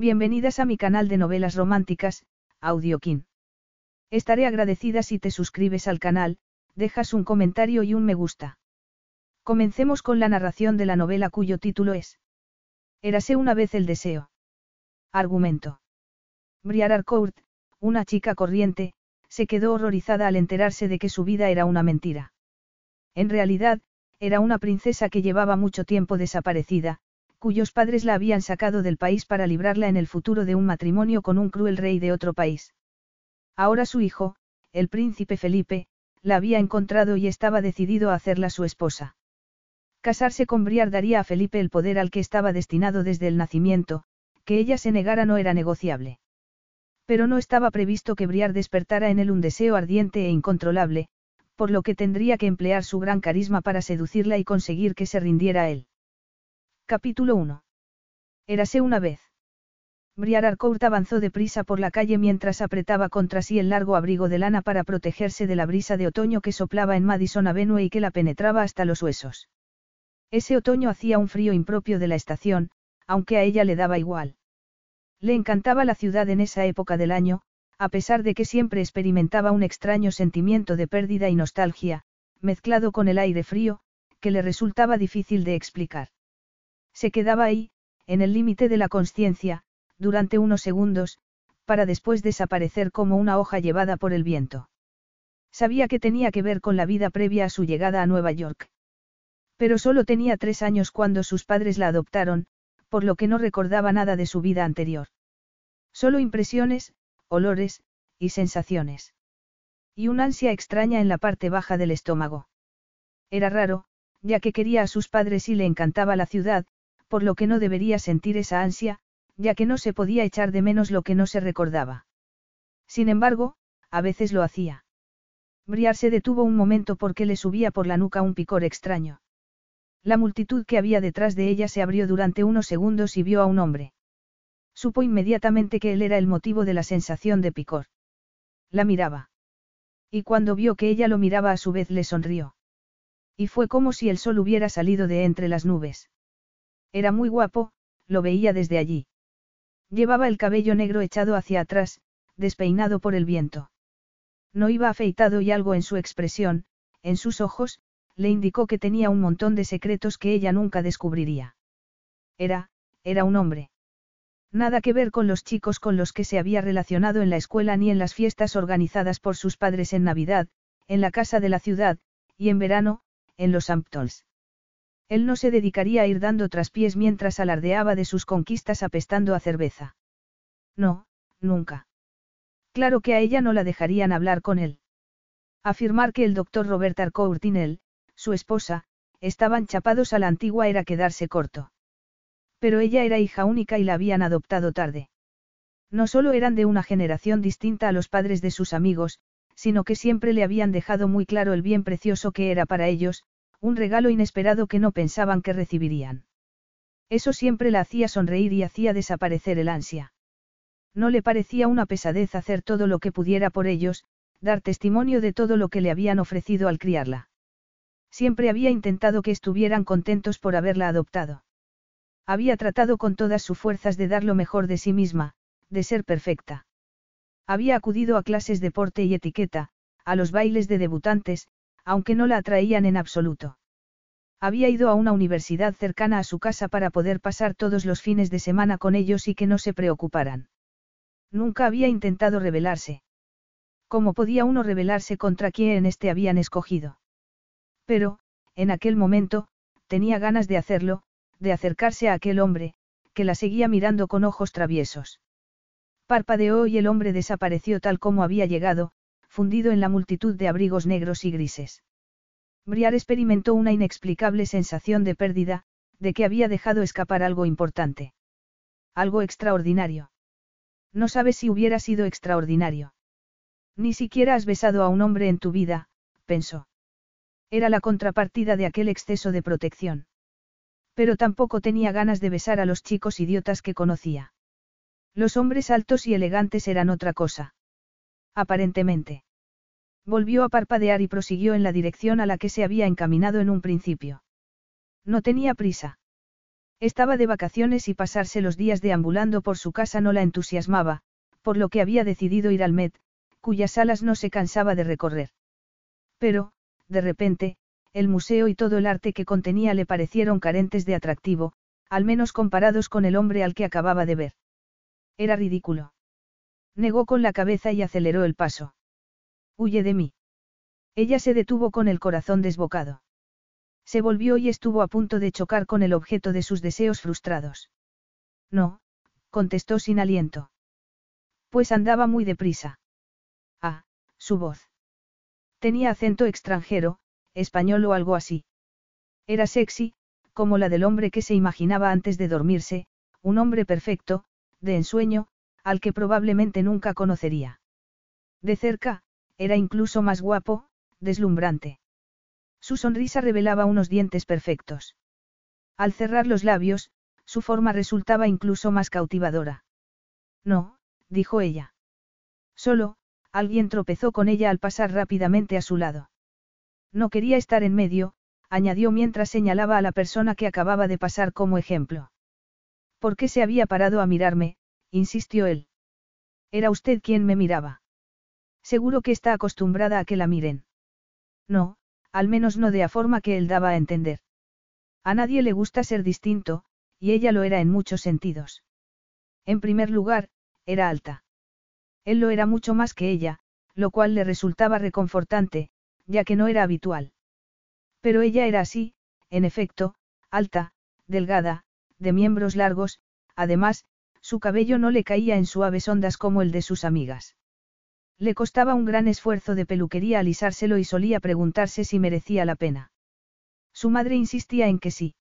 Bienvenidas a mi canal de novelas románticas, Audiokin. Estaré agradecida si te suscribes al canal, dejas un comentario y un me gusta. Comencemos con la narración de la novela cuyo título es Érase una vez el deseo. Argumento. Briar Arcourt, una chica corriente, se quedó horrorizada al enterarse de que su vida era una mentira. En realidad, era una princesa que llevaba mucho tiempo desaparecida, cuyos padres la habían sacado del país para librarla en el futuro de un matrimonio con un cruel rey de otro país. Ahora su hijo, el príncipe Felipe, la había encontrado y estaba decidido a hacerla su esposa. Casarse con Briar daría a Felipe el poder al que estaba destinado desde el nacimiento, que ella se negara no era negociable. Pero no estaba previsto que Briar despertara en él un deseo ardiente e incontrolable, por lo que tendría que emplear su gran carisma para seducirla y conseguir que se rindiera a él. Capítulo 1. Érase una vez. Briar Arcourt avanzó deprisa por la calle mientras apretaba contra sí el largo abrigo de lana para protegerse de la brisa de otoño que soplaba en Madison Avenue y que la penetraba hasta los huesos. Ese otoño hacía un frío impropio de la estación, aunque a ella le daba igual. Le encantaba la ciudad en esa época del año, a pesar de que siempre experimentaba un extraño sentimiento de pérdida y nostalgia, mezclado con el aire frío, que le resultaba difícil de explicar. Se quedaba ahí, en el límite de la conciencia, durante unos segundos, para después desaparecer como una hoja llevada por el viento. Sabía que tenía que ver con la vida previa a su llegada a Nueva York. Pero solo tenía tres años cuando sus padres la adoptaron, por lo que no recordaba nada de su vida anterior. Solo impresiones, olores, y sensaciones. Y una ansia extraña en la parte baja del estómago. Era raro, ya que quería a sus padres y le encantaba la ciudad, por lo que no debería sentir esa ansia, ya que no se podía echar de menos lo que no se recordaba. Sin embargo, a veces lo hacía. Briar se detuvo un momento porque le subía por la nuca un picor extraño. La multitud que había detrás de ella se abrió durante unos segundos y vio a un hombre. Supo inmediatamente que él era el motivo de la sensación de picor. La miraba. Y cuando vio que ella lo miraba a su vez le sonrió. Y fue como si el sol hubiera salido de entre las nubes. Era muy guapo, lo veía desde allí. Llevaba el cabello negro echado hacia atrás, despeinado por el viento. No iba afeitado y algo en su expresión, en sus ojos, le indicó que tenía un montón de secretos que ella nunca descubriría. Era, era un hombre. Nada que ver con los chicos con los que se había relacionado en la escuela ni en las fiestas organizadas por sus padres en Navidad, en la casa de la ciudad, y en verano, en los Hamptons. Él no se dedicaría a ir dando traspiés mientras alardeaba de sus conquistas apestando a cerveza. No, nunca. Claro que a ella no la dejarían hablar con él. Afirmar que el doctor Robert Arcourtinel, su esposa, estaban chapados a la antigua era quedarse corto. Pero ella era hija única y la habían adoptado tarde. No solo eran de una generación distinta a los padres de sus amigos, sino que siempre le habían dejado muy claro el bien precioso que era para ellos, un regalo inesperado que no pensaban que recibirían. Eso siempre la hacía sonreír y hacía desaparecer el ansia. No le parecía una pesadez hacer todo lo que pudiera por ellos, dar testimonio de todo lo que le habían ofrecido al criarla. Siempre había intentado que estuvieran contentos por haberla adoptado. Había tratado con todas sus fuerzas de dar lo mejor de sí misma, de ser perfecta. Había acudido a clases de porte y etiqueta, a los bailes de debutantes, aunque no la atraían en absoluto. Había ido a una universidad cercana a su casa para poder pasar todos los fines de semana con ellos y que no se preocuparan. Nunca había intentado rebelarse. ¿Cómo podía uno rebelarse contra quien este habían escogido? Pero, en aquel momento, tenía ganas de hacerlo, de acercarse a aquel hombre, que la seguía mirando con ojos traviesos. Parpadeó y el hombre desapareció tal como había llegado, fundido en la multitud de abrigos negros y grises. Briar experimentó una inexplicable sensación de pérdida, de que había dejado escapar algo importante. Algo extraordinario. No sabes si hubiera sido extraordinario. Ni siquiera has besado a un hombre en tu vida, pensó. Era la contrapartida de aquel exceso de protección. Pero tampoco tenía ganas de besar a los chicos idiotas que conocía. Los hombres altos y elegantes eran otra cosa. Aparentemente. Volvió a parpadear y prosiguió en la dirección a la que se había encaminado en un principio. No tenía prisa. Estaba de vacaciones y pasarse los días deambulando por su casa no la entusiasmaba, por lo que había decidido ir al Met, cuyas salas no se cansaba de recorrer. Pero, de repente, el museo y todo el arte que contenía le parecieron carentes de atractivo, al menos comparados con el hombre al que acababa de ver. Era ridículo. Negó con la cabeza y aceleró el paso. Huye de mí. Ella se detuvo con el corazón desbocado. Se volvió y estuvo a punto de chocar con el objeto de sus deseos frustrados. No, contestó sin aliento. Pues andaba muy deprisa. Ah, su voz. Tenía acento extranjero, español o algo así. Era sexy, como la del hombre que se imaginaba antes de dormirse, un hombre perfecto, de ensueño, al que probablemente nunca conocería. De cerca, era incluso más guapo, deslumbrante. Su sonrisa revelaba unos dientes perfectos. Al cerrar los labios, su forma resultaba incluso más cautivadora. No, dijo ella. Solo, alguien tropezó con ella al pasar rápidamente a su lado. No quería estar en medio, añadió mientras señalaba a la persona que acababa de pasar como ejemplo. ¿Por qué se había parado a mirarme? Insistió él. Era usted quien me miraba. Seguro que está acostumbrada a que la miren. No, al menos no de a forma que él daba a entender. A nadie le gusta ser distinto, y ella lo era en muchos sentidos. En primer lugar, era alta. Él lo era mucho más que ella, lo cual le resultaba reconfortante, ya que no era habitual. Pero ella era así, en efecto, alta, delgada, de miembros largos, además, su cabello no le caía en suaves ondas como el de sus amigas. Le costaba un gran esfuerzo de peluquería alisárselo y solía preguntarse si merecía la pena. Su madre insistía en que sí.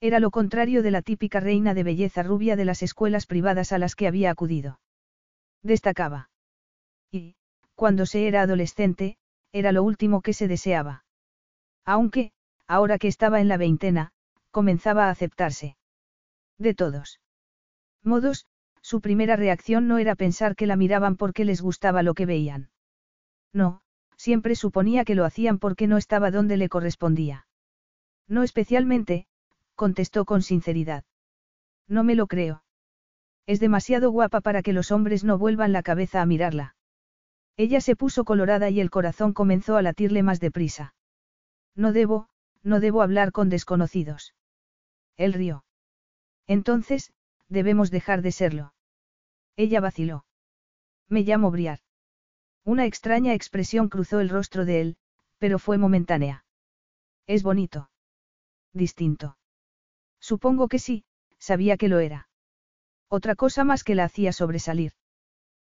Era lo contrario de la típica reina de belleza rubia de las escuelas privadas a las que había acudido. Destacaba. Y, cuando se era adolescente, era lo último que se deseaba. Aunque, ahora que estaba en la veintena, comenzaba a aceptarse. De todos modos, su primera reacción no era pensar que la miraban porque les gustaba lo que veían. No, siempre suponía que lo hacían porque no estaba donde le correspondía. No especialmente, contestó con sinceridad. No me lo creo. Es demasiado guapa para que los hombres no vuelvan la cabeza a mirarla. Ella se puso colorada y el corazón comenzó a latirle más deprisa. No debo, no debo hablar con desconocidos. Él rió. Entonces, debemos dejar de serlo. Ella vaciló. Me llamo Briar. Una extraña expresión cruzó el rostro de él, pero fue momentánea. Es bonito. Distinto. Supongo que sí, sabía que lo era. Otra cosa más que la hacía sobresalir.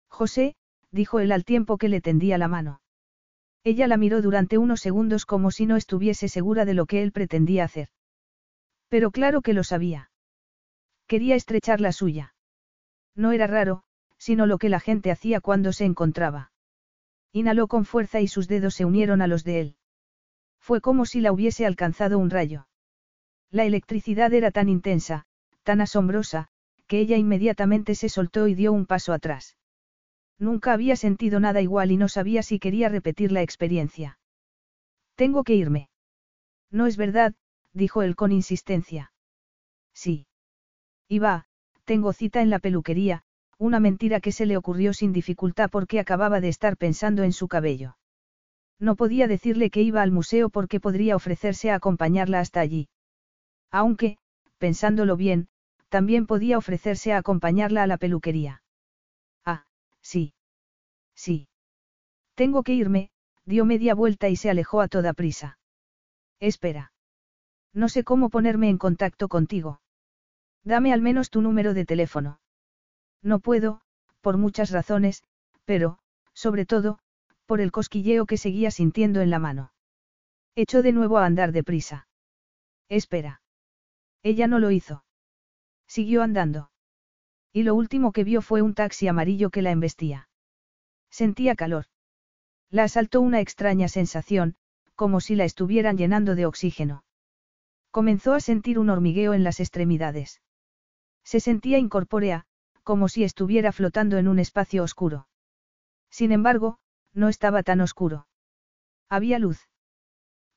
José, dijo él al tiempo que le tendía la mano. Ella la miró durante unos segundos como si no estuviese segura de lo que él pretendía hacer. Pero claro que lo sabía. Quería estrechar la suya. No era raro, sino lo que la gente hacía cuando se encontraba. Inhaló con fuerza y sus dedos se unieron a los de él. Fue como si la hubiese alcanzado un rayo. La electricidad era tan intensa, tan asombrosa, que ella inmediatamente se soltó y dio un paso atrás. Nunca había sentido nada igual y no sabía si quería repetir la experiencia. Tengo que irme. No es verdad, dijo él con insistencia. Sí. Va, tengo cita en la peluquería, una mentira que se le ocurrió sin dificultad porque acababa de estar pensando en su cabello. No podía decirle que iba al museo porque podría ofrecerse a acompañarla hasta allí. Aunque, pensándolo bien, también podía ofrecerse a acompañarla a la peluquería. Ah, sí. Sí. Tengo que irme, dio media vuelta y se alejó a toda prisa. Espera. No sé cómo ponerme en contacto contigo. Dame al menos tu número de teléfono. No puedo, por muchas razones, pero, sobre todo, por el cosquilleo que seguía sintiendo en la mano. Echó de nuevo a andar deprisa. Espera. Ella no lo hizo. Siguió andando. Y lo último que vio fue un taxi amarillo que la embestía. Sentía calor. La asaltó una extraña sensación, como si la estuvieran llenando de oxígeno. Comenzó a sentir un hormigueo en las extremidades. Se sentía incorpórea, como si estuviera flotando en un espacio oscuro. Sin embargo, no estaba tan oscuro. Había luz.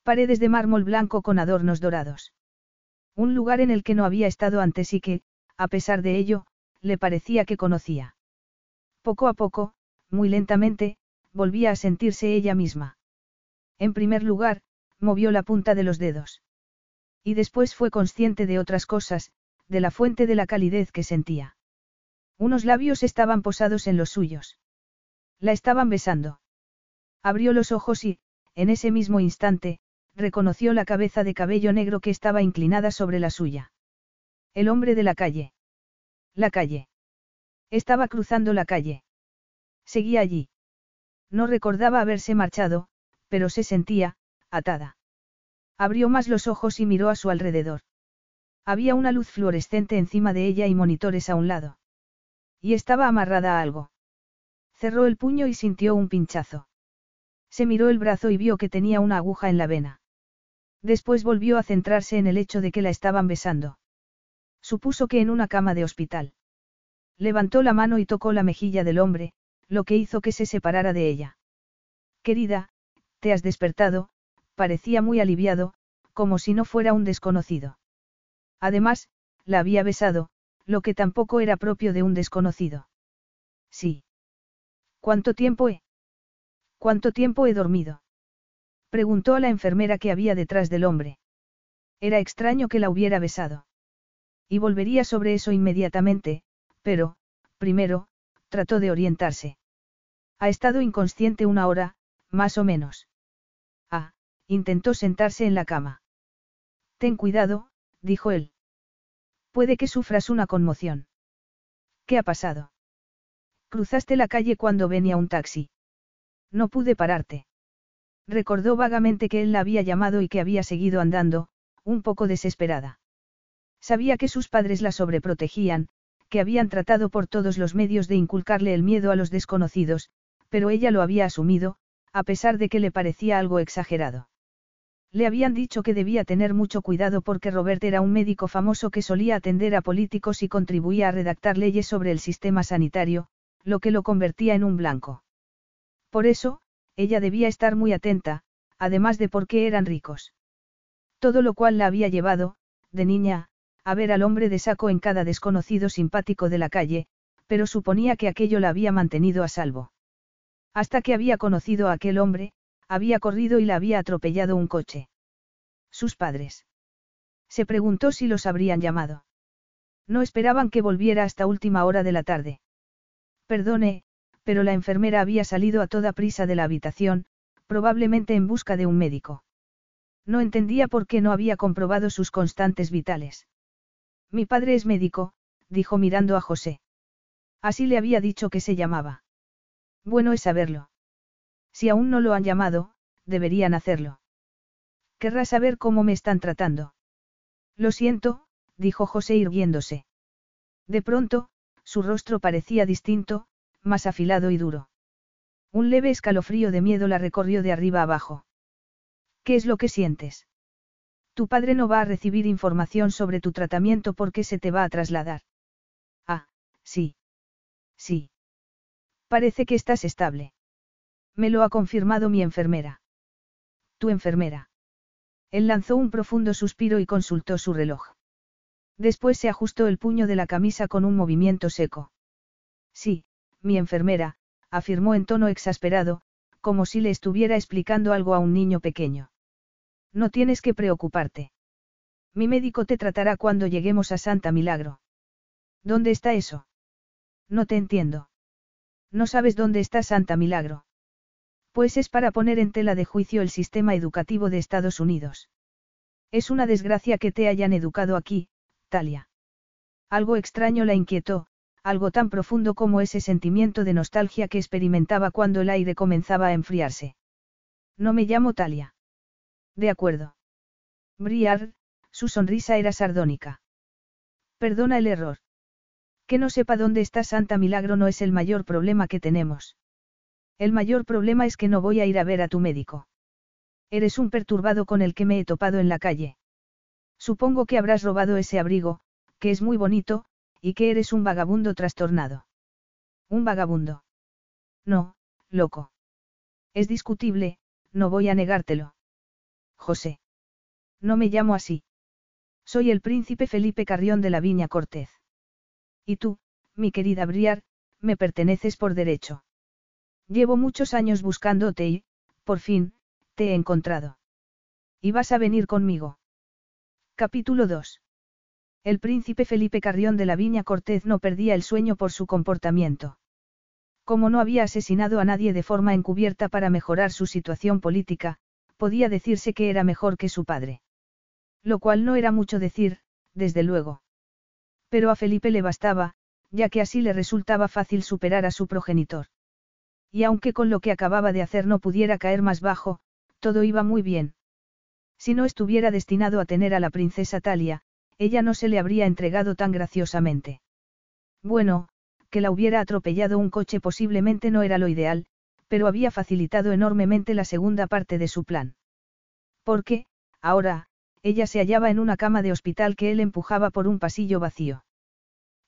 Paredes de mármol blanco con adornos dorados. Un lugar en el que no había estado antes y que, a pesar de ello, le parecía que conocía. Poco a poco, muy lentamente, volvía a sentirse ella misma. En primer lugar, movió la punta de los dedos. Y después fue consciente de otras cosas, de la fuente de la calidez que sentía. Unos labios estaban posados en los suyos. La estaban besando. Abrió los ojos y, en ese mismo instante, reconoció la cabeza de cabello negro que estaba inclinada sobre la suya. El hombre de la calle. La calle. Estaba cruzando la calle. Seguía allí. No recordaba haberse marchado, pero se sentía, atada. Abrió más los ojos y miró a su alrededor. Había una luz fluorescente encima de ella y monitores a un lado. Y estaba amarrada a algo. Cerró el puño y sintió un pinchazo. Se miró el brazo y vio que tenía una aguja en la vena. Después volvió a centrarse en el hecho de que la estaban besando. Supuso que en una cama de hospital. Levantó la mano y tocó la mejilla del hombre, lo que hizo que se separara de ella. Querida, te has despertado, parecía muy aliviado, como si no fuera un desconocido. Además, la había besado, lo que tampoco era propio de un desconocido. Sí. ¿Cuánto tiempo he? ¿Cuánto tiempo he dormido? Preguntó a la enfermera que había detrás del hombre. Era extraño que la hubiera besado. Y volvería sobre eso inmediatamente, pero, primero, trató de orientarse. Ha estado inconsciente una hora, más o menos. Ah, intentó sentarse en la cama. Ten cuidado, dijo él. Puede que sufras una conmoción. ¿Qué ha pasado? Cruzaste la calle cuando venía un taxi. No pude pararte. Recordó vagamente que él la había llamado y que había seguido andando, un poco desesperada. Sabía que sus padres la sobreprotegían, que habían tratado por todos los medios de inculcarle el miedo a los desconocidos, pero ella lo había asumido, a pesar de que le parecía algo exagerado. Le habían dicho que debía tener mucho cuidado porque Robert era un médico famoso que solía atender a políticos y contribuía a redactar leyes sobre el sistema sanitario, lo que lo convertía en un blanco. Por eso, ella debía estar muy atenta, además de por qué eran ricos. Todo lo cual la había llevado, de niña, a ver al hombre de saco en cada desconocido simpático de la calle, pero suponía que aquello la había mantenido a salvo. Hasta que había conocido a aquel hombre, había corrido y la había atropellado un coche. Sus padres. Se preguntó si los habrían llamado. No esperaban que volviera hasta última hora de la tarde. Perdone, pero la enfermera había salido a toda prisa de la habitación, probablemente en busca de un médico. No entendía por qué no había comprobado sus constantes vitales. Mi padre es médico, dijo mirando a José. Así le había dicho que se llamaba. Bueno es saberlo. Si aún no lo han llamado, deberían hacerlo. Querrá saber cómo me están tratando. Lo siento, dijo José irguiéndose. De pronto, su rostro parecía distinto, más afilado y duro. Un leve escalofrío de miedo la recorrió de arriba abajo. ¿Qué es lo que sientes? Tu padre no va a recibir información sobre tu tratamiento porque se te va a trasladar. Ah, sí. Sí. Parece que estás estable. Me lo ha confirmado mi enfermera. Tu enfermera. Él lanzó un profundo suspiro y consultó su reloj. Después se ajustó el puño de la camisa con un movimiento seco. Sí, mi enfermera, afirmó en tono exasperado, como si le estuviera explicando algo a un niño pequeño. No tienes que preocuparte. Mi médico te tratará cuando lleguemos a Santa Milagro. ¿Dónde está eso? No te entiendo. No sabes dónde está Santa Milagro. Pues es para poner en tela de juicio el sistema educativo de Estados Unidos. Es una desgracia que te hayan educado aquí, Talia. Algo extraño la inquietó, algo tan profundo como ese sentimiento de nostalgia que experimentaba cuando el aire comenzaba a enfriarse. No me llamo Talia. De acuerdo. Briar, su sonrisa era sardónica. Perdona el error. Que no sepa dónde está Santa Milagro no es el mayor problema que tenemos. El mayor problema es que no voy a ir a ver a tu médico. Eres un perturbado con el que me he topado en la calle. Supongo que habrás robado ese abrigo, que es muy bonito, y que eres un vagabundo trastornado. ¿Un vagabundo? No, loco. Es discutible, no voy a negártelo. José. No me llamo así. Soy el príncipe Felipe Carrión de la Viña Cortez. Y tú, mi querida Briar, me perteneces por derecho. Llevo muchos años buscándote y, por fin, te he encontrado. Y vas a venir conmigo. Capítulo 2. El príncipe Felipe Carrión de la Viña Cortez no perdía el sueño por su comportamiento. Como no había asesinado a nadie de forma encubierta para mejorar su situación política, podía decirse que era mejor que su padre. Lo cual no era mucho decir, desde luego. Pero a Felipe le bastaba, ya que así le resultaba fácil superar a su progenitor. Y aunque con lo que acababa de hacer no pudiera caer más bajo, todo iba muy bien. Si no estuviera destinado a tener a la princesa Talia, ella no se le habría entregado tan graciosamente. Bueno, que la hubiera atropellado un coche posiblemente no era lo ideal, pero había facilitado enormemente la segunda parte de su plan. Porque, ahora, ella se hallaba en una cama de hospital que él empujaba por un pasillo vacío.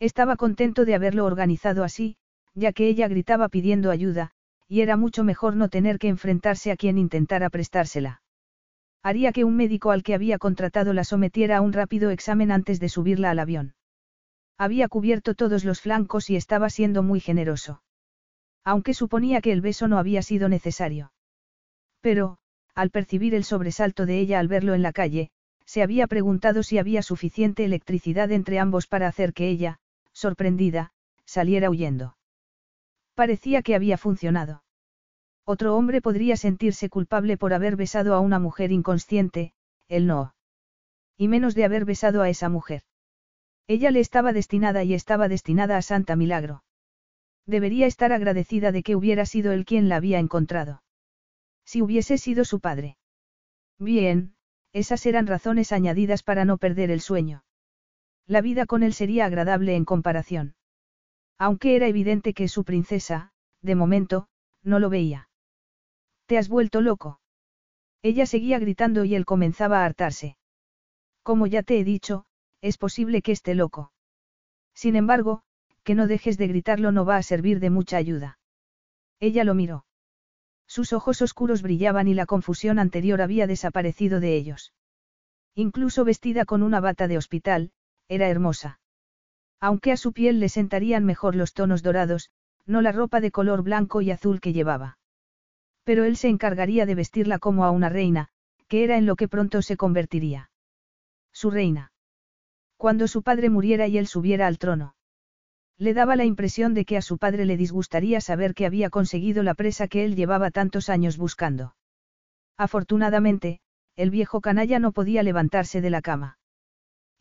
Estaba contento de haberlo organizado así, ya que ella gritaba pidiendo ayuda, y era mucho mejor no tener que enfrentarse a quien intentara prestársela. Haría que un médico al que había contratado la sometiera a un rápido examen antes de subirla al avión. Había cubierto todos los flancos y estaba siendo muy generoso. Aunque suponía que el beso no había sido necesario. Pero, al percibir el sobresalto de ella al verlo en la calle, se había preguntado si había suficiente electricidad entre ambos para hacer que ella, sorprendida, saliera huyendo. Parecía que había funcionado. Otro hombre podría sentirse culpable por haber besado a una mujer inconsciente, él no. Y menos de haber besado a esa mujer. Ella le estaba destinada y estaba destinada a Santa Milagro. Debería estar agradecida de que hubiera sido él quien la había encontrado. Si hubiese sido su padre. Bien, esas eran razones añadidas para no perder el sueño. La vida con él sería agradable en comparación. Aunque era evidente que su princesa, de momento, no lo veía. Te has vuelto loco. Ella seguía gritando y él comenzaba a hartarse. Como ya te he dicho, es posible que esté loco. Sin embargo, que no dejes de gritarlo no va a servir de mucha ayuda. Ella lo miró. Sus ojos oscuros brillaban y la confusión anterior había desaparecido de ellos. Incluso vestida con una bata de hospital, era hermosa. Aunque a su piel le sentarían mejor los tonos dorados, no la ropa de color blanco y azul que llevaba. Pero él se encargaría de vestirla como a una reina, que era en lo que pronto se convertiría. Su reina. Cuando su padre muriera y él subiera al trono. Le daba la impresión de que a su padre le disgustaría saber que había conseguido la presa que él llevaba tantos años buscando. Afortunadamente, el viejo canalla no podía levantarse de la cama.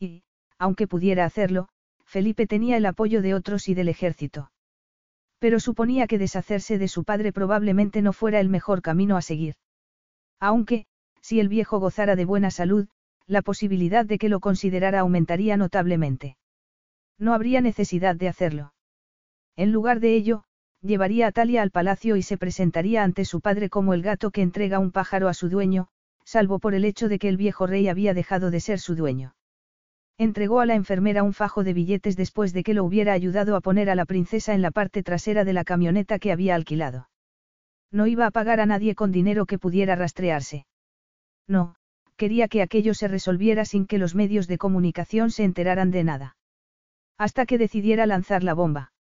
Y, aunque pudiera hacerlo, Felipe tenía el apoyo de otros y del ejército. Pero suponía que deshacerse de su padre probablemente no fuera el mejor camino a seguir. Aunque, si el viejo gozara de buena salud, la posibilidad de que lo considerara aumentaría notablemente. No habría necesidad de hacerlo. En lugar de ello, llevaría a Talia al palacio y se presentaría ante su padre como el gato que entrega un pájaro a su dueño, salvo por el hecho de que el viejo rey había dejado de ser su dueño. Entregó a la enfermera un fajo de billetes después de que lo hubiera ayudado a poner a la princesa en la parte trasera de la camioneta que había alquilado. No iba a pagar a nadie con dinero que pudiera rastrearse. No, quería que aquello se resolviera sin que los medios de comunicación se enteraran de nada. Hasta que decidiera lanzar la bomba.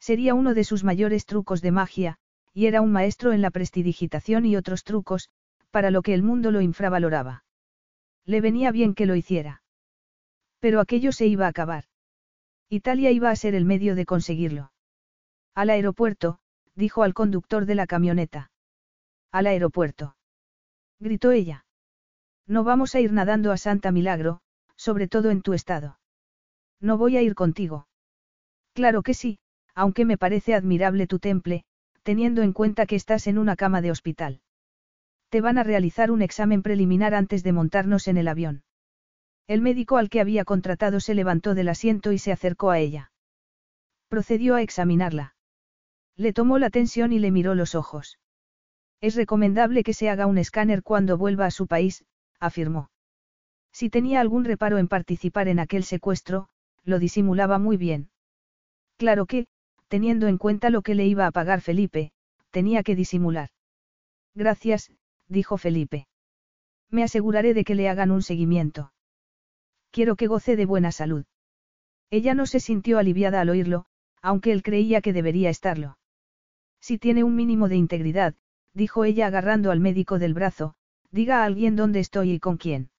Sería uno de sus mayores trucos de magia, y era un maestro en la prestidigitación y otros trucos, para lo que el mundo lo infravaloraba. Le venía bien que lo hiciera. Pero aquello se iba a acabar. Italia iba a ser el medio de conseguirlo. Al aeropuerto, dijo al conductor de la camioneta. Al aeropuerto. Gritó ella. No vamos a ir nadando a Santa Milagro, sobre todo en tu estado. No voy a ir contigo. Claro que sí, aunque me parece admirable tu temple, teniendo en cuenta que estás en una cama de hospital. Te van a realizar un examen preliminar antes de montarnos en el avión. El médico al que había contratado se levantó del asiento y se acercó a ella. Procedió a examinarla. Le tomó la tensión y le miró los ojos. Es recomendable que se haga un escáner cuando vuelva a su país, afirmó. Si tenía algún reparo en participar en aquel secuestro, lo disimulaba muy bien. Claro que, teniendo en cuenta lo que le iba a pagar Felipe, tenía que disimular. Gracias, dijo Felipe. Me aseguraré de que le hagan un seguimiento. Quiero que goce de buena salud. Ella no se sintió aliviada al oírlo, aunque él creía que debería estarlo. Si tiene un mínimo de integridad, dijo ella agarrando al médico del brazo, diga a alguien dónde estoy y con quién.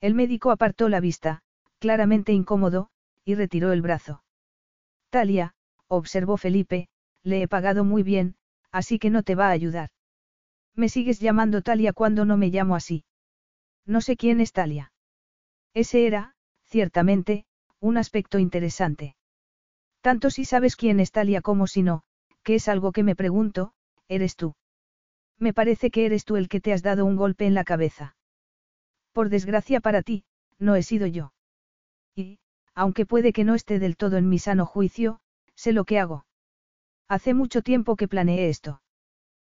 El médico apartó la vista, claramente incómodo, y retiró el brazo. Talia, observó Felipe, le he pagado muy bien, así que no te va a ayudar. Me sigues llamando Talia cuando no me llamo así. No sé quién es Talia. Ese era, ciertamente, un aspecto interesante. Tanto si sabes quién es Talia como si no, que es algo que me pregunto, eres tú. Me parece que eres tú el que te has dado un golpe en la cabeza. Por desgracia para ti, no he sido yo. Y, aunque puede que no esté del todo en mi sano juicio, sé lo que hago. Hace mucho tiempo que planeé esto.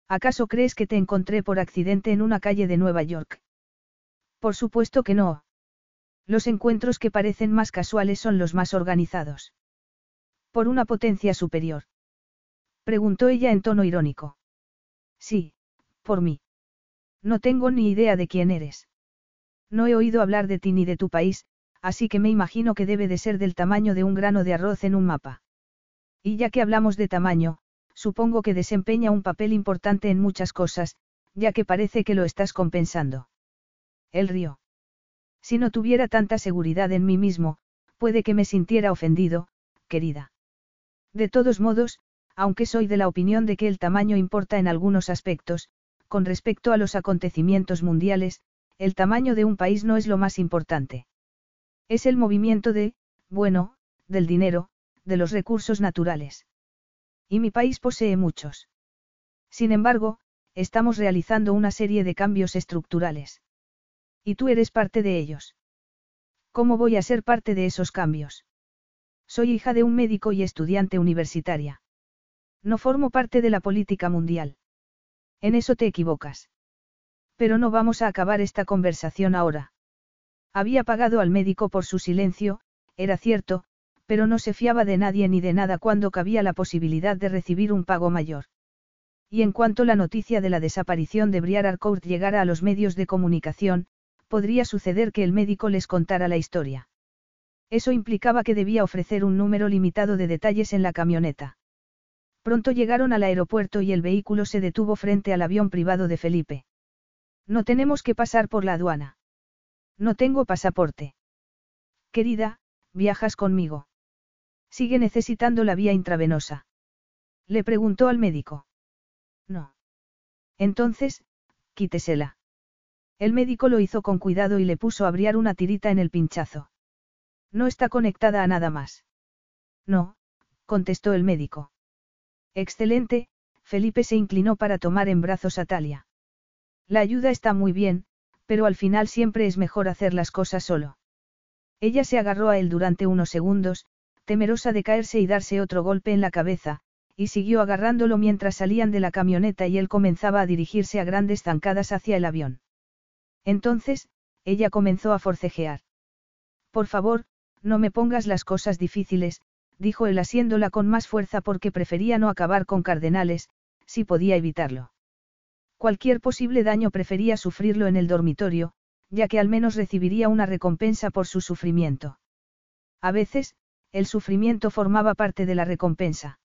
¿Acaso crees que te encontré por accidente en una calle de Nueva York? Por supuesto que no. Los encuentros que parecen más casuales son los más organizados. Por una potencia superior. Preguntó ella en tono irónico. Sí, por mí. No tengo ni idea de quién eres. No he oído hablar de ti ni de tu país, así que me imagino que debe de ser del tamaño de un grano de arroz en un mapa. Y ya que hablamos de tamaño, supongo que desempeña un papel importante en muchas cosas, ya que parece que lo estás compensando. Él rió. Si no tuviera tanta seguridad en mí mismo, puede que me sintiera ofendido, querida. De todos modos, aunque soy de la opinión de que el tamaño importa en algunos aspectos, con respecto a los acontecimientos mundiales, el tamaño de un país no es lo más importante. Es el movimiento de, bueno, del dinero, de los recursos naturales. Y mi país posee muchos. Sin embargo, estamos realizando una serie de cambios estructurales. Y tú eres parte de ellos. ¿Cómo voy a ser parte de esos cambios? Soy hija de un médico y estudiante universitaria. No formo parte de la política mundial. En eso te equivocas. Pero no vamos a acabar esta conversación ahora. Había pagado al médico por su silencio, era cierto, pero no se fiaba de nadie ni de nada cuando cabía la posibilidad de recibir un pago mayor. Y en cuanto la noticia de la desaparición de Briar Arcourt llegara a los medios de comunicación, podría suceder que el médico les contara la historia. Eso implicaba que debía ofrecer un número limitado de detalles en la camioneta. Pronto llegaron al aeropuerto y el vehículo se detuvo frente al avión privado de Felipe. No tenemos que pasar por la aduana. No tengo pasaporte. Querida, viajas conmigo. Sigue necesitando la vía intravenosa. Le preguntó al médico. No. Entonces, quítesela. El médico lo hizo con cuidado y le puso a abriar una tirita en el pinchazo. No está conectada a nada más. No, contestó el médico. Excelente, Felipe se inclinó para tomar en brazos a Talia. La ayuda está muy bien, pero al final siempre es mejor hacer las cosas solo. Ella se agarró a él durante unos segundos, temerosa de caerse y darse otro golpe en la cabeza, y siguió agarrándolo mientras salían de la camioneta y él comenzaba a dirigirse a grandes zancadas hacia el avión. Entonces, ella comenzó a forcejear. Por favor, no me pongas las cosas difíciles, dijo él asiéndola con más fuerza porque prefería no acabar con cardenales, si podía evitarlo. Cualquier posible daño prefería sufrirlo en el dormitorio, ya que al menos recibiría una recompensa por su sufrimiento. A veces, el sufrimiento formaba parte de la recompensa.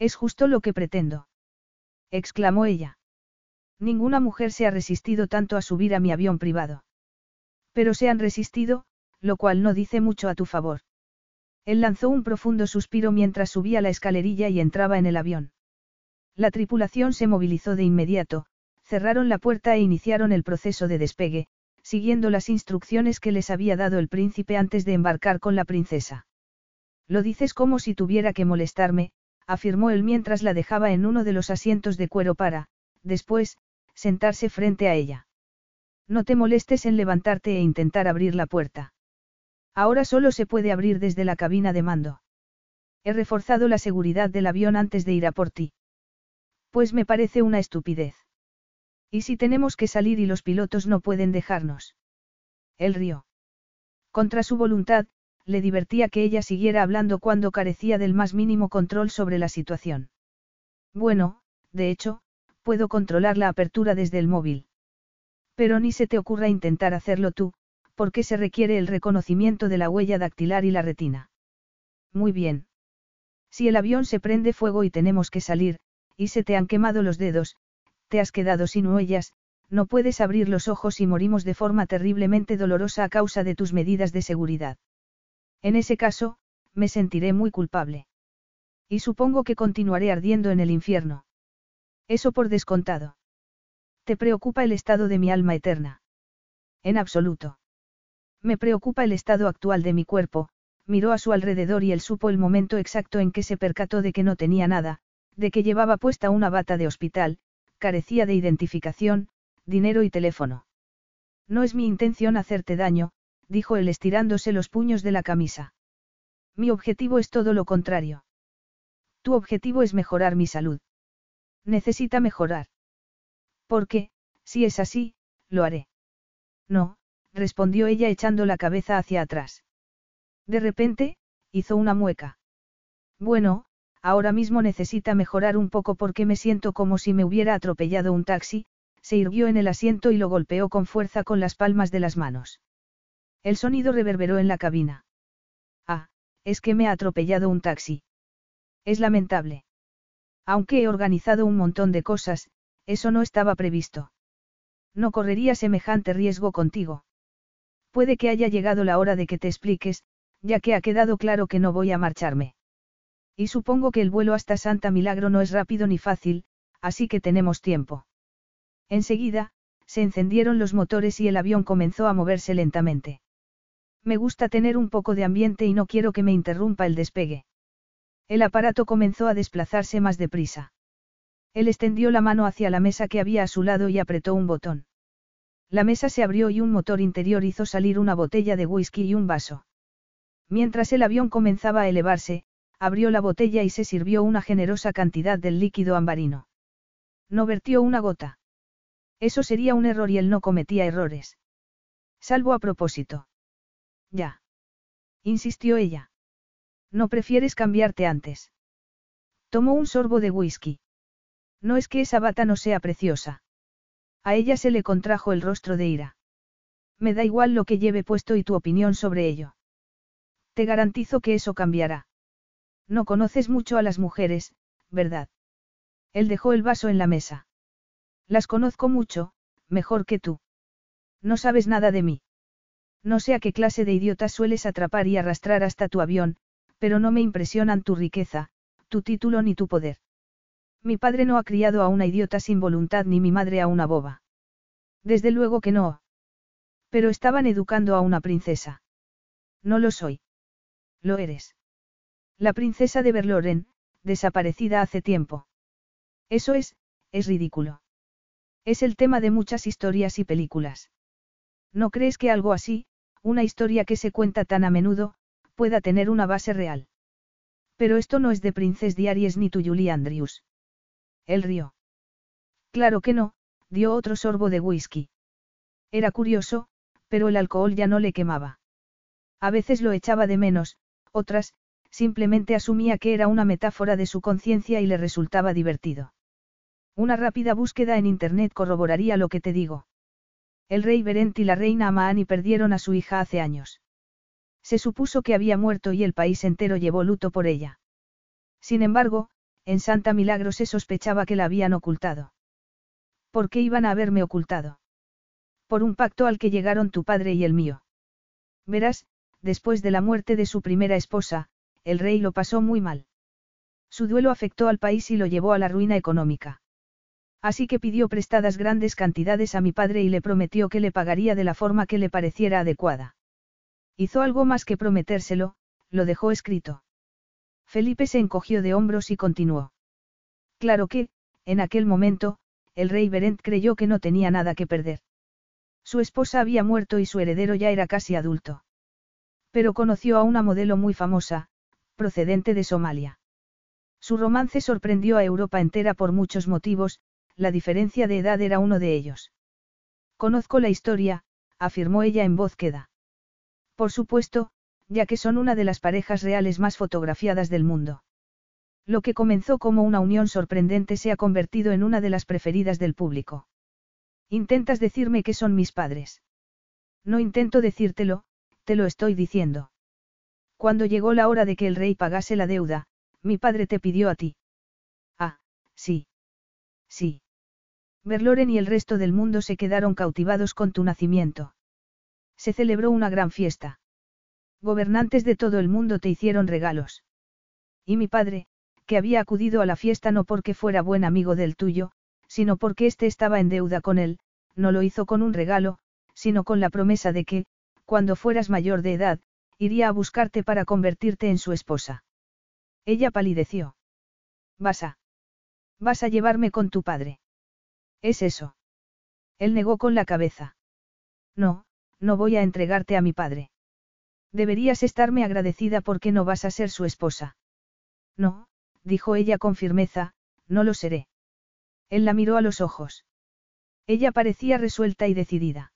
Es justo lo que pretendo. exclamó ella. Ninguna mujer se ha resistido tanto a subir a mi avión privado. Pero se han resistido, lo cual no dice mucho a tu favor. Él lanzó un profundo suspiro mientras subía la escalerilla y entraba en el avión. La tripulación se movilizó de inmediato, cerraron la puerta e iniciaron el proceso de despegue, siguiendo las instrucciones que les había dado el príncipe antes de embarcar con la princesa. Lo dices como si tuviera que molestarme, afirmó él mientras la dejaba en uno de los asientos de cuero para, después, sentarse frente a ella. No te molestes en levantarte e intentar abrir la puerta. Ahora solo se puede abrir desde la cabina de mando. He reforzado la seguridad del avión antes de ir a por ti. Pues me parece una estupidez. ¿Y si tenemos que salir y los pilotos no pueden dejarnos? Él rió. Contra su voluntad, le divertía que ella siguiera hablando cuando carecía del más mínimo control sobre la situación. Bueno, de hecho, puedo controlar la apertura desde el móvil. Pero ni se te ocurra intentar hacerlo tú, porque se requiere el reconocimiento de la huella dactilar y la retina. Muy bien. Si el avión se prende fuego y tenemos que salir, y se te han quemado los dedos, te has quedado sin huellas, no puedes abrir los ojos y morimos de forma terriblemente dolorosa a causa de tus medidas de seguridad. En ese caso, me sentiré muy culpable. Y supongo que continuaré ardiendo en el infierno. Eso por descontado. ¿Te preocupa el estado de mi alma eterna? En absoluto. Me preocupa el estado actual de mi cuerpo, miró a su alrededor y él supo el momento exacto en que se percató de que no tenía nada, de que llevaba puesta una bata de hospital, carecía de identificación, dinero y teléfono. No es mi intención hacerte daño, dijo él estirándose los puños de la camisa. Mi objetivo es todo lo contrario. Tu objetivo es mejorar mi salud. Necesita mejorar. Porque, si es así, lo haré. No, respondió ella echando la cabeza hacia atrás. De repente, hizo una mueca. Bueno, ahora mismo necesita mejorar un poco porque me siento como si me hubiera atropellado un taxi, se irguió en el asiento y lo golpeó con fuerza con las palmas de las manos. El sonido reverberó en la cabina. Ah, es que me ha atropellado un taxi. Es lamentable. Aunque he organizado un montón de cosas, eso no estaba previsto. No correría semejante riesgo contigo. Puede que haya llegado la hora de que te expliques, ya que ha quedado claro que no voy a marcharme. Y supongo que el vuelo hasta Santa Milagro no es rápido ni fácil, así que tenemos tiempo. Enseguida, se encendieron los motores y el avión comenzó a moverse lentamente. Me gusta tener un poco de ambiente y no quiero que me interrumpa el despegue. El aparato comenzó a desplazarse más deprisa. Él extendió la mano hacia la mesa que había a su lado y apretó un botón. La mesa se abrió y un motor interior hizo salir una botella de whisky y un vaso. Mientras el avión comenzaba a elevarse, abrió la botella y se sirvió una generosa cantidad del líquido ambarino. No vertió una gota. Eso sería un error y él no cometía errores. Salvo a propósito. Ya. Insistió ella. ¿No prefieres cambiarte antes? Tomó un sorbo de whisky. No es que esa bata no sea preciosa. A ella se le contrajo el rostro de ira. Me da igual lo que lleve puesto y tu opinión sobre ello. Te garantizo que eso cambiará. No conoces mucho a las mujeres, ¿verdad? Él dejó el vaso en la mesa. Las conozco mucho, mejor que tú. No sabes nada de mí. No sé a qué clase de idiotas sueles atrapar y arrastrar hasta tu avión, pero no me impresionan tu riqueza, tu título ni tu poder. Mi padre no ha criado a una idiota sin voluntad ni mi madre a una boba. Desde luego que no. Pero estaban educando a una princesa. No lo soy. Lo eres. La princesa de Berloren, desaparecida hace tiempo. Eso es, es ridículo. Es el tema de muchas historias y películas. ¿No crees que algo así, una historia que se cuenta tan a menudo, pueda tener una base real? Pero esto no es de Princess Diaries ni tu Julie Andrews. Él rió. Claro que no, dio otro sorbo de whisky. Era curioso, pero el alcohol ya no le quemaba. A veces lo echaba de menos, otras, simplemente asumía que era una metáfora de su conciencia y le resultaba divertido. Una rápida búsqueda en Internet corroboraría lo que te digo. El rey Berent y la reina Amaani perdieron a su hija hace años. Se supuso que había muerto y el país entero llevó luto por ella. Sin embargo, en Santa Milagro se sospechaba que la habían ocultado. ¿Por qué iban a haberme ocultado? Por un pacto al que llegaron tu padre y el mío. Verás, después de la muerte de su primera esposa, el rey lo pasó muy mal. Su duelo afectó al país y lo llevó a la ruina económica. Así que pidió prestadas grandes cantidades a mi padre y le prometió que le pagaría de la forma que le pareciera adecuada. Hizo algo más que prometérselo, lo dejó escrito. Felipe se encogió de hombros y continuó. Claro que, en aquel momento, el rey Berent creyó que no tenía nada que perder. Su esposa había muerto y su heredero ya era casi adulto. Pero conoció a una modelo muy famosa, procedente de Somalia. Su romance sorprendió a Europa entera por muchos motivos, la diferencia de edad era uno de ellos. Conozco la historia, afirmó ella en voz queda. Por supuesto, ya que son una de las parejas reales más fotografiadas del mundo. Lo que comenzó como una unión sorprendente se ha convertido en una de las preferidas del público. ¿Intentas decirme que son mis padres? No intento decírtelo, te lo estoy diciendo. Cuando llegó la hora de que el rey pagase la deuda, mi padre te pidió a ti. Ah, sí. Sí. Berloren y el resto del mundo se quedaron cautivados con tu nacimiento. Se celebró una gran fiesta. Gobernantes de todo el mundo te hicieron regalos. Y mi padre, que había acudido a la fiesta no porque fuera buen amigo del tuyo, sino porque éste estaba en deuda con él, no lo hizo con un regalo, sino con la promesa de que, cuando fueras mayor de edad, iría a buscarte para convertirte en su esposa. Ella palideció. Vas a. Vas a llevarme con tu padre. ¿Es eso? Él negó con la cabeza. No, no voy a entregarte a mi padre. Deberías estarme agradecida porque no vas a ser su esposa. No, dijo ella con firmeza, no lo seré. Él la miró a los ojos. Ella parecía resuelta y decidida.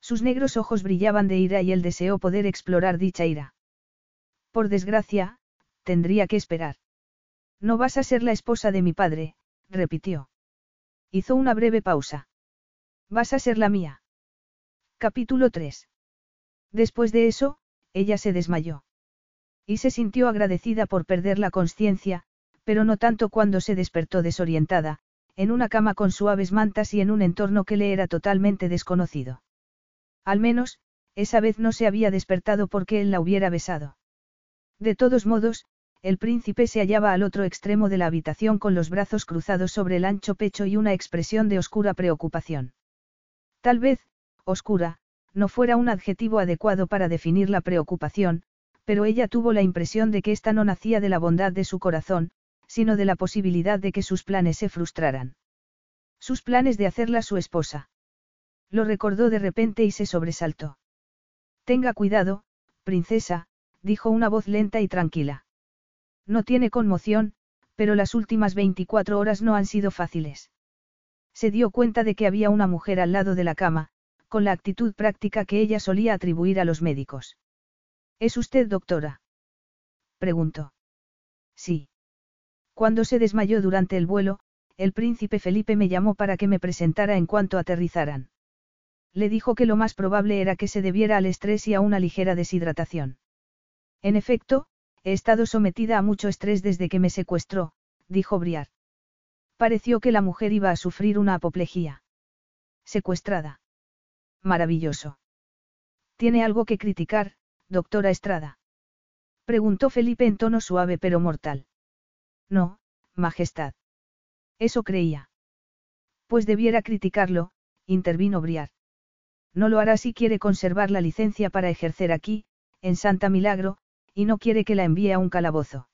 Sus negros ojos brillaban de ira y él deseó poder explorar dicha ira. Por desgracia, tendría que esperar. No vas a ser la esposa de mi padre, repitió. Hizo una breve pausa. Vas a ser la mía. Capítulo 3. Después de eso, ella se desmayó. Y se sintió agradecida por perder la conciencia, pero no tanto cuando se despertó desorientada, en una cama con suaves mantas y en un entorno que le era totalmente desconocido. Al menos, esa vez no se había despertado porque él la hubiera besado. De todos modos, el príncipe se hallaba al otro extremo de la habitación con los brazos cruzados sobre el ancho pecho y una expresión de oscura preocupación. Tal vez, oscura, no fuera un adjetivo adecuado para definir la preocupación, pero ella tuvo la impresión de que ésta no nacía de la bondad de su corazón, sino de la posibilidad de que sus planes se frustraran. Sus planes de hacerla su esposa. Lo recordó de repente y se sobresaltó. Tenga cuidado, princesa, dijo una voz lenta y tranquila. No tiene conmoción, pero las últimas 24 horas no han sido fáciles. Se dio cuenta de que había una mujer al lado de la cama, con la actitud práctica que ella solía atribuir a los médicos. ¿Es usted doctora? preguntó. Sí. Cuando se desmayó durante el vuelo, el príncipe Felipe me llamó para que me presentara en cuanto aterrizaran. Le dijo que lo más probable era que se debiera al estrés y a una ligera deshidratación. En efecto, he estado sometida a mucho estrés desde que me secuestró, dijo Briar. Pareció que la mujer iba a sufrir una apoplejía. Secuestrada. Maravilloso. ¿Tiene algo que criticar, doctora Estrada? Preguntó Felipe en tono suave pero mortal. No, Majestad. Eso creía. Pues debiera criticarlo, intervino Briar. No lo hará si quiere conservar la licencia para ejercer aquí, en Santa Milagro, y no quiere que la envíe a un calabozo.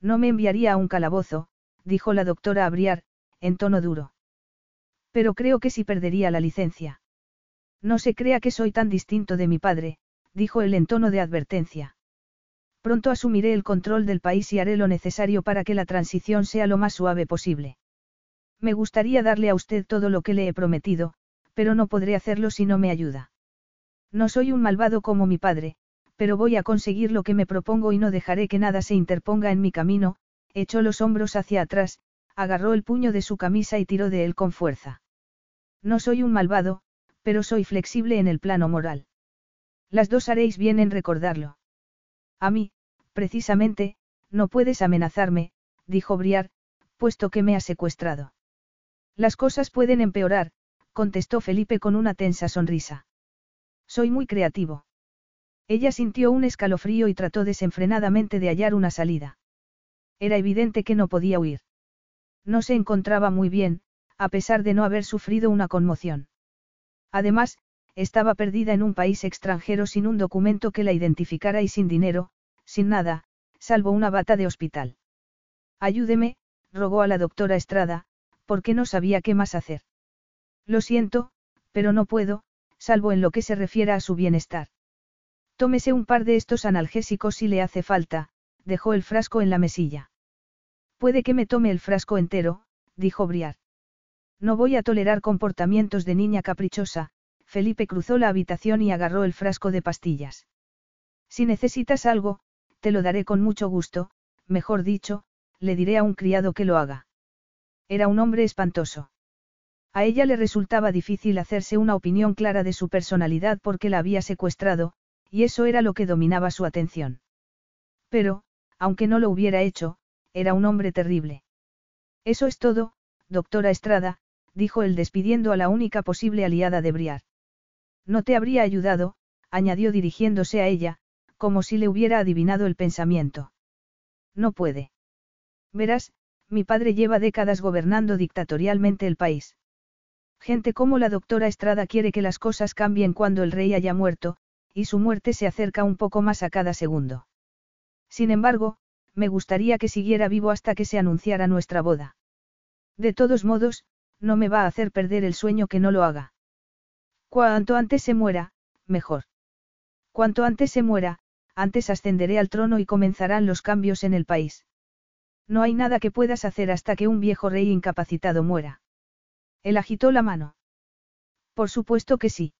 No me enviaría a un calabozo, dijo la doctora Briar, en tono duro. Pero creo que sí perdería la licencia. No se crea que soy tan distinto de mi padre, dijo él en tono de advertencia. Pronto asumiré el control del país y haré lo necesario para que la transición sea lo más suave posible. Me gustaría darle a usted todo lo que le he prometido, pero no podré hacerlo si no me ayuda. No soy un malvado como mi padre, pero voy a conseguir lo que me propongo y no dejaré que nada se interponga en mi camino, echó los hombros hacia atrás, agarró el puño de su camisa y tiró de él con fuerza. No soy un malvado, pero soy flexible en el plano moral. Las dos haréis bien en recordarlo. A mí, precisamente, no puedes amenazarme, dijo Briar, puesto que me has secuestrado. Las cosas pueden empeorar, contestó Felipe con una tensa sonrisa. Soy muy creativo. Ella sintió un escalofrío y trató desenfrenadamente de hallar una salida. Era evidente que no podía huir. No se encontraba muy bien, a pesar de no haber sufrido una conmoción. Además, estaba perdida en un país extranjero sin un documento que la identificara y sin dinero, sin nada, salvo una bata de hospital. Ayúdeme, rogó a la doctora Estrada, porque no sabía qué más hacer. Lo siento, pero no puedo, salvo en lo que se refiere a su bienestar. Tómese un par de estos analgésicos si le hace falta, dejó el frasco en la mesilla. Puede que me tome el frasco entero, dijo Briar. No voy a tolerar comportamientos de niña caprichosa, Felipe cruzó la habitación y agarró el frasco de pastillas. Si necesitas algo, te lo daré con mucho gusto, mejor dicho, le diré a un criado que lo haga. Era un hombre espantoso. A ella le resultaba difícil hacerse una opinión clara de su personalidad porque la había secuestrado, y eso era lo que dominaba su atención. Pero, aunque no lo hubiera hecho, era un hombre terrible. Eso es todo, doctora Estrada, dijo él despidiendo a la única posible aliada de Briar. No te habría ayudado, añadió dirigiéndose a ella, como si le hubiera adivinado el pensamiento. No puede. Verás, mi padre lleva décadas gobernando dictatorialmente el país. Gente como la doctora Estrada quiere que las cosas cambien cuando el rey haya muerto, y su muerte se acerca un poco más a cada segundo. Sin embargo, me gustaría que siguiera vivo hasta que se anunciara nuestra boda. De todos modos, no me va a hacer perder el sueño que no lo haga. Cuanto antes se muera, mejor. Cuanto antes se muera, antes ascenderé al trono y comenzarán los cambios en el país. No hay nada que puedas hacer hasta que un viejo rey incapacitado muera. Él agitó la mano. Por supuesto que sí.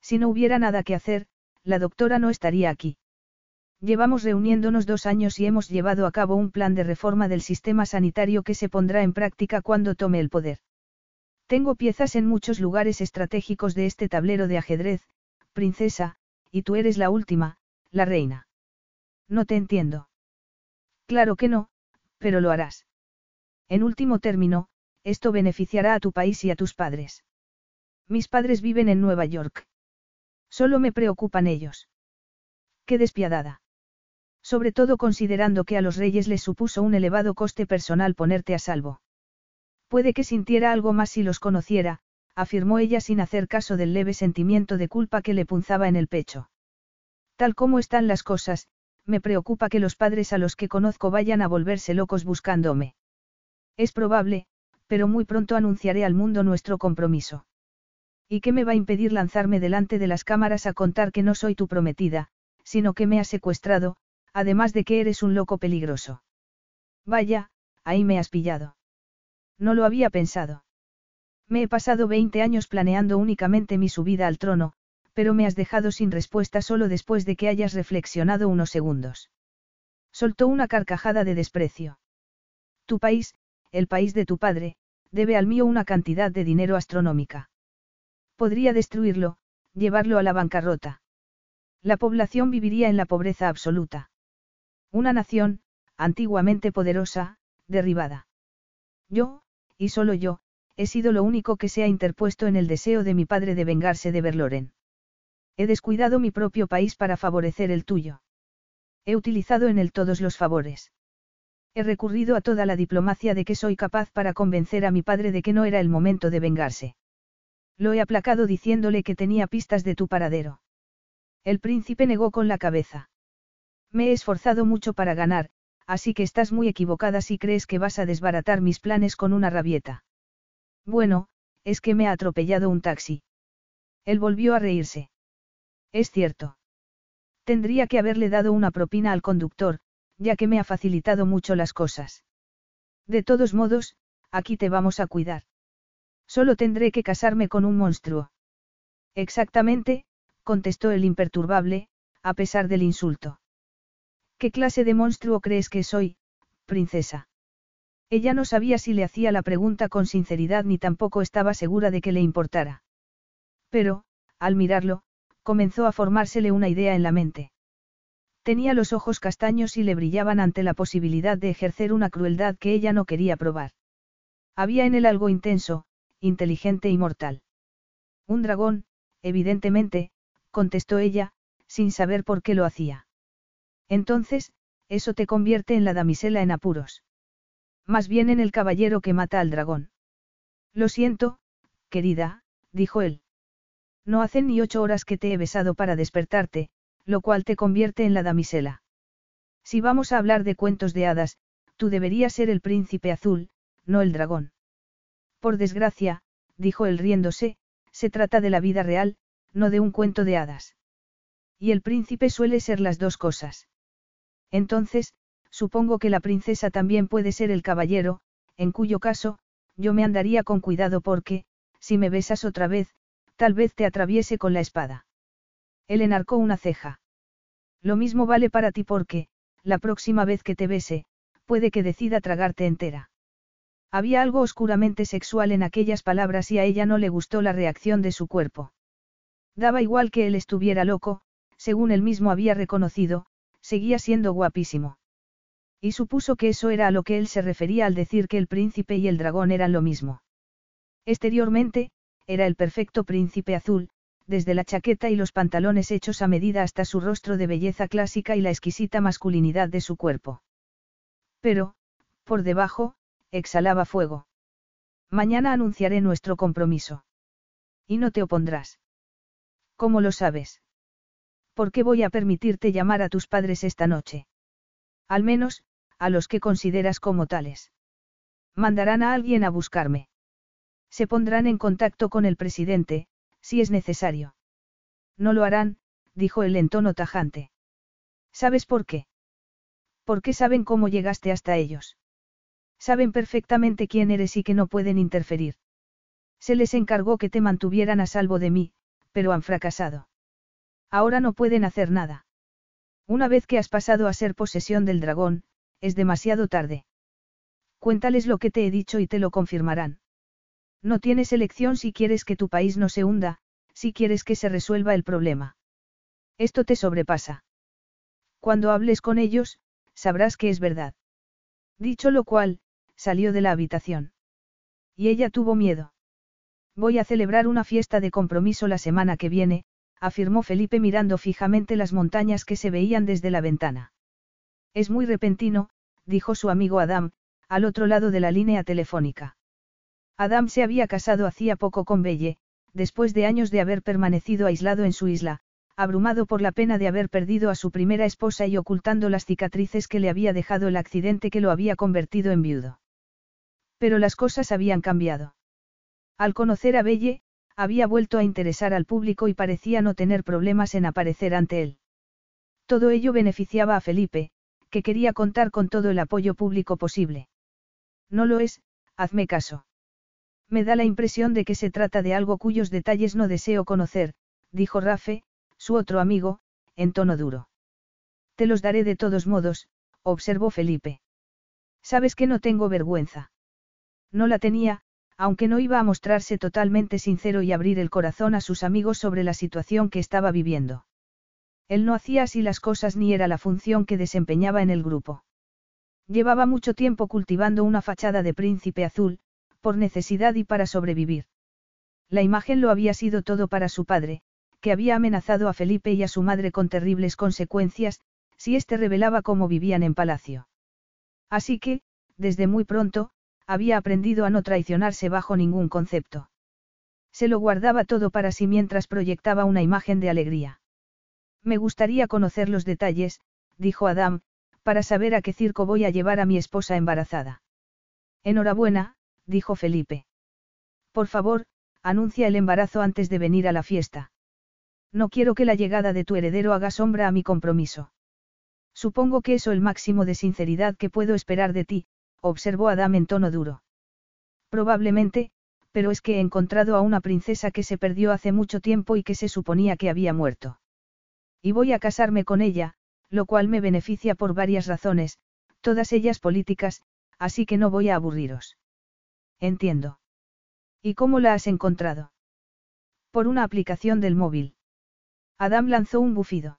Si no hubiera nada que hacer, la doctora no estaría aquí. Llevamos reuniéndonos dos años y hemos llevado a cabo un plan de reforma del sistema sanitario que se pondrá en práctica cuando tome el poder. Tengo piezas en muchos lugares estratégicos de este tablero de ajedrez, princesa, y tú eres la última, la reina. No te entiendo. Claro que no, pero lo harás. En último término, esto beneficiará a tu país y a tus padres. Mis padres viven en Nueva York. Solo me preocupan ellos. Qué despiadada. Sobre todo considerando que a los reyes les supuso un elevado coste personal ponerte a salvo. Puede que sintiera algo más si los conociera, afirmó ella sin hacer caso del leve sentimiento de culpa que le punzaba en el pecho. Tal como están las cosas, me preocupa que los padres a los que conozco vayan a volverse locos buscándome. Es probable, pero muy pronto anunciaré al mundo nuestro compromiso. ¿Y qué me va a impedir lanzarme delante de las cámaras a contar que no soy tu prometida, sino que me has secuestrado, además de que eres un loco peligroso. Vaya, ahí me has pillado. No lo había pensado. Me he pasado 20 años planeando únicamente mi subida al trono, pero me has dejado sin respuesta solo después de que hayas reflexionado unos segundos. Soltó una carcajada de desprecio. Tu país, el país de tu padre, debe al mío una cantidad de dinero astronómica. Podría destruirlo, llevarlo a la bancarrota. La población viviría en la pobreza absoluta. Una nación, antiguamente poderosa, derribada. Yo, y solo yo, he sido lo único que se ha interpuesto en el deseo de mi padre de vengarse de Berloren. He descuidado mi propio país para favorecer el tuyo. He utilizado en él todos los favores. He recurrido a toda la diplomacia de que soy capaz para convencer a mi padre de que no era el momento de vengarse. Lo he aplacado diciéndole que tenía pistas de tu paradero. El príncipe negó con la cabeza. Me he esforzado mucho para ganar, así que estás muy equivocada si crees que vas a desbaratar mis planes con una rabieta. Bueno, es que me ha atropellado un taxi. Él volvió a reírse. Es cierto. Tendría que haberle dado una propina al conductor, ya que me ha facilitado mucho las cosas. De todos modos, aquí te vamos a cuidar. Solo tendré que casarme con un monstruo. Exactamente, contestó el imperturbable, a pesar del insulto. ¿Qué clase de monstruo crees que soy, princesa? Ella no sabía si le hacía la pregunta con sinceridad ni tampoco estaba segura de que le importara. Pero, al mirarlo, comenzó a formársele una idea en la mente. Tenía los ojos castaños y le brillaban ante la posibilidad de ejercer una crueldad que ella no quería probar. Había en él algo intenso, inteligente y mortal. Un dragón, evidentemente, contestó ella, sin saber por qué lo hacía. Entonces, eso te convierte en la damisela en apuros. Más bien en el caballero que mata al dragón. Lo siento, querida, dijo él. No hacen ni ocho horas que te he besado para despertarte, lo cual te convierte en la damisela. Si vamos a hablar de cuentos de hadas, tú deberías ser el príncipe azul, no el dragón. Por desgracia, dijo él riéndose, se trata de la vida real, no de un cuento de hadas. Y el príncipe suele ser las dos cosas. Entonces, supongo que la princesa también puede ser el caballero, en cuyo caso, yo me andaría con cuidado porque, si me besas otra vez, tal vez te atraviese con la espada. Él enarcó una ceja. Lo mismo vale para ti porque, la próxima vez que te bese, puede que decida tragarte entera. Había algo oscuramente sexual en aquellas palabras y a ella no le gustó la reacción de su cuerpo. Daba igual que él estuviera loco, según él mismo había reconocido, seguía siendo guapísimo. Y supuso que eso era a lo que él se refería al decir que el príncipe y el dragón eran lo mismo. Exteriormente, era el perfecto príncipe azul, desde la chaqueta y los pantalones hechos a medida hasta su rostro de belleza clásica y la exquisita masculinidad de su cuerpo. Pero, por debajo, exhalaba fuego. Mañana anunciaré nuestro compromiso. Y no te opondrás. ¿Cómo lo sabes? ¿Por qué voy a permitirte llamar a tus padres esta noche? Al menos, a los que consideras como tales. Mandarán a alguien a buscarme. Se pondrán en contacto con el presidente, si es necesario. No lo harán, dijo él en tono tajante. ¿Sabes por qué? Porque saben cómo llegaste hasta ellos. Saben perfectamente quién eres y que no pueden interferir. Se les encargó que te mantuvieran a salvo de mí, pero han fracasado. Ahora no pueden hacer nada. Una vez que has pasado a ser posesión del dragón, es demasiado tarde. Cuéntales lo que te he dicho y te lo confirmarán. No tienes elección si quieres que tu país no se hunda, si quieres que se resuelva el problema. Esto te sobrepasa. Cuando hables con ellos, sabrás que es verdad. Dicho lo cual, salió de la habitación. Y ella tuvo miedo. Voy a celebrar una fiesta de compromiso la semana que viene, afirmó Felipe mirando fijamente las montañas que se veían desde la ventana. Es muy repentino, dijo su amigo Adam, al otro lado de la línea telefónica. Adam se había casado hacía poco con Belle, después de años de haber permanecido aislado en su isla, abrumado por la pena de haber perdido a su primera esposa y ocultando las cicatrices que le había dejado el accidente que lo había convertido en viudo. Pero las cosas habían cambiado. Al conocer a Belle, había vuelto a interesar al público y parecía no tener problemas en aparecer ante él. Todo ello beneficiaba a Felipe, que quería contar con todo el apoyo público posible. No lo es, hazme caso. Me da la impresión de que se trata de algo cuyos detalles no deseo conocer, dijo Rafe, su otro amigo, en tono duro. Te los daré de todos modos, observó Felipe. Sabes que no tengo vergüenza. No la tenía, aunque no iba a mostrarse totalmente sincero y abrir el corazón a sus amigos sobre la situación que estaba viviendo. Él no hacía así las cosas ni era la función que desempeñaba en el grupo. Llevaba mucho tiempo cultivando una fachada de príncipe azul, por necesidad y para sobrevivir. La imagen lo había sido todo para su padre, que había amenazado a Felipe y a su madre con terribles consecuencias, si éste revelaba cómo vivían en palacio. Así que, desde muy pronto, había aprendido a no traicionarse bajo ningún concepto. Se lo guardaba todo para sí mientras proyectaba una imagen de alegría. Me gustaría conocer los detalles, dijo Adam, para saber a qué circo voy a llevar a mi esposa embarazada. Enhorabuena, dijo Felipe. Por favor, anuncia el embarazo antes de venir a la fiesta. No quiero que la llegada de tu heredero haga sombra a mi compromiso. Supongo que eso es el máximo de sinceridad que puedo esperar de ti, observó Adam en tono duro. Probablemente, pero es que he encontrado a una princesa que se perdió hace mucho tiempo y que se suponía que había muerto. Y voy a casarme con ella, lo cual me beneficia por varias razones, todas ellas políticas, así que no voy a aburriros. Entiendo. ¿Y cómo la has encontrado? Por una aplicación del móvil. Adam lanzó un bufido.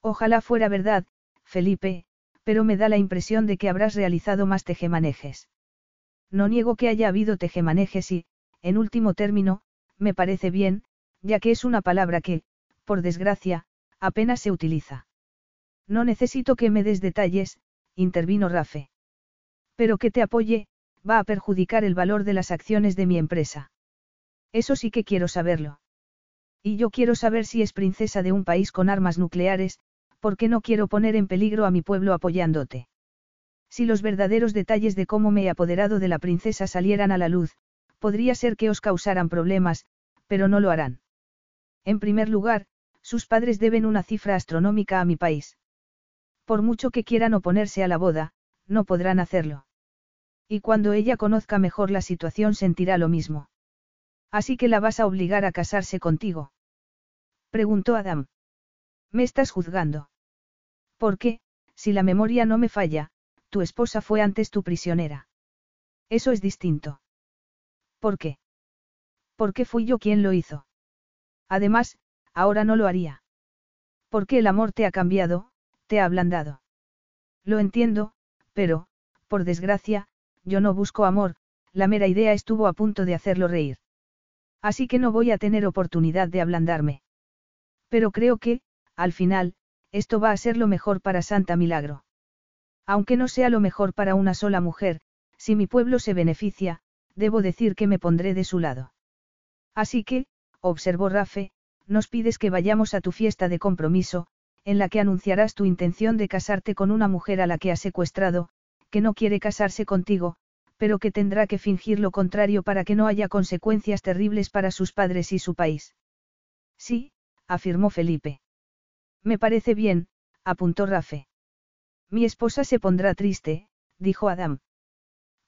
Ojalá fuera verdad, Felipe, pero me da la impresión de que habrás realizado más tejemanejes. No niego que haya habido tejemanejes y, en último término, me parece bien, ya que es una palabra que, por desgracia, apenas se utiliza. No necesito que me des detalles, intervino Rafe. Pero que te apoye, va a perjudicar el valor de las acciones de mi empresa. Eso sí que quiero saberlo. Y yo quiero saber si es princesa de un país con armas nucleares, porque no quiero poner en peligro a mi pueblo apoyándote. Si los verdaderos detalles de cómo me he apoderado de la princesa salieran a la luz, podría ser que os causaran problemas, pero no lo harán. En primer lugar, sus padres deben una cifra astronómica a mi país. Por mucho que quieran oponerse a la boda, no podrán hacerlo. Y cuando ella conozca mejor la situación sentirá lo mismo. Así que la vas a obligar a casarse contigo. Preguntó Adam. ¿Me estás juzgando? ¿Por qué, si la memoria no me falla, tu esposa fue antes tu prisionera? Eso es distinto. ¿Por qué? Porque fui yo quien lo hizo. Además, ahora no lo haría. Porque el amor te ha cambiado, te ha ablandado. Lo entiendo, pero, por desgracia, yo no busco amor, la mera idea estuvo a punto de hacerlo reír. Así que no voy a tener oportunidad de ablandarme. Pero creo que, al final, esto va a ser lo mejor para Santa Milagro. Aunque no sea lo mejor para una sola mujer, si mi pueblo se beneficia, debo decir que me pondré de su lado. Así que, observó Rafe, nos pides que vayamos a tu fiesta de compromiso, en la que anunciarás tu intención de casarte con una mujer a la que has secuestrado, que no quiere casarse contigo, pero que tendrá que fingir lo contrario para que no haya consecuencias terribles para sus padres y su país. Sí, afirmó Felipe. Me parece bien, apuntó Rafe. Mi esposa se pondrá triste, dijo Adam.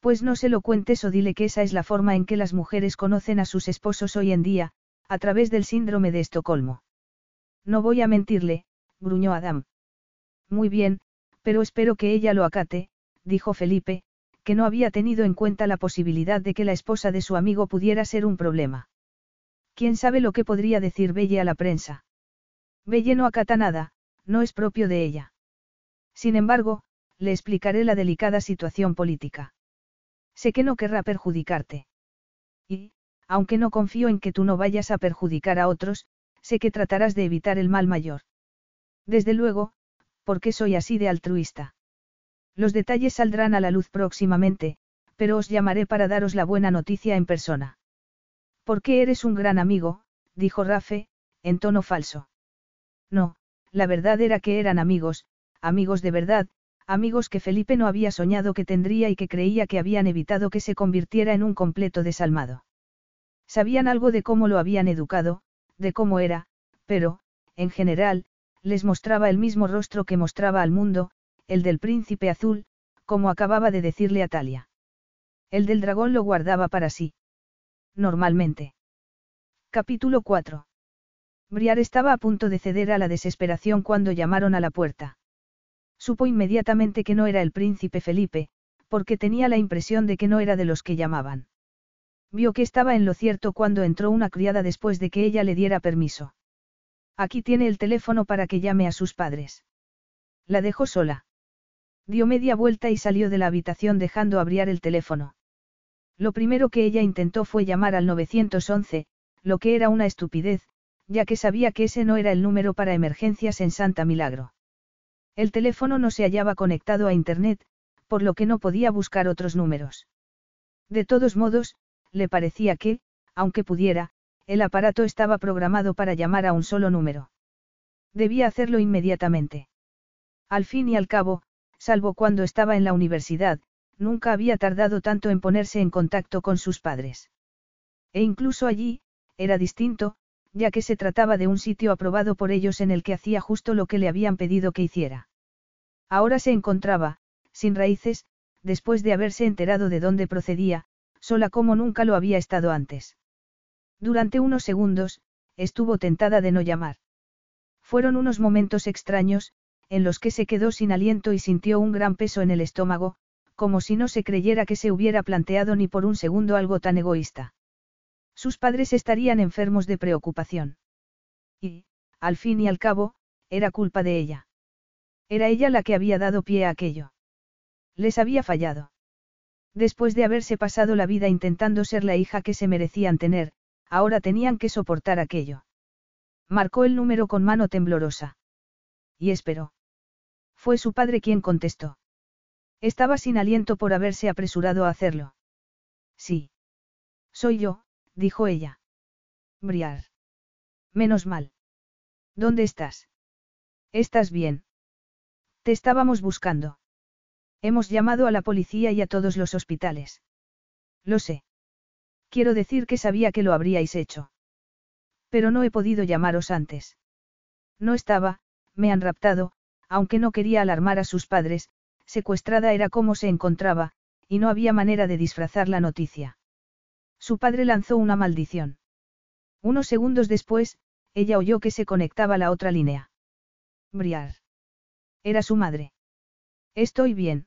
Pues no se lo cuentes o dile que esa es la forma en que las mujeres conocen a sus esposos hoy en día, a través del síndrome de Estocolmo. No voy a mentirle, gruñó Adam. Muy bien, pero espero que ella lo acate, dijo Felipe, que no había tenido en cuenta la posibilidad de que la esposa de su amigo pudiera ser un problema. ¿Quién sabe lo que podría decir Belle a la prensa? Belle no acata nada, no es propio de ella. Sin embargo, le explicaré la delicada situación política. Sé que no querrá perjudicarte. Y, aunque no confío en que tú no vayas a perjudicar a otros, sé que tratarás de evitar el mal mayor. Desde luego, porque soy así de altruista. Los detalles saldrán a la luz próximamente, pero os llamaré para daros la buena noticia en persona. Porque eres un gran amigo, dijo Rafe, en tono falso. No, la verdad era que eran amigos, amigos de verdad, amigos que Felipe no había soñado que tendría y que creía que habían evitado que se convirtiera en un completo desalmado. Sabían algo de cómo lo habían educado, de cómo era, pero, en general, les mostraba el mismo rostro que mostraba al mundo, el del príncipe azul, como acababa de decirle a Talia. El del dragón lo guardaba para sí. Normalmente. Capítulo 4. Briar estaba a punto de ceder a la desesperación cuando llamaron a la puerta. Supo inmediatamente que no era el príncipe Felipe, porque tenía la impresión de que no era de los que llamaban. Vio que estaba en lo cierto cuando entró una criada después de que ella le diera permiso. Aquí tiene el teléfono para que llame a sus padres. La dejó sola. Dio media vuelta y salió de la habitación dejando abrir el teléfono. Lo primero que ella intentó fue llamar al 911, lo que era una estupidez, ya que sabía que ese no era el número para emergencias en Santa Milagro. El teléfono no se hallaba conectado a Internet, por lo que no podía buscar otros números. De todos modos, le parecía que, aunque pudiera, el aparato estaba programado para llamar a un solo número. Debía hacerlo inmediatamente. Al fin y al cabo, salvo cuando estaba en la universidad, nunca había tardado tanto en ponerse en contacto con sus padres. E incluso allí, era distinto, ya que se trataba de un sitio aprobado por ellos en el que hacía justo lo que le habían pedido que hiciera. Ahora se encontraba, sin raíces, después de haberse enterado de dónde procedía, sola como nunca lo había estado antes. Durante unos segundos, estuvo tentada de no llamar. Fueron unos momentos extraños, en los que se quedó sin aliento y sintió un gran peso en el estómago, como si no se creyera que se hubiera planteado ni por un segundo algo tan egoísta. Sus padres estarían enfermos de preocupación. Y, al fin y al cabo, era culpa de ella. Era ella la que había dado pie a aquello. Les había fallado. Después de haberse pasado la vida intentando ser la hija que se merecían tener, ahora tenían que soportar aquello. Marcó el número con mano temblorosa. Y esperó. Fue su padre quien contestó. Estaba sin aliento por haberse apresurado a hacerlo. Sí. Soy yo, dijo ella. Briar. Menos mal. ¿Dónde estás? ¿Estás bien? Te estábamos buscando. Hemos llamado a la policía y a todos los hospitales. Lo sé. Quiero decir que sabía que lo habríais hecho. Pero no he podido llamaros antes. No estaba, me han raptado, aunque no quería alarmar a sus padres, secuestrada era como se encontraba, y no había manera de disfrazar la noticia. Su padre lanzó una maldición. Unos segundos después, ella oyó que se conectaba la otra línea. Briar. Era su madre. Estoy bien.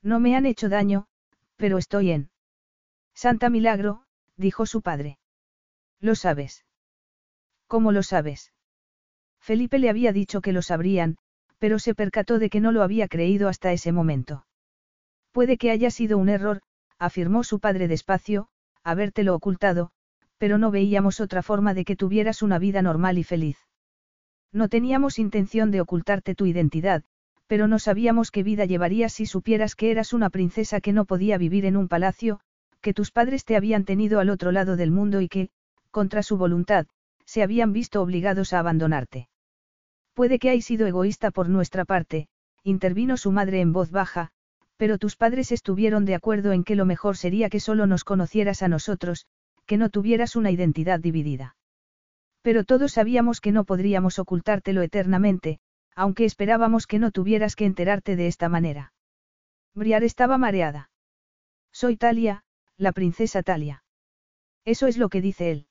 No me han hecho daño, Pero estoy en. Santa Milagro, dijo su padre. ¿Lo sabes? ¿Cómo lo sabes? Felipe le había dicho que lo sabrían, pero se percató de que no lo había creído hasta ese momento. Puede que haya sido un error, afirmó su padre despacio, habértelo ocultado, pero no veíamos otra forma de que tuvieras una vida normal y feliz. No teníamos intención de ocultarte tu identidad, pero no sabíamos qué vida llevarías si supieras que eras una princesa que no podía vivir en un palacio, que tus padres te habían tenido al otro lado del mundo y que, contra su voluntad, se habían visto obligados a abandonarte. Puede que hay sido egoísta por nuestra parte, intervino su madre en voz baja, pero tus padres estuvieron de acuerdo en que lo mejor sería que solo nos conocieras a nosotros, que no tuvieras una identidad dividida. Pero todos sabíamos que no podríamos ocultártelo eternamente, aunque esperábamos que no tuvieras que enterarte de esta manera. Briar estaba mareada. Soy Talia, la princesa Talia. Eso es lo que dice él.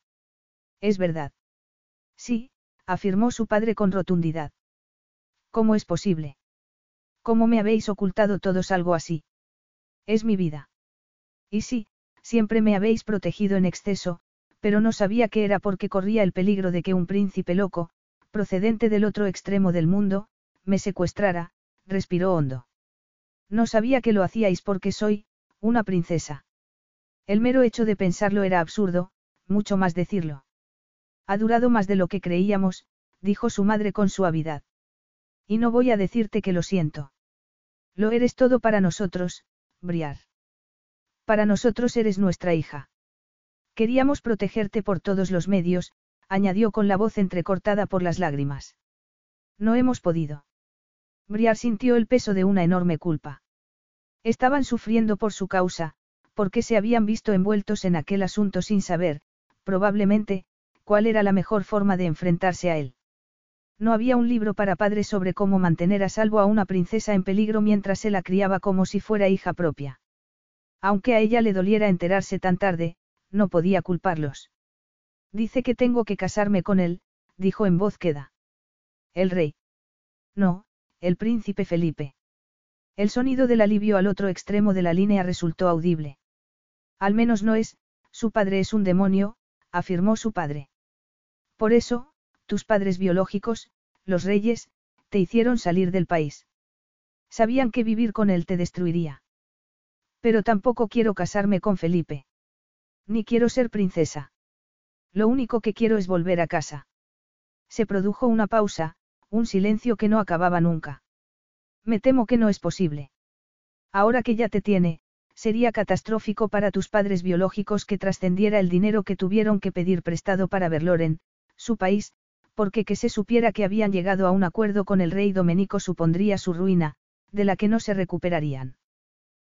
Es verdad. Sí, afirmó su padre con rotundidad. ¿Cómo es posible? ¿Cómo me habéis ocultado todos algo así? Es mi vida. Y sí, siempre me habéis protegido en exceso, pero no sabía que era porque corría el peligro de que un príncipe loco, procedente del otro extremo del mundo, me secuestrara, respiró hondo. No sabía que lo hacíais porque soy, una princesa. El mero hecho de pensarlo era absurdo, mucho más decirlo. Ha durado más de lo que creíamos, dijo su madre con suavidad. Y no voy a decirte que lo siento. Lo eres todo para nosotros, Briar. Para nosotros eres nuestra hija. Queríamos protegerte por todos los medios, añadió con la voz entrecortada por las lágrimas. No hemos podido. Briar sintió el peso de una enorme culpa. Estaban sufriendo por su causa, porque se habían visto envueltos en aquel asunto sin saber, probablemente, cuál era la mejor forma de enfrentarse a él. No había un libro para padres sobre cómo mantener a salvo a una princesa en peligro mientras se la criaba como si fuera hija propia. Aunque a ella le doliera enterarse tan tarde, no podía culparlos. Dice que tengo que casarme con él, dijo en voz queda. El rey. No, el príncipe Felipe. El sonido del alivio al otro extremo de la línea resultó audible. Al menos no es, su padre es un demonio, afirmó su padre. Por eso, tus padres biológicos, los reyes, te hicieron salir del país. Sabían que vivir con él te destruiría. Pero tampoco quiero casarme con Felipe. Ni quiero ser princesa. Lo único que quiero es volver a casa. Se produjo una pausa, un silencio que no acababa nunca. Me temo que no es posible. Ahora que ya te tiene, sería catastrófico para tus padres biológicos que trascendiera el dinero que tuvieron que pedir prestado para Verloren, su país, porque que se supiera que habían llegado a un acuerdo con el rey Domenico supondría su ruina, de la que no se recuperarían.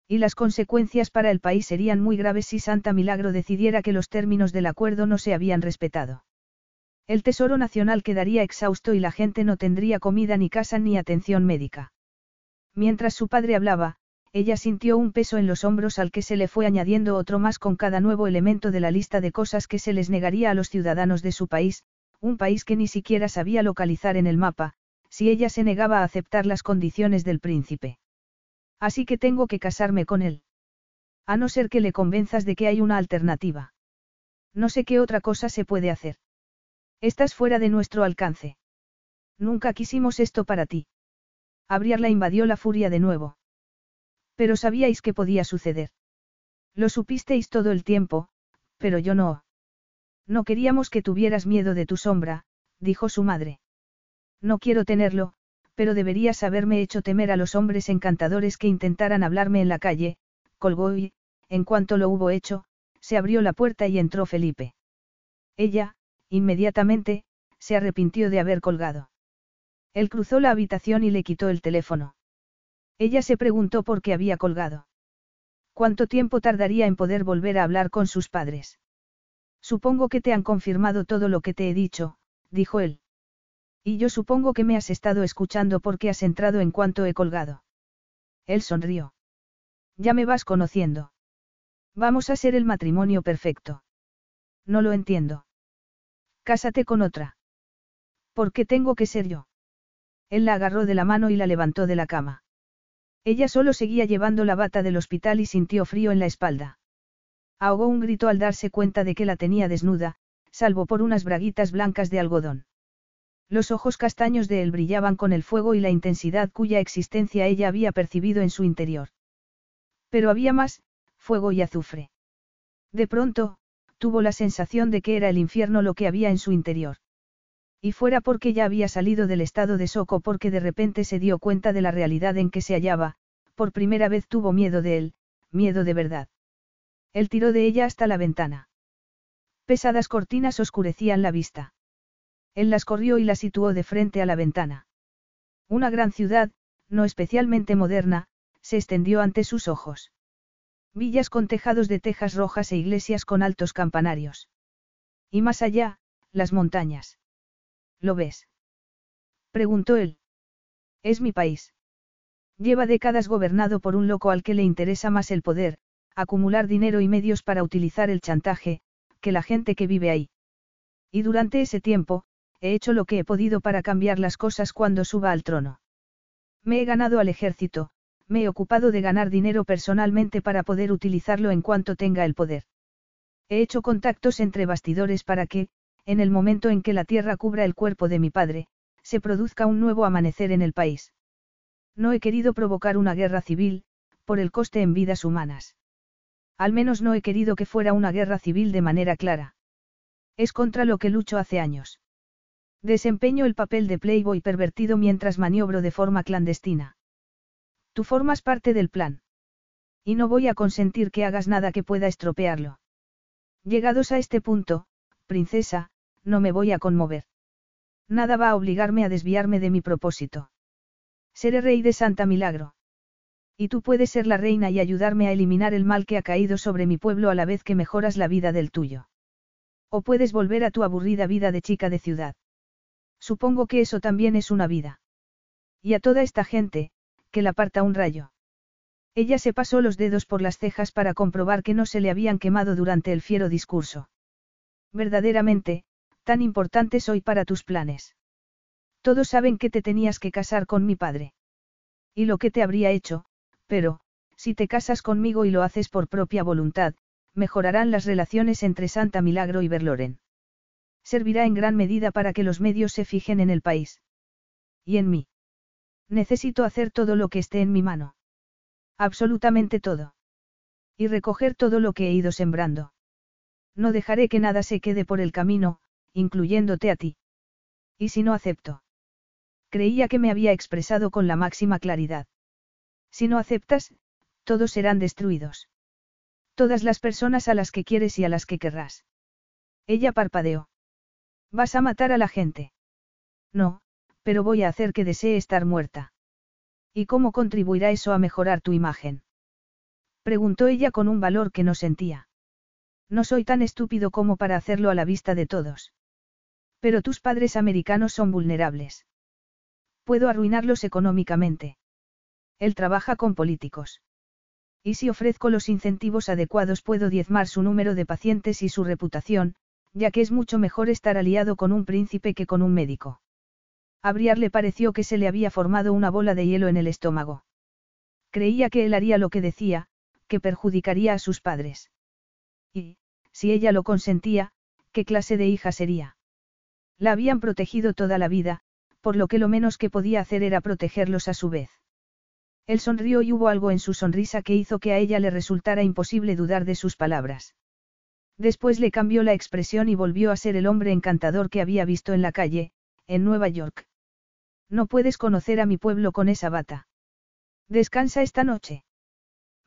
Y las consecuencias para el país serían muy graves si Santa Milagro decidiera que los términos del acuerdo no se habían respetado. El Tesoro Nacional quedaría exhausto y la gente no tendría comida ni casa ni atención médica. Mientras su padre hablaba, ella sintió un peso en los hombros al que se le fue añadiendo otro más con cada nuevo elemento de la lista de cosas que se les negaría a los ciudadanos de su país, un país que ni siquiera sabía localizar en el mapa, si ella se negaba a aceptar las condiciones del príncipe. Así que tengo que casarme con él. A no ser que le convenzas de que hay una alternativa. No sé qué otra cosa se puede hacer. Estás fuera de nuestro alcance. Nunca quisimos esto para ti. Abriarla invadió la furia de nuevo. Pero sabíais que podía suceder. Lo supisteis todo el tiempo, pero yo no. No queríamos que tuvieras miedo de tu sombra, dijo su madre. No quiero tenerlo, pero deberías haberme hecho temer a los hombres encantadores que intentaran hablarme en la calle, colgó y, en cuanto lo hubo hecho, se abrió la puerta y entró Felipe. Ella, inmediatamente, se arrepintió de haber colgado. Él cruzó la habitación y le quitó el teléfono. Ella se preguntó por qué había colgado. ¿Cuánto tiempo tardaría en poder volver a hablar con sus padres? Supongo que te han confirmado todo lo que te he dicho, dijo él. Y yo supongo que me has estado escuchando porque has entrado en cuanto he colgado. Él sonrió. Ya me vas conociendo. Vamos a ser el matrimonio perfecto. No lo entiendo. Cásate con otra. ¿Por qué tengo que ser yo? Él la agarró de la mano y la levantó de la cama. Ella solo seguía llevando la bata del hospital y sintió frío en la espalda. Ahogó un grito al darse cuenta de que la tenía desnuda, salvo por unas braguitas blancas de algodón. Los ojos castaños de él brillaban con el fuego y la intensidad cuya existencia ella había percibido en su interior. Pero había más, fuego y azufre. De pronto, tuvo la sensación de que era el infierno lo que había en su interior. Y fuera porque ya había salido del estado de soco porque de repente se dio cuenta de la realidad en que se hallaba, por primera vez tuvo miedo de él, miedo de verdad. Él tiró de ella hasta la ventana. Pesadas cortinas oscurecían la vista. Él las corrió y la situó de frente a la ventana. Una gran ciudad, no especialmente moderna, se extendió ante sus ojos. Villas con tejados de tejas rojas e iglesias con altos campanarios. Y más allá, las montañas. ¿Lo ves? Preguntó él. Es mi país. Lleva décadas gobernado por un loco al que le interesa más el poder, acumular dinero y medios para utilizar el chantaje, que la gente que vive ahí. Y durante ese tiempo, he hecho lo que he podido para cambiar las cosas cuando suba al trono. Me he ganado al ejército, me he ocupado de ganar dinero personalmente para poder utilizarlo en cuanto tenga el poder. He hecho contactos entre bastidores para que, en el momento en que la tierra cubra el cuerpo de mi padre, se produzca un nuevo amanecer en el país. No he querido provocar una guerra civil, por el coste en vidas humanas. Al menos no he querido que fuera una guerra civil de manera clara. Es contra lo que lucho hace años. Desempeño el papel de playboy pervertido mientras maniobro de forma clandestina. Tú formas parte del plan. Y no voy a consentir que hagas nada que pueda estropearlo. Llegados a este punto, princesa, no me voy a conmover. Nada va a obligarme a desviarme de mi propósito. Seré rey de Santa Milagro. Y tú puedes ser la reina y ayudarme a eliminar el mal que ha caído sobre mi pueblo a la vez que mejoras la vida del tuyo. O puedes volver a tu aburrida vida de chica de ciudad. Supongo que eso también es una vida. Y a toda esta gente, que la parta un rayo. Ella se pasó los dedos por las cejas para comprobar que no se le habían quemado durante el fiero discurso. Verdaderamente, tan importante soy para tus planes. Todos saben que te tenías que casar con mi padre. Y lo que te habría hecho, pero, si te casas conmigo y lo haces por propia voluntad, mejorarán las relaciones entre Santa Milagro y Berloren. Servirá en gran medida para que los medios se fijen en el país. Y en mí. Necesito hacer todo lo que esté en mi mano. Absolutamente todo. Y recoger todo lo que he ido sembrando. No dejaré que nada se quede por el camino, incluyéndote a ti. ¿Y si no acepto? Creía que me había expresado con la máxima claridad. Si no aceptas, todos serán destruidos. Todas las personas a las que quieres y a las que querrás. Ella parpadeó. ¿Vas a matar a la gente? No, pero voy a hacer que desee estar muerta. ¿Y cómo contribuirá eso a mejorar tu imagen? Preguntó ella con un valor que no sentía. No soy tan estúpido como para hacerlo a la vista de todos. Pero tus padres americanos son vulnerables. Puedo arruinarlos económicamente. Él trabaja con políticos. Y si ofrezco los incentivos adecuados puedo diezmar su número de pacientes y su reputación, ya que es mucho mejor estar aliado con un príncipe que con un médico. A Briar le pareció que se le había formado una bola de hielo en el estómago. Creía que él haría lo que decía, que perjudicaría a sus padres. Y, si ella lo consentía, ¿qué clase de hija sería? La habían protegido toda la vida, por lo que lo menos que podía hacer era protegerlos a su vez. Él sonrió y hubo algo en su sonrisa que hizo que a ella le resultara imposible dudar de sus palabras. Después le cambió la expresión y volvió a ser el hombre encantador que había visto en la calle, en Nueva York. No puedes conocer a mi pueblo con esa bata. Descansa esta noche.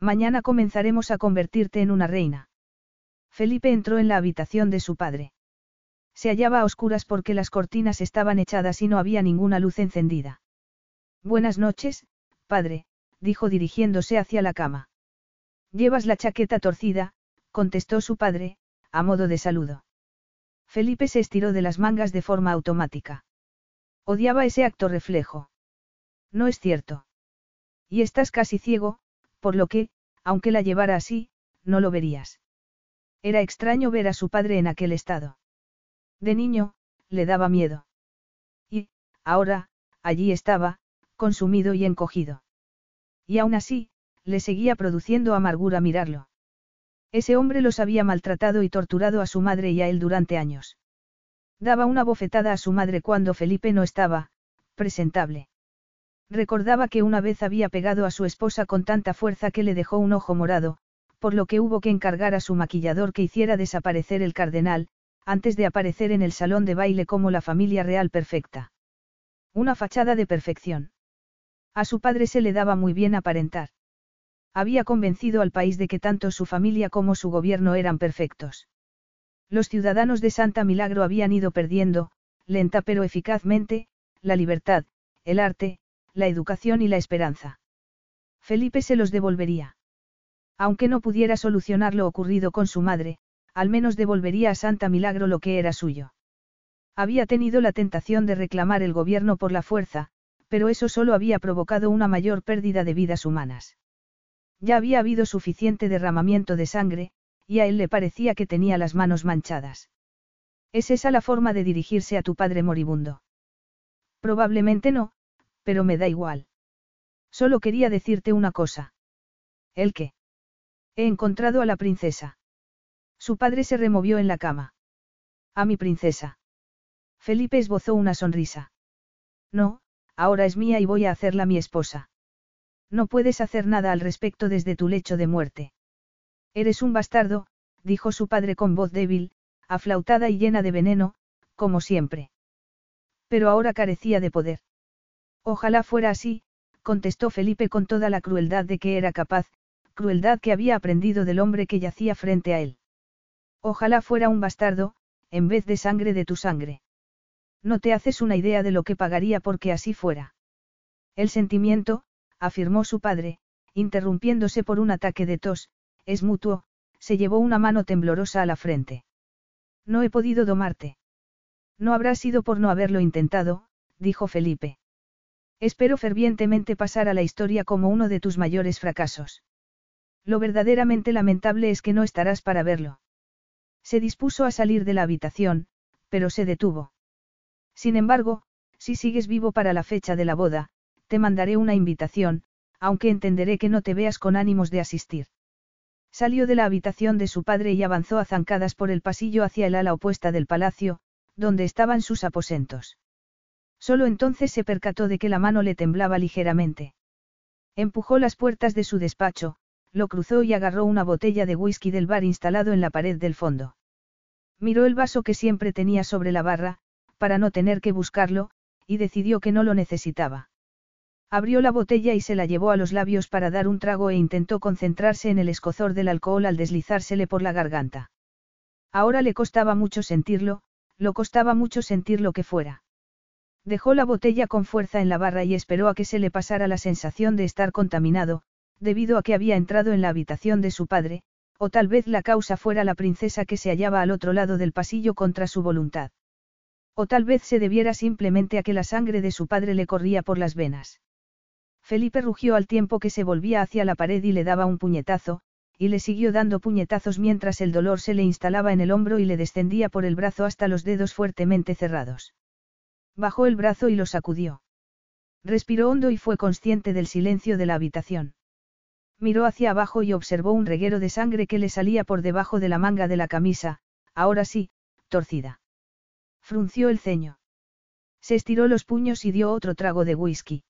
Mañana comenzaremos a convertirte en una reina. Felipe entró en la habitación de su padre. Se hallaba a oscuras porque las cortinas estaban echadas y no había ninguna luz encendida. Buenas noches, padre, dijo dirigiéndose hacia la cama. Llevas la chaqueta torcida, contestó su padre, a modo de saludo. Felipe se estiró de las mangas de forma automática. Odiaba ese acto reflejo. No es cierto. Y estás casi ciego, por lo que, aunque la llevara así, no lo verías. Era extraño ver a su padre en aquel estado. De niño, le daba miedo. Y, ahora, allí estaba, consumido y encogido. Y aún así, le seguía produciendo amargura mirarlo. Ese hombre los había maltratado y torturado a su madre y a él durante años. Daba una bofetada a su madre cuando Felipe no estaba, presentable. Recordaba que una vez había pegado a su esposa con tanta fuerza que le dejó un ojo morado, por lo que hubo que encargar a su maquillador que hiciera desaparecer el cardenal, antes de aparecer en el salón de baile como la familia real perfecta. Una fachada de perfección. A su padre se le daba muy bien aparentar. Había convencido al país de que tanto su familia como su gobierno eran perfectos. Los ciudadanos de Santa Milagro habían ido perdiendo, lenta pero eficazmente, la libertad, el arte, la educación y la esperanza. Felipe se los devolvería. Aunque no pudiera solucionar lo ocurrido con su madre, al menos devolvería a Santa Milagro lo que era suyo. Había tenido la tentación de reclamar el gobierno por la fuerza, pero eso solo había provocado una mayor pérdida de vidas humanas. Ya había habido suficiente derramamiento de sangre, y a él le parecía que tenía las manos manchadas. ¿Es esa la forma de dirigirse a tu padre moribundo? Probablemente no, pero me da igual. Solo quería decirte una cosa. ¿El qué? He encontrado a la princesa. Su padre se removió en la cama. A mi princesa. Felipe esbozó una sonrisa. No, ahora es mía y voy a hacerla mi esposa. No puedes hacer nada al respecto desde tu lecho de muerte. Eres un bastardo, dijo su padre con voz débil, aflautada y llena de veneno, como siempre. Pero ahora carecía de poder. Ojalá fuera así, contestó Felipe con toda la crueldad de que era capaz, crueldad que había aprendido del hombre que yacía frente a él. Ojalá fuera un bastardo, en vez de sangre de tu sangre. No te haces una idea de lo que pagaría porque así fuera. El sentimiento, afirmó su padre, interrumpiéndose por un ataque de tos, es mutuo, se llevó una mano temblorosa a la frente. No he podido domarte. No habrá sido por no haberlo intentado, dijo Felipe. Espero fervientemente pasar a la historia como uno de tus mayores fracasos. Lo verdaderamente lamentable es que no estarás para verlo. Se dispuso a salir de la habitación, pero se detuvo. Sin embargo, si sigues vivo para la fecha de la boda, te mandaré una invitación, aunque entenderé que no te veas con ánimos de asistir. Salió de la habitación de su padre y avanzó a zancadas por el pasillo hacia el ala opuesta del palacio, donde estaban sus aposentos. Solo entonces se percató de que la mano le temblaba ligeramente. Empujó las puertas de su despacho, lo cruzó y agarró una botella de whisky del bar instalado en la pared del fondo. Miró el vaso que siempre tenía sobre la barra, para no tener que buscarlo, y decidió que no lo necesitaba. Abrió la botella y se la llevó a los labios para dar un trago e intentó concentrarse en el escozor del alcohol al deslizársele por la garganta. Ahora le costaba mucho sentirlo, lo costaba mucho sentir lo que fuera. Dejó la botella con fuerza en la barra y esperó a que se le pasara la sensación de estar contaminado, debido a que había entrado en la habitación de su padre, o tal vez la causa fuera la princesa que se hallaba al otro lado del pasillo contra su voluntad. O tal vez se debiera simplemente a que la sangre de su padre le corría por las venas. Felipe rugió al tiempo que se volvía hacia la pared y le daba un puñetazo, y le siguió dando puñetazos mientras el dolor se le instalaba en el hombro y le descendía por el brazo hasta los dedos fuertemente cerrados. Bajó el brazo y lo sacudió. Respiró hondo y fue consciente del silencio de la habitación. Miró hacia abajo y observó un reguero de sangre que le salía por debajo de la manga de la camisa, ahora sí, torcida. Frunció el ceño. Se estiró los puños y dio otro trago de whisky.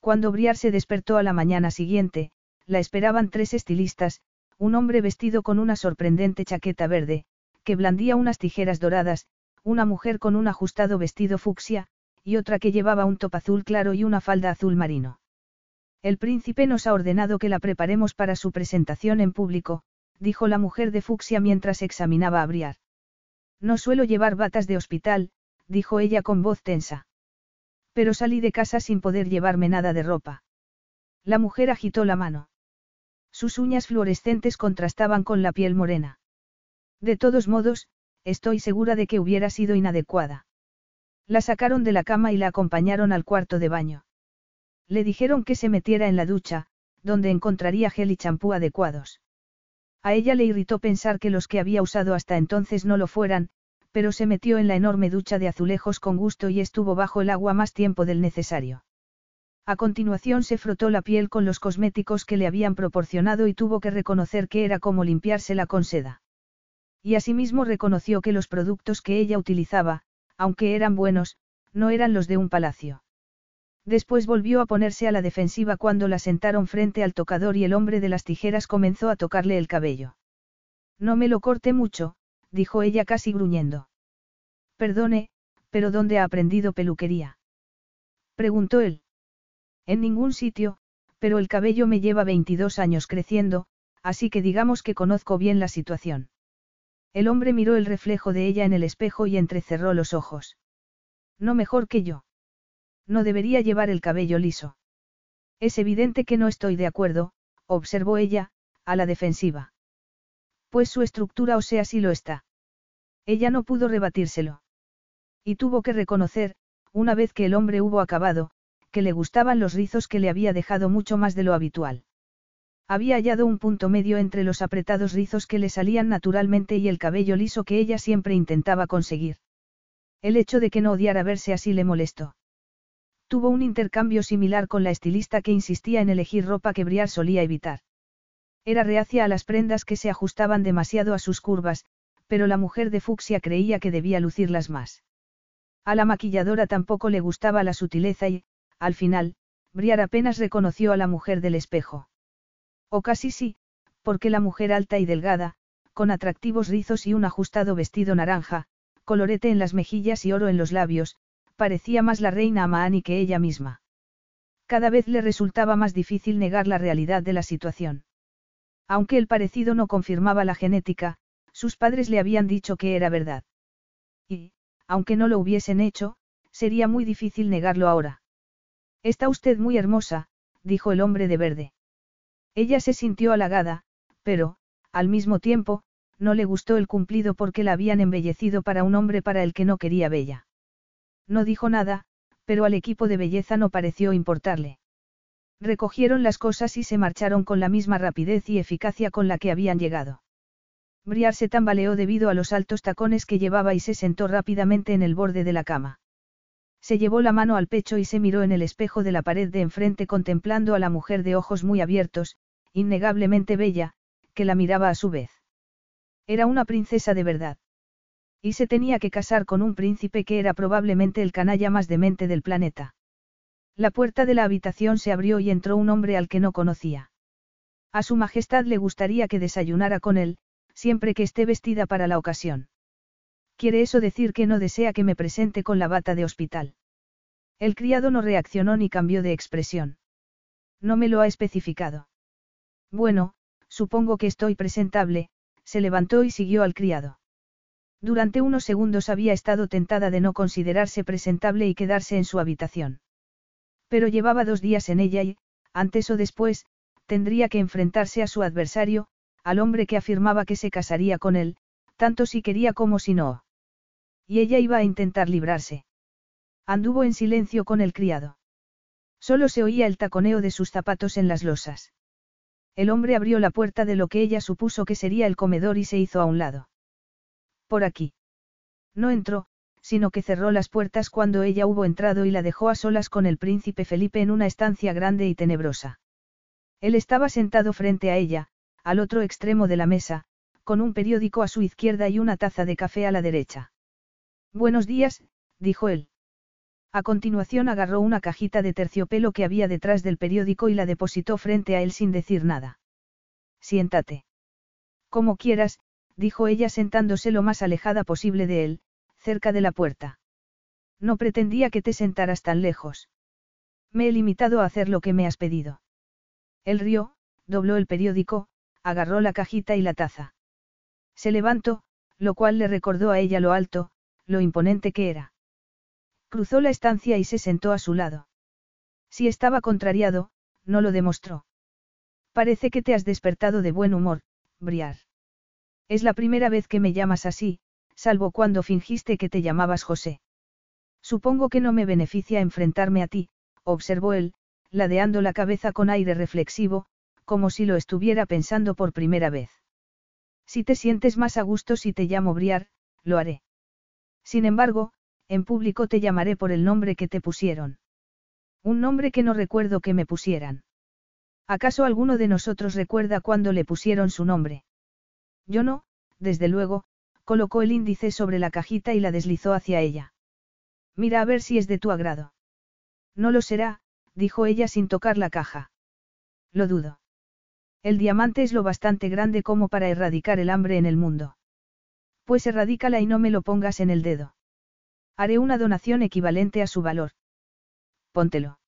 Cuando Briar se despertó a la mañana siguiente, la esperaban tres estilistas, un hombre vestido con una sorprendente chaqueta verde, que blandía unas tijeras doradas, una mujer con un ajustado vestido fucsia, y otra que llevaba un top azul claro y una falda azul marino. El príncipe nos ha ordenado que la preparemos para su presentación en público, dijo la mujer de fucsia mientras examinaba a Briar. No suelo llevar batas de hospital, dijo ella con voz tensa. Pero salí de casa sin poder llevarme nada de ropa. La mujer agitó la mano. Sus uñas fluorescentes contrastaban con la piel morena. De todos modos, estoy segura de que hubiera sido inadecuada. La sacaron de la cama y la acompañaron al cuarto de baño. Le dijeron que se metiera en la ducha, donde encontraría gel y champú adecuados. A ella le irritó pensar que los que había usado hasta entonces no lo fueran, pero se metió en la enorme ducha de azulejos con gusto y estuvo bajo el agua más tiempo del necesario. A continuación se frotó la piel con los cosméticos que le habían proporcionado y tuvo que reconocer que era como limpiársela con seda. Y asimismo reconoció que los productos que ella utilizaba, aunque eran buenos, no eran los de un palacio. Después volvió a ponerse a la defensiva cuando la sentaron frente al tocador y el hombre de las tijeras comenzó a tocarle el cabello. No me lo corte mucho, dijo ella casi gruñendo. Perdone, pero ¿dónde ha aprendido peluquería? Preguntó él. En ningún sitio, pero el cabello me lleva 22 años creciendo, así que digamos que conozco bien la situación. El hombre miró el reflejo de ella en el espejo y entrecerró los ojos. No mejor que yo. No debería llevar el cabello liso. Es evidente que no estoy de acuerdo, observó ella, a la defensiva. Pues su estructura o sea sí lo está. Ella no pudo rebatírselo. Y tuvo que reconocer, una vez que el hombre hubo acabado, que le gustaban los rizos que le había dejado mucho más de lo habitual. Había hallado un punto medio entre los apretados rizos que le salían naturalmente y el cabello liso que ella siempre intentaba conseguir. El hecho de que no odiara verse así le molestó. Tuvo un intercambio similar con la estilista que insistía en elegir ropa que Briar solía evitar. Era reacia a las prendas que se ajustaban demasiado a sus curvas, pero la mujer de fucsia creía que debía lucirlas más. A la maquilladora tampoco le gustaba la sutileza y, al final, Briar apenas reconoció a la mujer del espejo. O casi sí, porque la mujer alta y delgada, con atractivos rizos y un ajustado vestido naranja, colorete en las mejillas y oro en los labios, parecía más la reina Amaani que ella misma. Cada vez le resultaba más difícil negar la realidad de la situación. Aunque el parecido no confirmaba la genética, sus padres le habían dicho que era verdad. Y, aunque no lo hubiesen hecho, sería muy difícil negarlo ahora. Está usted muy hermosa, dijo el hombre de verde. Ella se sintió halagada, pero, al mismo tiempo, no le gustó el cumplido porque la habían embellecido para un hombre para el que no quería bella. No dijo nada, pero al equipo de belleza no pareció importarle. Recogieron las cosas y se marcharon con la misma rapidez y eficacia con la que habían llegado. Briar se tambaleó debido a los altos tacones que llevaba y se sentó rápidamente en el borde de la cama. Se llevó la mano al pecho y se miró en el espejo de la pared de enfrente contemplando a la mujer de ojos muy abiertos, innegablemente bella, que la miraba a su vez. Era una princesa de verdad. Y se tenía que casar con un príncipe que era probablemente el canalla más demente del planeta. La puerta de la habitación se abrió y entró un hombre al que no conocía. A su majestad le gustaría que desayunara con él, siempre que esté vestida para la ocasión. ¿Quiere eso decir que no desea que me presente con la bata de hospital? El criado no reaccionó ni cambió de expresión. No me lo ha especificado. Bueno, supongo que estoy presentable, se levantó y siguió al criado. Durante unos segundos había estado tentada de no considerarse presentable y quedarse en su habitación. Pero llevaba dos días en ella y, antes o después, tendría que enfrentarse a su adversario, al hombre que afirmaba que se casaría con él, tanto si quería como si no. Y ella iba a intentar librarse. Anduvo en silencio con el criado. Solo se oía el taconeo de sus zapatos en las losas. El hombre abrió la puerta de lo que ella supuso que sería el comedor y se hizo a un lado. Por aquí. No entró, sino que cerró las puertas cuando ella hubo entrado y la dejó a solas con el príncipe Felipe en una estancia grande y tenebrosa. Él estaba sentado frente a ella, al otro extremo de la mesa, con un periódico a su izquierda y una taza de café a la derecha. Buenos días, dijo él. A continuación agarró una cajita de terciopelo que había detrás del periódico y la depositó frente a él sin decir nada. Siéntate. Como quieras, dijo ella sentándose lo más alejada posible de él, cerca de la puerta. No pretendía que te sentaras tan lejos. Me he limitado a hacer lo que me has pedido. Él rió, dobló el periódico, agarró la cajita y la taza. Se levantó, lo cual le recordó a ella lo alto, lo imponente que era. Cruzó la estancia y se sentó a su lado. Si estaba contrariado, no lo demostró. Parece que te has despertado de buen humor, Briar. Es la primera vez que me llamas así, salvo cuando fingiste que te llamabas José. Supongo que no me beneficia enfrentarme a ti, observó él, ladeando la cabeza con aire reflexivo, como si lo estuviera pensando por primera vez. Si te sientes más a gusto si te llamo Briar, lo haré. Sin embargo, en público te llamaré por el nombre que te pusieron. Un nombre que no recuerdo que me pusieran. ¿Acaso alguno de nosotros recuerda cuándo le pusieron su nombre? Yo no, desde luego, colocó el índice sobre la cajita y la deslizó hacia ella. Mira a ver si es de tu agrado. No lo será, dijo ella sin tocar la caja. Lo dudo. El diamante es lo bastante grande como para erradicar el hambre en el mundo. Pues erradícala y no me lo pongas en el dedo. Haré una donación equivalente a su valor. Póntelo.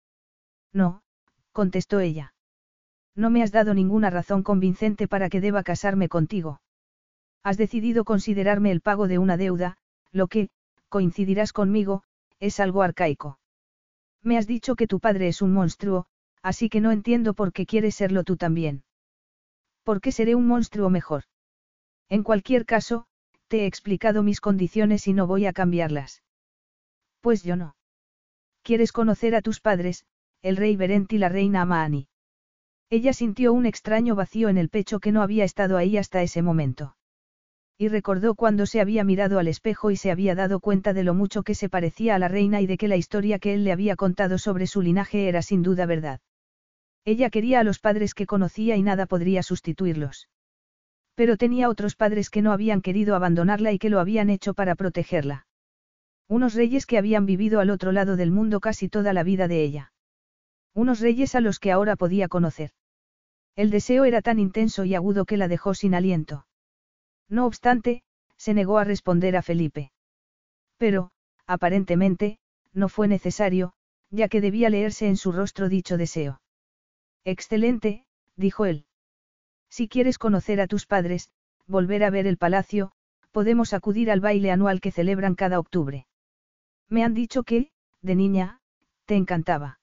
No, contestó ella. No me has dado ninguna razón convincente para que deba casarme contigo. Has decidido considerarme el pago de una deuda, lo que, coincidirás conmigo, es algo arcaico. Me has dicho que tu padre es un monstruo, así que no entiendo por qué quieres serlo tú también. ¿Por qué seré un monstruo mejor? En cualquier caso, te he explicado mis condiciones y no voy a cambiarlas. Pues yo no. ¿Quieres conocer a tus padres, el rey Berent y la reina Amaani? Ella sintió un extraño vacío en el pecho que no había estado ahí hasta ese momento. Y recordó cuando se había mirado al espejo y se había dado cuenta de lo mucho que se parecía a la reina y de que la historia que él le había contado sobre su linaje era sin duda verdad. Ella quería a los padres que conocía y nada podría sustituirlos. Pero tenía otros padres que no habían querido abandonarla y que lo habían hecho para protegerla. Unos reyes que habían vivido al otro lado del mundo casi toda la vida de ella. Unos reyes a los que ahora podía conocer. El deseo era tan intenso y agudo que la dejó sin aliento. No obstante, se negó a responder a Felipe. Pero, aparentemente, no fue necesario, ya que debía leerse en su rostro dicho deseo. Excelente, dijo él. Si quieres conocer a tus padres, volver a ver el palacio, podemos acudir al baile anual que celebran cada octubre. Me han dicho que, de niña, te encantaba.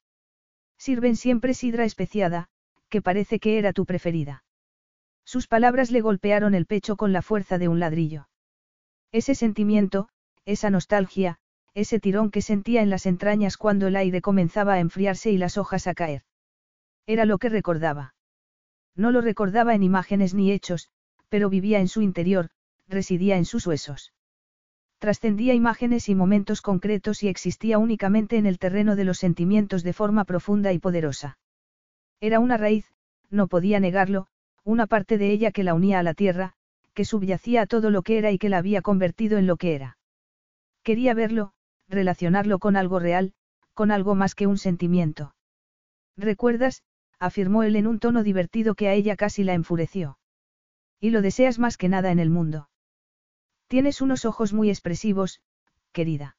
Sirven siempre sidra especiada, que parece que era tu preferida. Sus palabras le golpearon el pecho con la fuerza de un ladrillo. Ese sentimiento, esa nostalgia, ese tirón que sentía en las entrañas cuando el aire comenzaba a enfriarse y las hojas a caer. Era lo que recordaba. No lo recordaba en imágenes ni hechos, pero vivía en su interior, residía en sus huesos trascendía imágenes y momentos concretos y existía únicamente en el terreno de los sentimientos de forma profunda y poderosa. Era una raíz, no podía negarlo, una parte de ella que la unía a la tierra, que subyacía a todo lo que era y que la había convertido en lo que era. Quería verlo, relacionarlo con algo real, con algo más que un sentimiento. ¿Recuerdas? afirmó él en un tono divertido que a ella casi la enfureció. Y lo deseas más que nada en el mundo. Tienes unos ojos muy expresivos, querida.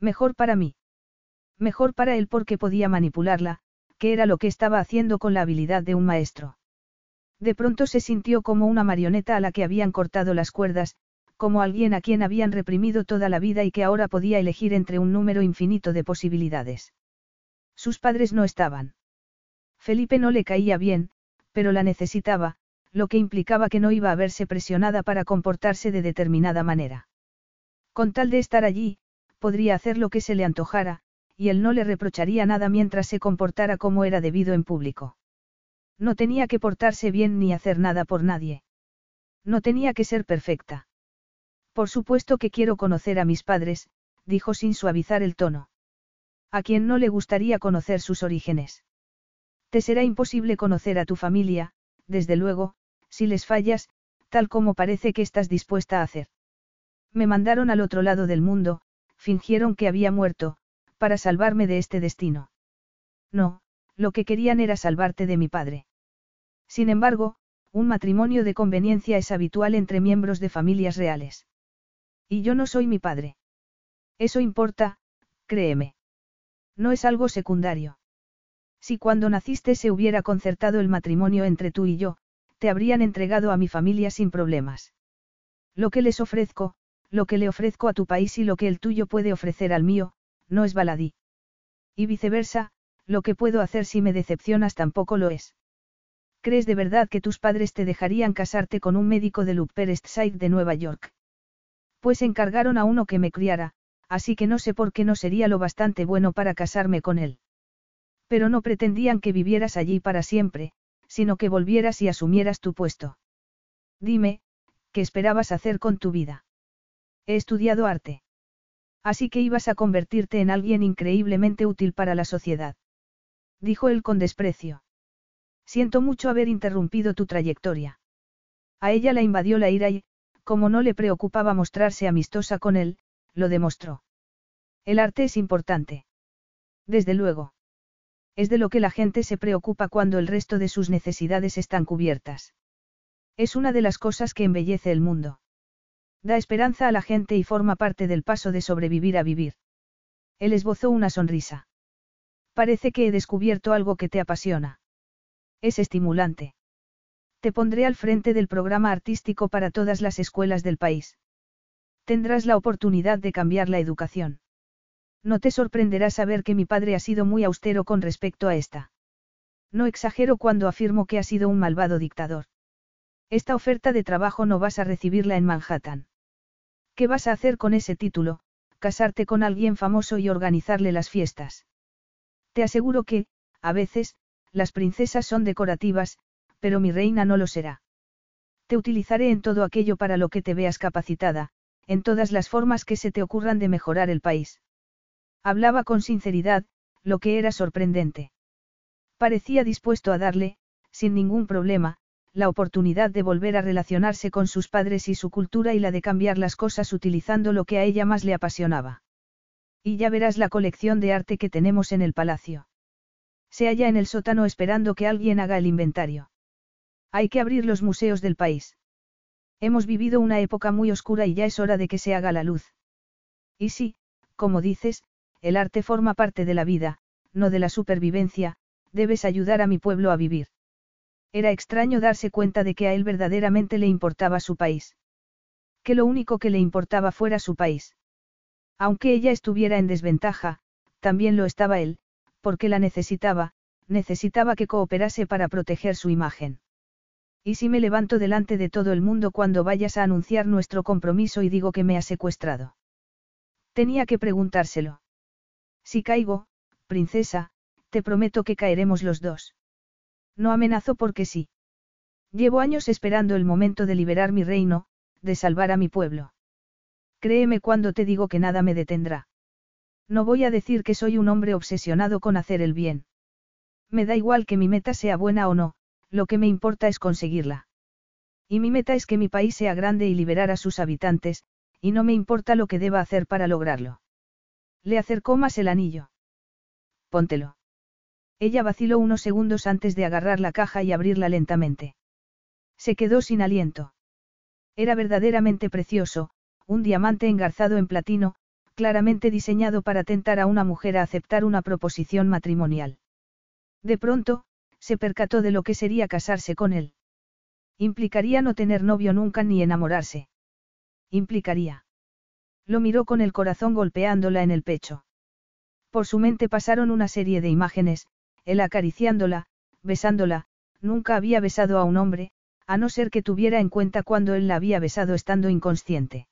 Mejor para mí. Mejor para él porque podía manipularla, que era lo que estaba haciendo con la habilidad de un maestro. De pronto se sintió como una marioneta a la que habían cortado las cuerdas, como alguien a quien habían reprimido toda la vida y que ahora podía elegir entre un número infinito de posibilidades. Sus padres no estaban. Felipe no le caía bien, pero la necesitaba, lo que implicaba que no iba a verse presionada para comportarse de determinada manera. Con tal de estar allí, podría hacer lo que se le antojara, y él no le reprocharía nada mientras se comportara como era debido en público. No tenía que portarse bien ni hacer nada por nadie. No tenía que ser perfecta. Por supuesto que quiero conocer a mis padres, dijo sin suavizar el tono. A quien no le gustaría conocer sus orígenes. Te será imposible conocer a tu familia, desde luego, si les fallas, tal como parece que estás dispuesta a hacer. Me mandaron al otro lado del mundo, fingieron que había muerto, para salvarme de este destino. No, lo que querían era salvarte de mi padre. Sin embargo, un matrimonio de conveniencia es habitual entre miembros de familias reales. Y yo no soy mi padre. Eso importa, créeme. No es algo secundario. Si cuando naciste se hubiera concertado el matrimonio entre tú y yo, te habrían entregado a mi familia sin problemas. Lo que les ofrezco, lo que le ofrezco a tu país y lo que el tuyo puede ofrecer al mío, no es baladí. Y viceversa, lo que puedo hacer si me decepcionas tampoco lo es. ¿Crees de verdad que tus padres te dejarían casarte con un médico del Upper East Side de Nueva York? Pues encargaron a uno que me criara, así que no sé por qué no sería lo bastante bueno para casarme con él. Pero no pretendían que vivieras allí para siempre, sino que volvieras y asumieras tu puesto. Dime, ¿qué esperabas hacer con tu vida? He estudiado arte. Así que ibas a convertirte en alguien increíblemente útil para la sociedad. Dijo él con desprecio. Siento mucho haber interrumpido tu trayectoria. A ella la invadió la ira y, como no le preocupaba mostrarse amistosa con él, lo demostró. El arte es importante. Desde luego. Es de lo que la gente se preocupa cuando el resto de sus necesidades están cubiertas. Es una de las cosas que embellece el mundo. Da esperanza a la gente y forma parte del paso de sobrevivir a vivir. Él esbozó una sonrisa. Parece que he descubierto algo que te apasiona. Es estimulante. Te pondré al frente del programa artístico para todas las escuelas del país. Tendrás la oportunidad de cambiar la educación. No te sorprenderá saber que mi padre ha sido muy austero con respecto a esta. No exagero cuando afirmo que ha sido un malvado dictador. Esta oferta de trabajo no vas a recibirla en Manhattan. ¿Qué vas a hacer con ese título? Casarte con alguien famoso y organizarle las fiestas. Te aseguro que, a veces, las princesas son decorativas, pero mi reina no lo será. Te utilizaré en todo aquello para lo que te veas capacitada, en todas las formas que se te ocurran de mejorar el país. Hablaba con sinceridad, lo que era sorprendente. Parecía dispuesto a darle, sin ningún problema, la oportunidad de volver a relacionarse con sus padres y su cultura y la de cambiar las cosas utilizando lo que a ella más le apasionaba. Y ya verás la colección de arte que tenemos en el palacio. Se halla en el sótano esperando que alguien haga el inventario. Hay que abrir los museos del país. Hemos vivido una época muy oscura y ya es hora de que se haga la luz. Y sí, como dices, el arte forma parte de la vida, no de la supervivencia, debes ayudar a mi pueblo a vivir. Era extraño darse cuenta de que a él verdaderamente le importaba su país. Que lo único que le importaba fuera su país. Aunque ella estuviera en desventaja, también lo estaba él, porque la necesitaba, necesitaba que cooperase para proteger su imagen. ¿Y si me levanto delante de todo el mundo cuando vayas a anunciar nuestro compromiso y digo que me ha secuestrado? Tenía que preguntárselo. Si caigo, princesa, te prometo que caeremos los dos. No amenazo porque sí. Llevo años esperando el momento de liberar mi reino, de salvar a mi pueblo. Créeme cuando te digo que nada me detendrá. No voy a decir que soy un hombre obsesionado con hacer el bien. Me da igual que mi meta sea buena o no, lo que me importa es conseguirla. Y mi meta es que mi país sea grande y liberar a sus habitantes, y no me importa lo que deba hacer para lograrlo. Le acercó más el anillo. Póntelo. Ella vaciló unos segundos antes de agarrar la caja y abrirla lentamente. Se quedó sin aliento. Era verdaderamente precioso, un diamante engarzado en platino, claramente diseñado para tentar a una mujer a aceptar una proposición matrimonial. De pronto, se percató de lo que sería casarse con él. Implicaría no tener novio nunca ni enamorarse. Implicaría. Lo miró con el corazón golpeándola en el pecho. Por su mente pasaron una serie de imágenes, él acariciándola, besándola, nunca había besado a un hombre, a no ser que tuviera en cuenta cuando él la había besado estando inconsciente.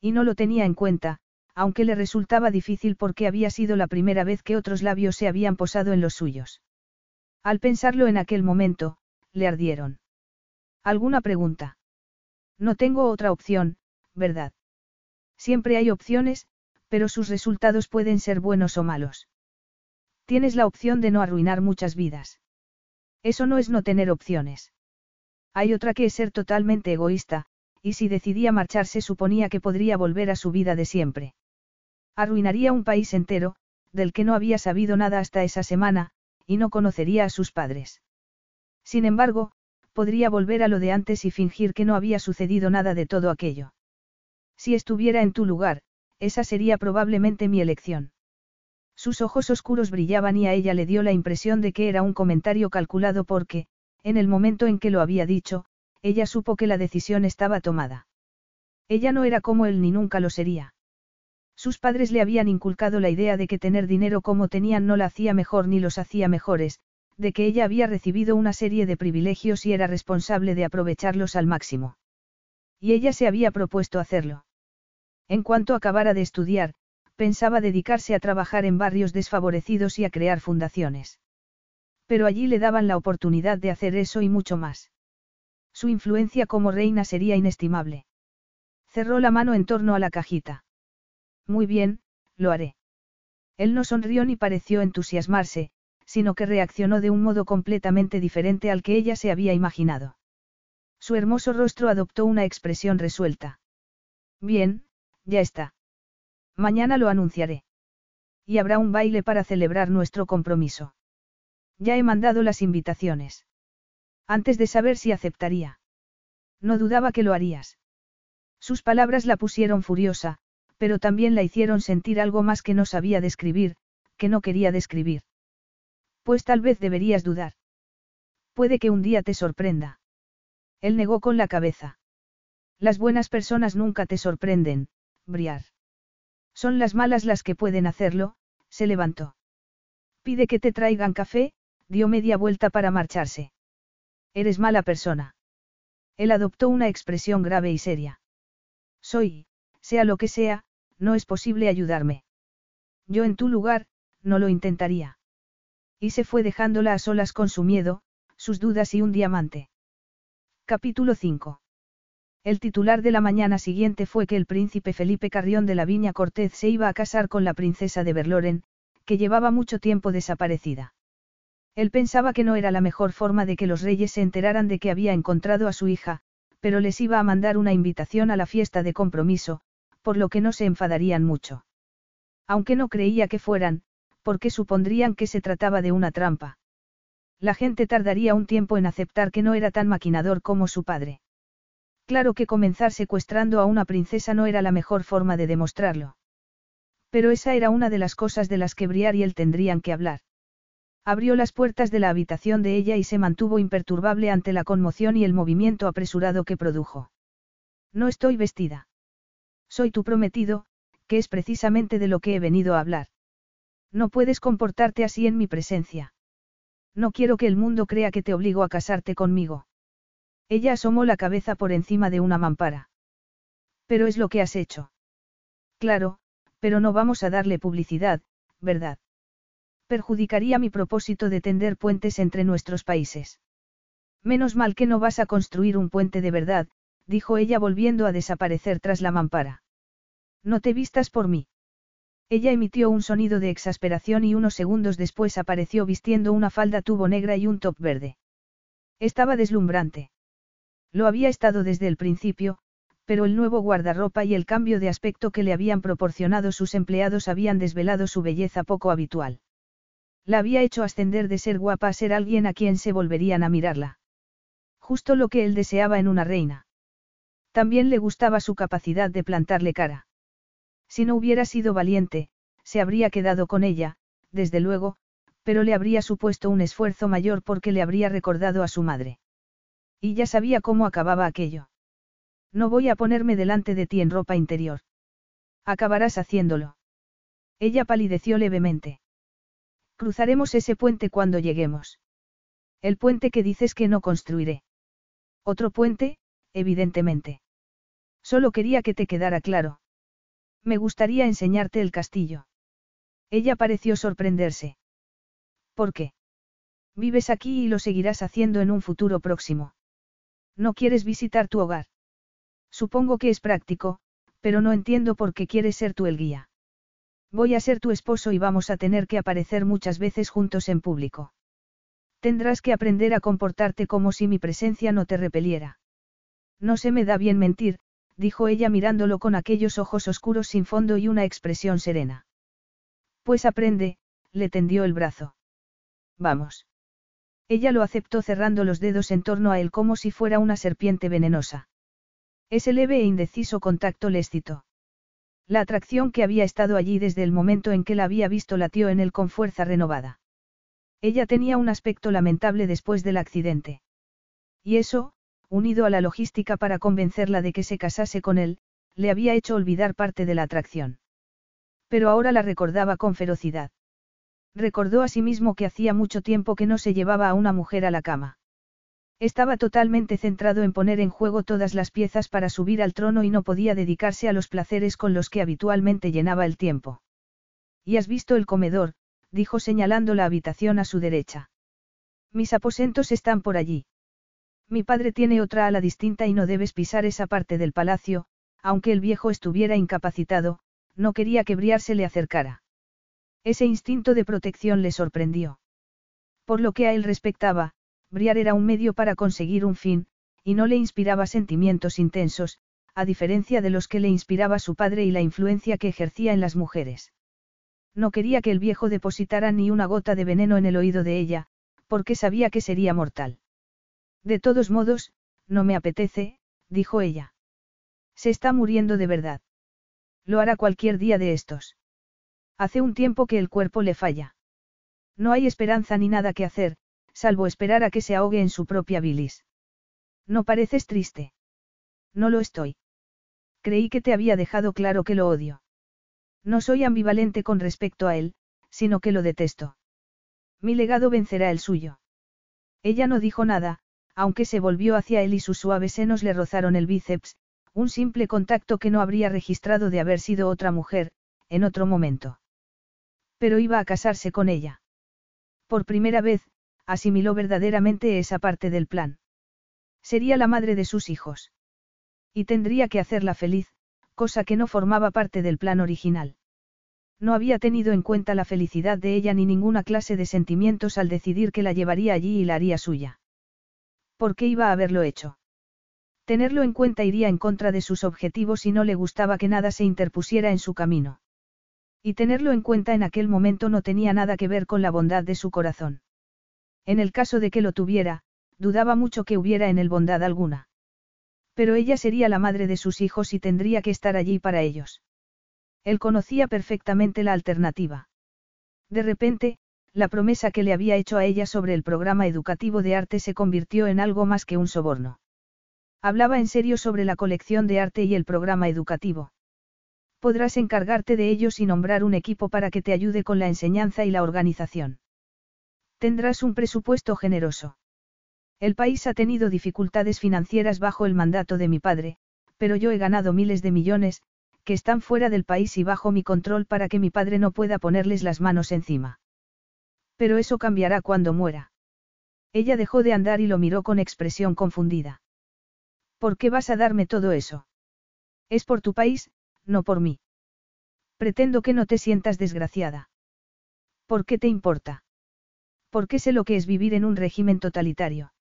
Y no lo tenía en cuenta, aunque le resultaba difícil porque había sido la primera vez que otros labios se habían posado en los suyos. Al pensarlo en aquel momento, le ardieron. ¿Alguna pregunta? No tengo otra opción, ¿verdad? Siempre hay opciones, pero sus resultados pueden ser buenos o malos. Tienes la opción de no arruinar muchas vidas. Eso no es no tener opciones. Hay otra que es ser totalmente egoísta, y si decidía marcharse suponía que podría volver a su vida de siempre. Arruinaría un país entero, del que no había sabido nada hasta esa semana, y no conocería a sus padres. Sin embargo, podría volver a lo de antes y fingir que no había sucedido nada de todo aquello. Si estuviera en tu lugar, esa sería probablemente mi elección. Sus ojos oscuros brillaban y a ella le dio la impresión de que era un comentario calculado porque, en el momento en que lo había dicho, ella supo que la decisión estaba tomada. Ella no era como él ni nunca lo sería. Sus padres le habían inculcado la idea de que tener dinero como tenían no la hacía mejor ni los hacía mejores, de que ella había recibido una serie de privilegios y era responsable de aprovecharlos al máximo. Y ella se había propuesto hacerlo. En cuanto acabara de estudiar, pensaba dedicarse a trabajar en barrios desfavorecidos y a crear fundaciones. Pero allí le daban la oportunidad de hacer eso y mucho más. Su influencia como reina sería inestimable. Cerró la mano en torno a la cajita. Muy bien, lo haré. Él no sonrió ni pareció entusiasmarse, sino que reaccionó de un modo completamente diferente al que ella se había imaginado. Su hermoso rostro adoptó una expresión resuelta. Bien, ya está. Mañana lo anunciaré. Y habrá un baile para celebrar nuestro compromiso. Ya he mandado las invitaciones. Antes de saber si aceptaría. No dudaba que lo harías. Sus palabras la pusieron furiosa, pero también la hicieron sentir algo más que no sabía describir, que no quería describir. Pues tal vez deberías dudar. Puede que un día te sorprenda. Él negó con la cabeza. Las buenas personas nunca te sorprenden, Briar. Son las malas las que pueden hacerlo, se levantó. Pide que te traigan café, dio media vuelta para marcharse. Eres mala persona. Él adoptó una expresión grave y seria. Soy, sea lo que sea, no es posible ayudarme. Yo en tu lugar, no lo intentaría. Y se fue dejándola a solas con su miedo, sus dudas y un diamante. Capítulo 5. El titular de la mañana siguiente fue que el príncipe Felipe Carrión de la Viña Cortez se iba a casar con la princesa de Berloren, que llevaba mucho tiempo desaparecida. Él pensaba que no era la mejor forma de que los reyes se enteraran de que había encontrado a su hija, pero les iba a mandar una invitación a la fiesta de compromiso, por lo que no se enfadarían mucho. Aunque no creía que fueran, porque supondrían que se trataba de una trampa. La gente tardaría un tiempo en aceptar que no era tan maquinador como su padre. Claro que comenzar secuestrando a una princesa no era la mejor forma de demostrarlo. Pero esa era una de las cosas de las que Briar y él tendrían que hablar. Abrió las puertas de la habitación de ella y se mantuvo imperturbable ante la conmoción y el movimiento apresurado que produjo. No estoy vestida. Soy tu prometido, que es precisamente de lo que he venido a hablar. No puedes comportarte así en mi presencia. No quiero que el mundo crea que te obligo a casarte conmigo. Ella asomó la cabeza por encima de una mampara. Pero es lo que has hecho. Claro, pero no vamos a darle publicidad, ¿verdad? Perjudicaría mi propósito de tender puentes entre nuestros países. Menos mal que no vas a construir un puente de verdad, dijo ella volviendo a desaparecer tras la mampara. No te vistas por mí. Ella emitió un sonido de exasperación y unos segundos después apareció vistiendo una falda tubo negra y un top verde. Estaba deslumbrante. Lo había estado desde el principio, pero el nuevo guardarropa y el cambio de aspecto que le habían proporcionado sus empleados habían desvelado su belleza poco habitual. La había hecho ascender de ser guapa a ser alguien a quien se volverían a mirarla. Justo lo que él deseaba en una reina. También le gustaba su capacidad de plantarle cara. Si no hubiera sido valiente, se habría quedado con ella, desde luego, pero le habría supuesto un esfuerzo mayor porque le habría recordado a su madre. Y ya sabía cómo acababa aquello. No voy a ponerme delante de ti en ropa interior. Acabarás haciéndolo. Ella palideció levemente. Cruzaremos ese puente cuando lleguemos. El puente que dices que no construiré. Otro puente, evidentemente. Solo quería que te quedara claro. Me gustaría enseñarte el castillo. Ella pareció sorprenderse. ¿Por qué? Vives aquí y lo seguirás haciendo en un futuro próximo. No quieres visitar tu hogar. Supongo que es práctico, pero no entiendo por qué quieres ser tú el guía. Voy a ser tu esposo y vamos a tener que aparecer muchas veces juntos en público. Tendrás que aprender a comportarte como si mi presencia no te repeliera. No se me da bien mentir, dijo ella mirándolo con aquellos ojos oscuros sin fondo y una expresión serena. Pues aprende, le tendió el brazo. Vamos. Ella lo aceptó cerrando los dedos en torno a él como si fuera una serpiente venenosa. Ese leve e indeciso contacto le. La atracción que había estado allí desde el momento en que la había visto latió en él con fuerza renovada. Ella tenía un aspecto lamentable después del accidente. Y eso, unido a la logística para convencerla de que se casase con él, le había hecho olvidar parte de la atracción. Pero ahora la recordaba con ferocidad. Recordó a sí mismo que hacía mucho tiempo que no se llevaba a una mujer a la cama. Estaba totalmente centrado en poner en juego todas las piezas para subir al trono y no podía dedicarse a los placeres con los que habitualmente llenaba el tiempo. ¿Y has visto el comedor? dijo señalando la habitación a su derecha. Mis aposentos están por allí. Mi padre tiene otra ala distinta y no debes pisar esa parte del palacio, aunque el viejo estuviera incapacitado, no quería que Briar se le acercara. Ese instinto de protección le sorprendió. Por lo que a él respectaba, Briar era un medio para conseguir un fin, y no le inspiraba sentimientos intensos, a diferencia de los que le inspiraba su padre y la influencia que ejercía en las mujeres. No quería que el viejo depositara ni una gota de veneno en el oído de ella, porque sabía que sería mortal. De todos modos, no me apetece, dijo ella. Se está muriendo de verdad. Lo hará cualquier día de estos. Hace un tiempo que el cuerpo le falla. No hay esperanza ni nada que hacer, salvo esperar a que se ahogue en su propia bilis. No pareces triste. No lo estoy. Creí que te había dejado claro que lo odio. No soy ambivalente con respecto a él, sino que lo detesto. Mi legado vencerá el suyo. Ella no dijo nada, aunque se volvió hacia él y sus suaves senos le rozaron el bíceps, un simple contacto que no habría registrado de haber sido otra mujer, en otro momento. Pero iba a casarse con ella. Por primera vez, asimiló verdaderamente esa parte del plan. Sería la madre de sus hijos. Y tendría que hacerla feliz, cosa que no formaba parte del plan original. No había tenido en cuenta la felicidad de ella ni ninguna clase de sentimientos al decidir que la llevaría allí y la haría suya. ¿Por qué iba a haberlo hecho? Tenerlo en cuenta iría en contra de sus objetivos y no le gustaba que nada se interpusiera en su camino. Y tenerlo en cuenta en aquel momento no tenía nada que ver con la bondad de su corazón. En el caso de que lo tuviera, dudaba mucho que hubiera en él bondad alguna. Pero ella sería la madre de sus hijos y tendría que estar allí para ellos. Él conocía perfectamente la alternativa. De repente, la promesa que le había hecho a ella sobre el programa educativo de arte se convirtió en algo más que un soborno. Hablaba en serio sobre la colección de arte y el programa educativo. Podrás encargarte de ellos y nombrar un equipo para que te ayude con la enseñanza y la organización. Tendrás un presupuesto generoso. El país ha tenido dificultades financieras bajo el mandato de mi padre, pero yo he ganado miles de millones, que están fuera del país y bajo mi control para que mi padre no pueda ponerles las manos encima. Pero eso cambiará cuando muera. Ella dejó de andar y lo miró con expresión confundida. ¿Por qué vas a darme todo eso? Es por tu país, no por mí. Pretendo que no te sientas desgraciada. ¿Por qué te importa? ¿Por qué sé lo que es vivir en un régimen totalitario?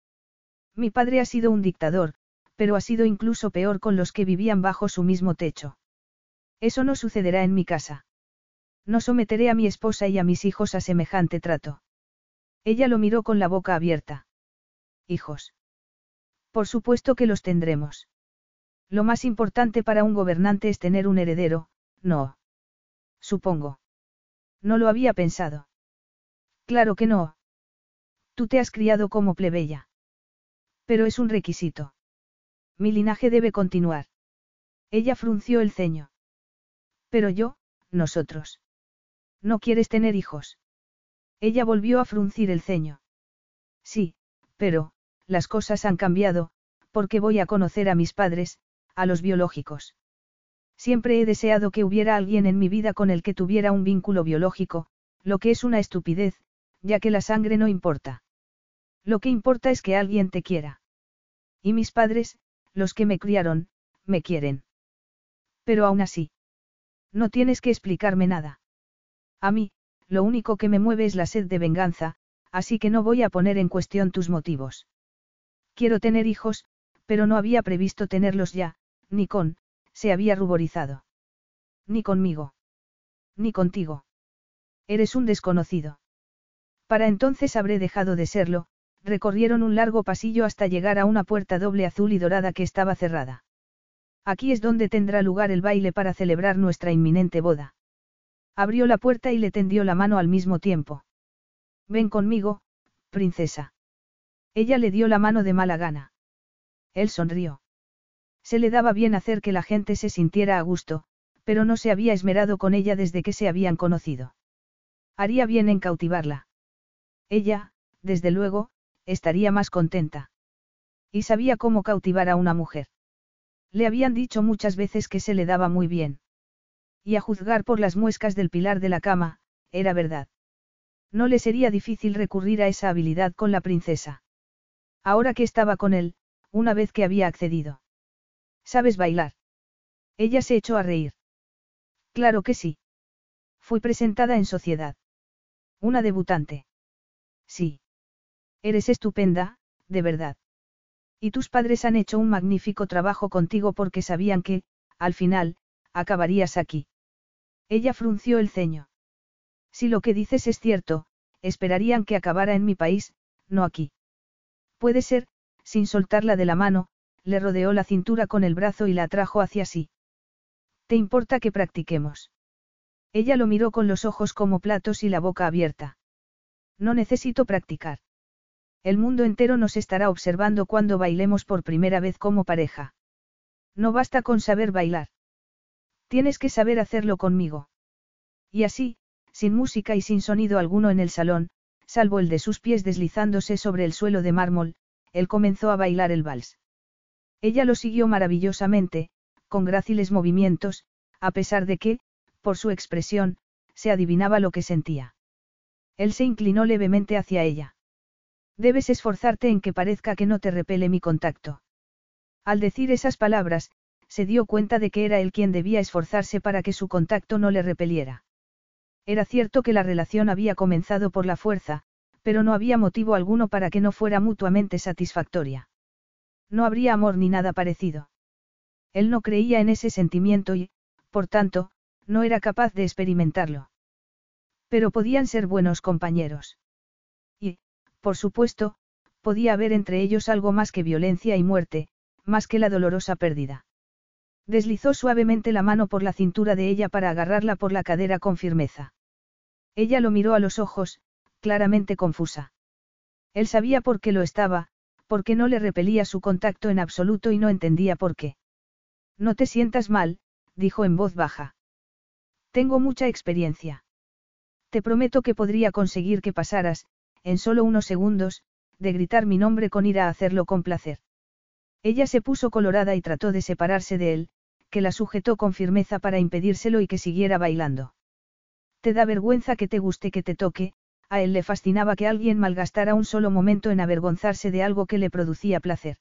Mi padre ha sido un dictador, pero ha sido incluso peor con los que vivían bajo su mismo techo. Eso no sucederá en mi casa. No someteré a mi esposa y a mis hijos a semejante trato. Ella lo miró con la boca abierta. Hijos. Por supuesto que los tendremos. Lo más importante para un gobernante es tener un heredero, no. Supongo. No lo había pensado. Claro que no. Tú te has criado como plebeya. Pero es un requisito. Mi linaje debe continuar. Ella frunció el ceño. Pero yo, nosotros. ¿No quieres tener hijos? Ella volvió a fruncir el ceño. Sí, pero, las cosas han cambiado, porque voy a conocer a mis padres, a los biológicos. Siempre he deseado que hubiera alguien en mi vida con el que tuviera un vínculo biológico, lo que es una estupidez, ya que la sangre no importa. Lo que importa es que alguien te quiera. Y mis padres, los que me criaron, me quieren. Pero aún así. No tienes que explicarme nada. A mí, lo único que me mueve es la sed de venganza, así que no voy a poner en cuestión tus motivos. Quiero tener hijos, pero no había previsto tenerlos ya, ni con, se había ruborizado. Ni conmigo. Ni contigo. Eres un desconocido. Para entonces habré dejado de serlo, recorrieron un largo pasillo hasta llegar a una puerta doble azul y dorada que estaba cerrada. Aquí es donde tendrá lugar el baile para celebrar nuestra inminente boda. Abrió la puerta y le tendió la mano al mismo tiempo. Ven conmigo, princesa. Ella le dio la mano de mala gana. Él sonrió. Se le daba bien hacer que la gente se sintiera a gusto, pero no se había esmerado con ella desde que se habían conocido. Haría bien en cautivarla. Ella, desde luego, estaría más contenta. Y sabía cómo cautivar a una mujer. Le habían dicho muchas veces que se le daba muy bien. Y a juzgar por las muescas del pilar de la cama, era verdad. No le sería difícil recurrir a esa habilidad con la princesa. Ahora que estaba con él, una vez que había accedido. ¿Sabes bailar? Ella se echó a reír. Claro que sí. Fui presentada en sociedad. Una debutante. Sí. Eres estupenda, de verdad. Y tus padres han hecho un magnífico trabajo contigo porque sabían que, al final, acabarías aquí. Ella frunció el ceño. Si lo que dices es cierto, esperarían que acabara en mi país, no aquí. Puede ser, sin soltarla de la mano, le rodeó la cintura con el brazo y la atrajo hacia sí. ¿Te importa que practiquemos? Ella lo miró con los ojos como platos y la boca abierta. No necesito practicar. El mundo entero nos estará observando cuando bailemos por primera vez como pareja. No basta con saber bailar. Tienes que saber hacerlo conmigo. Y así, sin música y sin sonido alguno en el salón, salvo el de sus pies deslizándose sobre el suelo de mármol, él comenzó a bailar el vals. Ella lo siguió maravillosamente, con gráciles movimientos, a pesar de que, por su expresión, se adivinaba lo que sentía. Él se inclinó levemente hacia ella. Debes esforzarte en que parezca que no te repele mi contacto. Al decir esas palabras, se dio cuenta de que era él quien debía esforzarse para que su contacto no le repeliera. Era cierto que la relación había comenzado por la fuerza, pero no había motivo alguno para que no fuera mutuamente satisfactoria. No habría amor ni nada parecido. Él no creía en ese sentimiento y, por tanto, no era capaz de experimentarlo. Pero podían ser buenos compañeros. Por supuesto, podía haber entre ellos algo más que violencia y muerte, más que la dolorosa pérdida. Deslizó suavemente la mano por la cintura de ella para agarrarla por la cadera con firmeza. Ella lo miró a los ojos, claramente confusa. Él sabía por qué lo estaba, porque no le repelía su contacto en absoluto y no entendía por qué. No te sientas mal, dijo en voz baja. Tengo mucha experiencia. Te prometo que podría conseguir que pasaras, en solo unos segundos, de gritar mi nombre con ira a hacerlo con placer. Ella se puso colorada y trató de separarse de él, que la sujetó con firmeza para impedírselo y que siguiera bailando. Te da vergüenza que te guste que te toque, a él le fascinaba que alguien malgastara un solo momento en avergonzarse de algo que le producía placer.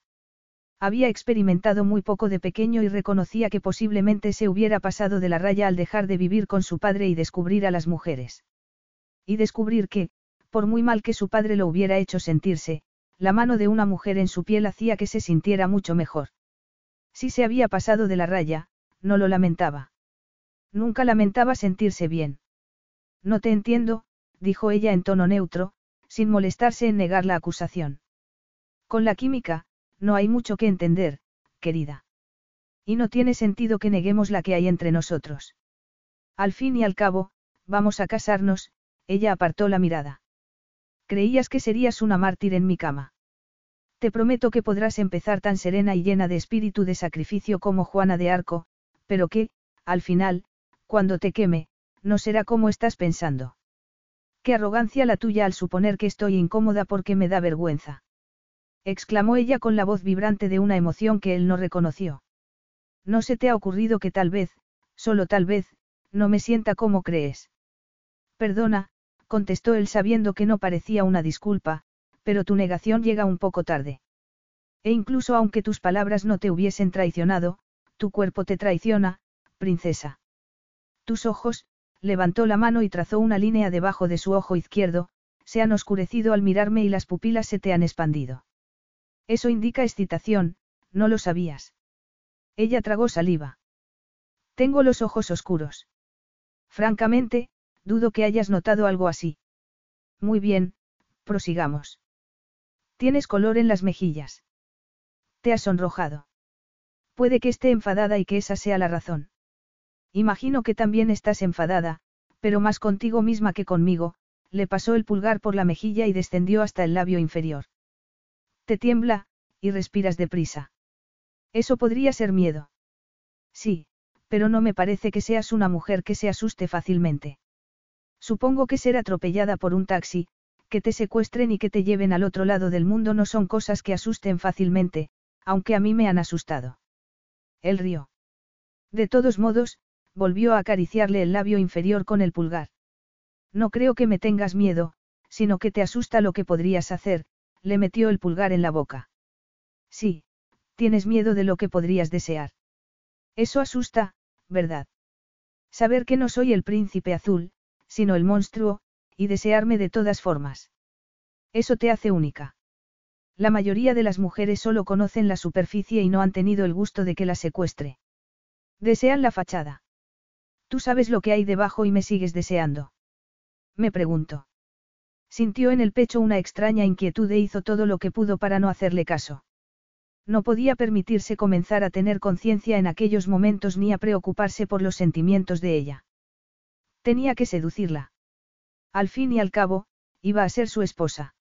Había experimentado muy poco de pequeño y reconocía que posiblemente se hubiera pasado de la raya al dejar de vivir con su padre y descubrir a las mujeres. Y descubrir que, por muy mal que su padre lo hubiera hecho sentirse, la mano de una mujer en su piel hacía que se sintiera mucho mejor. Si se había pasado de la raya, no lo lamentaba. Nunca lamentaba sentirse bien. No te entiendo, dijo ella en tono neutro, sin molestarse en negar la acusación. Con la química, no hay mucho que entender, querida. Y no tiene sentido que neguemos la que hay entre nosotros. Al fin y al cabo, vamos a casarnos, ella apartó la mirada. Creías que serías una mártir en mi cama. Te prometo que podrás empezar tan serena y llena de espíritu de sacrificio como Juana de Arco, pero que, al final, cuando te queme, no será como estás pensando. Qué arrogancia la tuya al suponer que estoy incómoda porque me da vergüenza. exclamó ella con la voz vibrante de una emoción que él no reconoció. No se te ha ocurrido que tal vez, solo tal vez, no me sienta como crees. Perdona, contestó él sabiendo que no parecía una disculpa, pero tu negación llega un poco tarde. E incluso aunque tus palabras no te hubiesen traicionado, tu cuerpo te traiciona, princesa. Tus ojos, levantó la mano y trazó una línea debajo de su ojo izquierdo, se han oscurecido al mirarme y las pupilas se te han expandido. Eso indica excitación, no lo sabías. Ella tragó saliva. Tengo los ojos oscuros. Francamente, Dudo que hayas notado algo así. Muy bien, prosigamos. Tienes color en las mejillas. Te has sonrojado. Puede que esté enfadada y que esa sea la razón. Imagino que también estás enfadada, pero más contigo misma que conmigo, le pasó el pulgar por la mejilla y descendió hasta el labio inferior. Te tiembla, y respiras deprisa. Eso podría ser miedo. Sí, pero no me parece que seas una mujer que se asuste fácilmente. Supongo que ser atropellada por un taxi, que te secuestren y que te lleven al otro lado del mundo no son cosas que asusten fácilmente, aunque a mí me han asustado. Él rió. De todos modos, volvió a acariciarle el labio inferior con el pulgar. No creo que me tengas miedo, sino que te asusta lo que podrías hacer, le metió el pulgar en la boca. Sí, tienes miedo de lo que podrías desear. Eso asusta, ¿verdad? Saber que no soy el príncipe azul, sino el monstruo, y desearme de todas formas. Eso te hace única. La mayoría de las mujeres solo conocen la superficie y no han tenido el gusto de que la secuestre. Desean la fachada. Tú sabes lo que hay debajo y me sigues deseando. Me pregunto. Sintió en el pecho una extraña inquietud e hizo todo lo que pudo para no hacerle caso. No podía permitirse comenzar a tener conciencia en aquellos momentos ni a preocuparse por los sentimientos de ella. Tenía que seducirla. Al fin y al cabo, iba a ser su esposa.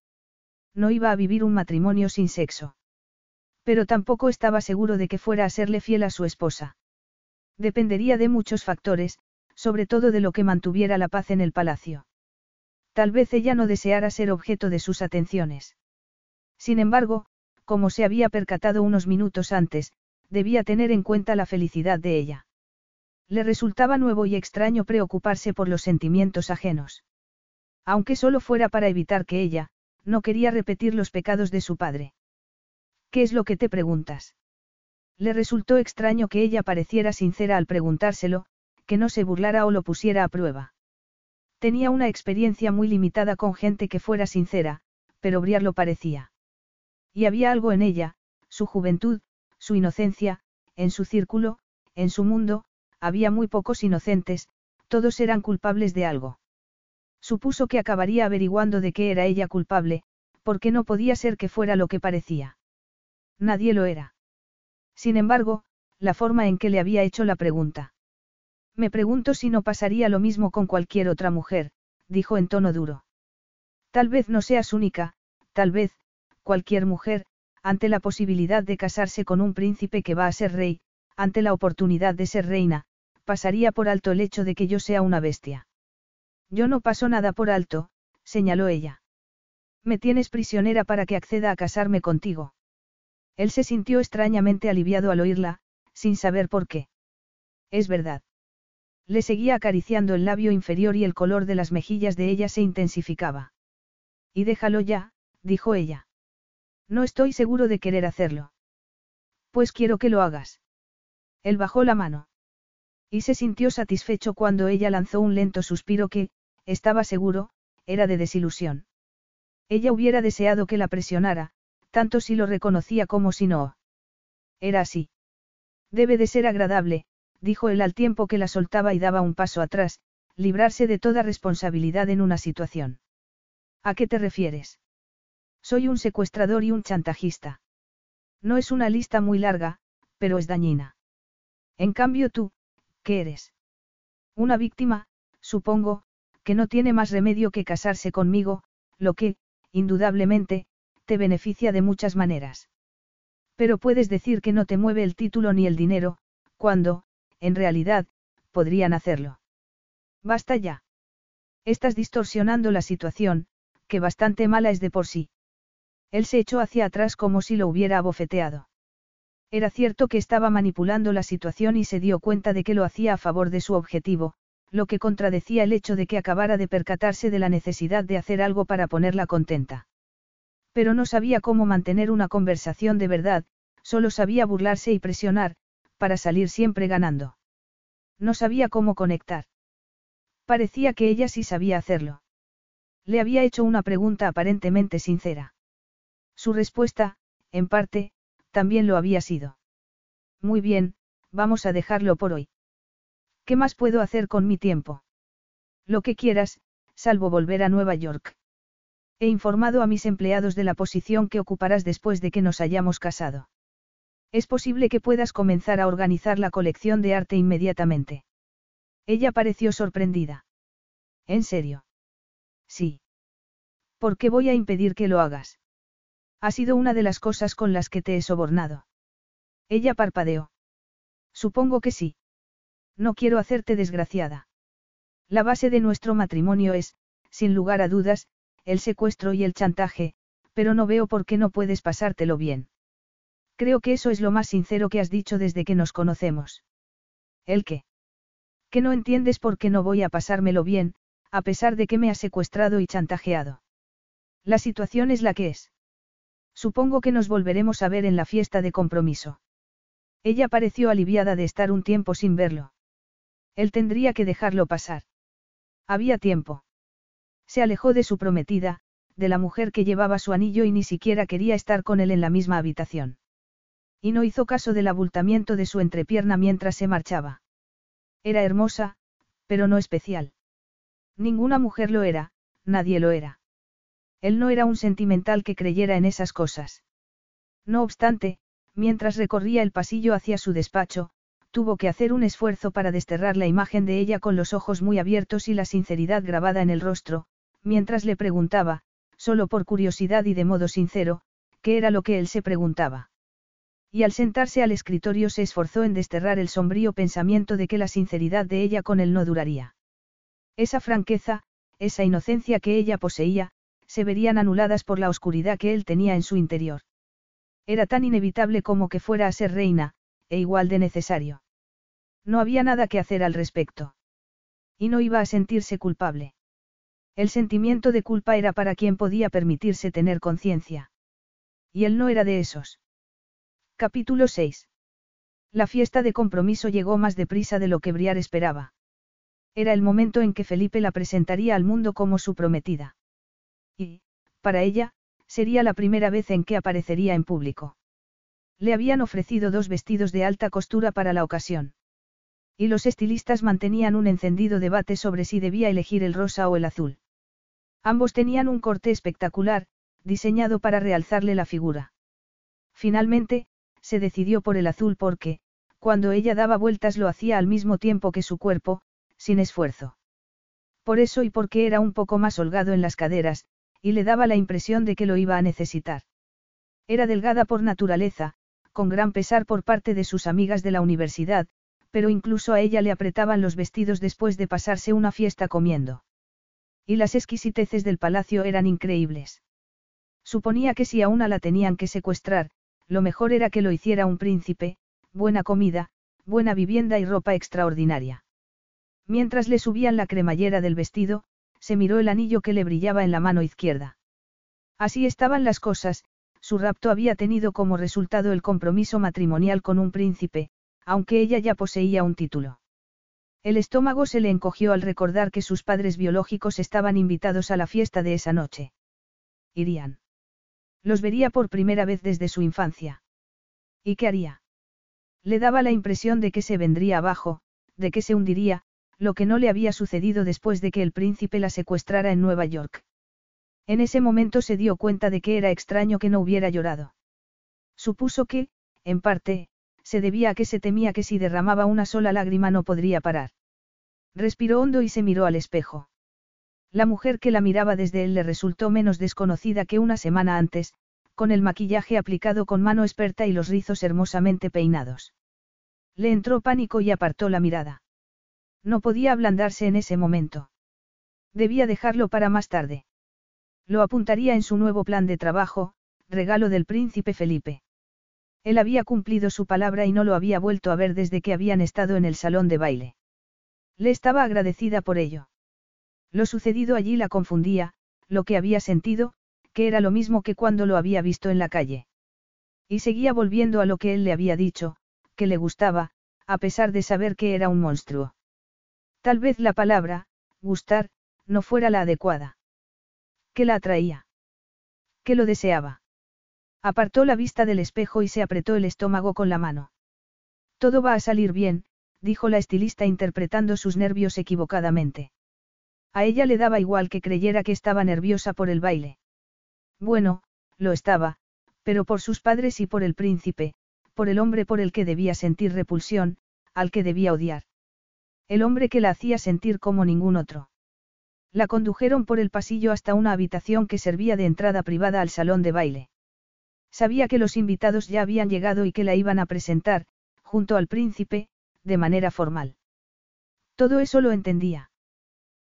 No iba a vivir un matrimonio sin sexo. Pero tampoco estaba seguro de que fuera a serle fiel a su esposa. Dependería de muchos factores, sobre todo de lo que mantuviera la paz en el palacio. Tal vez ella no deseara ser objeto de sus atenciones. Sin embargo, como se había percatado unos minutos antes, debía tener en cuenta la felicidad de ella. Le resultaba nuevo y extraño preocuparse por los sentimientos ajenos. Aunque solo fuera para evitar que ella, no quería repetir los pecados de su padre. ¿Qué es lo que te preguntas? Le resultó extraño que ella pareciera sincera al preguntárselo, que no se burlara o lo pusiera a prueba. Tenía una experiencia muy limitada con gente que fuera sincera, pero Briar lo parecía. Y había algo en ella, su juventud, su inocencia, en su círculo, en su mundo, había muy pocos inocentes, todos eran culpables de algo. Supuso que acabaría averiguando de qué era ella culpable, porque no podía ser que fuera lo que parecía. Nadie lo era. Sin embargo, la forma en que le había hecho la pregunta. Me pregunto si no pasaría lo mismo con cualquier otra mujer, dijo en tono duro. Tal vez no seas única, tal vez, cualquier mujer, ante la posibilidad de casarse con un príncipe que va a ser rey, ante la oportunidad de ser reina, pasaría por alto el hecho de que yo sea una bestia. Yo no paso nada por alto, señaló ella. Me tienes prisionera para que acceda a casarme contigo. Él se sintió extrañamente aliviado al oírla, sin saber por qué. Es verdad. Le seguía acariciando el labio inferior y el color de las mejillas de ella se intensificaba. Y déjalo ya, dijo ella. No estoy seguro de querer hacerlo. Pues quiero que lo hagas. Él bajó la mano. Y se sintió satisfecho cuando ella lanzó un lento suspiro que, estaba seguro, era de desilusión. Ella hubiera deseado que la presionara, tanto si lo reconocía como si no. Era así. Debe de ser agradable, dijo él al tiempo que la soltaba y daba un paso atrás, librarse de toda responsabilidad en una situación. ¿A qué te refieres? Soy un secuestrador y un chantajista. No es una lista muy larga, pero es dañina. En cambio tú, ¿qué eres? Una víctima, supongo, que no tiene más remedio que casarse conmigo, lo que, indudablemente, te beneficia de muchas maneras. Pero puedes decir que no te mueve el título ni el dinero, cuando, en realidad, podrían hacerlo. Basta ya. Estás distorsionando la situación, que bastante mala es de por sí. Él se echó hacia atrás como si lo hubiera abofeteado. Era cierto que estaba manipulando la situación y se dio cuenta de que lo hacía a favor de su objetivo, lo que contradecía el hecho de que acabara de percatarse de la necesidad de hacer algo para ponerla contenta. Pero no sabía cómo mantener una conversación de verdad, solo sabía burlarse y presionar, para salir siempre ganando. No sabía cómo conectar. Parecía que ella sí sabía hacerlo. Le había hecho una pregunta aparentemente sincera. Su respuesta, en parte, también lo había sido. Muy bien, vamos a dejarlo por hoy. ¿Qué más puedo hacer con mi tiempo? Lo que quieras, salvo volver a Nueva York. He informado a mis empleados de la posición que ocuparás después de que nos hayamos casado. Es posible que puedas comenzar a organizar la colección de arte inmediatamente. Ella pareció sorprendida. ¿En serio? Sí. ¿Por qué voy a impedir que lo hagas? Ha sido una de las cosas con las que te he sobornado. Ella parpadeó. Supongo que sí. No quiero hacerte desgraciada. La base de nuestro matrimonio es, sin lugar a dudas, el secuestro y el chantaje, pero no veo por qué no puedes pasártelo bien. Creo que eso es lo más sincero que has dicho desde que nos conocemos. ¿El qué? Que no entiendes por qué no voy a pasármelo bien, a pesar de que me has secuestrado y chantajeado. La situación es la que es. Supongo que nos volveremos a ver en la fiesta de compromiso. Ella pareció aliviada de estar un tiempo sin verlo. Él tendría que dejarlo pasar. Había tiempo. Se alejó de su prometida, de la mujer que llevaba su anillo y ni siquiera quería estar con él en la misma habitación. Y no hizo caso del abultamiento de su entrepierna mientras se marchaba. Era hermosa, pero no especial. Ninguna mujer lo era, nadie lo era. Él no era un sentimental que creyera en esas cosas. No obstante, mientras recorría el pasillo hacia su despacho, tuvo que hacer un esfuerzo para desterrar la imagen de ella con los ojos muy abiertos y la sinceridad grabada en el rostro, mientras le preguntaba, solo por curiosidad y de modo sincero, qué era lo que él se preguntaba. Y al sentarse al escritorio se esforzó en desterrar el sombrío pensamiento de que la sinceridad de ella con él no duraría. Esa franqueza, esa inocencia que ella poseía, se verían anuladas por la oscuridad que él tenía en su interior. Era tan inevitable como que fuera a ser reina, e igual de necesario. No había nada que hacer al respecto. Y no iba a sentirse culpable. El sentimiento de culpa era para quien podía permitirse tener conciencia. Y él no era de esos. Capítulo 6. La fiesta de compromiso llegó más deprisa de lo que Briar esperaba. Era el momento en que Felipe la presentaría al mundo como su prometida. Y, para ella, sería la primera vez en que aparecería en público. Le habían ofrecido dos vestidos de alta costura para la ocasión. Y los estilistas mantenían un encendido debate sobre si debía elegir el rosa o el azul. Ambos tenían un corte espectacular, diseñado para realzarle la figura. Finalmente, se decidió por el azul porque, cuando ella daba vueltas lo hacía al mismo tiempo que su cuerpo, sin esfuerzo. Por eso y porque era un poco más holgado en las caderas, y le daba la impresión de que lo iba a necesitar. Era delgada por naturaleza, con gran pesar por parte de sus amigas de la universidad, pero incluso a ella le apretaban los vestidos después de pasarse una fiesta comiendo. Y las exquisiteces del palacio eran increíbles. Suponía que si a una la tenían que secuestrar, lo mejor era que lo hiciera un príncipe, buena comida, buena vivienda y ropa extraordinaria. Mientras le subían la cremallera del vestido, se miró el anillo que le brillaba en la mano izquierda. Así estaban las cosas, su rapto había tenido como resultado el compromiso matrimonial con un príncipe, aunque ella ya poseía un título. El estómago se le encogió al recordar que sus padres biológicos estaban invitados a la fiesta de esa noche. Irían. Los vería por primera vez desde su infancia. ¿Y qué haría? Le daba la impresión de que se vendría abajo, de que se hundiría, lo que no le había sucedido después de que el príncipe la secuestrara en Nueva York. En ese momento se dio cuenta de que era extraño que no hubiera llorado. Supuso que, en parte, se debía a que se temía que si derramaba una sola lágrima no podría parar. Respiró hondo y se miró al espejo. La mujer que la miraba desde él le resultó menos desconocida que una semana antes, con el maquillaje aplicado con mano experta y los rizos hermosamente peinados. Le entró pánico y apartó la mirada. No podía ablandarse en ese momento. Debía dejarlo para más tarde. Lo apuntaría en su nuevo plan de trabajo, regalo del príncipe Felipe. Él había cumplido su palabra y no lo había vuelto a ver desde que habían estado en el salón de baile. Le estaba agradecida por ello. Lo sucedido allí la confundía, lo que había sentido, que era lo mismo que cuando lo había visto en la calle. Y seguía volviendo a lo que él le había dicho, que le gustaba, a pesar de saber que era un monstruo. Tal vez la palabra, gustar, no fuera la adecuada. ¿Qué la atraía? ¿Qué lo deseaba? Apartó la vista del espejo y se apretó el estómago con la mano. Todo va a salir bien, dijo la estilista interpretando sus nervios equivocadamente. A ella le daba igual que creyera que estaba nerviosa por el baile. Bueno, lo estaba, pero por sus padres y por el príncipe, por el hombre por el que debía sentir repulsión, al que debía odiar. El hombre que la hacía sentir como ningún otro. La condujeron por el pasillo hasta una habitación que servía de entrada privada al salón de baile. Sabía que los invitados ya habían llegado y que la iban a presentar, junto al príncipe, de manera formal. Todo eso lo entendía.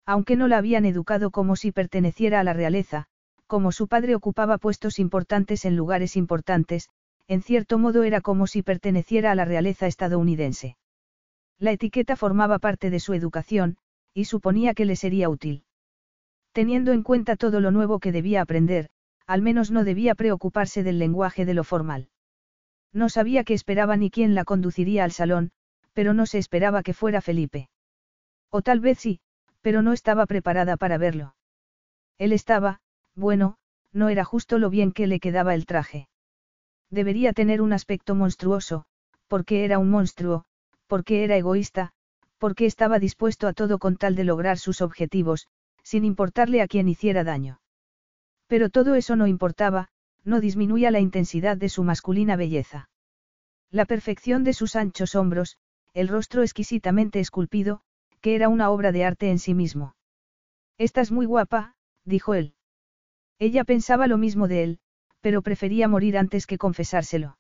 Aunque no la habían educado como si perteneciera a la realeza, como su padre ocupaba puestos importantes en lugares importantes, en cierto modo era como si perteneciera a la realeza estadounidense. La etiqueta formaba parte de su educación, y suponía que le sería útil. Teniendo en cuenta todo lo nuevo que debía aprender, al menos no debía preocuparse del lenguaje de lo formal. No sabía qué esperaba ni quién la conduciría al salón, pero no se esperaba que fuera Felipe. O tal vez sí, pero no estaba preparada para verlo. Él estaba, bueno, no era justo lo bien que le quedaba el traje. Debería tener un aspecto monstruoso, porque era un monstruo, porque era egoísta, porque estaba dispuesto a todo con tal de lograr sus objetivos, sin importarle a quien hiciera daño. Pero todo eso no importaba, no disminuía la intensidad de su masculina belleza. La perfección de sus anchos hombros, el rostro exquisitamente esculpido, que era una obra de arte en sí mismo. Estás muy guapa, dijo él. Ella pensaba lo mismo de él, pero prefería morir antes que confesárselo.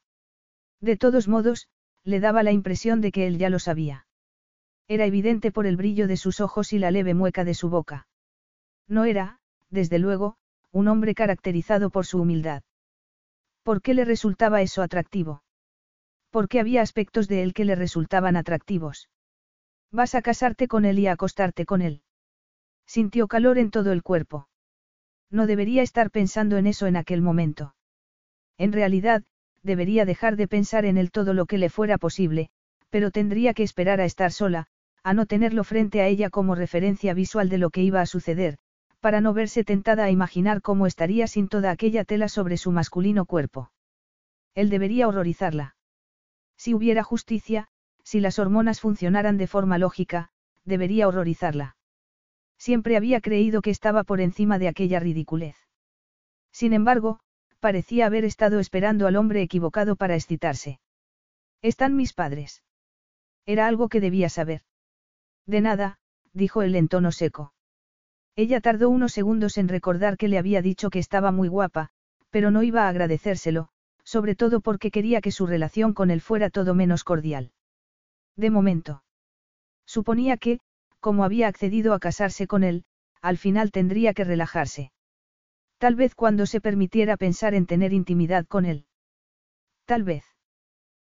De todos modos, le daba la impresión de que él ya lo sabía. Era evidente por el brillo de sus ojos y la leve mueca de su boca. No era, desde luego, un hombre caracterizado por su humildad. ¿Por qué le resultaba eso atractivo? ¿Por qué había aspectos de él que le resultaban atractivos? Vas a casarte con él y a acostarte con él. Sintió calor en todo el cuerpo. No debería estar pensando en eso en aquel momento. En realidad, debería dejar de pensar en él todo lo que le fuera posible, pero tendría que esperar a estar sola, a no tenerlo frente a ella como referencia visual de lo que iba a suceder, para no verse tentada a imaginar cómo estaría sin toda aquella tela sobre su masculino cuerpo. Él debería horrorizarla. Si hubiera justicia, si las hormonas funcionaran de forma lógica, debería horrorizarla. Siempre había creído que estaba por encima de aquella ridiculez. Sin embargo, parecía haber estado esperando al hombre equivocado para excitarse. Están mis padres. Era algo que debía saber. De nada, dijo él en tono seco. Ella tardó unos segundos en recordar que le había dicho que estaba muy guapa, pero no iba a agradecérselo, sobre todo porque quería que su relación con él fuera todo menos cordial. De momento. Suponía que, como había accedido a casarse con él, al final tendría que relajarse. Tal vez cuando se permitiera pensar en tener intimidad con él. Tal vez.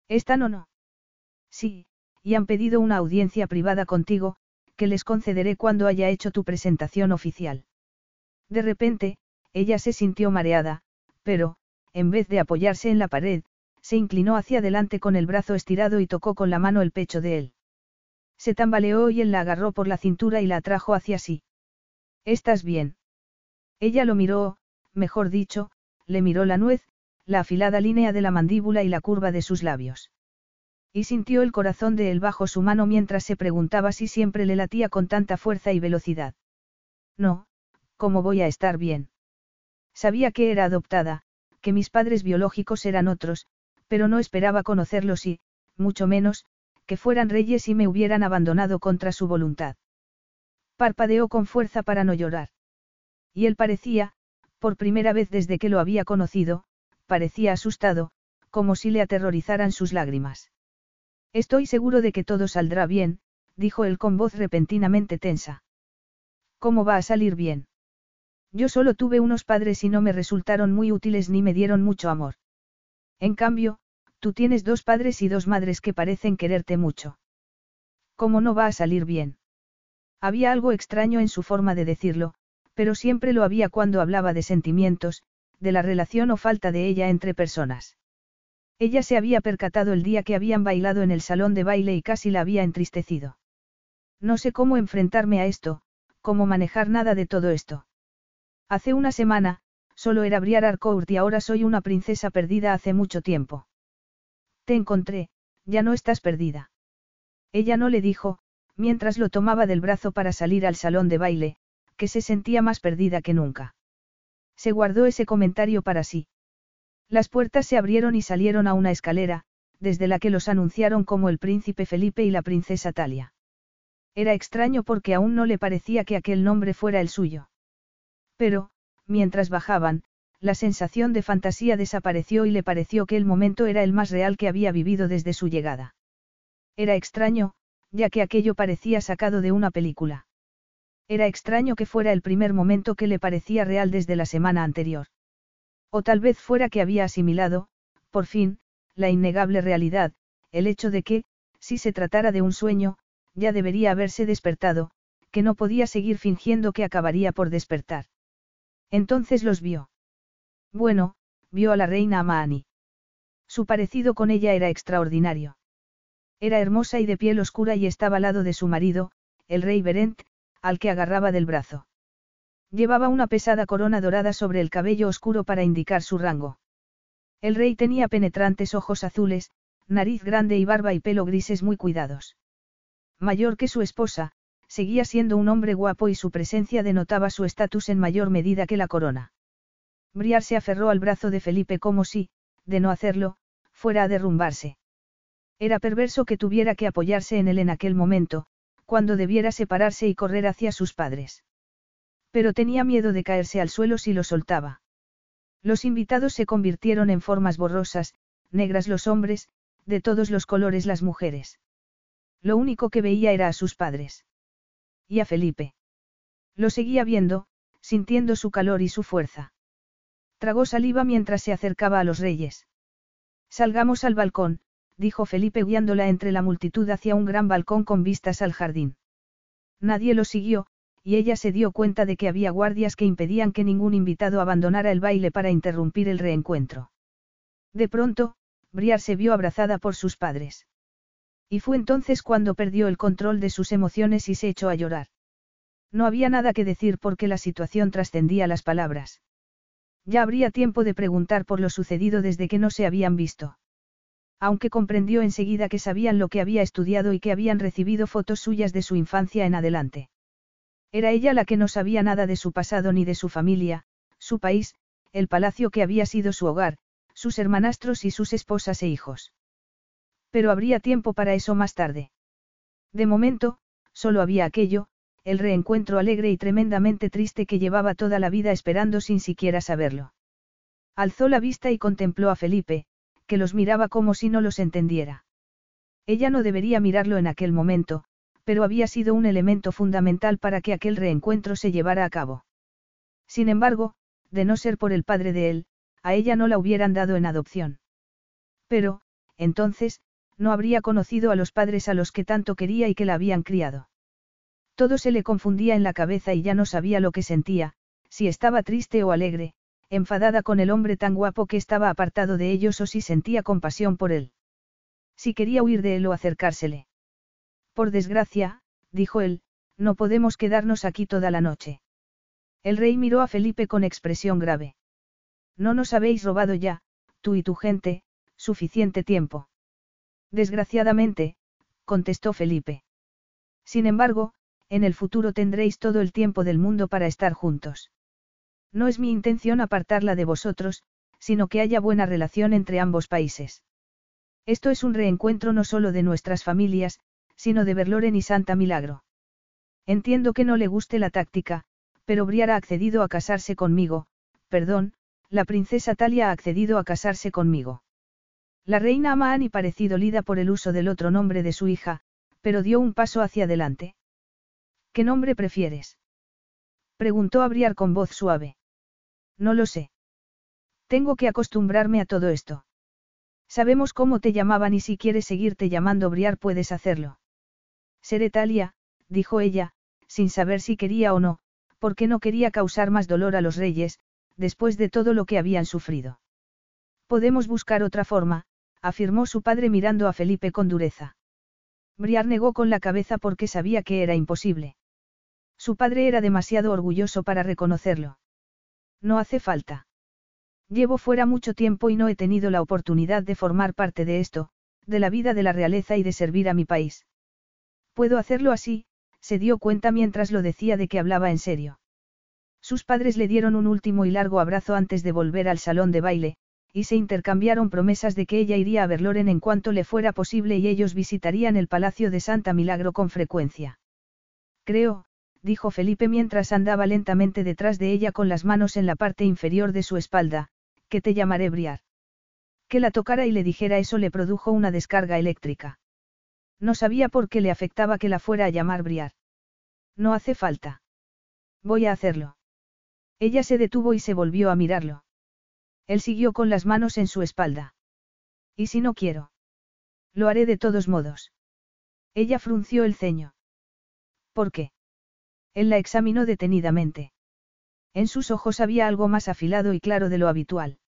¿Están o no? Sí, y han pedido una audiencia privada contigo, que les concederé cuando haya hecho tu presentación oficial. De repente, ella se sintió mareada, pero, en vez de apoyarse en la pared, se inclinó hacia adelante con el brazo estirado y tocó con la mano el pecho de él. Se tambaleó y él la agarró por la cintura y la atrajo hacia sí. ¿Estás bien? Ella lo miró, mejor dicho, le miró la nuez, la afilada línea de la mandíbula y la curva de sus labios. Y sintió el corazón de él bajo su mano mientras se preguntaba si siempre le latía con tanta fuerza y velocidad. No, ¿cómo voy a estar bien? Sabía que era adoptada, que mis padres biológicos eran otros, pero no esperaba conocerlos y, mucho menos, que fueran reyes y me hubieran abandonado contra su voluntad. Parpadeó con fuerza para no llorar. Y él parecía, por primera vez desde que lo había conocido, parecía asustado, como si le aterrorizaran sus lágrimas. Estoy seguro de que todo saldrá bien, dijo él con voz repentinamente tensa. ¿Cómo va a salir bien? Yo solo tuve unos padres y no me resultaron muy útiles ni me dieron mucho amor. En cambio, tú tienes dos padres y dos madres que parecen quererte mucho. ¿Cómo no va a salir bien? Había algo extraño en su forma de decirlo, pero siempre lo había cuando hablaba de sentimientos, de la relación o falta de ella entre personas. Ella se había percatado el día que habían bailado en el salón de baile y casi la había entristecido. No sé cómo enfrentarme a esto, cómo manejar nada de todo esto. Hace una semana, solo era Briar Arcourt y ahora soy una princesa perdida hace mucho tiempo. Te encontré, ya no estás perdida. Ella no le dijo, mientras lo tomaba del brazo para salir al salón de baile, que se sentía más perdida que nunca. Se guardó ese comentario para sí. Las puertas se abrieron y salieron a una escalera, desde la que los anunciaron como el príncipe Felipe y la princesa Talia. Era extraño porque aún no le parecía que aquel nombre fuera el suyo. Pero, mientras bajaban, la sensación de fantasía desapareció y le pareció que el momento era el más real que había vivido desde su llegada. Era extraño, ya que aquello parecía sacado de una película. Era extraño que fuera el primer momento que le parecía real desde la semana anterior. O tal vez fuera que había asimilado, por fin, la innegable realidad, el hecho de que, si se tratara de un sueño, ya debería haberse despertado, que no podía seguir fingiendo que acabaría por despertar. Entonces los vio. Bueno, vio a la reina Amaani. Su parecido con ella era extraordinario. Era hermosa y de piel oscura y estaba al lado de su marido, el rey Berent, al que agarraba del brazo. Llevaba una pesada corona dorada sobre el cabello oscuro para indicar su rango. El rey tenía penetrantes ojos azules, nariz grande y barba y pelo grises muy cuidados. Mayor que su esposa, seguía siendo un hombre guapo y su presencia denotaba su estatus en mayor medida que la corona. Briar se aferró al brazo de Felipe como si, de no hacerlo, fuera a derrumbarse. Era perverso que tuviera que apoyarse en él en aquel momento, cuando debiera separarse y correr hacia sus padres. Pero tenía miedo de caerse al suelo si lo soltaba. Los invitados se convirtieron en formas borrosas, negras los hombres, de todos los colores las mujeres. Lo único que veía era a sus padres. Y a Felipe. Lo seguía viendo, sintiendo su calor y su fuerza. Tragó saliva mientras se acercaba a los reyes. Salgamos al balcón, dijo Felipe guiándola entre la multitud hacia un gran balcón con vistas al jardín. Nadie lo siguió, y ella se dio cuenta de que había guardias que impedían que ningún invitado abandonara el baile para interrumpir el reencuentro. De pronto, Briar se vio abrazada por sus padres. Y fue entonces cuando perdió el control de sus emociones y se echó a llorar. No había nada que decir porque la situación trascendía las palabras. Ya habría tiempo de preguntar por lo sucedido desde que no se habían visto aunque comprendió enseguida que sabían lo que había estudiado y que habían recibido fotos suyas de su infancia en adelante. Era ella la que no sabía nada de su pasado ni de su familia, su país, el palacio que había sido su hogar, sus hermanastros y sus esposas e hijos. Pero habría tiempo para eso más tarde. De momento, solo había aquello, el reencuentro alegre y tremendamente triste que llevaba toda la vida esperando sin siquiera saberlo. Alzó la vista y contempló a Felipe, que los miraba como si no los entendiera. Ella no debería mirarlo en aquel momento, pero había sido un elemento fundamental para que aquel reencuentro se llevara a cabo. Sin embargo, de no ser por el padre de él, a ella no la hubieran dado en adopción. Pero, entonces, no habría conocido a los padres a los que tanto quería y que la habían criado. Todo se le confundía en la cabeza y ya no sabía lo que sentía, si estaba triste o alegre, enfadada con el hombre tan guapo que estaba apartado de ellos o si sentía compasión por él. Si quería huir de él o acercársele. Por desgracia, dijo él, no podemos quedarnos aquí toda la noche. El rey miró a Felipe con expresión grave. No nos habéis robado ya, tú y tu gente, suficiente tiempo. Desgraciadamente, contestó Felipe. Sin embargo, en el futuro tendréis todo el tiempo del mundo para estar juntos. No es mi intención apartarla de vosotros, sino que haya buena relación entre ambos países. Esto es un reencuentro no solo de nuestras familias, sino de Berloren y Santa Milagro. Entiendo que no le guste la táctica, pero Briar ha accedido a casarse conmigo, perdón, la princesa Talia ha accedido a casarse conmigo. La reina Amaani pareció dolida por el uso del otro nombre de su hija, pero dio un paso hacia adelante. ¿Qué nombre prefieres? Preguntó a Briar con voz suave. No lo sé. Tengo que acostumbrarme a todo esto. Sabemos cómo te llamaban y si quieres seguirte llamando Briar puedes hacerlo. Seré Talia, dijo ella, sin saber si quería o no, porque no quería causar más dolor a los reyes, después de todo lo que habían sufrido. Podemos buscar otra forma, afirmó su padre mirando a Felipe con dureza. Briar negó con la cabeza porque sabía que era imposible. Su padre era demasiado orgulloso para reconocerlo. No hace falta. Llevo fuera mucho tiempo y no he tenido la oportunidad de formar parte de esto, de la vida de la realeza y de servir a mi país. Puedo hacerlo así, se dio cuenta mientras lo decía de que hablaba en serio. Sus padres le dieron un último y largo abrazo antes de volver al salón de baile, y se intercambiaron promesas de que ella iría a ver Loren en cuanto le fuera posible y ellos visitarían el Palacio de Santa Milagro con frecuencia. Creo, dijo Felipe mientras andaba lentamente detrás de ella con las manos en la parte inferior de su espalda, que te llamaré Briar. Que la tocara y le dijera eso le produjo una descarga eléctrica. No sabía por qué le afectaba que la fuera a llamar Briar. No hace falta. Voy a hacerlo. Ella se detuvo y se volvió a mirarlo. Él siguió con las manos en su espalda. ¿Y si no quiero? Lo haré de todos modos. Ella frunció el ceño. ¿Por qué? Él la examinó detenidamente. En sus ojos había algo más afilado y claro de lo habitual.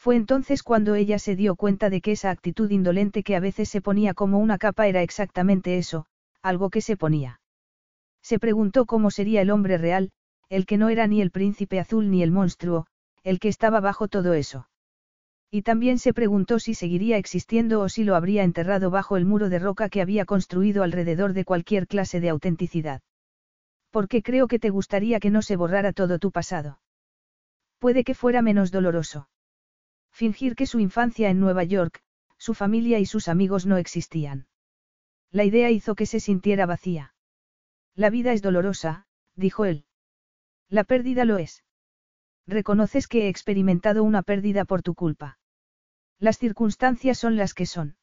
Fue entonces cuando ella se dio cuenta de que esa actitud indolente que a veces se ponía como una capa era exactamente eso, algo que se ponía. Se preguntó cómo sería el hombre real, el que no era ni el príncipe azul ni el monstruo, el que estaba bajo todo eso. Y también se preguntó si seguiría existiendo o si lo habría enterrado bajo el muro de roca que había construido alrededor de cualquier clase de autenticidad. Porque creo que te gustaría que no se borrara todo tu pasado. Puede que fuera menos doloroso. Fingir que su infancia en Nueva York, su familia y sus amigos no existían. La idea hizo que se sintiera vacía. La vida es dolorosa, dijo él. La pérdida lo es. Reconoces que he experimentado una pérdida por tu culpa. Las circunstancias son las que son.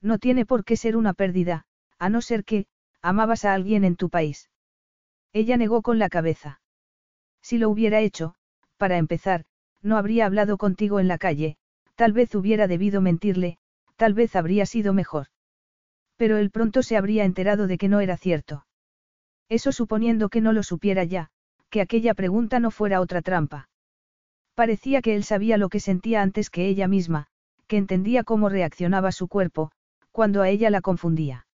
No tiene por qué ser una pérdida, a no ser que, amabas a alguien en tu país. Ella negó con la cabeza. Si lo hubiera hecho, para empezar, no habría hablado contigo en la calle, tal vez hubiera debido mentirle, tal vez habría sido mejor. Pero él pronto se habría enterado de que no era cierto. Eso suponiendo que no lo supiera ya, que aquella pregunta no fuera otra trampa. Parecía que él sabía lo que sentía antes que ella misma, que entendía cómo reaccionaba su cuerpo, cuando a ella la confundía.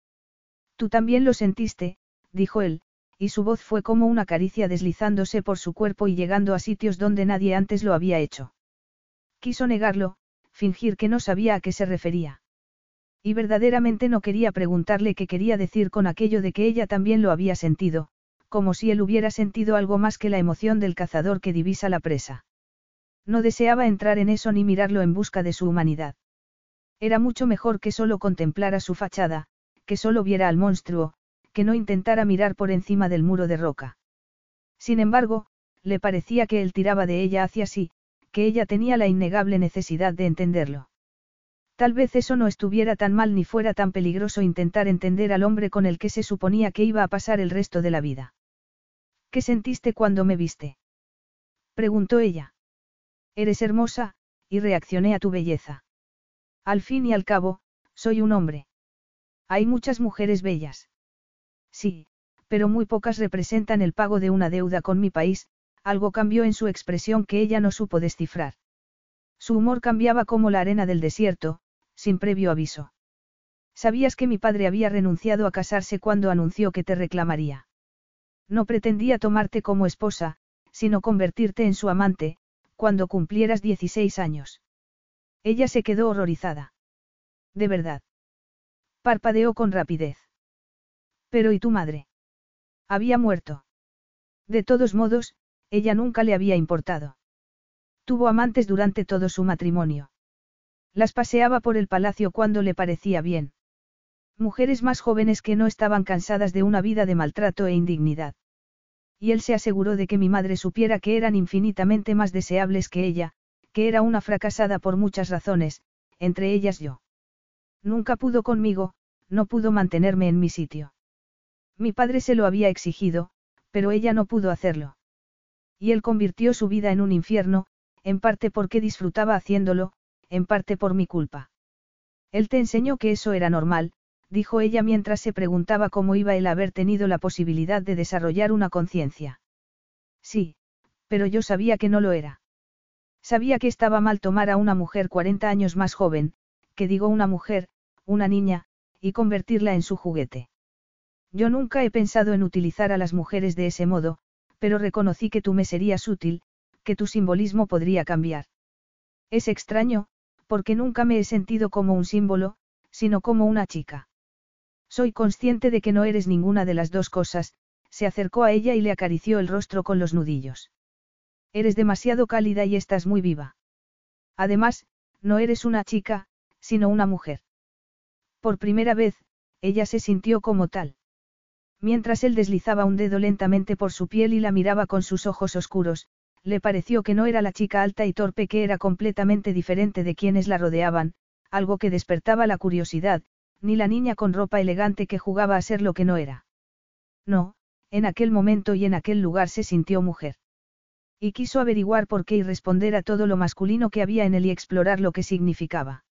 Tú también lo sentiste, dijo él, y su voz fue como una caricia deslizándose por su cuerpo y llegando a sitios donde nadie antes lo había hecho. Quiso negarlo, fingir que no sabía a qué se refería. Y verdaderamente no quería preguntarle qué quería decir con aquello de que ella también lo había sentido, como si él hubiera sentido algo más que la emoción del cazador que divisa la presa. No deseaba entrar en eso ni mirarlo en busca de su humanidad. Era mucho mejor que solo contemplara su fachada, que solo viera al monstruo, que no intentara mirar por encima del muro de roca. Sin embargo, le parecía que él tiraba de ella hacia sí, que ella tenía la innegable necesidad de entenderlo. Tal vez eso no estuviera tan mal ni fuera tan peligroso intentar entender al hombre con el que se suponía que iba a pasar el resto de la vida. ¿Qué sentiste cuando me viste? preguntó ella. Eres hermosa, y reaccioné a tu belleza. Al fin y al cabo, soy un hombre. Hay muchas mujeres bellas. Sí, pero muy pocas representan el pago de una deuda con mi país, algo cambió en su expresión que ella no supo descifrar. Su humor cambiaba como la arena del desierto, sin previo aviso. Sabías que mi padre había renunciado a casarse cuando anunció que te reclamaría. No pretendía tomarte como esposa, sino convertirte en su amante, cuando cumplieras 16 años. Ella se quedó horrorizada. De verdad. Parpadeó con rapidez. Pero ¿y tu madre? Había muerto. De todos modos, ella nunca le había importado. Tuvo amantes durante todo su matrimonio. Las paseaba por el palacio cuando le parecía bien. Mujeres más jóvenes que no estaban cansadas de una vida de maltrato e indignidad. Y él se aseguró de que mi madre supiera que eran infinitamente más deseables que ella, que era una fracasada por muchas razones, entre ellas yo. Nunca pudo conmigo, no pudo mantenerme en mi sitio. Mi padre se lo había exigido, pero ella no pudo hacerlo. Y él convirtió su vida en un infierno, en parte porque disfrutaba haciéndolo, en parte por mi culpa. Él te enseñó que eso era normal, dijo ella mientras se preguntaba cómo iba él a haber tenido la posibilidad de desarrollar una conciencia. Sí, pero yo sabía que no lo era. Sabía que estaba mal tomar a una mujer 40 años más joven, que digo una mujer, una niña, y convertirla en su juguete. Yo nunca he pensado en utilizar a las mujeres de ese modo, pero reconocí que tú me serías útil, que tu simbolismo podría cambiar. Es extraño, porque nunca me he sentido como un símbolo, sino como una chica. Soy consciente de que no eres ninguna de las dos cosas, se acercó a ella y le acarició el rostro con los nudillos. Eres demasiado cálida y estás muy viva. Además, no eres una chica, sino una mujer. Por primera vez, ella se sintió como tal. Mientras él deslizaba un dedo lentamente por su piel y la miraba con sus ojos oscuros, le pareció que no era la chica alta y torpe que era completamente diferente de quienes la rodeaban, algo que despertaba la curiosidad, ni la niña con ropa elegante que jugaba a ser lo que no era. No, en aquel momento y en aquel lugar se sintió mujer. Y quiso averiguar por qué y responder a todo lo masculino que había en él y explorar lo que significaba.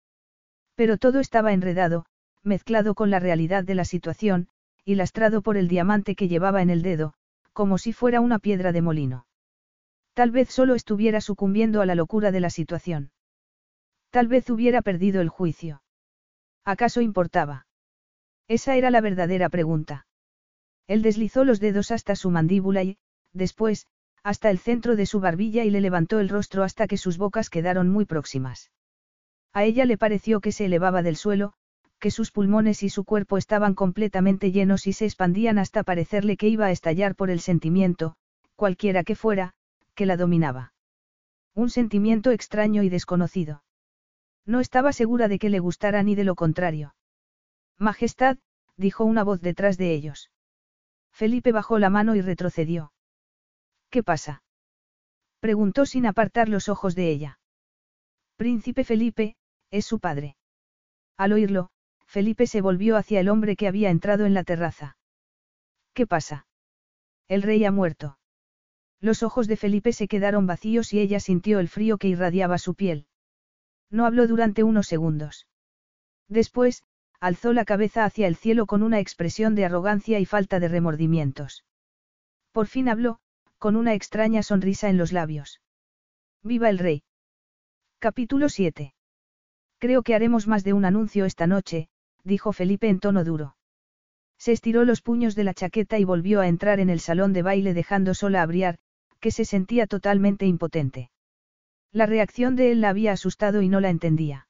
Pero todo estaba enredado, mezclado con la realidad de la situación, y lastrado por el diamante que llevaba en el dedo, como si fuera una piedra de molino. Tal vez solo estuviera sucumbiendo a la locura de la situación. Tal vez hubiera perdido el juicio. ¿Acaso importaba? Esa era la verdadera pregunta. Él deslizó los dedos hasta su mandíbula y, después, hasta el centro de su barbilla y le levantó el rostro hasta que sus bocas quedaron muy próximas. A ella le pareció que se elevaba del suelo, que sus pulmones y su cuerpo estaban completamente llenos y se expandían hasta parecerle que iba a estallar por el sentimiento, cualquiera que fuera, que la dominaba. Un sentimiento extraño y desconocido. No estaba segura de que le gustara ni de lo contrario. Majestad, dijo una voz detrás de ellos. Felipe bajó la mano y retrocedió. ¿Qué pasa? preguntó sin apartar los ojos de ella. Príncipe Felipe, es su padre. Al oírlo, Felipe se volvió hacia el hombre que había entrado en la terraza. ¿Qué pasa? El rey ha muerto. Los ojos de Felipe se quedaron vacíos y ella sintió el frío que irradiaba su piel. No habló durante unos segundos. Después, alzó la cabeza hacia el cielo con una expresión de arrogancia y falta de remordimientos. Por fin habló, con una extraña sonrisa en los labios. ¡Viva el rey! Capítulo 7. Creo que haremos más de un anuncio esta noche, dijo Felipe en tono duro. Se estiró los puños de la chaqueta y volvió a entrar en el salón de baile dejando sola a Briar, que se sentía totalmente impotente. La reacción de él la había asustado y no la entendía.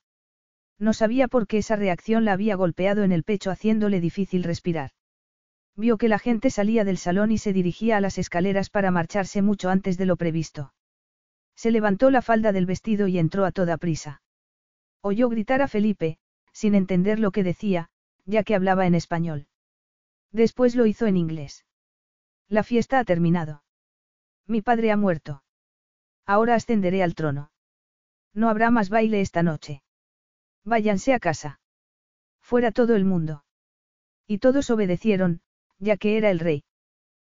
No sabía por qué esa reacción la había golpeado en el pecho haciéndole difícil respirar. Vio que la gente salía del salón y se dirigía a las escaleras para marcharse mucho antes de lo previsto. Se levantó la falda del vestido y entró a toda prisa. Oyó gritar a Felipe, sin entender lo que decía, ya que hablaba en español. Después lo hizo en inglés. La fiesta ha terminado. Mi padre ha muerto. Ahora ascenderé al trono. No habrá más baile esta noche. Váyanse a casa. Fuera todo el mundo. Y todos obedecieron, ya que era el rey.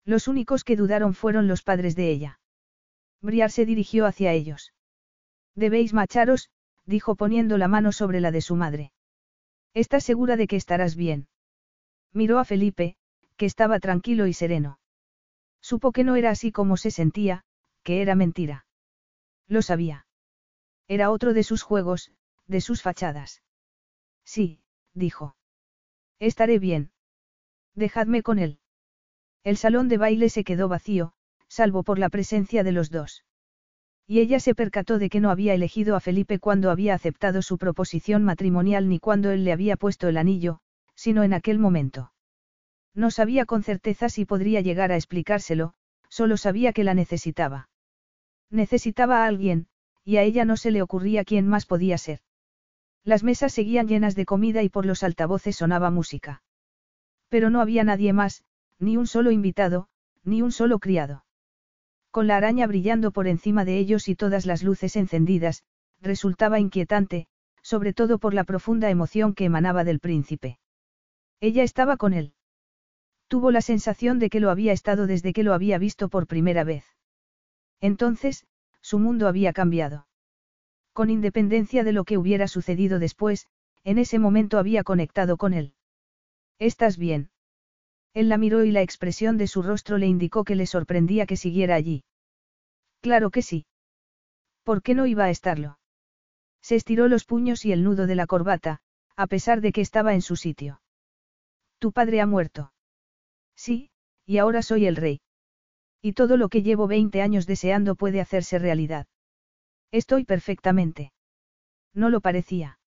Los únicos que dudaron fueron los padres de ella. Briar se dirigió hacia ellos. Debéis macharos, dijo poniendo la mano sobre la de su madre. ¿Estás segura de que estarás bien? Miró a Felipe, que estaba tranquilo y sereno. Supo que no era así como se sentía, que era mentira. Lo sabía. Era otro de sus juegos, de sus fachadas. Sí, dijo. Estaré bien. Dejadme con él. El salón de baile se quedó vacío, salvo por la presencia de los dos. Y ella se percató de que no había elegido a Felipe cuando había aceptado su proposición matrimonial ni cuando él le había puesto el anillo, sino en aquel momento. No sabía con certeza si podría llegar a explicárselo, solo sabía que la necesitaba. Necesitaba a alguien, y a ella no se le ocurría quién más podía ser. Las mesas seguían llenas de comida y por los altavoces sonaba música. Pero no había nadie más, ni un solo invitado, ni un solo criado. Con la araña brillando por encima de ellos y todas las luces encendidas, resultaba inquietante, sobre todo por la profunda emoción que emanaba del príncipe. Ella estaba con él. Tuvo la sensación de que lo había estado desde que lo había visto por primera vez. Entonces, su mundo había cambiado. Con independencia de lo que hubiera sucedido después, en ese momento había conectado con él. ¿Estás bien? Él la miró y la expresión de su rostro le indicó que le sorprendía que siguiera allí. Claro que sí. ¿Por qué no iba a estarlo? Se estiró los puños y el nudo de la corbata, a pesar de que estaba en su sitio. Tu padre ha muerto. Sí, y ahora soy el rey. Y todo lo que llevo 20 años deseando puede hacerse realidad. Estoy perfectamente. No lo parecía.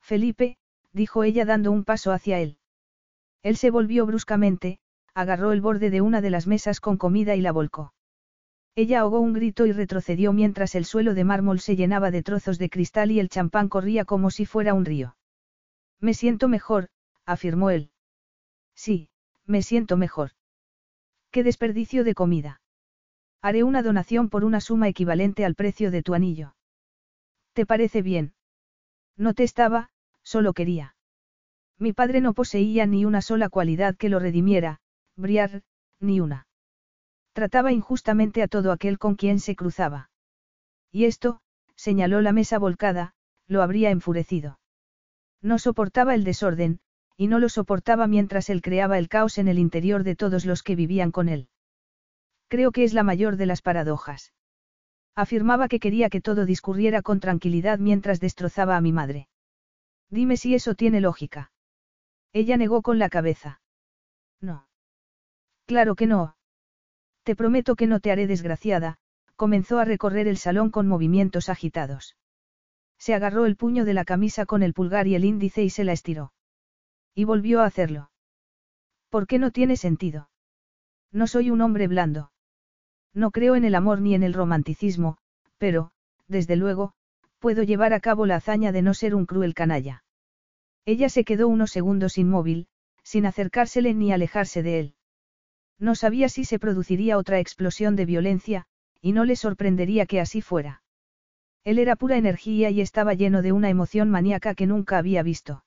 Felipe, dijo ella dando un paso hacia él. Él se volvió bruscamente, agarró el borde de una de las mesas con comida y la volcó. Ella ahogó un grito y retrocedió mientras el suelo de mármol se llenaba de trozos de cristal y el champán corría como si fuera un río. Me siento mejor, afirmó él. Sí, me siento mejor. Qué desperdicio de comida. Haré una donación por una suma equivalente al precio de tu anillo. ¿Te parece bien? No te estaba, solo quería. Mi padre no poseía ni una sola cualidad que lo redimiera, Briar, ni una. Trataba injustamente a todo aquel con quien se cruzaba. Y esto, señaló la mesa volcada, lo habría enfurecido. No soportaba el desorden, y no lo soportaba mientras él creaba el caos en el interior de todos los que vivían con él. Creo que es la mayor de las paradojas. Afirmaba que quería que todo discurriera con tranquilidad mientras destrozaba a mi madre. Dime si eso tiene lógica. Ella negó con la cabeza. No. Claro que no. Te prometo que no te haré desgraciada, comenzó a recorrer el salón con movimientos agitados. Se agarró el puño de la camisa con el pulgar y el índice y se la estiró. Y volvió a hacerlo. ¿Por qué no tiene sentido? No soy un hombre blando. No creo en el amor ni en el romanticismo, pero, desde luego, puedo llevar a cabo la hazaña de no ser un cruel canalla. Ella se quedó unos segundos inmóvil, sin acercársele ni alejarse de él. No sabía si se produciría otra explosión de violencia, y no le sorprendería que así fuera. Él era pura energía y estaba lleno de una emoción maníaca que nunca había visto.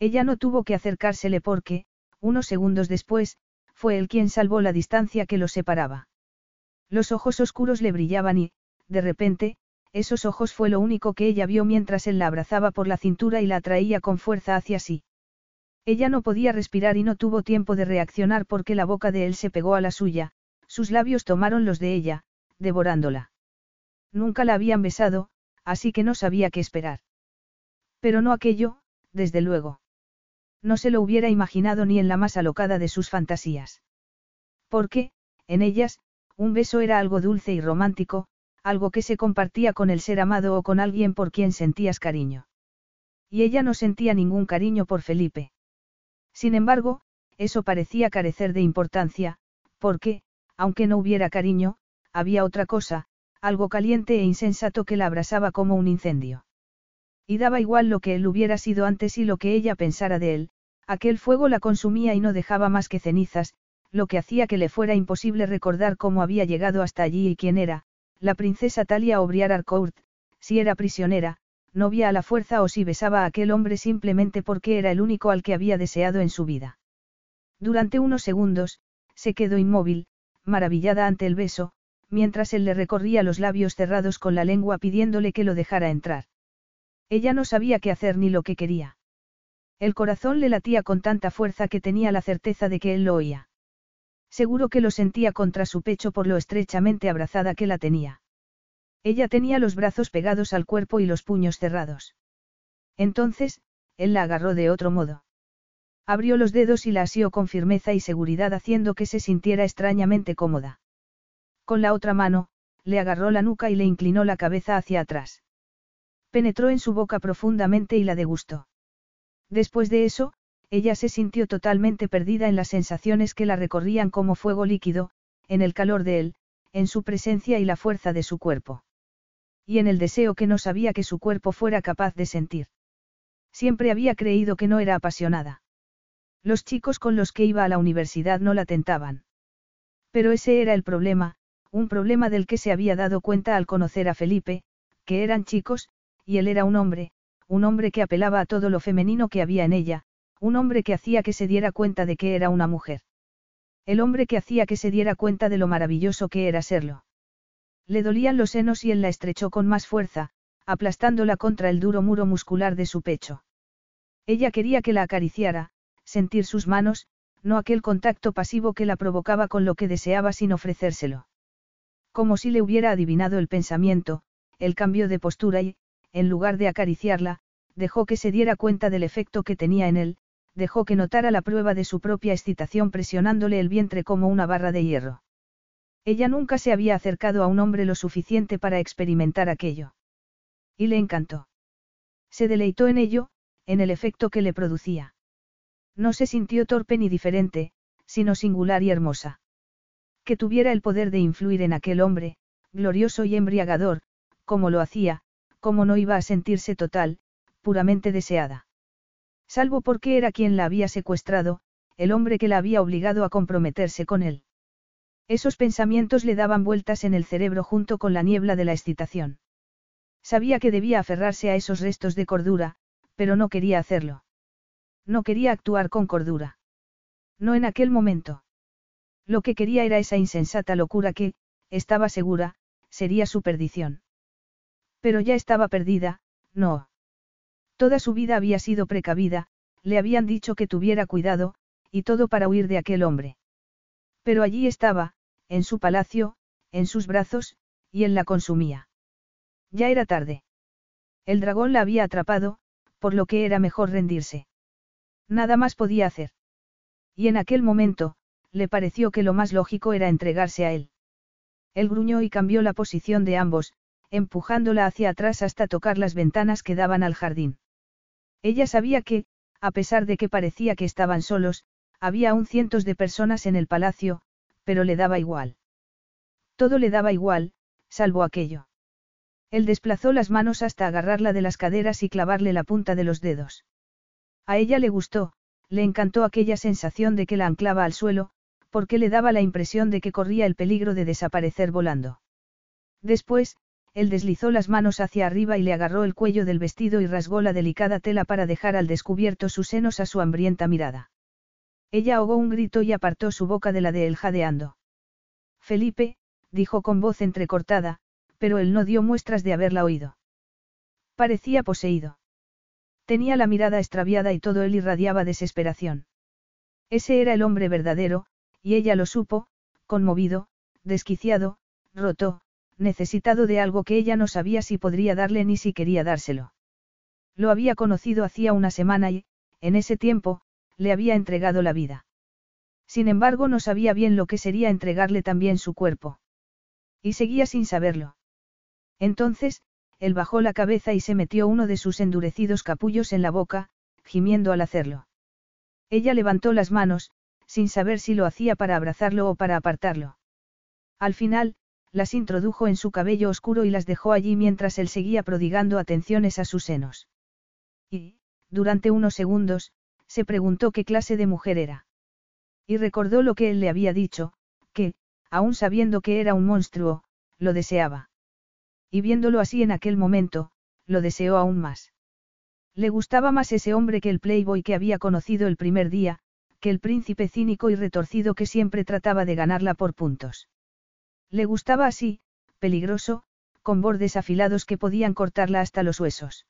Ella no tuvo que acercársele porque, unos segundos después, fue él quien salvó la distancia que los separaba. Los ojos oscuros le brillaban y, de repente, esos ojos fue lo único que ella vio mientras él la abrazaba por la cintura y la atraía con fuerza hacia sí. Ella no podía respirar y no tuvo tiempo de reaccionar porque la boca de él se pegó a la suya, sus labios tomaron los de ella, devorándola. Nunca la habían besado, así que no sabía qué esperar. Pero no aquello, desde luego. No se lo hubiera imaginado ni en la más alocada de sus fantasías. Porque, en ellas, un beso era algo dulce y romántico, algo que se compartía con el ser amado o con alguien por quien sentías cariño. Y ella no sentía ningún cariño por Felipe. Sin embargo, eso parecía carecer de importancia, porque, aunque no hubiera cariño, había otra cosa, algo caliente e insensato que la abrasaba como un incendio. Y daba igual lo que él hubiera sido antes y lo que ella pensara de él, aquel fuego la consumía y no dejaba más que cenizas, lo que hacía que le fuera imposible recordar cómo había llegado hasta allí y quién era, la princesa Talia Obriar Arcourt, si era prisionera, novia a la fuerza o si besaba a aquel hombre simplemente porque era el único al que había deseado en su vida. Durante unos segundos, se quedó inmóvil, maravillada ante el beso, mientras él le recorría los labios cerrados con la lengua pidiéndole que lo dejara entrar. Ella no sabía qué hacer ni lo que quería. El corazón le latía con tanta fuerza que tenía la certeza de que él lo oía. Seguro que lo sentía contra su pecho por lo estrechamente abrazada que la tenía. Ella tenía los brazos pegados al cuerpo y los puños cerrados. Entonces, él la agarró de otro modo. Abrió los dedos y la asió con firmeza y seguridad haciendo que se sintiera extrañamente cómoda. Con la otra mano, le agarró la nuca y le inclinó la cabeza hacia atrás. Penetró en su boca profundamente y la degustó. Después de eso, ella se sintió totalmente perdida en las sensaciones que la recorrían como fuego líquido, en el calor de él, en su presencia y la fuerza de su cuerpo. Y en el deseo que no sabía que su cuerpo fuera capaz de sentir. Siempre había creído que no era apasionada. Los chicos con los que iba a la universidad no la tentaban. Pero ese era el problema, un problema del que se había dado cuenta al conocer a Felipe, que eran chicos, y él era un hombre, un hombre que apelaba a todo lo femenino que había en ella, un hombre que hacía que se diera cuenta de que era una mujer. El hombre que hacía que se diera cuenta de lo maravilloso que era serlo. Le dolían los senos y él la estrechó con más fuerza, aplastándola contra el duro muro muscular de su pecho. Ella quería que la acariciara, sentir sus manos, no aquel contacto pasivo que la provocaba con lo que deseaba sin ofrecérselo. Como si le hubiera adivinado el pensamiento, el cambio de postura y, en lugar de acariciarla, dejó que se diera cuenta del efecto que tenía en él, dejó que notara la prueba de su propia excitación presionándole el vientre como una barra de hierro. Ella nunca se había acercado a un hombre lo suficiente para experimentar aquello. Y le encantó. Se deleitó en ello, en el efecto que le producía. No se sintió torpe ni diferente, sino singular y hermosa. Que tuviera el poder de influir en aquel hombre, glorioso y embriagador, como lo hacía, como no iba a sentirse total, puramente deseada. Salvo porque era quien la había secuestrado, el hombre que la había obligado a comprometerse con él. Esos pensamientos le daban vueltas en el cerebro junto con la niebla de la excitación. Sabía que debía aferrarse a esos restos de cordura, pero no quería hacerlo. No quería actuar con cordura. No en aquel momento. Lo que quería era esa insensata locura que, estaba segura, sería su perdición. Pero ya estaba perdida, no. Toda su vida había sido precavida, le habían dicho que tuviera cuidado, y todo para huir de aquel hombre. Pero allí estaba, en su palacio, en sus brazos, y él la consumía. Ya era tarde. El dragón la había atrapado, por lo que era mejor rendirse. Nada más podía hacer. Y en aquel momento, le pareció que lo más lógico era entregarse a él. Él gruñó y cambió la posición de ambos, empujándola hacia atrás hasta tocar las ventanas que daban al jardín. Ella sabía que, a pesar de que parecía que estaban solos, había aún cientos de personas en el palacio, pero le daba igual. Todo le daba igual, salvo aquello. Él desplazó las manos hasta agarrarla de las caderas y clavarle la punta de los dedos. A ella le gustó, le encantó aquella sensación de que la anclaba al suelo, porque le daba la impresión de que corría el peligro de desaparecer volando. Después, él deslizó las manos hacia arriba y le agarró el cuello del vestido y rasgó la delicada tela para dejar al descubierto sus senos a su hambrienta mirada. Ella ahogó un grito y apartó su boca de la de él jadeando. Felipe, dijo con voz entrecortada, pero él no dio muestras de haberla oído. Parecía poseído. Tenía la mirada extraviada y todo él irradiaba desesperación. Ese era el hombre verdadero, y ella lo supo, conmovido, desquiciado, roto, necesitado de algo que ella no sabía si podría darle ni si quería dárselo. Lo había conocido hacía una semana y, en ese tiempo, le había entregado la vida. Sin embargo, no sabía bien lo que sería entregarle también su cuerpo. Y seguía sin saberlo. Entonces, él bajó la cabeza y se metió uno de sus endurecidos capullos en la boca, gimiendo al hacerlo. Ella levantó las manos, sin saber si lo hacía para abrazarlo o para apartarlo. Al final, las introdujo en su cabello oscuro y las dejó allí mientras él seguía prodigando atenciones a sus senos. Y, durante unos segundos, se preguntó qué clase de mujer era. Y recordó lo que él le había dicho, que, aun sabiendo que era un monstruo, lo deseaba. Y viéndolo así en aquel momento, lo deseó aún más. Le gustaba más ese hombre que el playboy que había conocido el primer día, que el príncipe cínico y retorcido que siempre trataba de ganarla por puntos. Le gustaba así, peligroso, con bordes afilados que podían cortarla hasta los huesos.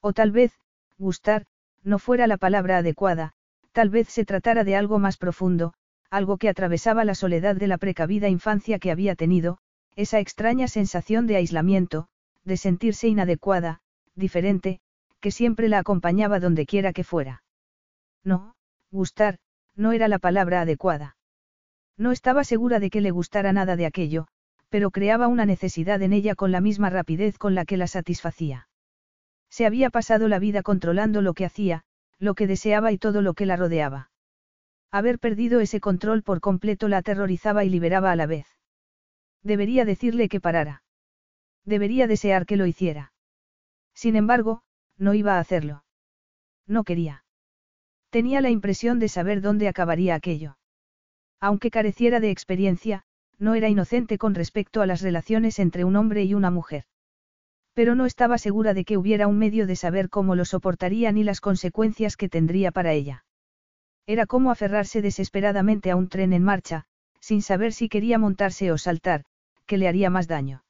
O tal vez, gustar, no fuera la palabra adecuada, tal vez se tratara de algo más profundo, algo que atravesaba la soledad de la precavida infancia que había tenido, esa extraña sensación de aislamiento, de sentirse inadecuada, diferente, que siempre la acompañaba donde quiera que fuera. No, gustar, no era la palabra adecuada. No estaba segura de que le gustara nada de aquello, pero creaba una necesidad en ella con la misma rapidez con la que la satisfacía. Se había pasado la vida controlando lo que hacía, lo que deseaba y todo lo que la rodeaba. Haber perdido ese control por completo la aterrorizaba y liberaba a la vez. Debería decirle que parara. Debería desear que lo hiciera. Sin embargo, no iba a hacerlo. No quería. Tenía la impresión de saber dónde acabaría aquello. Aunque careciera de experiencia, no era inocente con respecto a las relaciones entre un hombre y una mujer. Pero no estaba segura de que hubiera un medio de saber cómo lo soportaría ni las consecuencias que tendría para ella. Era como aferrarse desesperadamente a un tren en marcha, sin saber si quería montarse o saltar, que le haría más daño.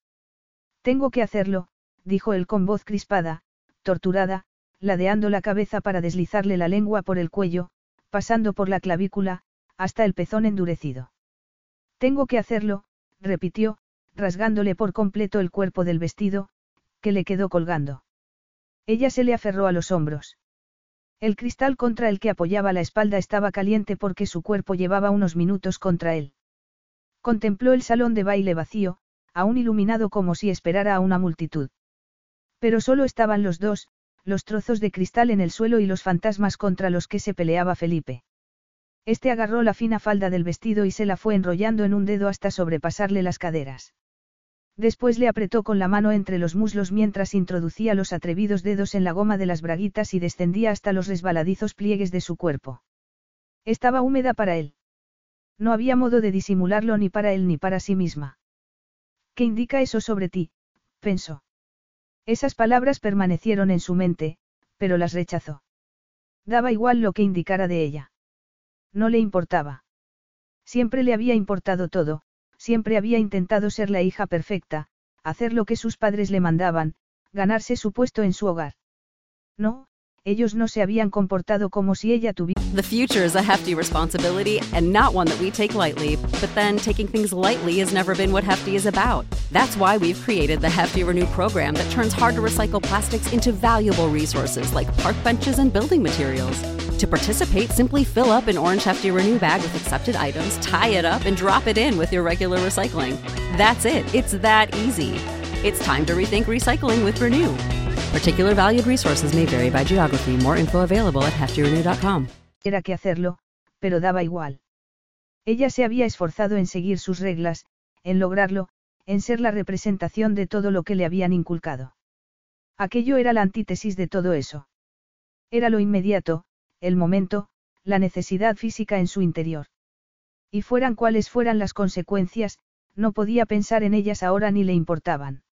Tengo que hacerlo, dijo él con voz crispada, torturada, ladeando la cabeza para deslizarle la lengua por el cuello, pasando por la clavícula, hasta el pezón endurecido. Tengo que hacerlo, repitió, rasgándole por completo el cuerpo del vestido, que le quedó colgando. Ella se le aferró a los hombros. El cristal contra el que apoyaba la espalda estaba caliente porque su cuerpo llevaba unos minutos contra él. Contempló el salón de baile vacío, aún iluminado como si esperara a una multitud. Pero solo estaban los dos, los trozos de cristal en el suelo y los fantasmas contra los que se peleaba Felipe. Este agarró la fina falda del vestido y se la fue enrollando en un dedo hasta sobrepasarle las caderas. Después le apretó con la mano entre los muslos mientras introducía los atrevidos dedos en la goma de las braguitas y descendía hasta los resbaladizos pliegues de su cuerpo. Estaba húmeda para él. No había modo de disimularlo ni para él ni para sí misma. ¿Qué indica eso sobre ti? pensó. Esas palabras permanecieron en su mente, pero las rechazó. Daba igual lo que indicara de ella. No le importaba. Siempre le había importado todo, siempre había intentado ser la hija perfecta, hacer lo que sus padres le mandaban, ganarse su puesto en su hogar. No, ellos no se habían comportado como si ella tuviera. The future is a hefty responsibility and not one that we take lightly, but then taking things lightly has never been what Hefty is about. That's why we've created the Hefty Renew program that turns hard to recycle plastics into valuable resources like park benches and building materials. To participate, simply fill up an orange hefty Renew bag with accepted items, tie it up, and drop it in with your regular recycling. That's it. It's that easy. It's time to rethink recycling with Renew. Particular valued resources may vary by geography. More info available at heftyrenew.com. Era que hacerlo, pero daba igual. Ella se había esforzado en seguir sus reglas, en lograrlo, en ser la representación de todo lo que le habían inculcado. Aquello era la antítesis de todo eso. Era lo inmediato, el momento, la necesidad física en su interior. Y fueran cuales fueran las consecuencias, no podía pensar en ellas ahora ni le importaban.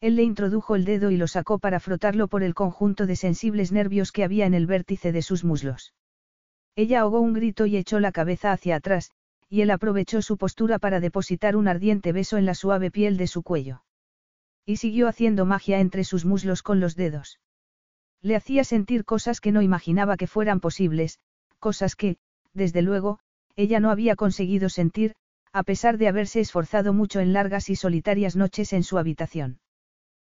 Él le introdujo el dedo y lo sacó para frotarlo por el conjunto de sensibles nervios que había en el vértice de sus muslos. Ella ahogó un grito y echó la cabeza hacia atrás, y él aprovechó su postura para depositar un ardiente beso en la suave piel de su cuello. Y siguió haciendo magia entre sus muslos con los dedos. Le hacía sentir cosas que no imaginaba que fueran posibles, cosas que, desde luego, ella no había conseguido sentir, a pesar de haberse esforzado mucho en largas y solitarias noches en su habitación.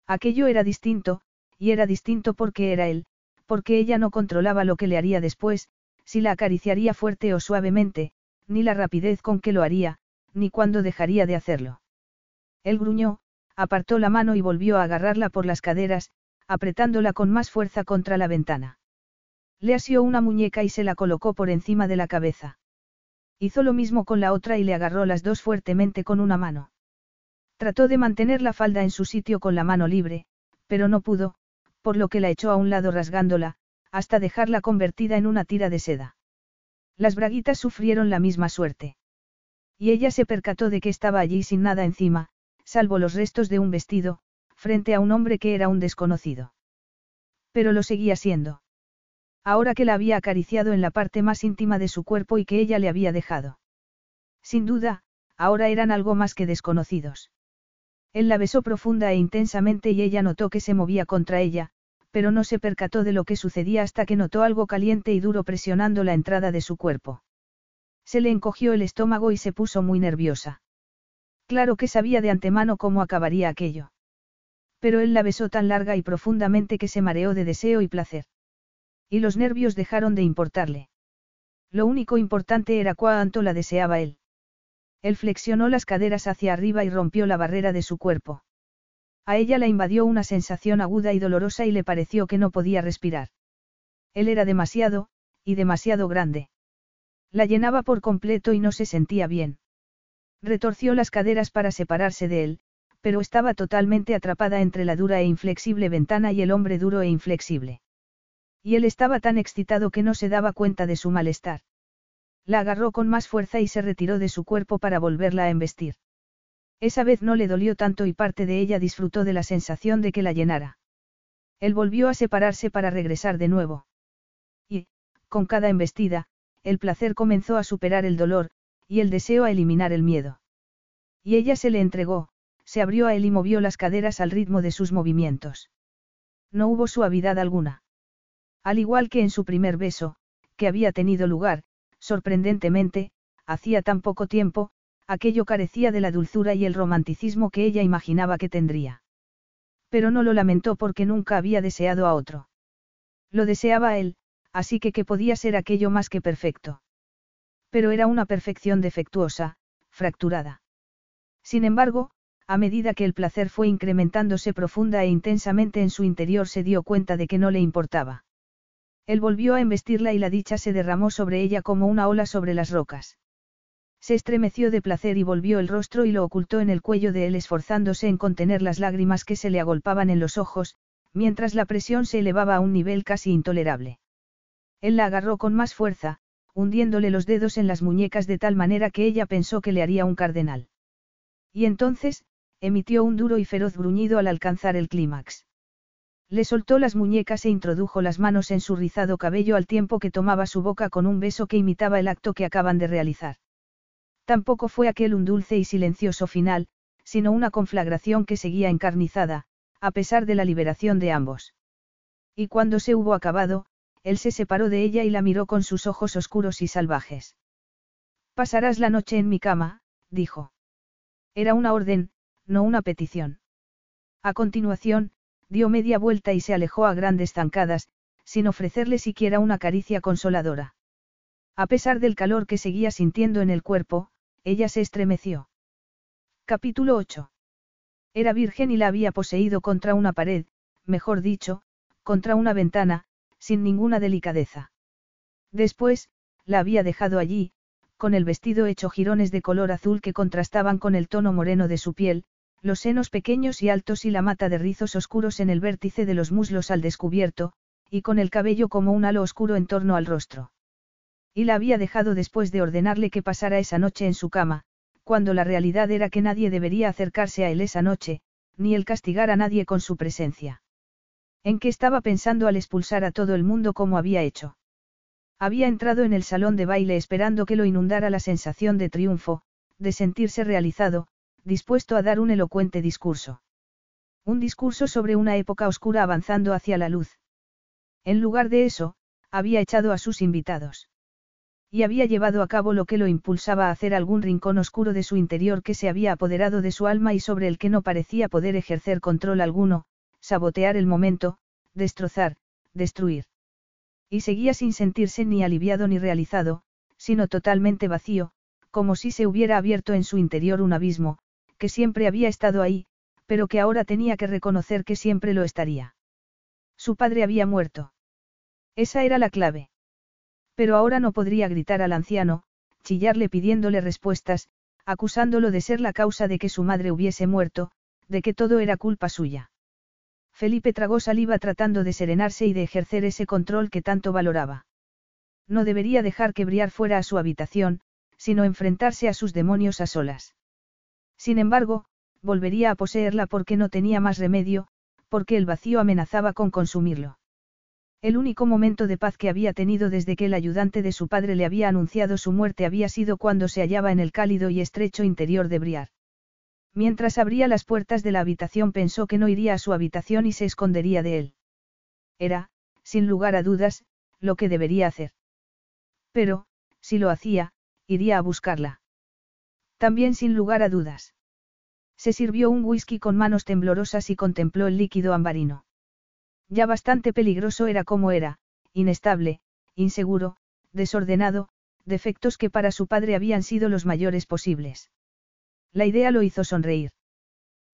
Aquello era distinto, y era distinto porque era él, porque ella no controlaba lo que le haría después, si la acariciaría fuerte o suavemente, ni la rapidez con que lo haría, ni cuándo dejaría de hacerlo. Él gruñó, apartó la mano y volvió a agarrarla por las caderas, apretándola con más fuerza contra la ventana. Le asió una muñeca y se la colocó por encima de la cabeza. Hizo lo mismo con la otra y le agarró las dos fuertemente con una mano. Trató de mantener la falda en su sitio con la mano libre, pero no pudo, por lo que la echó a un lado rasgándola, hasta dejarla convertida en una tira de seda. Las braguitas sufrieron la misma suerte. Y ella se percató de que estaba allí sin nada encima, salvo los restos de un vestido, frente a un hombre que era un desconocido. Pero lo seguía siendo. Ahora que la había acariciado en la parte más íntima de su cuerpo y que ella le había dejado. Sin duda, ahora eran algo más que desconocidos. Él la besó profunda e intensamente y ella notó que se movía contra ella, pero no se percató de lo que sucedía hasta que notó algo caliente y duro presionando la entrada de su cuerpo. Se le encogió el estómago y se puso muy nerviosa. Claro que sabía de antemano cómo acabaría aquello. Pero él la besó tan larga y profundamente que se mareó de deseo y placer. Y los nervios dejaron de importarle. Lo único importante era cuánto la deseaba él. Él flexionó las caderas hacia arriba y rompió la barrera de su cuerpo. A ella la invadió una sensación aguda y dolorosa y le pareció que no podía respirar. Él era demasiado, y demasiado grande. La llenaba por completo y no se sentía bien. Retorció las caderas para separarse de él, pero estaba totalmente atrapada entre la dura e inflexible ventana y el hombre duro e inflexible. Y él estaba tan excitado que no se daba cuenta de su malestar. La agarró con más fuerza y se retiró de su cuerpo para volverla a embestir. Esa vez no le dolió tanto y parte de ella disfrutó de la sensación de que la llenara. Él volvió a separarse para regresar de nuevo. Y, con cada embestida, el placer comenzó a superar el dolor, y el deseo a eliminar el miedo. Y ella se le entregó, se abrió a él y movió las caderas al ritmo de sus movimientos. No hubo suavidad alguna. Al igual que en su primer beso, que había tenido lugar, sorprendentemente, hacía tan poco tiempo, aquello carecía de la dulzura y el romanticismo que ella imaginaba que tendría. Pero no lo lamentó porque nunca había deseado a otro. Lo deseaba él, así que que podía ser aquello más que perfecto. Pero era una perfección defectuosa, fracturada. Sin embargo, a medida que el placer fue incrementándose profunda e intensamente en su interior se dio cuenta de que no le importaba. Él volvió a embestirla y la dicha se derramó sobre ella como una ola sobre las rocas. Se estremeció de placer y volvió el rostro y lo ocultó en el cuello de él esforzándose en contener las lágrimas que se le agolpaban en los ojos, mientras la presión se elevaba a un nivel casi intolerable. Él la agarró con más fuerza, hundiéndole los dedos en las muñecas de tal manera que ella pensó que le haría un cardenal. Y entonces, emitió un duro y feroz gruñido al alcanzar el clímax. Le soltó las muñecas e introdujo las manos en su rizado cabello al tiempo que tomaba su boca con un beso que imitaba el acto que acaban de realizar. Tampoco fue aquel un dulce y silencioso final, sino una conflagración que seguía encarnizada, a pesar de la liberación de ambos. Y cuando se hubo acabado, él se separó de ella y la miró con sus ojos oscuros y salvajes. Pasarás la noche en mi cama, dijo. Era una orden, no una petición. A continuación, dio media vuelta y se alejó a grandes zancadas, sin ofrecerle siquiera una caricia consoladora. A pesar del calor que seguía sintiendo en el cuerpo, ella se estremeció. Capítulo 8. Era virgen y la había poseído contra una pared, mejor dicho, contra una ventana, sin ninguna delicadeza. Después, la había dejado allí, con el vestido hecho jirones de color azul que contrastaban con el tono moreno de su piel, los senos pequeños y altos y la mata de rizos oscuros en el vértice de los muslos al descubierto, y con el cabello como un halo oscuro en torno al rostro. Y la había dejado después de ordenarle que pasara esa noche en su cama, cuando la realidad era que nadie debería acercarse a él esa noche, ni el castigar a nadie con su presencia. ¿En qué estaba pensando al expulsar a todo el mundo como había hecho? Había entrado en el salón de baile esperando que lo inundara la sensación de triunfo, de sentirse realizado, dispuesto a dar un elocuente discurso. Un discurso sobre una época oscura avanzando hacia la luz. En lugar de eso, había echado a sus invitados. Y había llevado a cabo lo que lo impulsaba a hacer algún rincón oscuro de su interior que se había apoderado de su alma y sobre el que no parecía poder ejercer control alguno, sabotear el momento, destrozar, destruir. Y seguía sin sentirse ni aliviado ni realizado, sino totalmente vacío, como si se hubiera abierto en su interior un abismo, que siempre había estado ahí, pero que ahora tenía que reconocer que siempre lo estaría. Su padre había muerto. Esa era la clave. Pero ahora no podría gritar al anciano, chillarle pidiéndole respuestas, acusándolo de ser la causa de que su madre hubiese muerto, de que todo era culpa suya. Felipe tragó saliva tratando de serenarse y de ejercer ese control que tanto valoraba. No debería dejar que Briar fuera a su habitación, sino enfrentarse a sus demonios a solas. Sin embargo, volvería a poseerla porque no tenía más remedio, porque el vacío amenazaba con consumirlo. El único momento de paz que había tenido desde que el ayudante de su padre le había anunciado su muerte había sido cuando se hallaba en el cálido y estrecho interior de Briar. Mientras abría las puertas de la habitación pensó que no iría a su habitación y se escondería de él. Era, sin lugar a dudas, lo que debería hacer. Pero, si lo hacía, iría a buscarla. También sin lugar a dudas. Se sirvió un whisky con manos temblorosas y contempló el líquido ambarino. Ya bastante peligroso era como era, inestable, inseguro, desordenado, defectos que para su padre habían sido los mayores posibles. La idea lo hizo sonreír.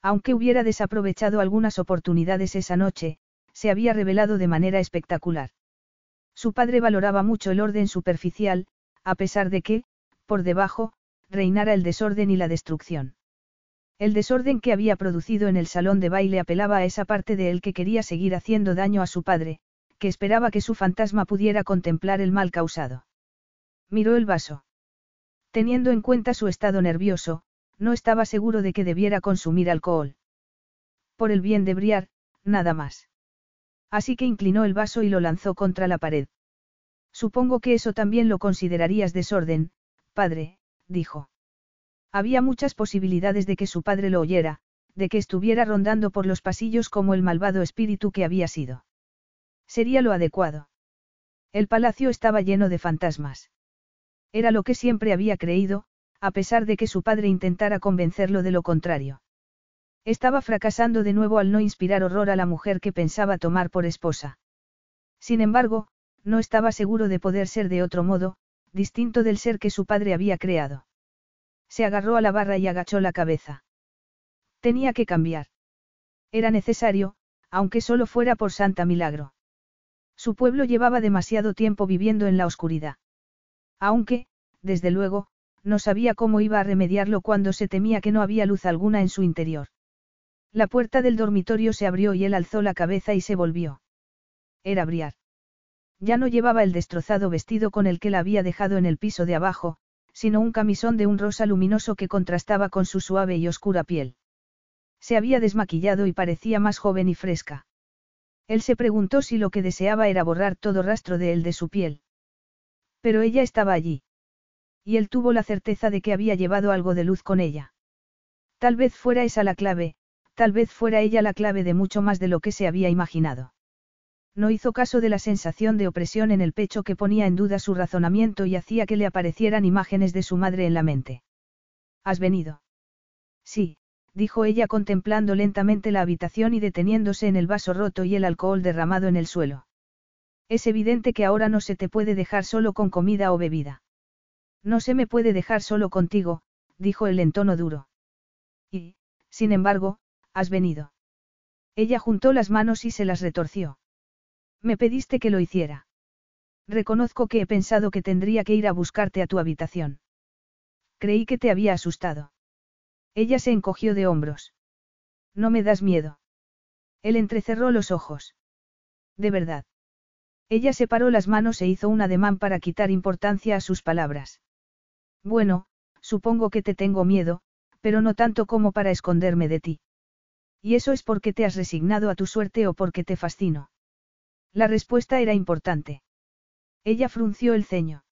Aunque hubiera desaprovechado algunas oportunidades esa noche, se había revelado de manera espectacular. Su padre valoraba mucho el orden superficial, a pesar de que, por debajo, reinara el desorden y la destrucción. El desorden que había producido en el salón de baile apelaba a esa parte de él que quería seguir haciendo daño a su padre, que esperaba que su fantasma pudiera contemplar el mal causado. Miró el vaso. Teniendo en cuenta su estado nervioso, no estaba seguro de que debiera consumir alcohol. Por el bien de Briar, nada más. Así que inclinó el vaso y lo lanzó contra la pared. Supongo que eso también lo considerarías desorden, padre, dijo. Había muchas posibilidades de que su padre lo oyera, de que estuviera rondando por los pasillos como el malvado espíritu que había sido. Sería lo adecuado. El palacio estaba lleno de fantasmas. Era lo que siempre había creído, a pesar de que su padre intentara convencerlo de lo contrario. Estaba fracasando de nuevo al no inspirar horror a la mujer que pensaba tomar por esposa. Sin embargo, no estaba seguro de poder ser de otro modo, distinto del ser que su padre había creado. Se agarró a la barra y agachó la cabeza. Tenía que cambiar. Era necesario, aunque solo fuera por santa milagro. Su pueblo llevaba demasiado tiempo viviendo en la oscuridad. Aunque, desde luego, no sabía cómo iba a remediarlo cuando se temía que no había luz alguna en su interior. La puerta del dormitorio se abrió y él alzó la cabeza y se volvió. Era Briar. Ya no llevaba el destrozado vestido con el que la había dejado en el piso de abajo, sino un camisón de un rosa luminoso que contrastaba con su suave y oscura piel. Se había desmaquillado y parecía más joven y fresca. Él se preguntó si lo que deseaba era borrar todo rastro de él de su piel. Pero ella estaba allí. Y él tuvo la certeza de que había llevado algo de luz con ella. Tal vez fuera esa la clave, tal vez fuera ella la clave de mucho más de lo que se había imaginado. No hizo caso de la sensación de opresión en el pecho que ponía en duda su razonamiento y hacía que le aparecieran imágenes de su madre en la mente. ¿Has venido? Sí, dijo ella contemplando lentamente la habitación y deteniéndose en el vaso roto y el alcohol derramado en el suelo. Es evidente que ahora no se te puede dejar solo con comida o bebida. No se me puede dejar solo contigo, dijo él en tono duro. Y, sin embargo, has venido. Ella juntó las manos y se las retorció. Me pediste que lo hiciera. Reconozco que he pensado que tendría que ir a buscarte a tu habitación. Creí que te había asustado. Ella se encogió de hombros. No me das miedo. Él entrecerró los ojos. De verdad. Ella separó las manos e hizo un ademán para quitar importancia a sus palabras. Bueno, supongo que te tengo miedo, pero no tanto como para esconderme de ti. ¿Y eso es porque te has resignado a tu suerte o porque te fascino? La respuesta era importante. Ella frunció el ceño.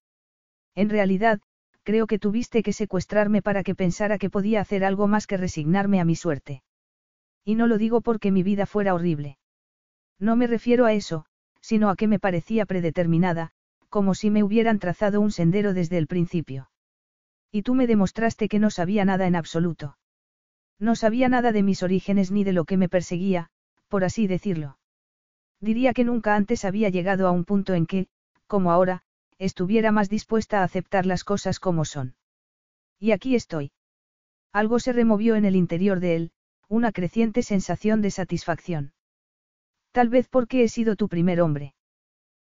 En realidad, creo que tuviste que secuestrarme para que pensara que podía hacer algo más que resignarme a mi suerte. Y no lo digo porque mi vida fuera horrible. No me refiero a eso, sino a que me parecía predeterminada, como si me hubieran trazado un sendero desde el principio. Y tú me demostraste que no sabía nada en absoluto. No sabía nada de mis orígenes ni de lo que me perseguía, por así decirlo. Diría que nunca antes había llegado a un punto en que, como ahora, estuviera más dispuesta a aceptar las cosas como son. Y aquí estoy. Algo se removió en el interior de él, una creciente sensación de satisfacción. Tal vez porque he sido tu primer hombre.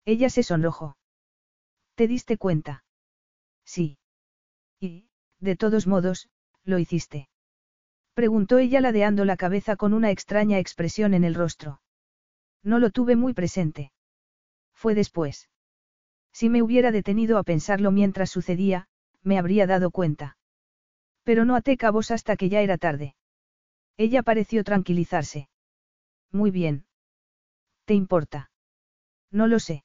Ella se sonrojó. ¿Te diste cuenta? Sí. Y, de todos modos, lo hiciste. Preguntó ella ladeando la cabeza con una extraña expresión en el rostro. No lo tuve muy presente. Fue después. Si me hubiera detenido a pensarlo mientras sucedía, me habría dado cuenta. Pero no até cabos hasta que ya era tarde. Ella pareció tranquilizarse. Muy bien. ¿Te importa? No lo sé.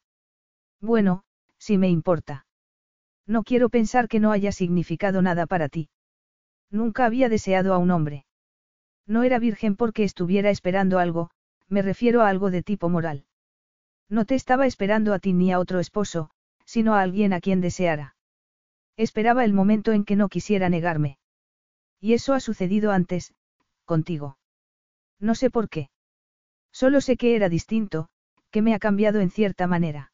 Bueno, si me importa. No quiero pensar que no haya significado nada para ti. Nunca había deseado a un hombre. No era virgen porque estuviera esperando algo, me refiero a algo de tipo moral. No te estaba esperando a ti ni a otro esposo, sino a alguien a quien deseara. Esperaba el momento en que no quisiera negarme. Y eso ha sucedido antes, contigo. No sé por qué. Solo sé que era distinto, que me ha cambiado en cierta manera.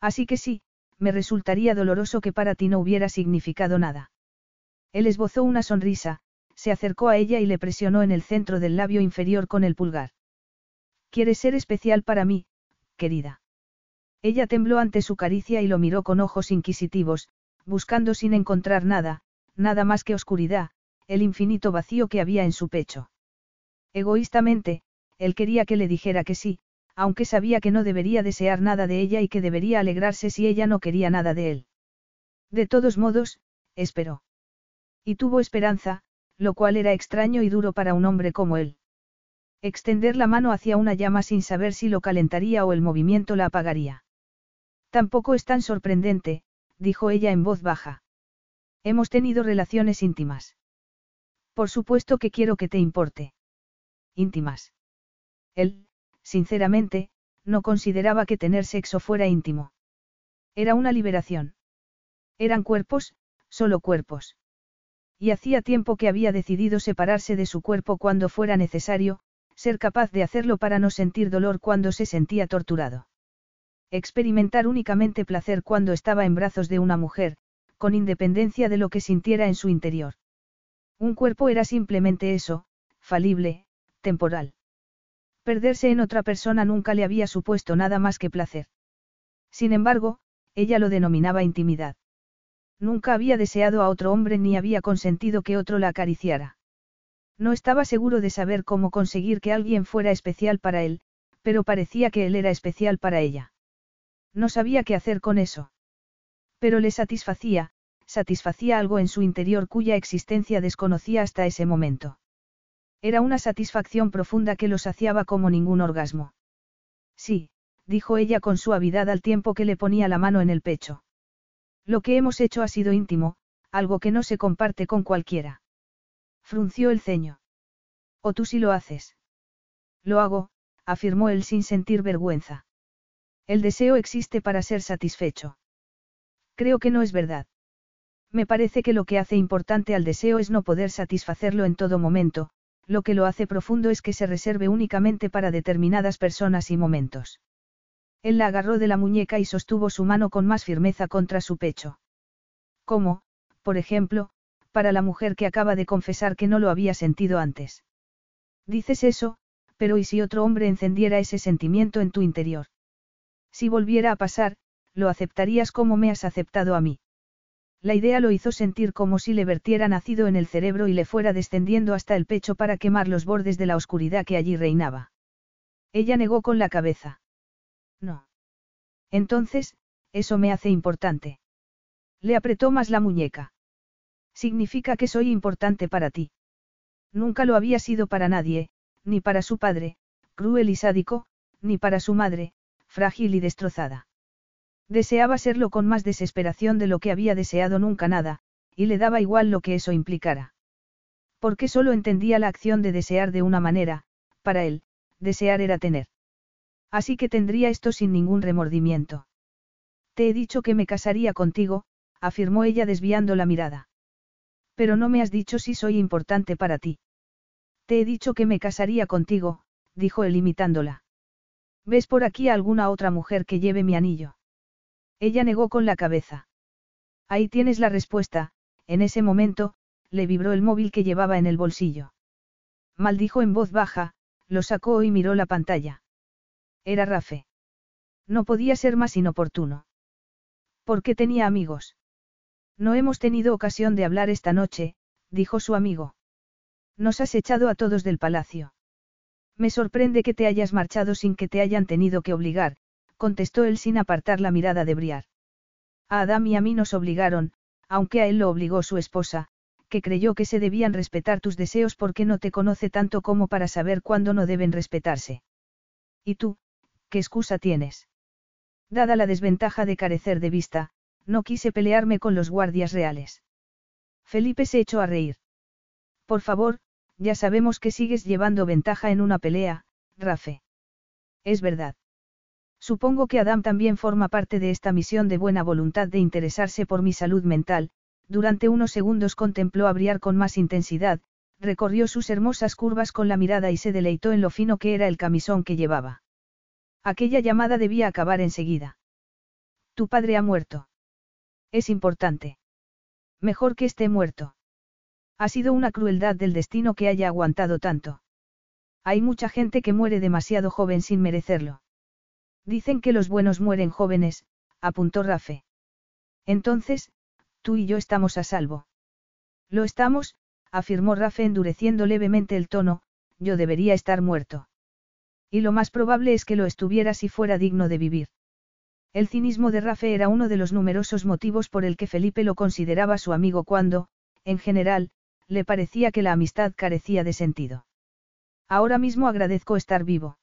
Así que sí, me resultaría doloroso que para ti no hubiera significado nada. Él esbozó una sonrisa, se acercó a ella y le presionó en el centro del labio inferior con el pulgar. Quieres ser especial para mí, querida. Ella tembló ante su caricia y lo miró con ojos inquisitivos, buscando sin encontrar nada, nada más que oscuridad, el infinito vacío que había en su pecho. Egoístamente, él quería que le dijera que sí, aunque sabía que no debería desear nada de ella y que debería alegrarse si ella no quería nada de él. De todos modos, esperó. Y tuvo esperanza, lo cual era extraño y duro para un hombre como él. Extender la mano hacia una llama sin saber si lo calentaría o el movimiento la apagaría. Tampoco es tan sorprendente, dijo ella en voz baja. Hemos tenido relaciones íntimas. Por supuesto que quiero que te importe. Íntimas. Él, sinceramente, no consideraba que tener sexo fuera íntimo. Era una liberación. Eran cuerpos, solo cuerpos. Y hacía tiempo que había decidido separarse de su cuerpo cuando fuera necesario, ser capaz de hacerlo para no sentir dolor cuando se sentía torturado. Experimentar únicamente placer cuando estaba en brazos de una mujer, con independencia de lo que sintiera en su interior. Un cuerpo era simplemente eso, falible, temporal. Perderse en otra persona nunca le había supuesto nada más que placer. Sin embargo, ella lo denominaba intimidad. Nunca había deseado a otro hombre ni había consentido que otro la acariciara. No estaba seguro de saber cómo conseguir que alguien fuera especial para él, pero parecía que él era especial para ella. No sabía qué hacer con eso. Pero le satisfacía, satisfacía algo en su interior cuya existencia desconocía hasta ese momento. Era una satisfacción profunda que lo saciaba como ningún orgasmo. Sí, dijo ella con suavidad al tiempo que le ponía la mano en el pecho. Lo que hemos hecho ha sido íntimo, algo que no se comparte con cualquiera. Frunció el ceño. ¿O tú sí lo haces? Lo hago, afirmó él sin sentir vergüenza. El deseo existe para ser satisfecho. Creo que no es verdad. Me parece que lo que hace importante al deseo es no poder satisfacerlo en todo momento, lo que lo hace profundo es que se reserve únicamente para determinadas personas y momentos. Él la agarró de la muñeca y sostuvo su mano con más firmeza contra su pecho. Como, por ejemplo, para la mujer que acaba de confesar que no lo había sentido antes. Dices eso, pero ¿y si otro hombre encendiera ese sentimiento en tu interior? Si volviera a pasar, lo aceptarías como me has aceptado a mí. La idea lo hizo sentir como si le vertiera nacido en el cerebro y le fuera descendiendo hasta el pecho para quemar los bordes de la oscuridad que allí reinaba. Ella negó con la cabeza. No. Entonces, eso me hace importante. Le apretó más la muñeca. Significa que soy importante para ti. Nunca lo había sido para nadie, ni para su padre, cruel y sádico, ni para su madre, frágil y destrozada. Deseaba serlo con más desesperación de lo que había deseado nunca nada, y le daba igual lo que eso implicara. Porque solo entendía la acción de desear de una manera, para él, desear era tener. Así que tendría esto sin ningún remordimiento. Te he dicho que me casaría contigo, afirmó ella desviando la mirada. Pero no me has dicho si soy importante para ti. Te he dicho que me casaría contigo, dijo él imitándola. ¿Ves por aquí a alguna otra mujer que lleve mi anillo? Ella negó con la cabeza. Ahí tienes la respuesta, en ese momento, le vibró el móvil que llevaba en el bolsillo. Maldijo en voz baja, lo sacó y miró la pantalla. Era Rafe. No podía ser más inoportuno. ¿Por qué tenía amigos? No hemos tenido ocasión de hablar esta noche, dijo su amigo. Nos has echado a todos del palacio. Me sorprende que te hayas marchado sin que te hayan tenido que obligar, contestó él sin apartar la mirada de Briar. A Adam y a mí nos obligaron, aunque a él lo obligó su esposa, que creyó que se debían respetar tus deseos porque no te conoce tanto como para saber cuándo no deben respetarse. ¿Y tú, qué excusa tienes? Dada la desventaja de carecer de vista, no quise pelearme con los guardias reales. Felipe se echó a reír. Por favor, ya sabemos que sigues llevando ventaja en una pelea, Rafe. Es verdad. Supongo que Adam también forma parte de esta misión de buena voluntad de interesarse por mi salud mental, durante unos segundos contempló a Briar con más intensidad, recorrió sus hermosas curvas con la mirada y se deleitó en lo fino que era el camisón que llevaba. Aquella llamada debía acabar enseguida. Tu padre ha muerto. Es importante. Mejor que esté muerto. Ha sido una crueldad del destino que haya aguantado tanto. Hay mucha gente que muere demasiado joven sin merecerlo. Dicen que los buenos mueren jóvenes, apuntó Rafe. Entonces, tú y yo estamos a salvo. Lo estamos, afirmó Rafe endureciendo levemente el tono, yo debería estar muerto. Y lo más probable es que lo estuviera si fuera digno de vivir. El cinismo de Rafe era uno de los numerosos motivos por el que Felipe lo consideraba su amigo cuando, en general, le parecía que la amistad carecía de sentido. Ahora mismo agradezco estar vivo.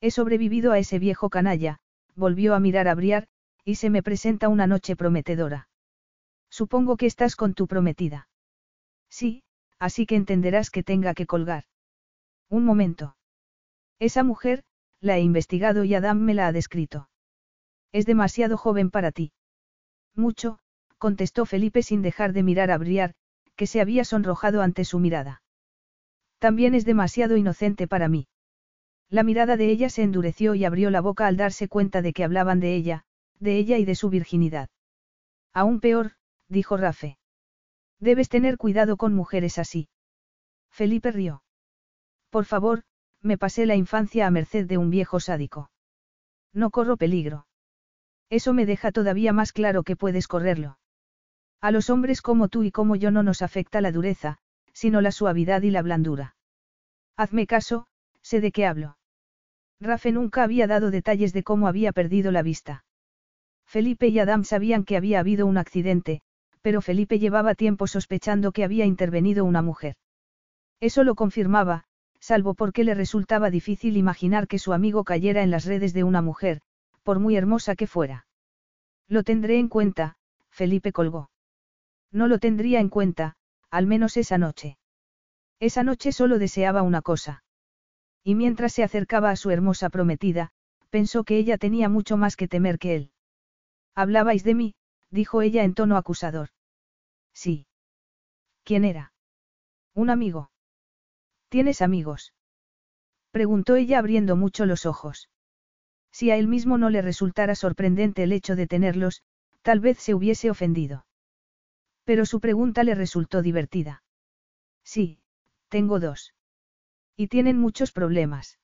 He sobrevivido a ese viejo canalla, volvió a mirar a Briar, y se me presenta una noche prometedora. Supongo que estás con tu prometida. Sí, así que entenderás que tenga que colgar. Un momento. Esa mujer, la he investigado y Adam me la ha descrito. Es demasiado joven para ti. Mucho, contestó Felipe sin dejar de mirar a Briar, que se había sonrojado ante su mirada. También es demasiado inocente para mí. La mirada de ella se endureció y abrió la boca al darse cuenta de que hablaban de ella, de ella y de su virginidad. Aún peor, dijo Rafe. Debes tener cuidado con mujeres así. Felipe rió. Por favor, me pasé la infancia a merced de un viejo sádico. No corro peligro. Eso me deja todavía más claro que puedes correrlo. A los hombres como tú y como yo no nos afecta la dureza, sino la suavidad y la blandura. Hazme caso, sé de qué hablo. Rafe nunca había dado detalles de cómo había perdido la vista. Felipe y Adam sabían que había habido un accidente, pero Felipe llevaba tiempo sospechando que había intervenido una mujer. Eso lo confirmaba, salvo porque le resultaba difícil imaginar que su amigo cayera en las redes de una mujer, por muy hermosa que fuera. Lo tendré en cuenta, Felipe colgó. No lo tendría en cuenta, al menos esa noche. Esa noche solo deseaba una cosa. Y mientras se acercaba a su hermosa prometida, pensó que ella tenía mucho más que temer que él. Hablabais de mí, dijo ella en tono acusador. Sí. ¿Quién era? Un amigo. ¿Tienes amigos? Preguntó ella abriendo mucho los ojos. Si a él mismo no le resultara sorprendente el hecho de tenerlos, tal vez se hubiese ofendido. Pero su pregunta le resultó divertida. Sí, tengo dos. Y tienen muchos problemas.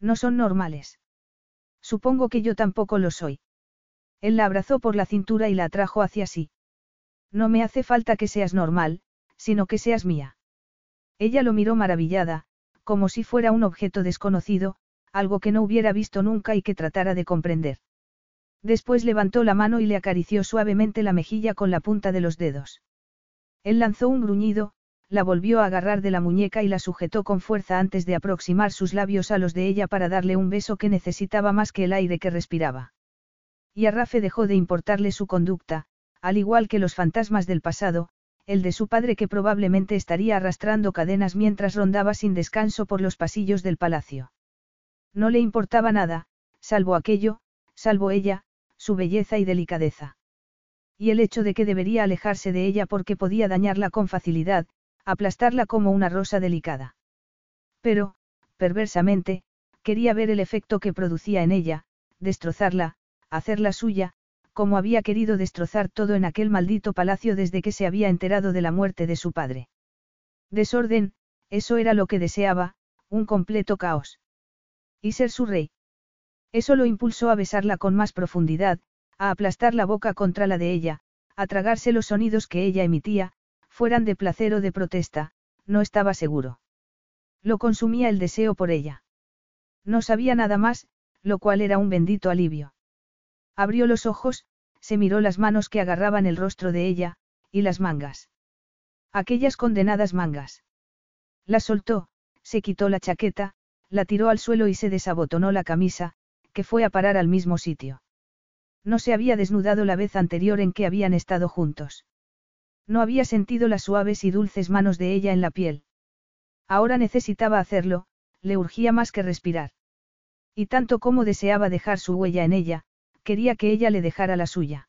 No son normales. Supongo que yo tampoco lo soy. Él la abrazó por la cintura y la atrajo hacia sí. No me hace falta que seas normal, sino que seas mía. Ella lo miró maravillada, como si fuera un objeto desconocido, algo que no hubiera visto nunca y que tratara de comprender. Después levantó la mano y le acarició suavemente la mejilla con la punta de los dedos. Él lanzó un gruñido, la volvió a agarrar de la muñeca y la sujetó con fuerza antes de aproximar sus labios a los de ella para darle un beso que necesitaba más que el aire que respiraba. Y a Rafe dejó de importarle su conducta, al igual que los fantasmas del pasado, el de su padre que probablemente estaría arrastrando cadenas mientras rondaba sin descanso por los pasillos del palacio. No le importaba nada, salvo aquello, salvo ella, su belleza y delicadeza. Y el hecho de que debería alejarse de ella porque podía dañarla con facilidad, aplastarla como una rosa delicada. Pero, perversamente, quería ver el efecto que producía en ella, destrozarla, hacerla suya, como había querido destrozar todo en aquel maldito palacio desde que se había enterado de la muerte de su padre. Desorden, eso era lo que deseaba, un completo caos. Y ser su rey. Eso lo impulsó a besarla con más profundidad, a aplastar la boca contra la de ella, a tragarse los sonidos que ella emitía, fueran de placer o de protesta, no estaba seguro. Lo consumía el deseo por ella. No sabía nada más, lo cual era un bendito alivio. Abrió los ojos, se miró las manos que agarraban el rostro de ella, y las mangas. Aquellas condenadas mangas. Las soltó, se quitó la chaqueta, la tiró al suelo y se desabotonó la camisa, que fue a parar al mismo sitio. No se había desnudado la vez anterior en que habían estado juntos. No había sentido las suaves y dulces manos de ella en la piel. Ahora necesitaba hacerlo, le urgía más que respirar. Y tanto como deseaba dejar su huella en ella, quería que ella le dejara la suya.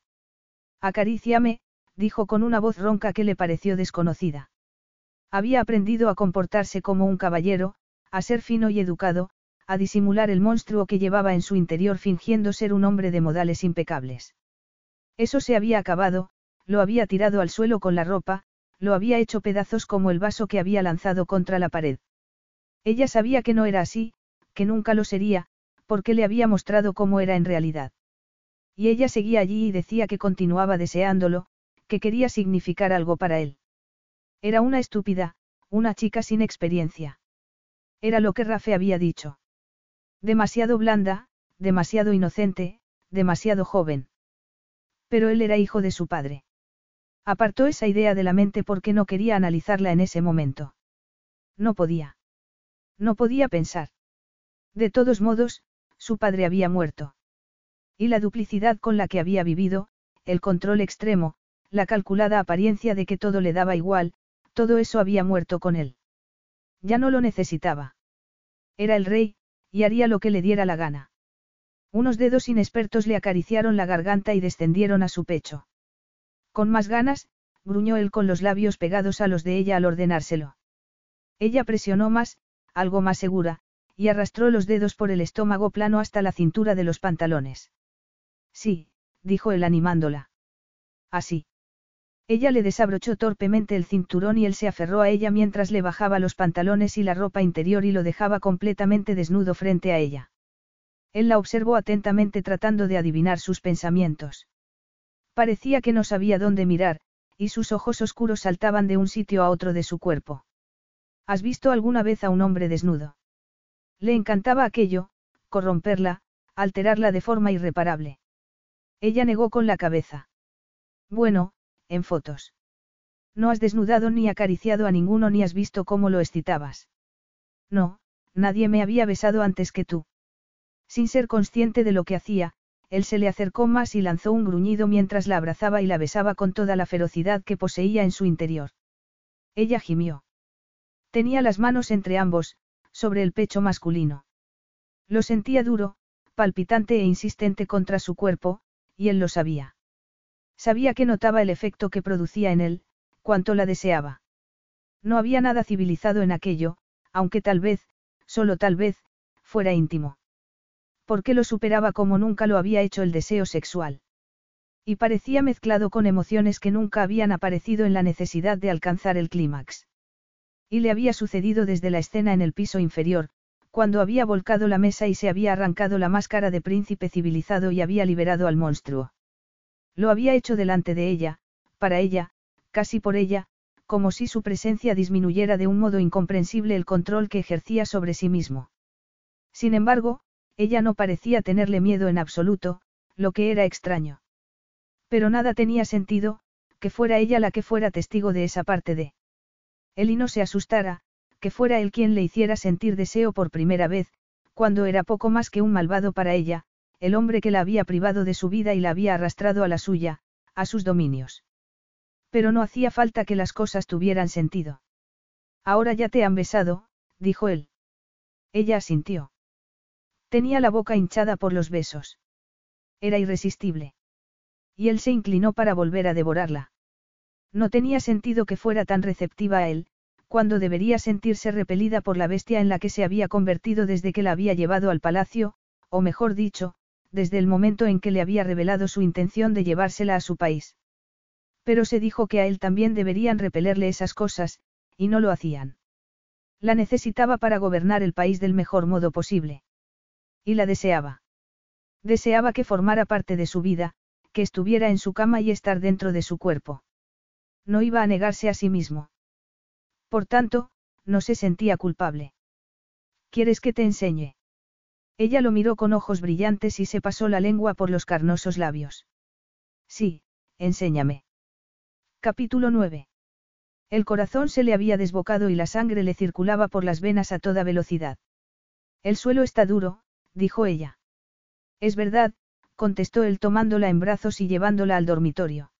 Acaríciame, dijo con una voz ronca que le pareció desconocida. Había aprendido a comportarse como un caballero, a ser fino y educado, a disimular el monstruo que llevaba en su interior fingiendo ser un hombre de modales impecables. Eso se había acabado, lo había tirado al suelo con la ropa, lo había hecho pedazos como el vaso que había lanzado contra la pared. Ella sabía que no era así, que nunca lo sería, porque le había mostrado cómo era en realidad. Y ella seguía allí y decía que continuaba deseándolo, que quería significar algo para él. Era una estúpida, una chica sin experiencia. Era lo que Rafe había dicho. Demasiado blanda, demasiado inocente, demasiado joven. Pero él era hijo de su padre. Apartó esa idea de la mente porque no quería analizarla en ese momento. No podía. No podía pensar. De todos modos, su padre había muerto. Y la duplicidad con la que había vivido, el control extremo, la calculada apariencia de que todo le daba igual, todo eso había muerto con él. Ya no lo necesitaba. Era el rey, y haría lo que le diera la gana. Unos dedos inexpertos le acariciaron la garganta y descendieron a su pecho. Con más ganas, gruñó él con los labios pegados a los de ella al ordenárselo. Ella presionó más, algo más segura, y arrastró los dedos por el estómago plano hasta la cintura de los pantalones. Sí, dijo él animándola. Así. Ella le desabrochó torpemente el cinturón y él se aferró a ella mientras le bajaba los pantalones y la ropa interior y lo dejaba completamente desnudo frente a ella. Él la observó atentamente tratando de adivinar sus pensamientos. Parecía que no sabía dónde mirar, y sus ojos oscuros saltaban de un sitio a otro de su cuerpo. ¿Has visto alguna vez a un hombre desnudo? Le encantaba aquello, corromperla, alterarla de forma irreparable. Ella negó con la cabeza. Bueno, en fotos. No has desnudado ni acariciado a ninguno ni has visto cómo lo excitabas. No, nadie me había besado antes que tú. Sin ser consciente de lo que hacía, él se le acercó más y lanzó un gruñido mientras la abrazaba y la besaba con toda la ferocidad que poseía en su interior. Ella gimió. Tenía las manos entre ambos, sobre el pecho masculino. Lo sentía duro, palpitante e insistente contra su cuerpo, y él lo sabía. Sabía que notaba el efecto que producía en él, cuanto la deseaba. No había nada civilizado en aquello, aunque tal vez, solo tal vez, fuera íntimo. Porque lo superaba como nunca lo había hecho el deseo sexual. Y parecía mezclado con emociones que nunca habían aparecido en la necesidad de alcanzar el clímax. Y le había sucedido desde la escena en el piso inferior, cuando había volcado la mesa y se había arrancado la máscara de príncipe civilizado y había liberado al monstruo. Lo había hecho delante de ella, para ella, casi por ella, como si su presencia disminuyera de un modo incomprensible el control que ejercía sobre sí mismo. Sin embargo, ella no parecía tenerle miedo en absoluto, lo que era extraño. Pero nada tenía sentido, que fuera ella la que fuera testigo de esa parte de. Él y no se asustara, que fuera él quien le hiciera sentir deseo por primera vez, cuando era poco más que un malvado para ella, el hombre que la había privado de su vida y la había arrastrado a la suya, a sus dominios. Pero no hacía falta que las cosas tuvieran sentido. Ahora ya te han besado, dijo él. Ella asintió. Tenía la boca hinchada por los besos. Era irresistible. Y él se inclinó para volver a devorarla. No tenía sentido que fuera tan receptiva a él, cuando debería sentirse repelida por la bestia en la que se había convertido desde que la había llevado al palacio, o mejor dicho, desde el momento en que le había revelado su intención de llevársela a su país. Pero se dijo que a él también deberían repelerle esas cosas, y no lo hacían. La necesitaba para gobernar el país del mejor modo posible. Y la deseaba. Deseaba que formara parte de su vida, que estuviera en su cama y estar dentro de su cuerpo. No iba a negarse a sí mismo. Por tanto, no se sentía culpable. ¿Quieres que te enseñe? Ella lo miró con ojos brillantes y se pasó la lengua por los carnosos labios. Sí, enséñame. Capítulo 9. El corazón se le había desbocado y la sangre le circulaba por las venas a toda velocidad. El suelo está duro, dijo ella. Es verdad, contestó él tomándola en brazos y llevándola al dormitorio.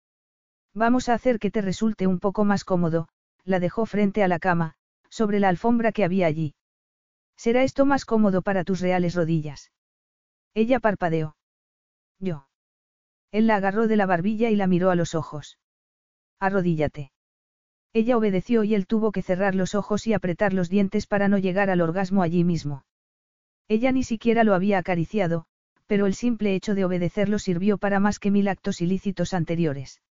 Vamos a hacer que te resulte un poco más cómodo, la dejó frente a la cama, sobre la alfombra que había allí. ¿Será esto más cómodo para tus reales rodillas? Ella parpadeó. Yo. Él la agarró de la barbilla y la miró a los ojos. Arrodíllate. Ella obedeció y él tuvo que cerrar los ojos y apretar los dientes para no llegar al orgasmo allí mismo. Ella ni siquiera lo había acariciado, pero el simple hecho de obedecerlo sirvió para más que mil actos ilícitos anteriores.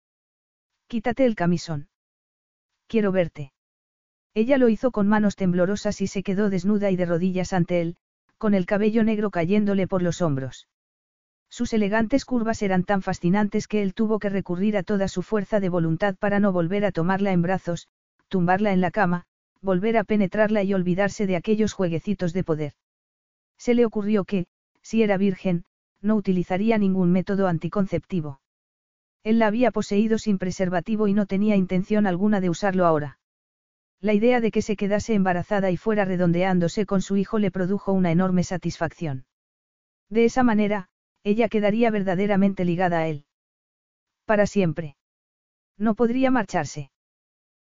Quítate el camisón. Quiero verte. Ella lo hizo con manos temblorosas y se quedó desnuda y de rodillas ante él, con el cabello negro cayéndole por los hombros. Sus elegantes curvas eran tan fascinantes que él tuvo que recurrir a toda su fuerza de voluntad para no volver a tomarla en brazos, tumbarla en la cama, volver a penetrarla y olvidarse de aquellos jueguecitos de poder. Se le ocurrió que, si era virgen, no utilizaría ningún método anticonceptivo. Él la había poseído sin preservativo y no tenía intención alguna de usarlo ahora. La idea de que se quedase embarazada y fuera redondeándose con su hijo le produjo una enorme satisfacción. De esa manera, ella quedaría verdaderamente ligada a él. Para siempre. No podría marcharse.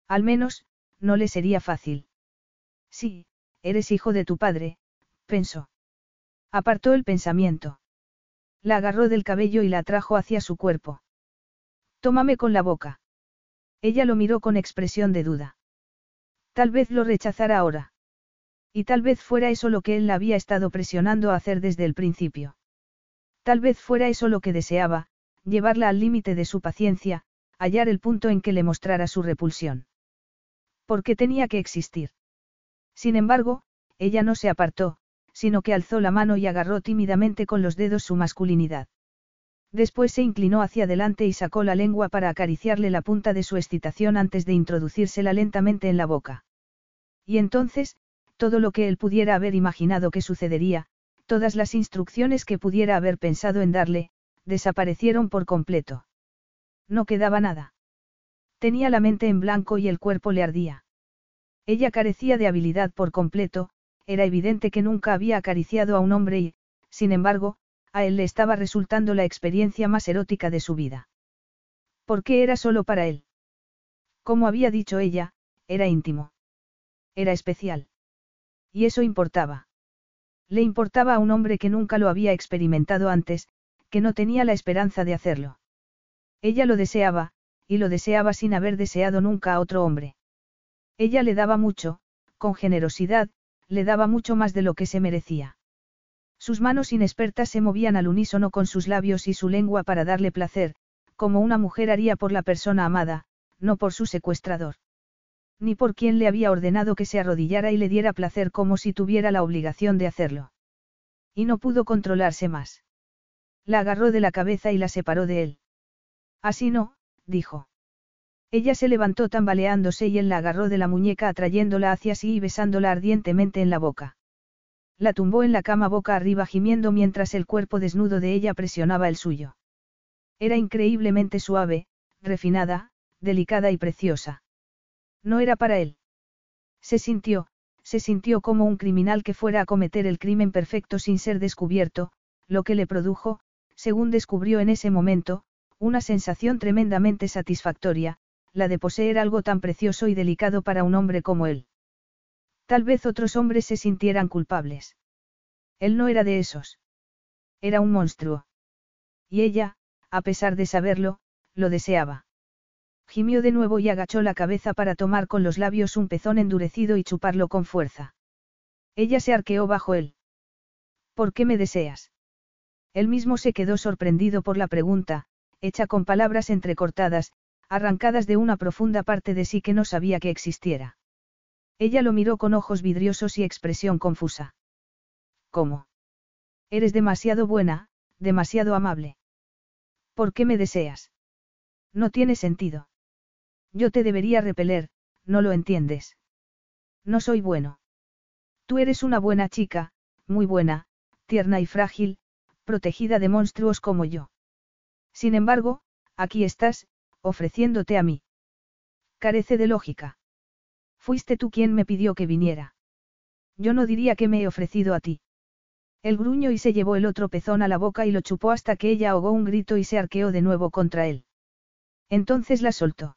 Al menos, no le sería fácil. Sí, eres hijo de tu padre, pensó. Apartó el pensamiento. La agarró del cabello y la atrajo hacia su cuerpo. Tómame con la boca. Ella lo miró con expresión de duda. Tal vez lo rechazara ahora. Y tal vez fuera eso lo que él la había estado presionando a hacer desde el principio. Tal vez fuera eso lo que deseaba, llevarla al límite de su paciencia, hallar el punto en que le mostrara su repulsión. ¿Por qué tenía que existir? Sin embargo, ella no se apartó, sino que alzó la mano y agarró tímidamente con los dedos su masculinidad. Después se inclinó hacia adelante y sacó la lengua para acariciarle la punta de su excitación antes de introducírsela lentamente en la boca. Y entonces, todo lo que él pudiera haber imaginado que sucedería, todas las instrucciones que pudiera haber pensado en darle, desaparecieron por completo. No quedaba nada. Tenía la mente en blanco y el cuerpo le ardía. Ella carecía de habilidad por completo, era evidente que nunca había acariciado a un hombre y, sin embargo, a él le estaba resultando la experiencia más erótica de su vida. ¿Por qué era solo para él? Como había dicho ella, era íntimo. Era especial. Y eso importaba. Le importaba a un hombre que nunca lo había experimentado antes, que no tenía la esperanza de hacerlo. Ella lo deseaba, y lo deseaba sin haber deseado nunca a otro hombre. Ella le daba mucho, con generosidad, le daba mucho más de lo que se merecía. Sus manos inexpertas se movían al unísono con sus labios y su lengua para darle placer, como una mujer haría por la persona amada, no por su secuestrador. Ni por quien le había ordenado que se arrodillara y le diera placer como si tuviera la obligación de hacerlo. Y no pudo controlarse más. La agarró de la cabeza y la separó de él. Así no, dijo. Ella se levantó tambaleándose y él la agarró de la muñeca atrayéndola hacia sí y besándola ardientemente en la boca. La tumbó en la cama boca arriba gimiendo mientras el cuerpo desnudo de ella presionaba el suyo. Era increíblemente suave, refinada, delicada y preciosa. No era para él. Se sintió, se sintió como un criminal que fuera a cometer el crimen perfecto sin ser descubierto, lo que le produjo, según descubrió en ese momento, una sensación tremendamente satisfactoria, la de poseer algo tan precioso y delicado para un hombre como él. Tal vez otros hombres se sintieran culpables. Él no era de esos. Era un monstruo. Y ella, a pesar de saberlo, lo deseaba. Gimió de nuevo y agachó la cabeza para tomar con los labios un pezón endurecido y chuparlo con fuerza. Ella se arqueó bajo él. ¿Por qué me deseas? Él mismo se quedó sorprendido por la pregunta, hecha con palabras entrecortadas, arrancadas de una profunda parte de sí que no sabía que existiera. Ella lo miró con ojos vidriosos y expresión confusa. ¿Cómo? Eres demasiado buena, demasiado amable. ¿Por qué me deseas? No tiene sentido. Yo te debería repeler, no lo entiendes. No soy bueno. Tú eres una buena chica, muy buena, tierna y frágil, protegida de monstruos como yo. Sin embargo, aquí estás, ofreciéndote a mí. Carece de lógica. Fuiste tú quien me pidió que viniera. Yo no diría que me he ofrecido a ti. El gruño y se llevó el otro pezón a la boca y lo chupó hasta que ella ahogó un grito y se arqueó de nuevo contra él. Entonces la soltó.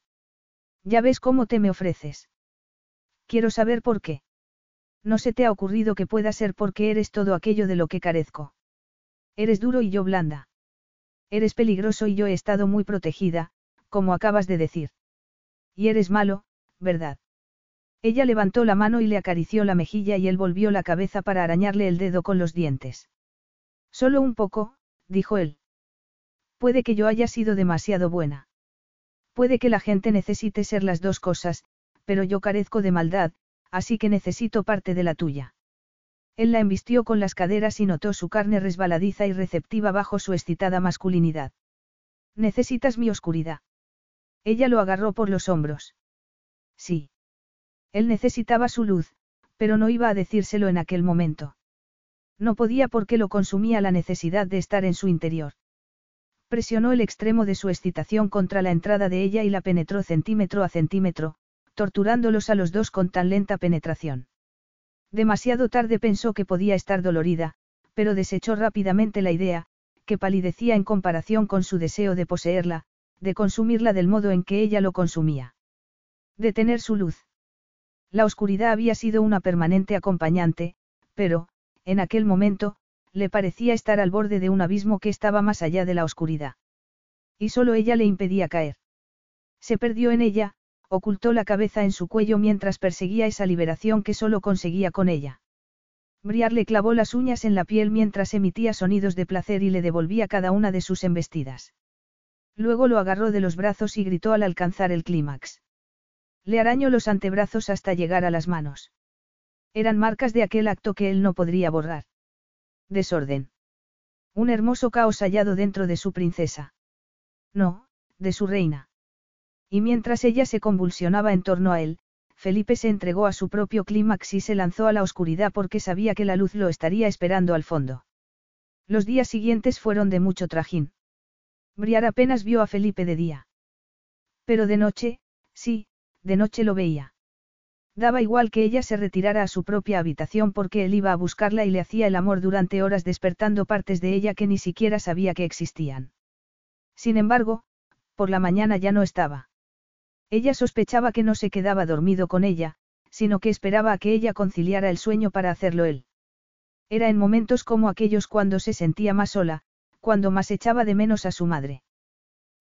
Ya ves cómo te me ofreces. Quiero saber por qué. No se te ha ocurrido que pueda ser porque eres todo aquello de lo que carezco. Eres duro y yo blanda. Eres peligroso y yo he estado muy protegida, como acabas de decir. Y eres malo, ¿verdad? Ella levantó la mano y le acarició la mejilla y él volvió la cabeza para arañarle el dedo con los dientes. Solo un poco, dijo él. Puede que yo haya sido demasiado buena. Puede que la gente necesite ser las dos cosas, pero yo carezco de maldad, así que necesito parte de la tuya. Él la embistió con las caderas y notó su carne resbaladiza y receptiva bajo su excitada masculinidad. Necesitas mi oscuridad. Ella lo agarró por los hombros. Sí. Él necesitaba su luz, pero no iba a decírselo en aquel momento. No podía porque lo consumía la necesidad de estar en su interior. Presionó el extremo de su excitación contra la entrada de ella y la penetró centímetro a centímetro, torturándolos a los dos con tan lenta penetración. Demasiado tarde pensó que podía estar dolorida, pero desechó rápidamente la idea, que palidecía en comparación con su deseo de poseerla, de consumirla del modo en que ella lo consumía. De tener su luz. La oscuridad había sido una permanente acompañante, pero, en aquel momento, le parecía estar al borde de un abismo que estaba más allá de la oscuridad. Y solo ella le impedía caer. Se perdió en ella, ocultó la cabeza en su cuello mientras perseguía esa liberación que solo conseguía con ella. Briar le clavó las uñas en la piel mientras emitía sonidos de placer y le devolvía cada una de sus embestidas. Luego lo agarró de los brazos y gritó al alcanzar el clímax. Le arañó los antebrazos hasta llegar a las manos. Eran marcas de aquel acto que él no podría borrar. Desorden. Un hermoso caos hallado dentro de su princesa. No, de su reina. Y mientras ella se convulsionaba en torno a él, Felipe se entregó a su propio clímax y se lanzó a la oscuridad porque sabía que la luz lo estaría esperando al fondo. Los días siguientes fueron de mucho trajín. Briar apenas vio a Felipe de día. Pero de noche, sí, de noche lo veía. Daba igual que ella se retirara a su propia habitación porque él iba a buscarla y le hacía el amor durante horas despertando partes de ella que ni siquiera sabía que existían. Sin embargo, por la mañana ya no estaba. Ella sospechaba que no se quedaba dormido con ella, sino que esperaba a que ella conciliara el sueño para hacerlo él. Era en momentos como aquellos cuando se sentía más sola, cuando más echaba de menos a su madre.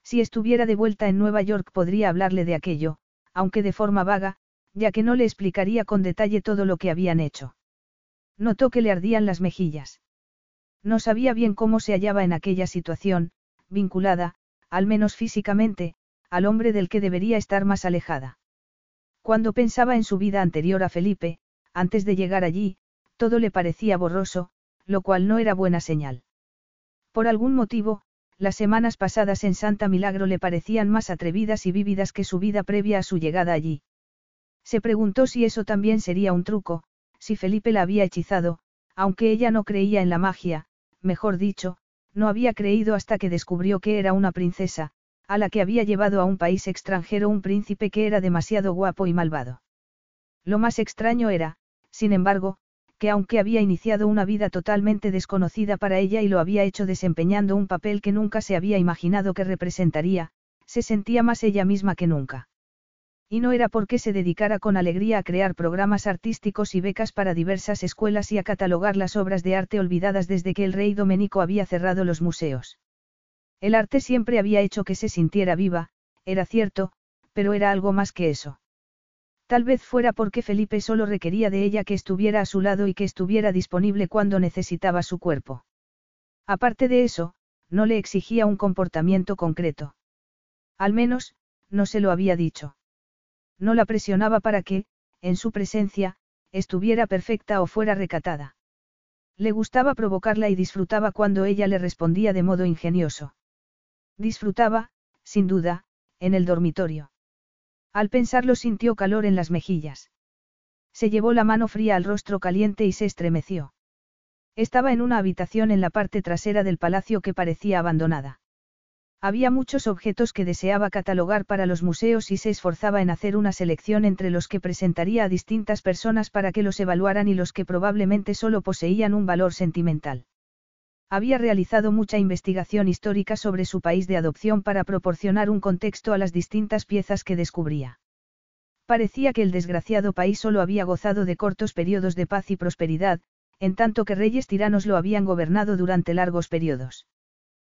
Si estuviera de vuelta en Nueva York podría hablarle de aquello, aunque de forma vaga, ya que no le explicaría con detalle todo lo que habían hecho. Notó que le ardían las mejillas. No sabía bien cómo se hallaba en aquella situación, vinculada, al menos físicamente, al hombre del que debería estar más alejada. Cuando pensaba en su vida anterior a Felipe, antes de llegar allí, todo le parecía borroso, lo cual no era buena señal. Por algún motivo, las semanas pasadas en Santa Milagro le parecían más atrevidas y vívidas que su vida previa a su llegada allí. Se preguntó si eso también sería un truco, si Felipe la había hechizado, aunque ella no creía en la magia, mejor dicho, no había creído hasta que descubrió que era una princesa, a la que había llevado a un país extranjero un príncipe que era demasiado guapo y malvado. Lo más extraño era, sin embargo, que aunque había iniciado una vida totalmente desconocida para ella y lo había hecho desempeñando un papel que nunca se había imaginado que representaría, se sentía más ella misma que nunca. Y no era porque se dedicara con alegría a crear programas artísticos y becas para diversas escuelas y a catalogar las obras de arte olvidadas desde que el rey Domenico había cerrado los museos. El arte siempre había hecho que se sintiera viva, era cierto, pero era algo más que eso. Tal vez fuera porque Felipe solo requería de ella que estuviera a su lado y que estuviera disponible cuando necesitaba su cuerpo. Aparte de eso, no le exigía un comportamiento concreto. Al menos, no se lo había dicho. No la presionaba para que, en su presencia, estuviera perfecta o fuera recatada. Le gustaba provocarla y disfrutaba cuando ella le respondía de modo ingenioso. Disfrutaba, sin duda, en el dormitorio. Al pensarlo sintió calor en las mejillas. Se llevó la mano fría al rostro caliente y se estremeció. Estaba en una habitación en la parte trasera del palacio que parecía abandonada. Había muchos objetos que deseaba catalogar para los museos y se esforzaba en hacer una selección entre los que presentaría a distintas personas para que los evaluaran y los que probablemente solo poseían un valor sentimental. Había realizado mucha investigación histórica sobre su país de adopción para proporcionar un contexto a las distintas piezas que descubría. Parecía que el desgraciado país solo había gozado de cortos periodos de paz y prosperidad, en tanto que reyes tiranos lo habían gobernado durante largos periodos.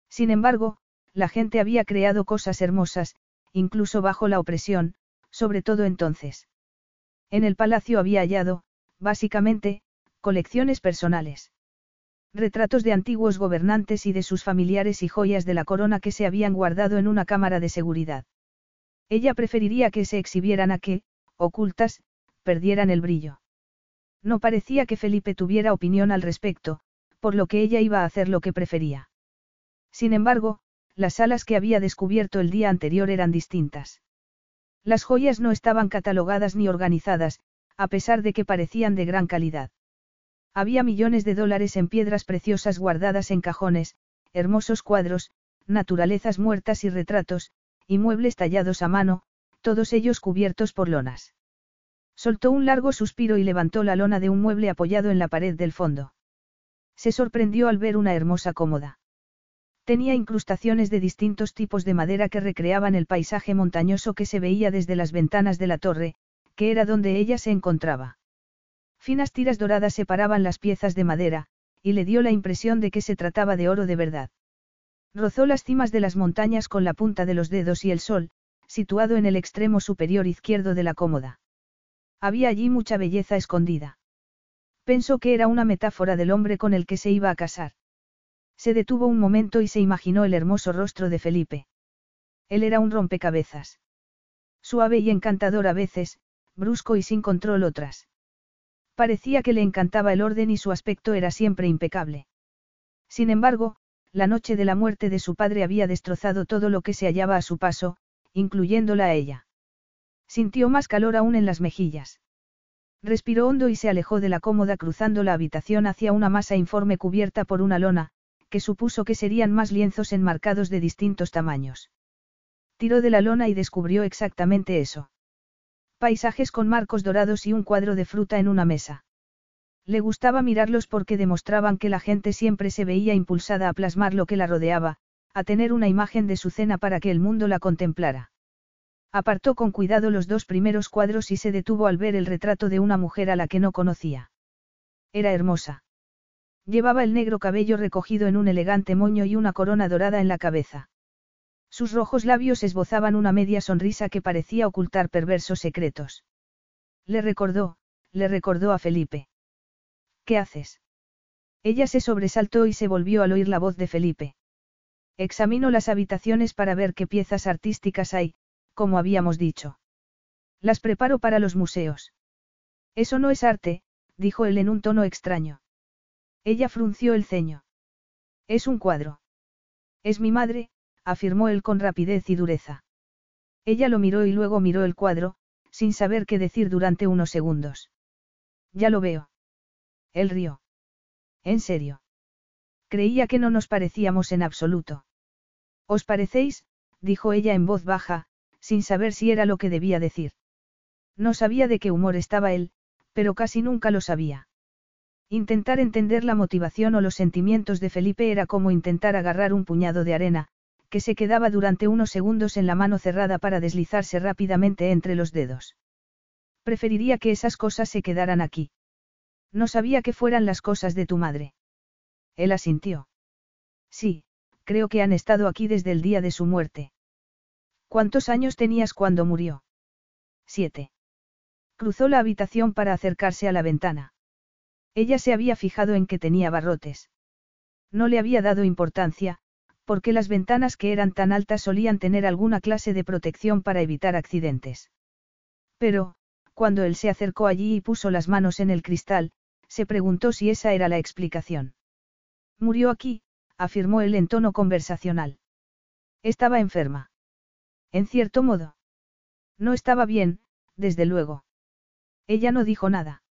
Sin embargo, la gente había creado cosas hermosas, incluso bajo la opresión, sobre todo entonces. En el palacio había hallado, básicamente, colecciones personales. Retratos de antiguos gobernantes y de sus familiares y joyas de la corona que se habían guardado en una cámara de seguridad. Ella preferiría que se exhibieran a que, ocultas, perdieran el brillo. No parecía que Felipe tuviera opinión al respecto, por lo que ella iba a hacer lo que prefería. Sin embargo, las salas que había descubierto el día anterior eran distintas. Las joyas no estaban catalogadas ni organizadas, a pesar de que parecían de gran calidad. Había millones de dólares en piedras preciosas guardadas en cajones, hermosos cuadros, naturalezas muertas y retratos, y muebles tallados a mano, todos ellos cubiertos por lonas. Soltó un largo suspiro y levantó la lona de un mueble apoyado en la pared del fondo. Se sorprendió al ver una hermosa cómoda. Tenía incrustaciones de distintos tipos de madera que recreaban el paisaje montañoso que se veía desde las ventanas de la torre, que era donde ella se encontraba. Finas tiras doradas separaban las piezas de madera, y le dio la impresión de que se trataba de oro de verdad. Rozó las cimas de las montañas con la punta de los dedos y el sol, situado en el extremo superior izquierdo de la cómoda. Había allí mucha belleza escondida. Pensó que era una metáfora del hombre con el que se iba a casar. Se detuvo un momento y se imaginó el hermoso rostro de Felipe. Él era un rompecabezas. Suave y encantador a veces, brusco y sin control otras. Parecía que le encantaba el orden y su aspecto era siempre impecable. Sin embargo, la noche de la muerte de su padre había destrozado todo lo que se hallaba a su paso, incluyéndola a ella. Sintió más calor aún en las mejillas. Respiró hondo y se alejó de la cómoda cruzando la habitación hacia una masa informe cubierta por una lona, que supuso que serían más lienzos enmarcados de distintos tamaños. Tiró de la lona y descubrió exactamente eso. Paisajes con marcos dorados y un cuadro de fruta en una mesa. Le gustaba mirarlos porque demostraban que la gente siempre se veía impulsada a plasmar lo que la rodeaba, a tener una imagen de su cena para que el mundo la contemplara. Apartó con cuidado los dos primeros cuadros y se detuvo al ver el retrato de una mujer a la que no conocía. Era hermosa. Llevaba el negro cabello recogido en un elegante moño y una corona dorada en la cabeza. Sus rojos labios esbozaban una media sonrisa que parecía ocultar perversos secretos. Le recordó, le recordó a Felipe. ¿Qué haces? Ella se sobresaltó y se volvió al oír la voz de Felipe. Examino las habitaciones para ver qué piezas artísticas hay, como habíamos dicho. Las preparo para los museos. Eso no es arte, dijo él en un tono extraño. Ella frunció el ceño. Es un cuadro. Es mi madre, afirmó él con rapidez y dureza. Ella lo miró y luego miró el cuadro, sin saber qué decir durante unos segundos. Ya lo veo. Él rió. ¿En serio? Creía que no nos parecíamos en absoluto. ¿Os parecéis? dijo ella en voz baja, sin saber si era lo que debía decir. No sabía de qué humor estaba él, pero casi nunca lo sabía. Intentar entender la motivación o los sentimientos de Felipe era como intentar agarrar un puñado de arena, que se quedaba durante unos segundos en la mano cerrada para deslizarse rápidamente entre los dedos. Preferiría que esas cosas se quedaran aquí. No sabía que fueran las cosas de tu madre. Él asintió. Sí, creo que han estado aquí desde el día de su muerte. ¿Cuántos años tenías cuando murió? Siete. Cruzó la habitación para acercarse a la ventana. Ella se había fijado en que tenía barrotes. No le había dado importancia, porque las ventanas que eran tan altas solían tener alguna clase de protección para evitar accidentes. Pero, cuando él se acercó allí y puso las manos en el cristal, se preguntó si esa era la explicación. Murió aquí, afirmó él en tono conversacional. Estaba enferma. En cierto modo. No estaba bien, desde luego. Ella no dijo nada.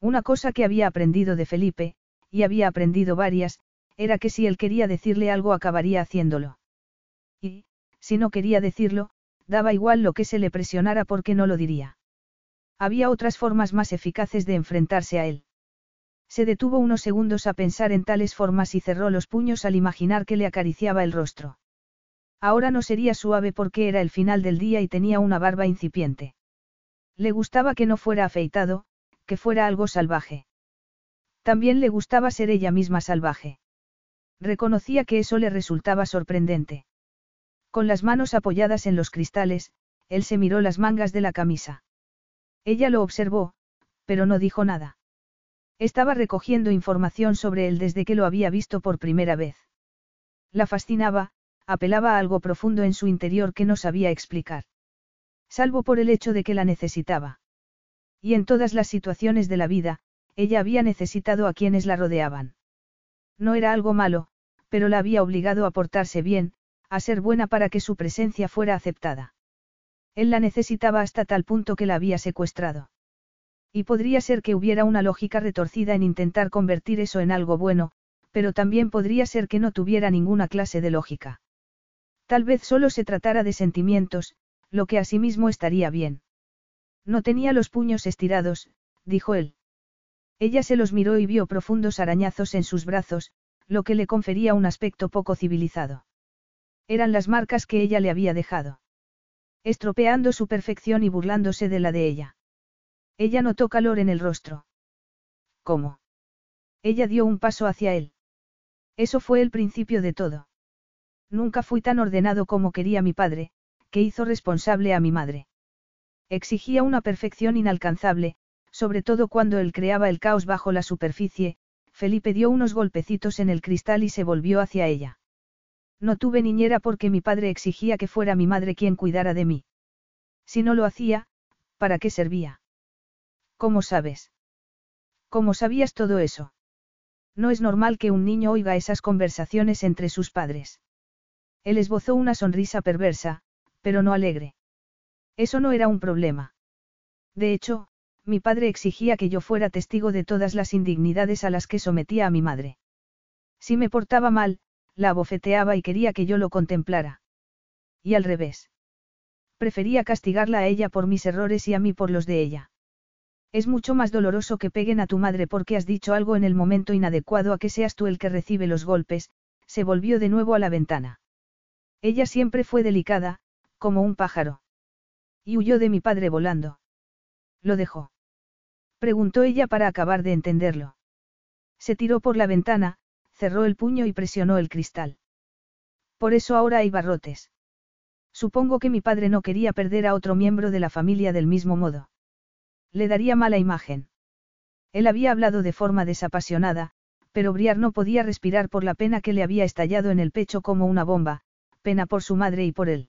Una cosa que había aprendido de Felipe, y había aprendido varias, era que si él quería decirle algo acabaría haciéndolo. Y, si no quería decirlo, daba igual lo que se le presionara porque no lo diría. Había otras formas más eficaces de enfrentarse a él. Se detuvo unos segundos a pensar en tales formas y cerró los puños al imaginar que le acariciaba el rostro. Ahora no sería suave porque era el final del día y tenía una barba incipiente. Le gustaba que no fuera afeitado, que fuera algo salvaje. También le gustaba ser ella misma salvaje. Reconocía que eso le resultaba sorprendente. Con las manos apoyadas en los cristales, él se miró las mangas de la camisa. Ella lo observó, pero no dijo nada. Estaba recogiendo información sobre él desde que lo había visto por primera vez. La fascinaba, apelaba a algo profundo en su interior que no sabía explicar. Salvo por el hecho de que la necesitaba. Y en todas las situaciones de la vida, ella había necesitado a quienes la rodeaban. No era algo malo, pero la había obligado a portarse bien, a ser buena para que su presencia fuera aceptada. Él la necesitaba hasta tal punto que la había secuestrado. Y podría ser que hubiera una lógica retorcida en intentar convertir eso en algo bueno, pero también podría ser que no tuviera ninguna clase de lógica. Tal vez solo se tratara de sentimientos, lo que asimismo estaría bien. No tenía los puños estirados, dijo él. Ella se los miró y vio profundos arañazos en sus brazos, lo que le confería un aspecto poco civilizado. Eran las marcas que ella le había dejado. Estropeando su perfección y burlándose de la de ella. Ella notó calor en el rostro. ¿Cómo? Ella dio un paso hacia él. Eso fue el principio de todo. Nunca fui tan ordenado como quería mi padre, que hizo responsable a mi madre. Exigía una perfección inalcanzable, sobre todo cuando él creaba el caos bajo la superficie, Felipe dio unos golpecitos en el cristal y se volvió hacia ella. No tuve niñera porque mi padre exigía que fuera mi madre quien cuidara de mí. Si no lo hacía, ¿para qué servía? ¿Cómo sabes? ¿Cómo sabías todo eso? No es normal que un niño oiga esas conversaciones entre sus padres. Él esbozó una sonrisa perversa, pero no alegre. Eso no era un problema. De hecho, mi padre exigía que yo fuera testigo de todas las indignidades a las que sometía a mi madre. Si me portaba mal, la abofeteaba y quería que yo lo contemplara. Y al revés. Prefería castigarla a ella por mis errores y a mí por los de ella. Es mucho más doloroso que peguen a tu madre porque has dicho algo en el momento inadecuado a que seas tú el que recibe los golpes, se volvió de nuevo a la ventana. Ella siempre fue delicada, como un pájaro. Y huyó de mi padre volando. Lo dejó. Preguntó ella para acabar de entenderlo. Se tiró por la ventana, cerró el puño y presionó el cristal. Por eso ahora hay barrotes. Supongo que mi padre no quería perder a otro miembro de la familia del mismo modo. Le daría mala imagen. Él había hablado de forma desapasionada, pero Briar no podía respirar por la pena que le había estallado en el pecho como una bomba, pena por su madre y por él.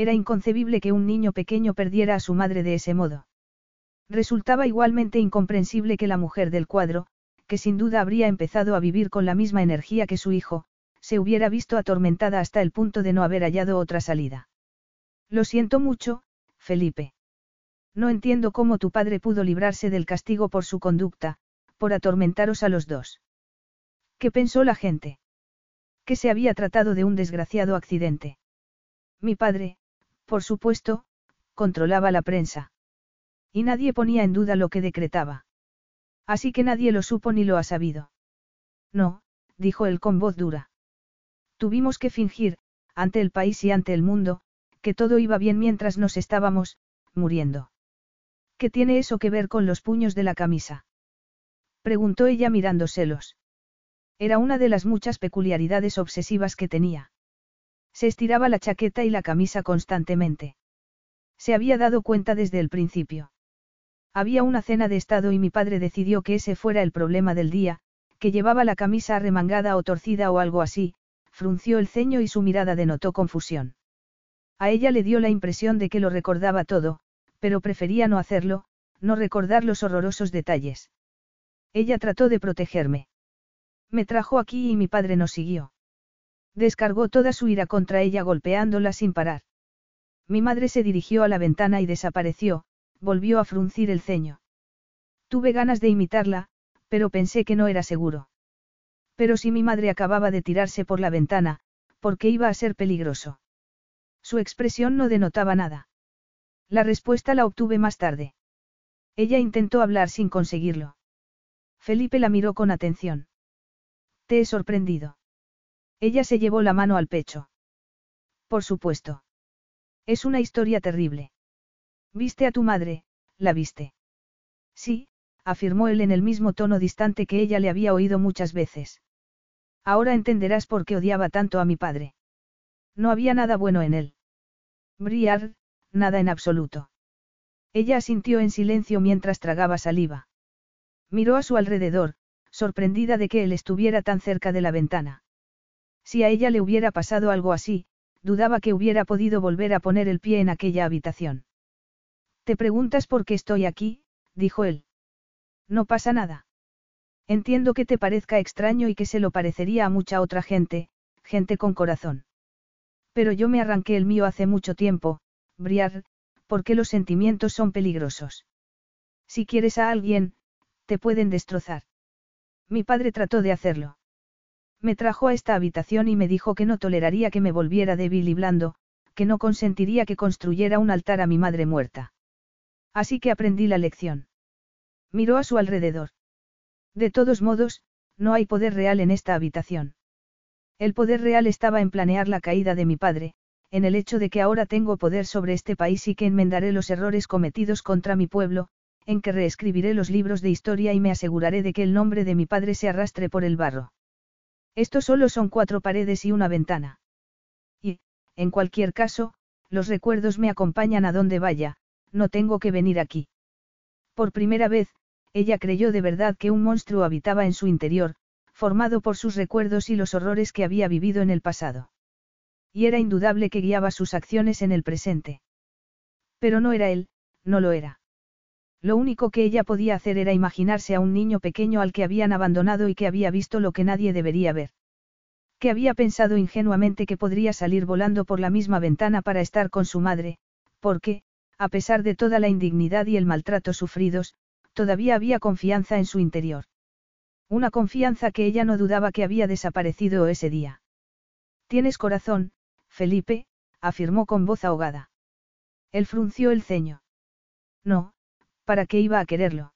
Era inconcebible que un niño pequeño perdiera a su madre de ese modo. Resultaba igualmente incomprensible que la mujer del cuadro, que sin duda habría empezado a vivir con la misma energía que su hijo, se hubiera visto atormentada hasta el punto de no haber hallado otra salida. Lo siento mucho, Felipe. No entiendo cómo tu padre pudo librarse del castigo por su conducta, por atormentaros a los dos. ¿Qué pensó la gente? Que se había tratado de un desgraciado accidente. Mi padre, por supuesto, controlaba la prensa. Y nadie ponía en duda lo que decretaba. Así que nadie lo supo ni lo ha sabido. No, dijo él con voz dura. Tuvimos que fingir, ante el país y ante el mundo, que todo iba bien mientras nos estábamos, muriendo. ¿Qué tiene eso que ver con los puños de la camisa? Preguntó ella mirándoselos. Era una de las muchas peculiaridades obsesivas que tenía. Se estiraba la chaqueta y la camisa constantemente. Se había dado cuenta desde el principio. Había una cena de estado y mi padre decidió que ese fuera el problema del día, que llevaba la camisa arremangada o torcida o algo así, frunció el ceño y su mirada denotó confusión. A ella le dio la impresión de que lo recordaba todo, pero prefería no hacerlo, no recordar los horrorosos detalles. Ella trató de protegerme. Me trajo aquí y mi padre nos siguió. Descargó toda su ira contra ella golpeándola sin parar. Mi madre se dirigió a la ventana y desapareció, volvió a fruncir el ceño. Tuve ganas de imitarla, pero pensé que no era seguro. Pero si mi madre acababa de tirarse por la ventana, ¿por qué iba a ser peligroso? Su expresión no denotaba nada. La respuesta la obtuve más tarde. Ella intentó hablar sin conseguirlo. Felipe la miró con atención. Te he sorprendido. Ella se llevó la mano al pecho. Por supuesto. Es una historia terrible. ¿Viste a tu madre? ¿La viste? Sí, afirmó él en el mismo tono distante que ella le había oído muchas veces. Ahora entenderás por qué odiaba tanto a mi padre. No había nada bueno en él. Briard, nada en absoluto. Ella asintió en silencio mientras tragaba saliva. Miró a su alrededor, sorprendida de que él estuviera tan cerca de la ventana. Si a ella le hubiera pasado algo así, dudaba que hubiera podido volver a poner el pie en aquella habitación. Te preguntas por qué estoy aquí, dijo él. No pasa nada. Entiendo que te parezca extraño y que se lo parecería a mucha otra gente, gente con corazón. Pero yo me arranqué el mío hace mucho tiempo, Briar, porque los sentimientos son peligrosos. Si quieres a alguien, te pueden destrozar. Mi padre trató de hacerlo. Me trajo a esta habitación y me dijo que no toleraría que me volviera débil y blando, que no consentiría que construyera un altar a mi madre muerta. Así que aprendí la lección. Miró a su alrededor. De todos modos, no hay poder real en esta habitación. El poder real estaba en planear la caída de mi padre, en el hecho de que ahora tengo poder sobre este país y que enmendaré los errores cometidos contra mi pueblo, en que reescribiré los libros de historia y me aseguraré de que el nombre de mi padre se arrastre por el barro. Esto solo son cuatro paredes y una ventana. Y, en cualquier caso, los recuerdos me acompañan a donde vaya, no tengo que venir aquí. Por primera vez, ella creyó de verdad que un monstruo habitaba en su interior, formado por sus recuerdos y los horrores que había vivido en el pasado. Y era indudable que guiaba sus acciones en el presente. Pero no era él, no lo era. Lo único que ella podía hacer era imaginarse a un niño pequeño al que habían abandonado y que había visto lo que nadie debería ver. Que había pensado ingenuamente que podría salir volando por la misma ventana para estar con su madre, porque, a pesar de toda la indignidad y el maltrato sufridos, todavía había confianza en su interior. Una confianza que ella no dudaba que había desaparecido ese día. Tienes corazón, Felipe, afirmó con voz ahogada. Él frunció el ceño. No, ¿para qué iba a quererlo?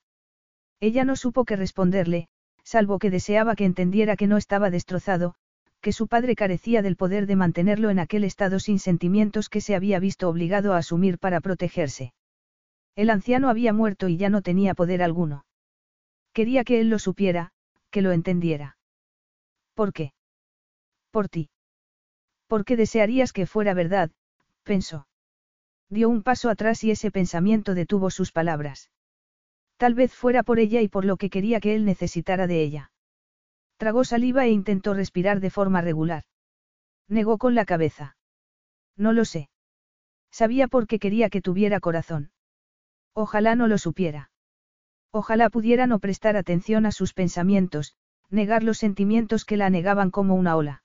Ella no supo qué responderle, salvo que deseaba que entendiera que no estaba destrozado, que su padre carecía del poder de mantenerlo en aquel estado sin sentimientos que se había visto obligado a asumir para protegerse. El anciano había muerto y ya no tenía poder alguno. Quería que él lo supiera, que lo entendiera. ¿Por qué? Por ti. Porque desearías que fuera verdad, pensó. Dio un paso atrás y ese pensamiento detuvo sus palabras. Tal vez fuera por ella y por lo que quería que él necesitara de ella. Tragó saliva e intentó respirar de forma regular. Negó con la cabeza. No lo sé. Sabía por qué quería que tuviera corazón. Ojalá no lo supiera. Ojalá pudiera no prestar atención a sus pensamientos, negar los sentimientos que la negaban como una ola.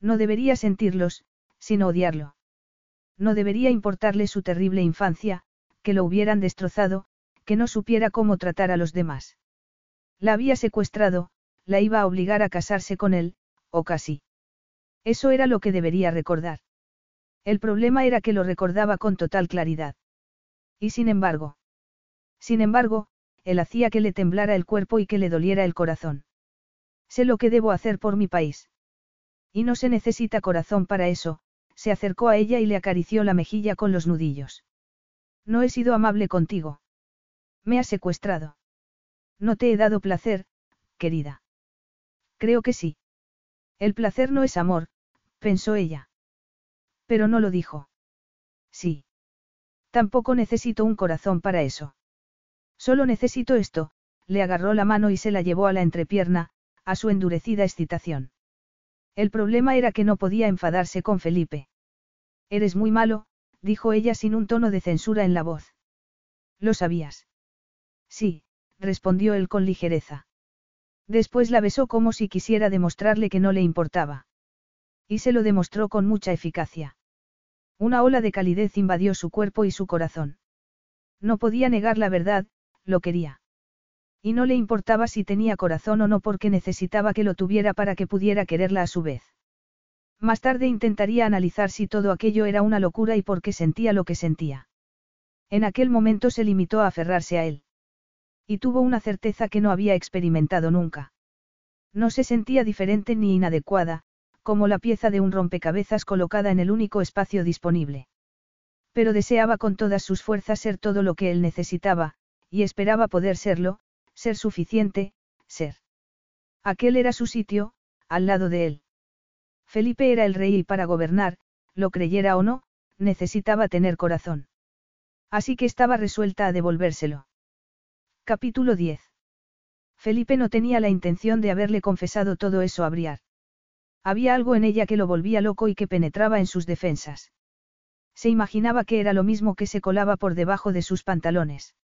No debería sentirlos, sino odiarlo. No debería importarle su terrible infancia, que lo hubieran destrozado, que no supiera cómo tratar a los demás. La había secuestrado, la iba a obligar a casarse con él, o casi. Eso era lo que debería recordar. El problema era que lo recordaba con total claridad. Y sin embargo. Sin embargo, él hacía que le temblara el cuerpo y que le doliera el corazón. Sé lo que debo hacer por mi país. Y no se necesita corazón para eso, se acercó a ella y le acarició la mejilla con los nudillos. No he sido amable contigo. Me has secuestrado. No te he dado placer, querida. Creo que sí. El placer no es amor, pensó ella. Pero no lo dijo. Sí. Tampoco necesito un corazón para eso. Solo necesito esto, le agarró la mano y se la llevó a la entrepierna, a su endurecida excitación. El problema era que no podía enfadarse con Felipe. Eres muy malo, dijo ella sin un tono de censura en la voz. ¿Lo sabías? Sí, respondió él con ligereza. Después la besó como si quisiera demostrarle que no le importaba. Y se lo demostró con mucha eficacia. Una ola de calidez invadió su cuerpo y su corazón. No podía negar la verdad, lo quería. Y no le importaba si tenía corazón o no porque necesitaba que lo tuviera para que pudiera quererla a su vez. Más tarde intentaría analizar si todo aquello era una locura y por qué sentía lo que sentía. En aquel momento se limitó a aferrarse a él. Y tuvo una certeza que no había experimentado nunca. No se sentía diferente ni inadecuada, como la pieza de un rompecabezas colocada en el único espacio disponible. Pero deseaba con todas sus fuerzas ser todo lo que él necesitaba, y esperaba poder serlo, ser suficiente, ser. Aquel era su sitio, al lado de él. Felipe era el rey y para gobernar, lo creyera o no, necesitaba tener corazón. Así que estaba resuelta a devolvérselo. Capítulo 10. Felipe no tenía la intención de haberle confesado todo eso a Briar. Había algo en ella que lo volvía loco y que penetraba en sus defensas. Se imaginaba que era lo mismo que se colaba por debajo de sus pantalones.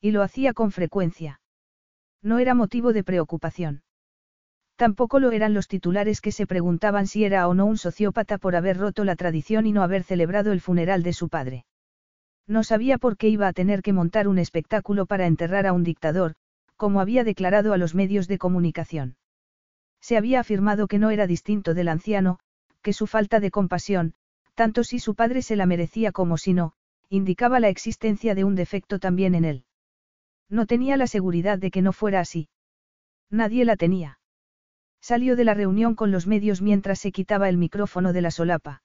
Y lo hacía con frecuencia. No era motivo de preocupación. Tampoco lo eran los titulares que se preguntaban si era o no un sociópata por haber roto la tradición y no haber celebrado el funeral de su padre. No sabía por qué iba a tener que montar un espectáculo para enterrar a un dictador, como había declarado a los medios de comunicación. Se había afirmado que no era distinto del anciano, que su falta de compasión, tanto si su padre se la merecía como si no, indicaba la existencia de un defecto también en él. No tenía la seguridad de que no fuera así. Nadie la tenía. Salió de la reunión con los medios mientras se quitaba el micrófono de la solapa.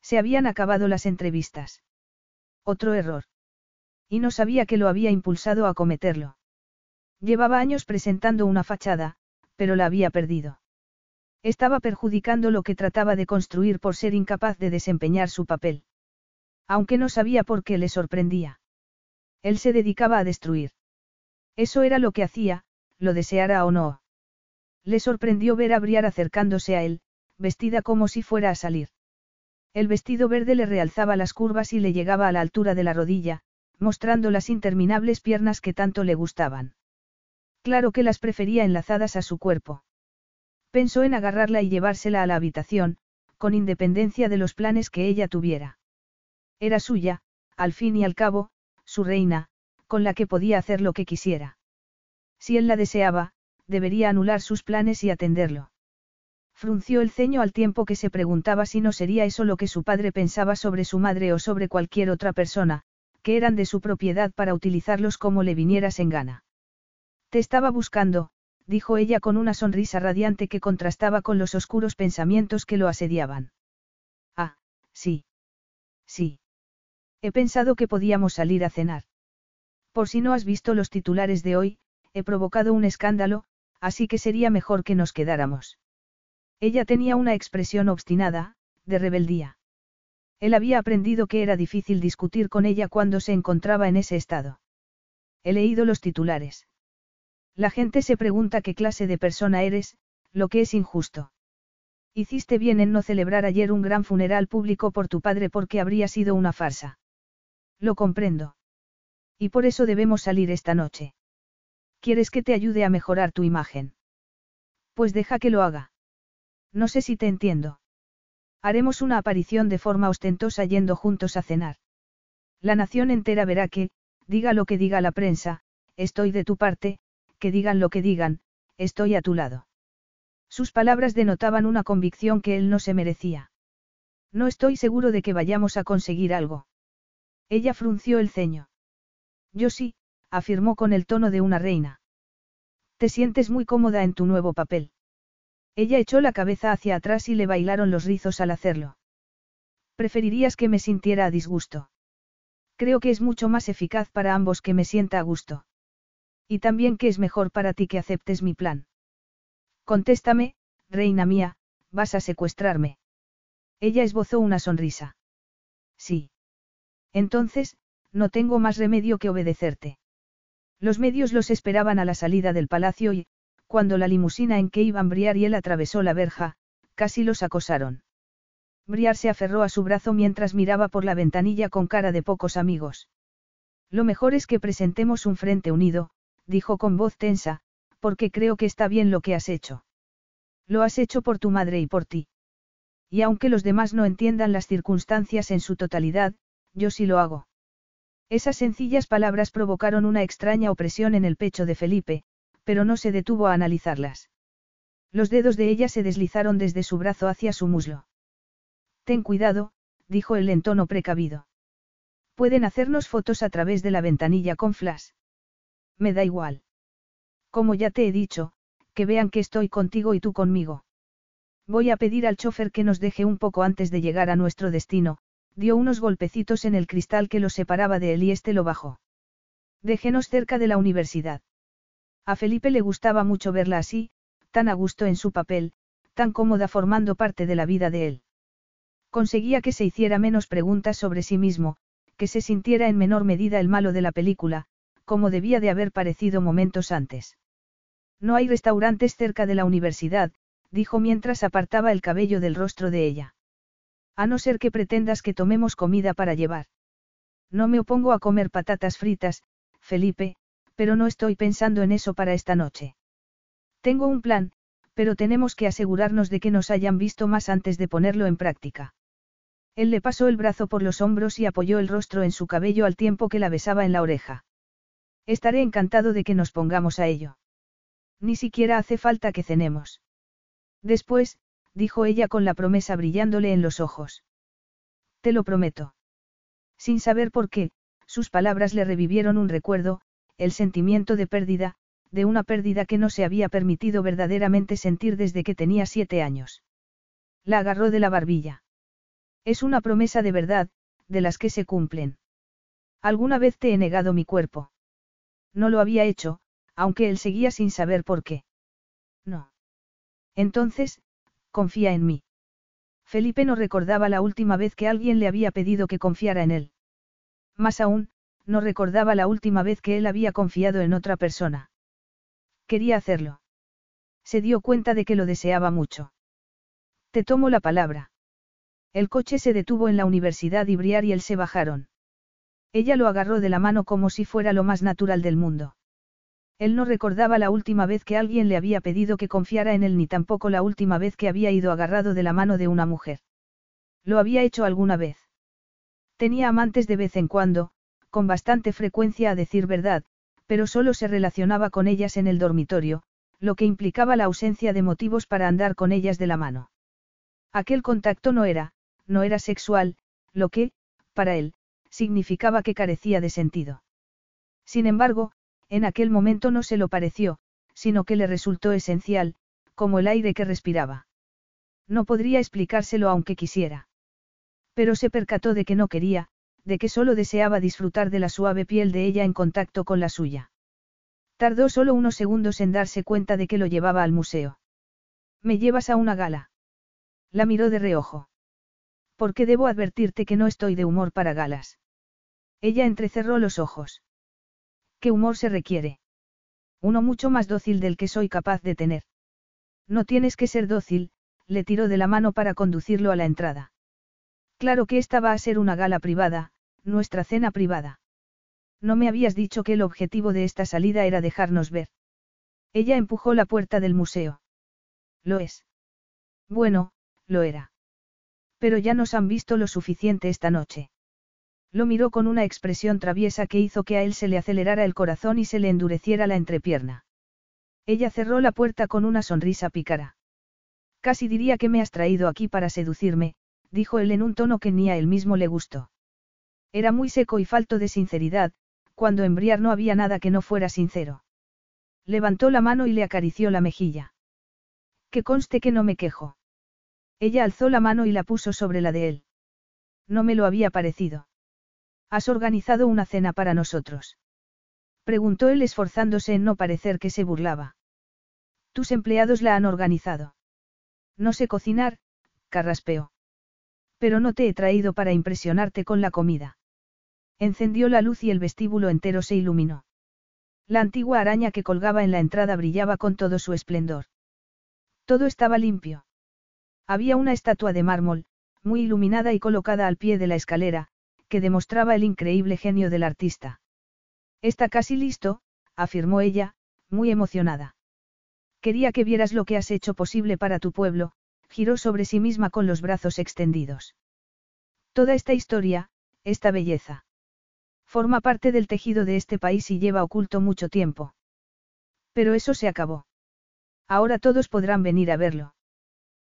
Se habían acabado las entrevistas. Otro error. Y no sabía que lo había impulsado a cometerlo. Llevaba años presentando una fachada, pero la había perdido. Estaba perjudicando lo que trataba de construir por ser incapaz de desempeñar su papel. Aunque no sabía por qué le sorprendía. Él se dedicaba a destruir. Eso era lo que hacía, lo deseara o no. Le sorprendió ver a Briar acercándose a él, vestida como si fuera a salir. El vestido verde le realzaba las curvas y le llegaba a la altura de la rodilla, mostrando las interminables piernas que tanto le gustaban. Claro que las prefería enlazadas a su cuerpo. Pensó en agarrarla y llevársela a la habitación, con independencia de los planes que ella tuviera. Era suya, al fin y al cabo, su reina, con la que podía hacer lo que quisiera. Si él la deseaba, debería anular sus planes y atenderlo. Frunció el ceño al tiempo que se preguntaba si no sería eso lo que su padre pensaba sobre su madre o sobre cualquier otra persona, que eran de su propiedad para utilizarlos como le vinieras en gana. Te estaba buscando, dijo ella con una sonrisa radiante que contrastaba con los oscuros pensamientos que lo asediaban. Ah, sí. Sí. He pensado que podíamos salir a cenar. Por si no has visto los titulares de hoy, he provocado un escándalo, así que sería mejor que nos quedáramos. Ella tenía una expresión obstinada, de rebeldía. Él había aprendido que era difícil discutir con ella cuando se encontraba en ese estado. He leído los titulares. La gente se pregunta qué clase de persona eres, lo que es injusto. Hiciste bien en no celebrar ayer un gran funeral público por tu padre porque habría sido una farsa. Lo comprendo. Y por eso debemos salir esta noche. ¿Quieres que te ayude a mejorar tu imagen? Pues deja que lo haga. No sé si te entiendo. Haremos una aparición de forma ostentosa yendo juntos a cenar. La nación entera verá que, diga lo que diga la prensa, estoy de tu parte, que digan lo que digan, estoy a tu lado. Sus palabras denotaban una convicción que él no se merecía. No estoy seguro de que vayamos a conseguir algo. Ella frunció el ceño. Yo sí, afirmó con el tono de una reina. Te sientes muy cómoda en tu nuevo papel. Ella echó la cabeza hacia atrás y le bailaron los rizos al hacerlo. Preferirías que me sintiera a disgusto. Creo que es mucho más eficaz para ambos que me sienta a gusto. Y también que es mejor para ti que aceptes mi plan. Contéstame, reina mía, vas a secuestrarme. Ella esbozó una sonrisa. Sí. Entonces, no tengo más remedio que obedecerte. Los medios los esperaban a la salida del palacio y, cuando la limusina en que iban Briar y él atravesó la verja, casi los acosaron. Briar se aferró a su brazo mientras miraba por la ventanilla con cara de pocos amigos. Lo mejor es que presentemos un frente unido, dijo con voz tensa, porque creo que está bien lo que has hecho. Lo has hecho por tu madre y por ti. Y aunque los demás no entiendan las circunstancias en su totalidad, yo sí lo hago. Esas sencillas palabras provocaron una extraña opresión en el pecho de Felipe, pero no se detuvo a analizarlas. Los dedos de ella se deslizaron desde su brazo hacia su muslo. Ten cuidado, dijo él en tono precavido. Pueden hacernos fotos a través de la ventanilla con flash. Me da igual. Como ya te he dicho, que vean que estoy contigo y tú conmigo. Voy a pedir al chofer que nos deje un poco antes de llegar a nuestro destino, dio unos golpecitos en el cristal que los separaba de él y este lo bajó. Déjenos cerca de la universidad. A Felipe le gustaba mucho verla así, tan a gusto en su papel, tan cómoda formando parte de la vida de él. Conseguía que se hiciera menos preguntas sobre sí mismo, que se sintiera en menor medida el malo de la película, como debía de haber parecido momentos antes. No hay restaurantes cerca de la universidad, dijo mientras apartaba el cabello del rostro de ella. A no ser que pretendas que tomemos comida para llevar. No me opongo a comer patatas fritas, Felipe, pero no estoy pensando en eso para esta noche. Tengo un plan, pero tenemos que asegurarnos de que nos hayan visto más antes de ponerlo en práctica. Él le pasó el brazo por los hombros y apoyó el rostro en su cabello al tiempo que la besaba en la oreja. Estaré encantado de que nos pongamos a ello. Ni siquiera hace falta que cenemos. Después, dijo ella con la promesa brillándole en los ojos. Te lo prometo. Sin saber por qué, sus palabras le revivieron un recuerdo, el sentimiento de pérdida, de una pérdida que no se había permitido verdaderamente sentir desde que tenía siete años. La agarró de la barbilla. Es una promesa de verdad, de las que se cumplen. Alguna vez te he negado mi cuerpo. No lo había hecho, aunque él seguía sin saber por qué. No. Entonces, confía en mí. Felipe no recordaba la última vez que alguien le había pedido que confiara en él. Más aún, no recordaba la última vez que él había confiado en otra persona. Quería hacerlo. Se dio cuenta de que lo deseaba mucho. Te tomo la palabra. El coche se detuvo en la universidad y Briar y él se bajaron. Ella lo agarró de la mano como si fuera lo más natural del mundo. Él no recordaba la última vez que alguien le había pedido que confiara en él ni tampoco la última vez que había ido agarrado de la mano de una mujer. Lo había hecho alguna vez. Tenía amantes de vez en cuando, con bastante frecuencia a decir verdad, pero solo se relacionaba con ellas en el dormitorio, lo que implicaba la ausencia de motivos para andar con ellas de la mano. Aquel contacto no era, no era sexual, lo que, para él, significaba que carecía de sentido. Sin embargo, en aquel momento no se lo pareció, sino que le resultó esencial, como el aire que respiraba. No podría explicárselo aunque quisiera. Pero se percató de que no quería, de que solo deseaba disfrutar de la suave piel de ella en contacto con la suya. Tardó solo unos segundos en darse cuenta de que lo llevaba al museo. ¿Me llevas a una gala? La miró de reojo. ¿Por qué debo advertirte que no estoy de humor para galas? Ella entrecerró los ojos. ¿Qué humor se requiere? Uno mucho más dócil del que soy capaz de tener. No tienes que ser dócil, le tiró de la mano para conducirlo a la entrada. Claro que esta va a ser una gala privada, nuestra cena privada. No me habías dicho que el objetivo de esta salida era dejarnos ver. Ella empujó la puerta del museo. Lo es. Bueno, lo era. Pero ya nos han visto lo suficiente esta noche. Lo miró con una expresión traviesa que hizo que a él se le acelerara el corazón y se le endureciera la entrepierna. Ella cerró la puerta con una sonrisa pícara. Casi diría que me has traído aquí para seducirme, dijo él en un tono que ni a él mismo le gustó. Era muy seco y falto de sinceridad, cuando en Briar no había nada que no fuera sincero. Levantó la mano y le acarició la mejilla. Que conste que no me quejo. Ella alzó la mano y la puso sobre la de él. No me lo había parecido. ¿Has organizado una cena para nosotros? Preguntó él esforzándose en no parecer que se burlaba. Tus empleados la han organizado. No sé cocinar, carraspeó. Pero no te he traído para impresionarte con la comida. Encendió la luz y el vestíbulo entero se iluminó. La antigua araña que colgaba en la entrada brillaba con todo su esplendor. Todo estaba limpio. Había una estatua de mármol, muy iluminada y colocada al pie de la escalera, que demostraba el increíble genio del artista. Está casi listo, afirmó ella, muy emocionada. Quería que vieras lo que has hecho posible para tu pueblo, giró sobre sí misma con los brazos extendidos. Toda esta historia, esta belleza. Forma parte del tejido de este país y lleva oculto mucho tiempo. Pero eso se acabó. Ahora todos podrán venir a verlo.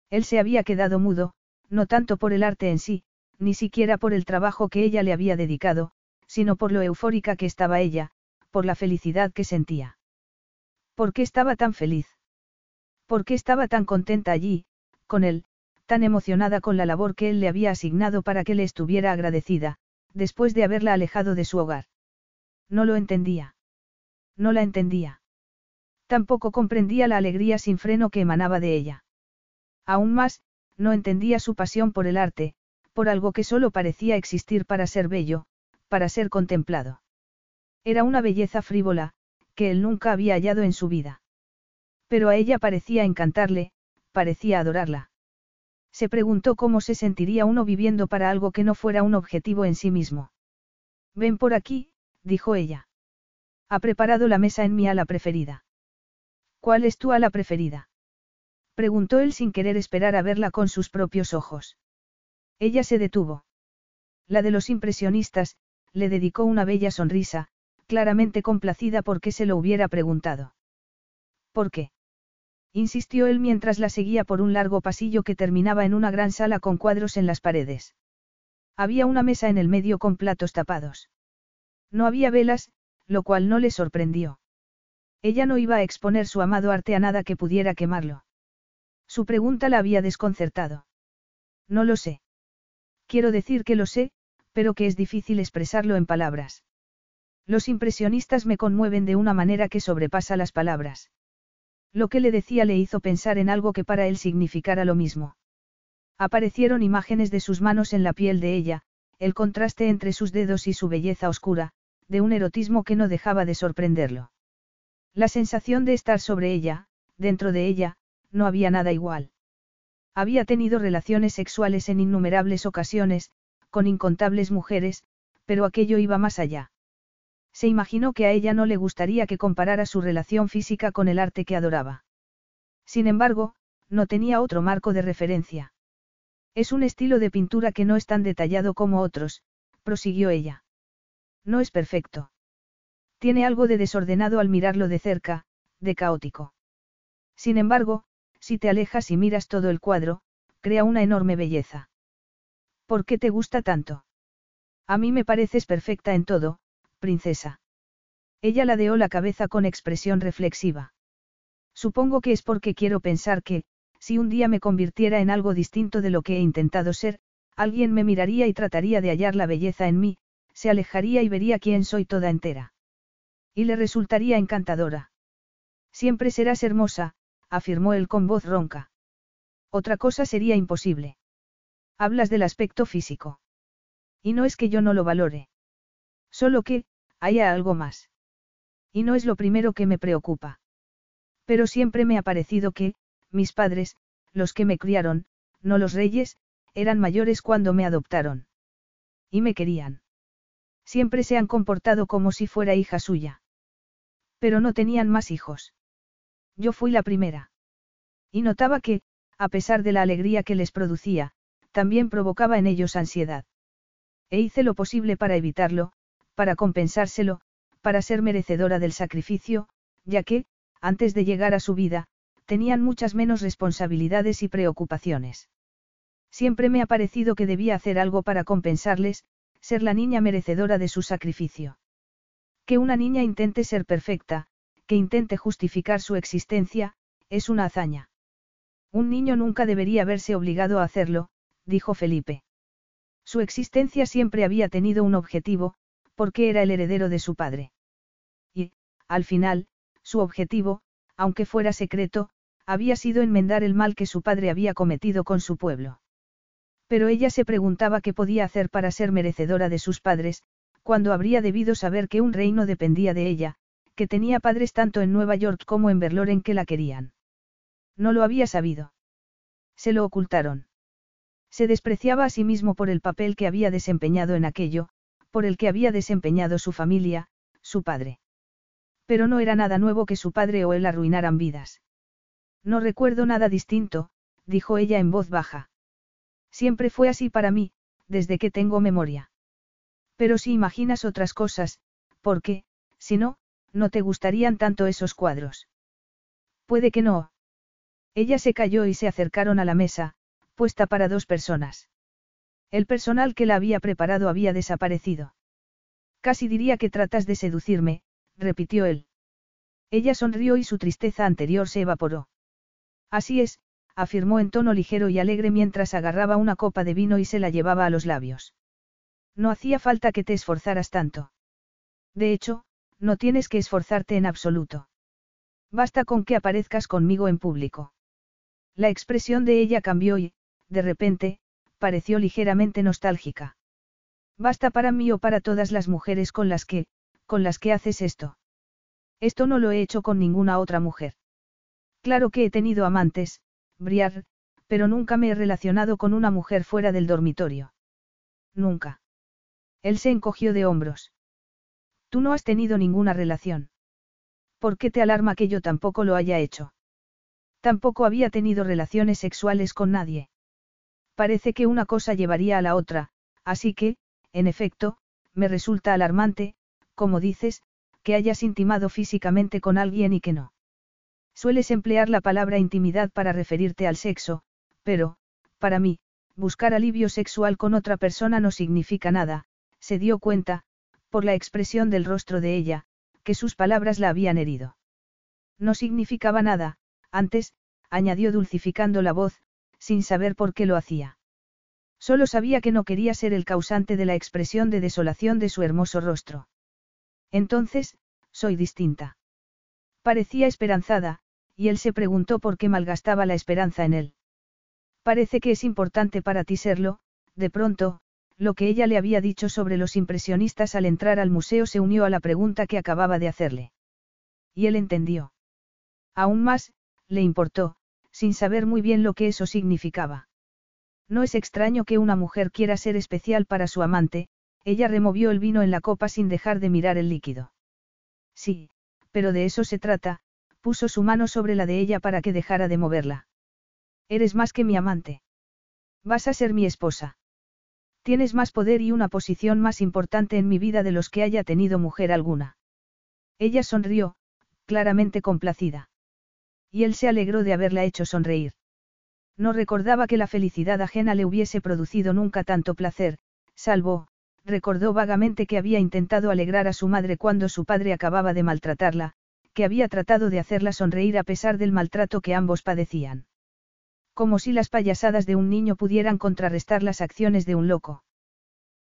Él se había quedado mudo, no tanto por el arte en sí, ni siquiera por el trabajo que ella le había dedicado, sino por lo eufórica que estaba ella, por la felicidad que sentía. ¿Por qué estaba tan feliz? ¿Por qué estaba tan contenta allí, con él, tan emocionada con la labor que él le había asignado para que le estuviera agradecida, después de haberla alejado de su hogar? No lo entendía. No la entendía. Tampoco comprendía la alegría sin freno que emanaba de ella. Aún más, no entendía su pasión por el arte, por algo que solo parecía existir para ser bello, para ser contemplado. Era una belleza frívola, que él nunca había hallado en su vida. Pero a ella parecía encantarle, parecía adorarla. Se preguntó cómo se sentiría uno viviendo para algo que no fuera un objetivo en sí mismo. Ven por aquí, dijo ella. Ha preparado la mesa en mi ala preferida. ¿Cuál es tu ala preferida? Preguntó él sin querer esperar a verla con sus propios ojos. Ella se detuvo. La de los impresionistas, le dedicó una bella sonrisa, claramente complacida porque se lo hubiera preguntado. ¿Por qué? insistió él mientras la seguía por un largo pasillo que terminaba en una gran sala con cuadros en las paredes. Había una mesa en el medio con platos tapados. No había velas, lo cual no le sorprendió. Ella no iba a exponer su amado arte a nada que pudiera quemarlo. Su pregunta la había desconcertado. No lo sé. Quiero decir que lo sé, pero que es difícil expresarlo en palabras. Los impresionistas me conmueven de una manera que sobrepasa las palabras. Lo que le decía le hizo pensar en algo que para él significara lo mismo. Aparecieron imágenes de sus manos en la piel de ella, el contraste entre sus dedos y su belleza oscura, de un erotismo que no dejaba de sorprenderlo. La sensación de estar sobre ella, dentro de ella, no había nada igual. Había tenido relaciones sexuales en innumerables ocasiones, con incontables mujeres, pero aquello iba más allá. Se imaginó que a ella no le gustaría que comparara su relación física con el arte que adoraba. Sin embargo, no tenía otro marco de referencia. Es un estilo de pintura que no es tan detallado como otros, prosiguió ella. No es perfecto. Tiene algo de desordenado al mirarlo de cerca, de caótico. Sin embargo, si te alejas y miras todo el cuadro, crea una enorme belleza. ¿Por qué te gusta tanto? A mí me pareces perfecta en todo, princesa. Ella ladeó la cabeza con expresión reflexiva. Supongo que es porque quiero pensar que, si un día me convirtiera en algo distinto de lo que he intentado ser, alguien me miraría y trataría de hallar la belleza en mí, se alejaría y vería quién soy toda entera. Y le resultaría encantadora. Siempre serás hermosa, afirmó él con voz ronca. Otra cosa sería imposible. Hablas del aspecto físico. Y no es que yo no lo valore. Solo que, haya algo más. Y no es lo primero que me preocupa. Pero siempre me ha parecido que, mis padres, los que me criaron, no los reyes, eran mayores cuando me adoptaron. Y me querían. Siempre se han comportado como si fuera hija suya. Pero no tenían más hijos. Yo fui la primera. Y notaba que, a pesar de la alegría que les producía, también provocaba en ellos ansiedad. E hice lo posible para evitarlo, para compensárselo, para ser merecedora del sacrificio, ya que, antes de llegar a su vida, tenían muchas menos responsabilidades y preocupaciones. Siempre me ha parecido que debía hacer algo para compensarles, ser la niña merecedora de su sacrificio. Que una niña intente ser perfecta, que intente justificar su existencia, es una hazaña. Un niño nunca debería verse obligado a hacerlo, dijo Felipe. Su existencia siempre había tenido un objetivo, porque era el heredero de su padre. Y, al final, su objetivo, aunque fuera secreto, había sido enmendar el mal que su padre había cometido con su pueblo. Pero ella se preguntaba qué podía hacer para ser merecedora de sus padres, cuando habría debido saber que un reino dependía de ella, que tenía padres tanto en Nueva York como en Berloren que la querían. No lo había sabido. Se lo ocultaron. Se despreciaba a sí mismo por el papel que había desempeñado en aquello, por el que había desempeñado su familia, su padre. Pero no era nada nuevo que su padre o él arruinaran vidas. No recuerdo nada distinto, dijo ella en voz baja. Siempre fue así para mí, desde que tengo memoria. Pero si imaginas otras cosas, ¿por qué, si no, no te gustarían tanto esos cuadros? Puede que no. Ella se calló y se acercaron a la mesa, puesta para dos personas. El personal que la había preparado había desaparecido. Casi diría que tratas de seducirme, repitió él. Ella sonrió y su tristeza anterior se evaporó. Así es, afirmó en tono ligero y alegre mientras agarraba una copa de vino y se la llevaba a los labios. No hacía falta que te esforzaras tanto. De hecho, no tienes que esforzarte en absoluto. Basta con que aparezcas conmigo en público. La expresión de ella cambió y, de repente, pareció ligeramente nostálgica. Basta para mí o para todas las mujeres con las que, con las que haces esto. Esto no lo he hecho con ninguna otra mujer. Claro que he tenido amantes, Briar, pero nunca me he relacionado con una mujer fuera del dormitorio. Nunca. Él se encogió de hombros. Tú no has tenido ninguna relación. ¿Por qué te alarma que yo tampoco lo haya hecho? Tampoco había tenido relaciones sexuales con nadie. Parece que una cosa llevaría a la otra, así que, en efecto, me resulta alarmante, como dices, que hayas intimado físicamente con alguien y que no. Sueles emplear la palabra intimidad para referirte al sexo, pero, para mí, buscar alivio sexual con otra persona no significa nada, se dio cuenta, por la expresión del rostro de ella, que sus palabras la habían herido. No significaba nada, antes, añadió dulcificando la voz, sin saber por qué lo hacía. Solo sabía que no quería ser el causante de la expresión de desolación de su hermoso rostro. Entonces, soy distinta. Parecía esperanzada, y él se preguntó por qué malgastaba la esperanza en él. Parece que es importante para ti serlo, de pronto, lo que ella le había dicho sobre los impresionistas al entrar al museo se unió a la pregunta que acababa de hacerle. Y él entendió. Aún más, le importó, sin saber muy bien lo que eso significaba. No es extraño que una mujer quiera ser especial para su amante, ella removió el vino en la copa sin dejar de mirar el líquido. Sí, pero de eso se trata, puso su mano sobre la de ella para que dejara de moverla. Eres más que mi amante. Vas a ser mi esposa. Tienes más poder y una posición más importante en mi vida de los que haya tenido mujer alguna. Ella sonrió, claramente complacida. Y él se alegró de haberla hecho sonreír. No recordaba que la felicidad ajena le hubiese producido nunca tanto placer, salvo, recordó vagamente que había intentado alegrar a su madre cuando su padre acababa de maltratarla, que había tratado de hacerla sonreír a pesar del maltrato que ambos padecían. Como si las payasadas de un niño pudieran contrarrestar las acciones de un loco.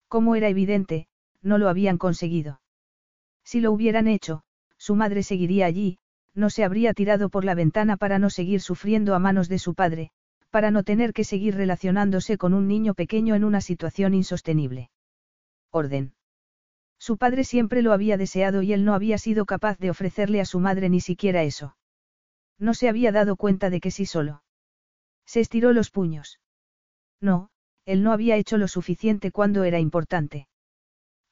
Como era evidente, no lo habían conseguido. Si lo hubieran hecho, su madre seguiría allí, no se habría tirado por la ventana para no seguir sufriendo a manos de su padre, para no tener que seguir relacionándose con un niño pequeño en una situación insostenible. Orden. Su padre siempre lo había deseado y él no había sido capaz de ofrecerle a su madre ni siquiera eso. No se había dado cuenta de que sí solo. Se estiró los puños. No, él no había hecho lo suficiente cuando era importante.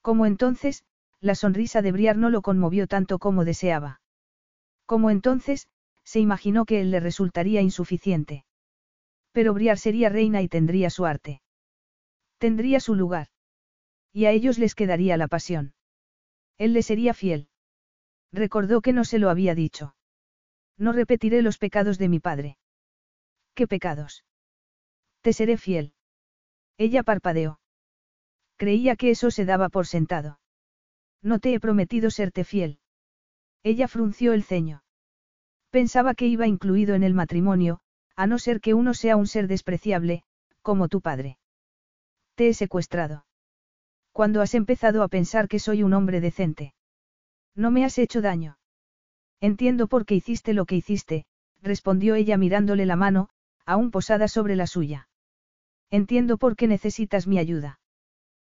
Como entonces, la sonrisa de Briar no lo conmovió tanto como deseaba. Como entonces, se imaginó que él le resultaría insuficiente. Pero Briar sería reina y tendría su arte. Tendría su lugar. Y a ellos les quedaría la pasión. Él le sería fiel. Recordó que no se lo había dicho. No repetiré los pecados de mi padre. ¿Qué pecados? Te seré fiel. Ella parpadeó. Creía que eso se daba por sentado. No te he prometido serte fiel. Ella frunció el ceño. Pensaba que iba incluido en el matrimonio, a no ser que uno sea un ser despreciable, como tu padre. Te he secuestrado. Cuando has empezado a pensar que soy un hombre decente? No me has hecho daño. Entiendo por qué hiciste lo que hiciste, respondió ella mirándole la mano, aún posada sobre la suya. Entiendo por qué necesitas mi ayuda.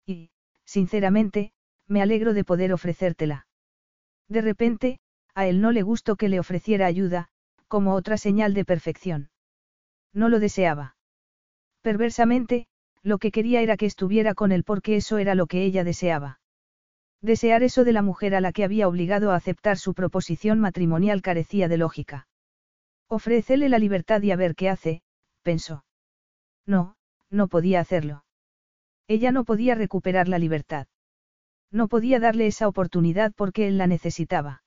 Y, sinceramente, me alegro de poder ofrecértela. De repente, a él no le gustó que le ofreciera ayuda, como otra señal de perfección. No lo deseaba. Perversamente, lo que quería era que estuviera con él porque eso era lo que ella deseaba. Desear eso de la mujer a la que había obligado a aceptar su proposición matrimonial carecía de lógica. Ofrécele la libertad y a ver qué hace, pensó. No, no podía hacerlo. Ella no podía recuperar la libertad. No podía darle esa oportunidad porque él la necesitaba.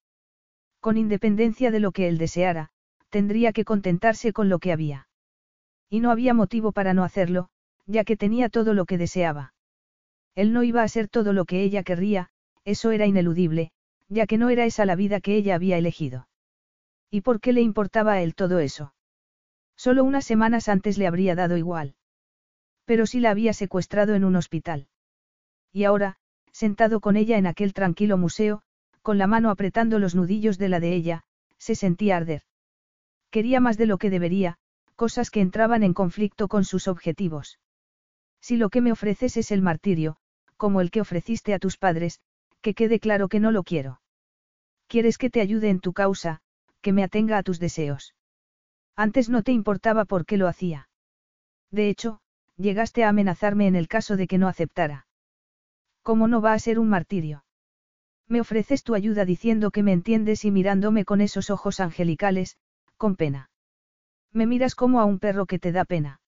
Con independencia de lo que él deseara, tendría que contentarse con lo que había. Y no había motivo para no hacerlo, ya que tenía todo lo que deseaba. Él no iba a ser todo lo que ella querría, eso era ineludible, ya que no era esa la vida que ella había elegido. ¿Y por qué le importaba a él todo eso? Solo unas semanas antes le habría dado igual. Pero sí la había secuestrado en un hospital. Y ahora, sentado con ella en aquel tranquilo museo, con la mano apretando los nudillos de la de ella, se sentía arder. Quería más de lo que debería, cosas que entraban en conflicto con sus objetivos. Si lo que me ofreces es el martirio, como el que ofreciste a tus padres, que quede claro que no lo quiero. Quieres que te ayude en tu causa, que me atenga a tus deseos. Antes no te importaba por qué lo hacía. De hecho, llegaste a amenazarme en el caso de que no aceptara. ¿Cómo no va a ser un martirio? Me ofreces tu ayuda diciendo que me entiendes y mirándome con esos ojos angelicales, con pena. Me miras como a un perro que te da pena.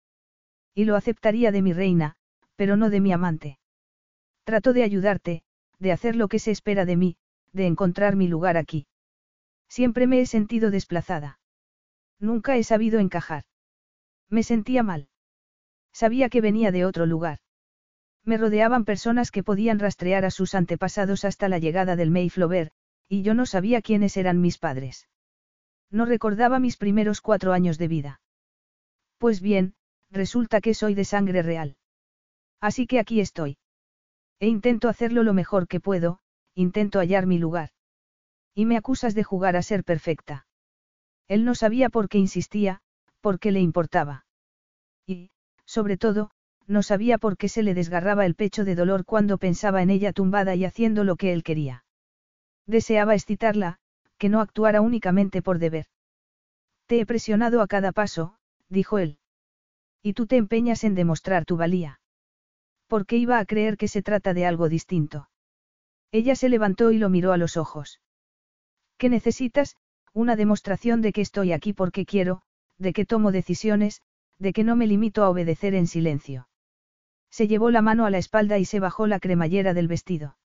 Y lo aceptaría de mi reina, pero no de mi amante. Trato de ayudarte, de hacer lo que se espera de mí, de encontrar mi lugar aquí. Siempre me he sentido desplazada. Nunca he sabido encajar. Me sentía mal. Sabía que venía de otro lugar. Me rodeaban personas que podían rastrear a sus antepasados hasta la llegada del Mayflower, y yo no sabía quiénes eran mis padres. No recordaba mis primeros cuatro años de vida. Pues bien, resulta que soy de sangre real. Así que aquí estoy. E intento hacerlo lo mejor que puedo, intento hallar mi lugar. Y me acusas de jugar a ser perfecta. Él no sabía por qué insistía, por qué le importaba. Y, sobre todo, no sabía por qué se le desgarraba el pecho de dolor cuando pensaba en ella tumbada y haciendo lo que él quería. Deseaba excitarla, que no actuara únicamente por deber. Te he presionado a cada paso, dijo él. Y tú te empeñas en demostrar tu valía. ¿Por qué iba a creer que se trata de algo distinto? Ella se levantó y lo miró a los ojos. ¿Qué necesitas? Una demostración de que estoy aquí porque quiero, de que tomo decisiones, de que no me limito a obedecer en silencio. Se llevó la mano a la espalda y se bajó la cremallera del vestido.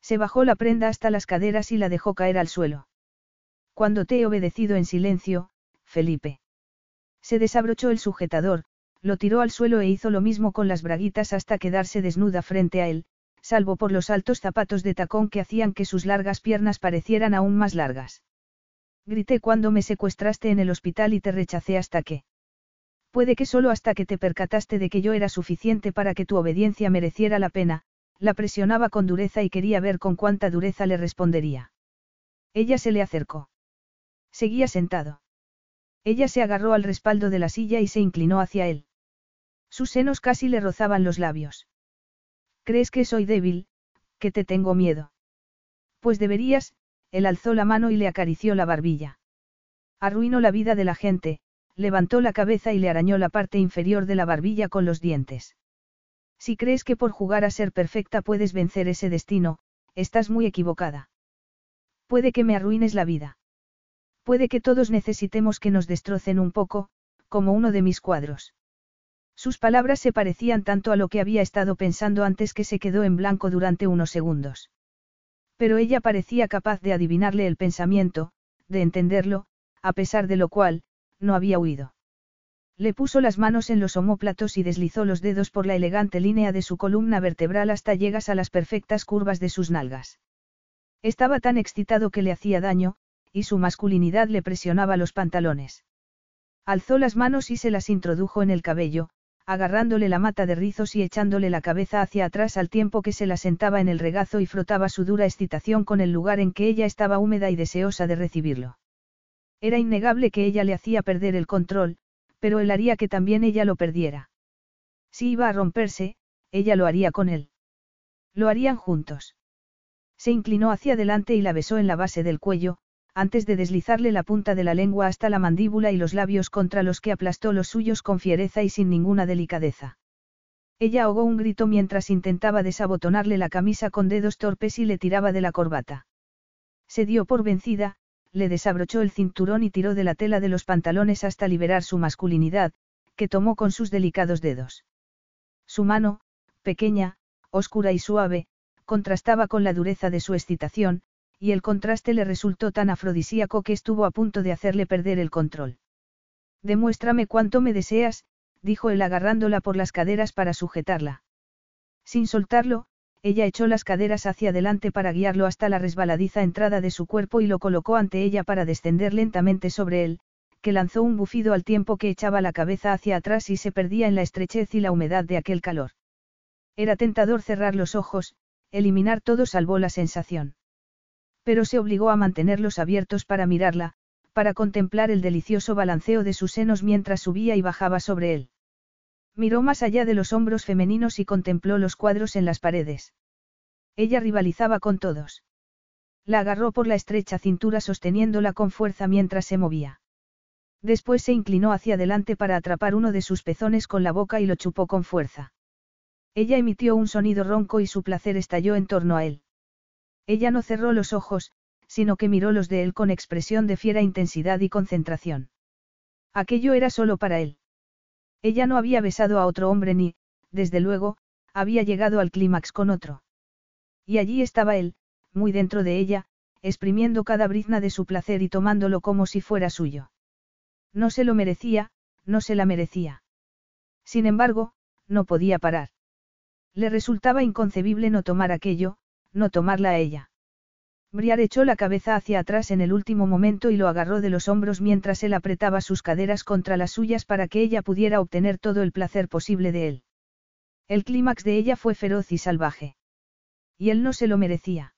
Se bajó la prenda hasta las caderas y la dejó caer al suelo. Cuando te he obedecido en silencio, Felipe. Se desabrochó el sujetador, lo tiró al suelo e hizo lo mismo con las braguitas hasta quedarse desnuda frente a él, salvo por los altos zapatos de tacón que hacían que sus largas piernas parecieran aún más largas. Grité cuando me secuestraste en el hospital y te rechacé hasta que. Puede que solo hasta que te percataste de que yo era suficiente para que tu obediencia mereciera la pena, la presionaba con dureza y quería ver con cuánta dureza le respondería. Ella se le acercó. Seguía sentado. Ella se agarró al respaldo de la silla y se inclinó hacia él. Sus senos casi le rozaban los labios. ¿Crees que soy débil, que te tengo miedo. Pues deberías, él alzó la mano y le acarició la barbilla. Arruinó la vida de la gente, levantó la cabeza y le arañó la parte inferior de la barbilla con los dientes. Si crees que por jugar a ser perfecta puedes vencer ese destino, estás muy equivocada. Puede que me arruines la vida. Puede que todos necesitemos que nos destrocen un poco, como uno de mis cuadros. Sus palabras se parecían tanto a lo que había estado pensando antes que se quedó en blanco durante unos segundos. Pero ella parecía capaz de adivinarle el pensamiento, de entenderlo, a pesar de lo cual, no había huido. Le puso las manos en los omóplatos y deslizó los dedos por la elegante línea de su columna vertebral hasta llegas a las perfectas curvas de sus nalgas. Estaba tan excitado que le hacía daño, y su masculinidad le presionaba los pantalones. Alzó las manos y se las introdujo en el cabello, agarrándole la mata de rizos y echándole la cabeza hacia atrás al tiempo que se la sentaba en el regazo y frotaba su dura excitación con el lugar en que ella estaba húmeda y deseosa de recibirlo. Era innegable que ella le hacía perder el control, pero él haría que también ella lo perdiera. Si iba a romperse, ella lo haría con él. Lo harían juntos. Se inclinó hacia adelante y la besó en la base del cuello, antes de deslizarle la punta de la lengua hasta la mandíbula y los labios contra los que aplastó los suyos con fiereza y sin ninguna delicadeza. Ella ahogó un grito mientras intentaba desabotonarle la camisa con dedos torpes y le tiraba de la corbata. Se dio por vencida, le desabrochó el cinturón y tiró de la tela de los pantalones hasta liberar su masculinidad, que tomó con sus delicados dedos. Su mano, pequeña, oscura y suave, contrastaba con la dureza de su excitación, y el contraste le resultó tan afrodisíaco que estuvo a punto de hacerle perder el control. Demuéstrame cuánto me deseas, dijo él agarrándola por las caderas para sujetarla. Sin soltarlo, ella echó las caderas hacia adelante para guiarlo hasta la resbaladiza entrada de su cuerpo y lo colocó ante ella para descender lentamente sobre él, que lanzó un bufido al tiempo que echaba la cabeza hacia atrás y se perdía en la estrechez y la humedad de aquel calor. Era tentador cerrar los ojos, eliminar todo salvó la sensación pero se obligó a mantenerlos abiertos para mirarla, para contemplar el delicioso balanceo de sus senos mientras subía y bajaba sobre él. Miró más allá de los hombros femeninos y contempló los cuadros en las paredes. Ella rivalizaba con todos. La agarró por la estrecha cintura sosteniéndola con fuerza mientras se movía. Después se inclinó hacia adelante para atrapar uno de sus pezones con la boca y lo chupó con fuerza. Ella emitió un sonido ronco y su placer estalló en torno a él. Ella no cerró los ojos, sino que miró los de él con expresión de fiera intensidad y concentración. Aquello era solo para él. Ella no había besado a otro hombre ni, desde luego, había llegado al clímax con otro. Y allí estaba él, muy dentro de ella, exprimiendo cada brizna de su placer y tomándolo como si fuera suyo. No se lo merecía, no se la merecía. Sin embargo, no podía parar. Le resultaba inconcebible no tomar aquello, no tomarla a ella. Briar echó la cabeza hacia atrás en el último momento y lo agarró de los hombros mientras él apretaba sus caderas contra las suyas para que ella pudiera obtener todo el placer posible de él. El clímax de ella fue feroz y salvaje. Y él no se lo merecía.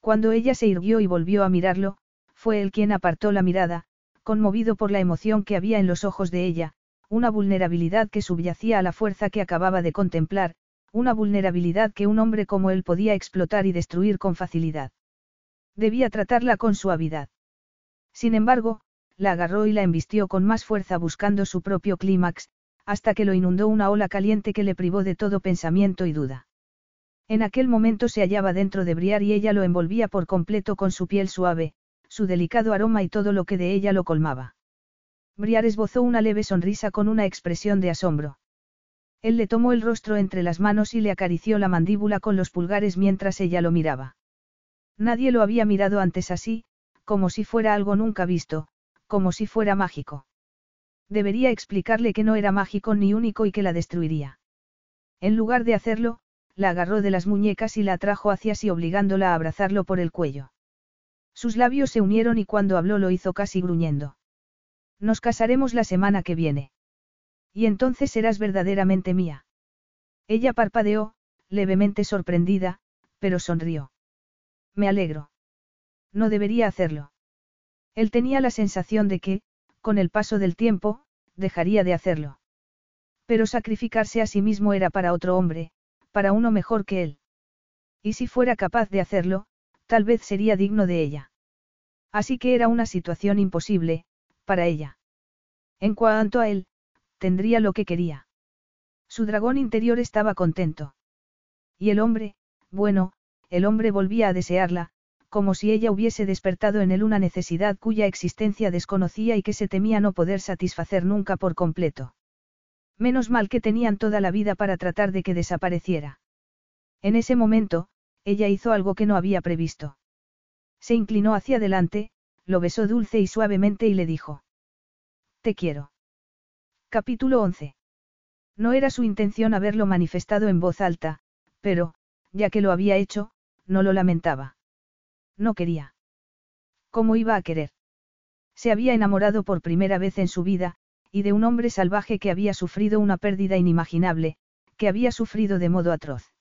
Cuando ella se irguió y volvió a mirarlo, fue él quien apartó la mirada, conmovido por la emoción que había en los ojos de ella, una vulnerabilidad que subyacía a la fuerza que acababa de contemplar, una vulnerabilidad que un hombre como él podía explotar y destruir con facilidad. Debía tratarla con suavidad. Sin embargo, la agarró y la embistió con más fuerza buscando su propio clímax, hasta que lo inundó una ola caliente que le privó de todo pensamiento y duda. En aquel momento se hallaba dentro de Briar y ella lo envolvía por completo con su piel suave, su delicado aroma y todo lo que de ella lo colmaba. Briar esbozó una leve sonrisa con una expresión de asombro. Él le tomó el rostro entre las manos y le acarició la mandíbula con los pulgares mientras ella lo miraba. Nadie lo había mirado antes así, como si fuera algo nunca visto, como si fuera mágico. Debería explicarle que no era mágico ni único y que la destruiría. En lugar de hacerlo, la agarró de las muñecas y la atrajo hacia sí obligándola a abrazarlo por el cuello. Sus labios se unieron y cuando habló lo hizo casi gruñendo. Nos casaremos la semana que viene. Y entonces serás verdaderamente mía. Ella parpadeó, levemente sorprendida, pero sonrió. Me alegro. No debería hacerlo. Él tenía la sensación de que, con el paso del tiempo, dejaría de hacerlo. Pero sacrificarse a sí mismo era para otro hombre, para uno mejor que él. Y si fuera capaz de hacerlo, tal vez sería digno de ella. Así que era una situación imposible, para ella. En cuanto a él, tendría lo que quería. Su dragón interior estaba contento. Y el hombre, bueno, el hombre volvía a desearla, como si ella hubiese despertado en él una necesidad cuya existencia desconocía y que se temía no poder satisfacer nunca por completo. Menos mal que tenían toda la vida para tratar de que desapareciera. En ese momento, ella hizo algo que no había previsto. Se inclinó hacia adelante, lo besó dulce y suavemente y le dijo. Te quiero. Capítulo 11. No era su intención haberlo manifestado en voz alta, pero, ya que lo había hecho, no lo lamentaba. No quería. ¿Cómo iba a querer? Se había enamorado por primera vez en su vida, y de un hombre salvaje que había sufrido una pérdida inimaginable, que había sufrido de modo atroz.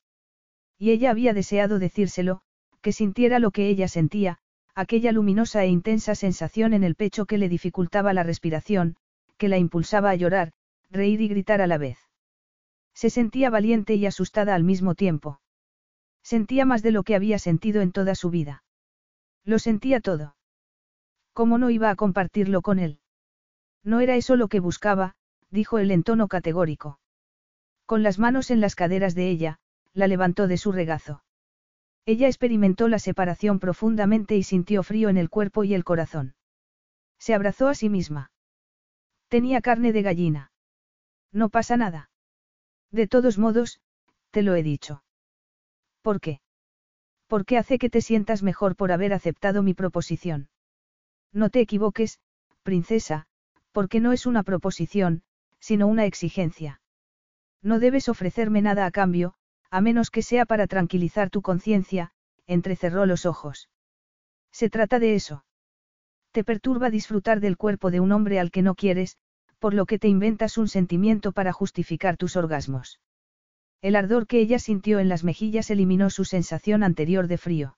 Y ella había deseado decírselo, que sintiera lo que ella sentía, aquella luminosa e intensa sensación en el pecho que le dificultaba la respiración, que la impulsaba a llorar, reír y gritar a la vez. Se sentía valiente y asustada al mismo tiempo. Sentía más de lo que había sentido en toda su vida. Lo sentía todo. ¿Cómo no iba a compartirlo con él? No era eso lo que buscaba, dijo él en tono categórico. Con las manos en las caderas de ella, la levantó de su regazo. Ella experimentó la separación profundamente y sintió frío en el cuerpo y el corazón. Se abrazó a sí misma. Tenía carne de gallina. No pasa nada. De todos modos, te lo he dicho. ¿Por qué? Porque hace que te sientas mejor por haber aceptado mi proposición. No te equivoques, princesa, porque no es una proposición, sino una exigencia. No debes ofrecerme nada a cambio, a menos que sea para tranquilizar tu conciencia, entrecerró los ojos. Se trata de eso. Te perturba disfrutar del cuerpo de un hombre al que no quieres, por lo que te inventas un sentimiento para justificar tus orgasmos. El ardor que ella sintió en las mejillas eliminó su sensación anterior de frío.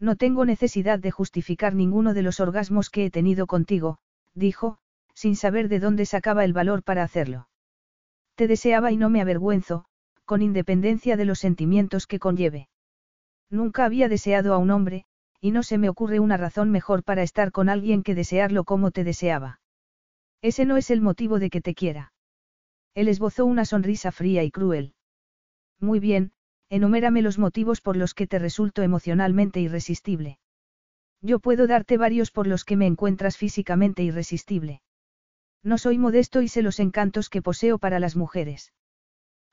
No tengo necesidad de justificar ninguno de los orgasmos que he tenido contigo, dijo, sin saber de dónde sacaba el valor para hacerlo. Te deseaba y no me avergüenzo, con independencia de los sentimientos que conlleve. Nunca había deseado a un hombre, y no se me ocurre una razón mejor para estar con alguien que desearlo como te deseaba. Ese no es el motivo de que te quiera. Él esbozó una sonrisa fría y cruel. Muy bien, enumérame los motivos por los que te resulto emocionalmente irresistible. Yo puedo darte varios por los que me encuentras físicamente irresistible. No soy modesto y sé los encantos que poseo para las mujeres.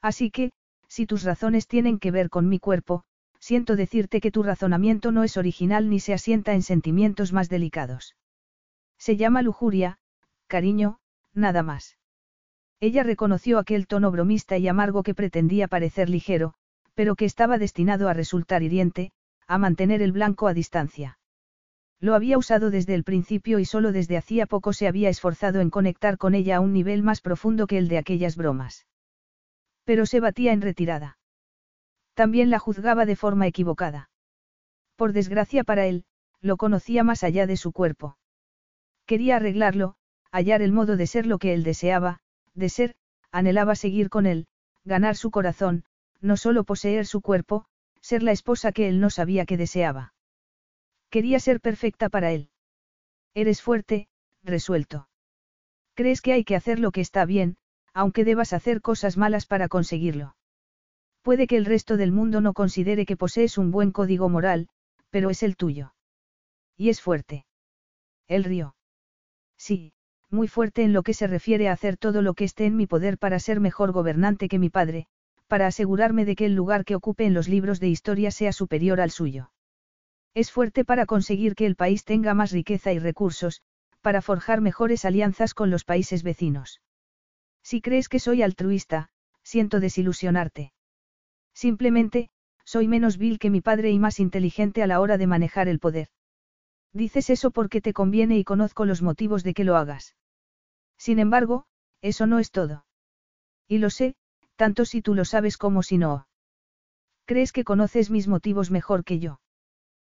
Así que, si tus razones tienen que ver con mi cuerpo, siento decirte que tu razonamiento no es original ni se asienta en sentimientos más delicados. Se llama lujuria, cariño, nada más. Ella reconoció aquel tono bromista y amargo que pretendía parecer ligero, pero que estaba destinado a resultar hiriente, a mantener el blanco a distancia. Lo había usado desde el principio y solo desde hacía poco se había esforzado en conectar con ella a un nivel más profundo que el de aquellas bromas. Pero se batía en retirada. También la juzgaba de forma equivocada. Por desgracia para él, lo conocía más allá de su cuerpo. Quería arreglarlo, hallar el modo de ser lo que él deseaba, de ser, anhelaba seguir con él, ganar su corazón, no solo poseer su cuerpo, ser la esposa que él no sabía que deseaba. Quería ser perfecta para él. Eres fuerte, resuelto. Crees que hay que hacer lo que está bien, aunque debas hacer cosas malas para conseguirlo. Puede que el resto del mundo no considere que posees un buen código moral, pero es el tuyo. Y es fuerte. Él rió. Sí, muy fuerte en lo que se refiere a hacer todo lo que esté en mi poder para ser mejor gobernante que mi padre, para asegurarme de que el lugar que ocupe en los libros de historia sea superior al suyo. Es fuerte para conseguir que el país tenga más riqueza y recursos, para forjar mejores alianzas con los países vecinos. Si crees que soy altruista, siento desilusionarte. Simplemente, soy menos vil que mi padre y más inteligente a la hora de manejar el poder. Dices eso porque te conviene y conozco los motivos de que lo hagas. Sin embargo, eso no es todo. Y lo sé, tanto si tú lo sabes como si no. ¿Crees que conoces mis motivos mejor que yo?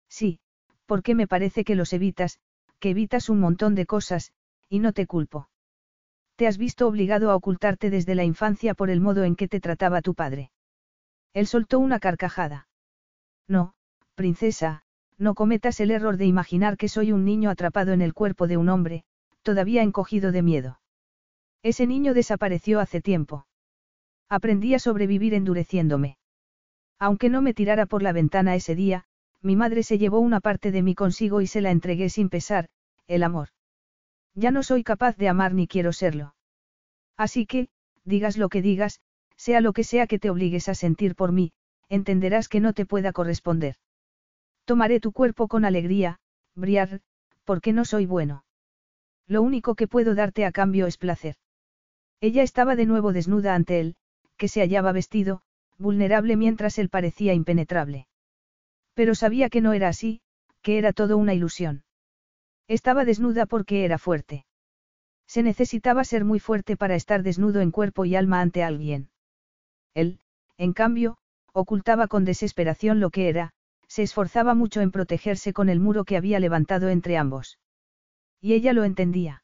Sí, porque me parece que los evitas, que evitas un montón de cosas, y no te culpo. Te has visto obligado a ocultarte desde la infancia por el modo en que te trataba tu padre. Él soltó una carcajada. No, princesa, no cometas el error de imaginar que soy un niño atrapado en el cuerpo de un hombre, todavía encogido de miedo. Ese niño desapareció hace tiempo. Aprendí a sobrevivir endureciéndome. Aunque no me tirara por la ventana ese día, mi madre se llevó una parte de mí consigo y se la entregué sin pesar, el amor. Ya no soy capaz de amar ni quiero serlo. Así que, digas lo que digas, sea lo que sea que te obligues a sentir por mí, entenderás que no te pueda corresponder. Tomaré tu cuerpo con alegría, Briar, porque no soy bueno. Lo único que puedo darte a cambio es placer. Ella estaba de nuevo desnuda ante él, que se hallaba vestido, vulnerable mientras él parecía impenetrable. Pero sabía que no era así, que era todo una ilusión. Estaba desnuda porque era fuerte. Se necesitaba ser muy fuerte para estar desnudo en cuerpo y alma ante alguien. Él, en cambio, ocultaba con desesperación lo que era, se esforzaba mucho en protegerse con el muro que había levantado entre ambos. Y ella lo entendía.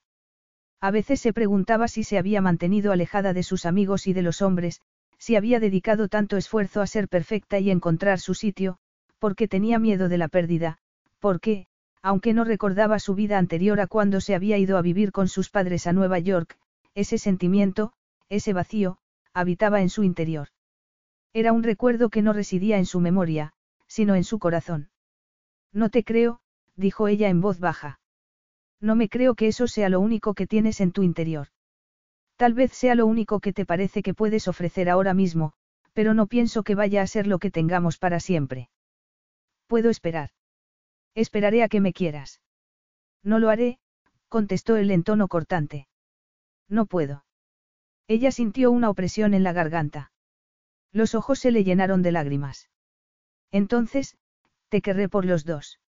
A veces se preguntaba si se había mantenido alejada de sus amigos y de los hombres, si había dedicado tanto esfuerzo a ser perfecta y encontrar su sitio, porque tenía miedo de la pérdida, porque, aunque no recordaba su vida anterior a cuando se había ido a vivir con sus padres a Nueva York, ese sentimiento, ese vacío, habitaba en su interior. Era un recuerdo que no residía en su memoria, sino en su corazón. No te creo, dijo ella en voz baja. No me creo que eso sea lo único que tienes en tu interior. Tal vez sea lo único que te parece que puedes ofrecer ahora mismo, pero no pienso que vaya a ser lo que tengamos para siempre. Puedo esperar. Esperaré a que me quieras. No lo haré, contestó él en tono cortante. No puedo. Ella sintió una opresión en la garganta. Los ojos se le llenaron de lágrimas. Entonces, te querré por los dos.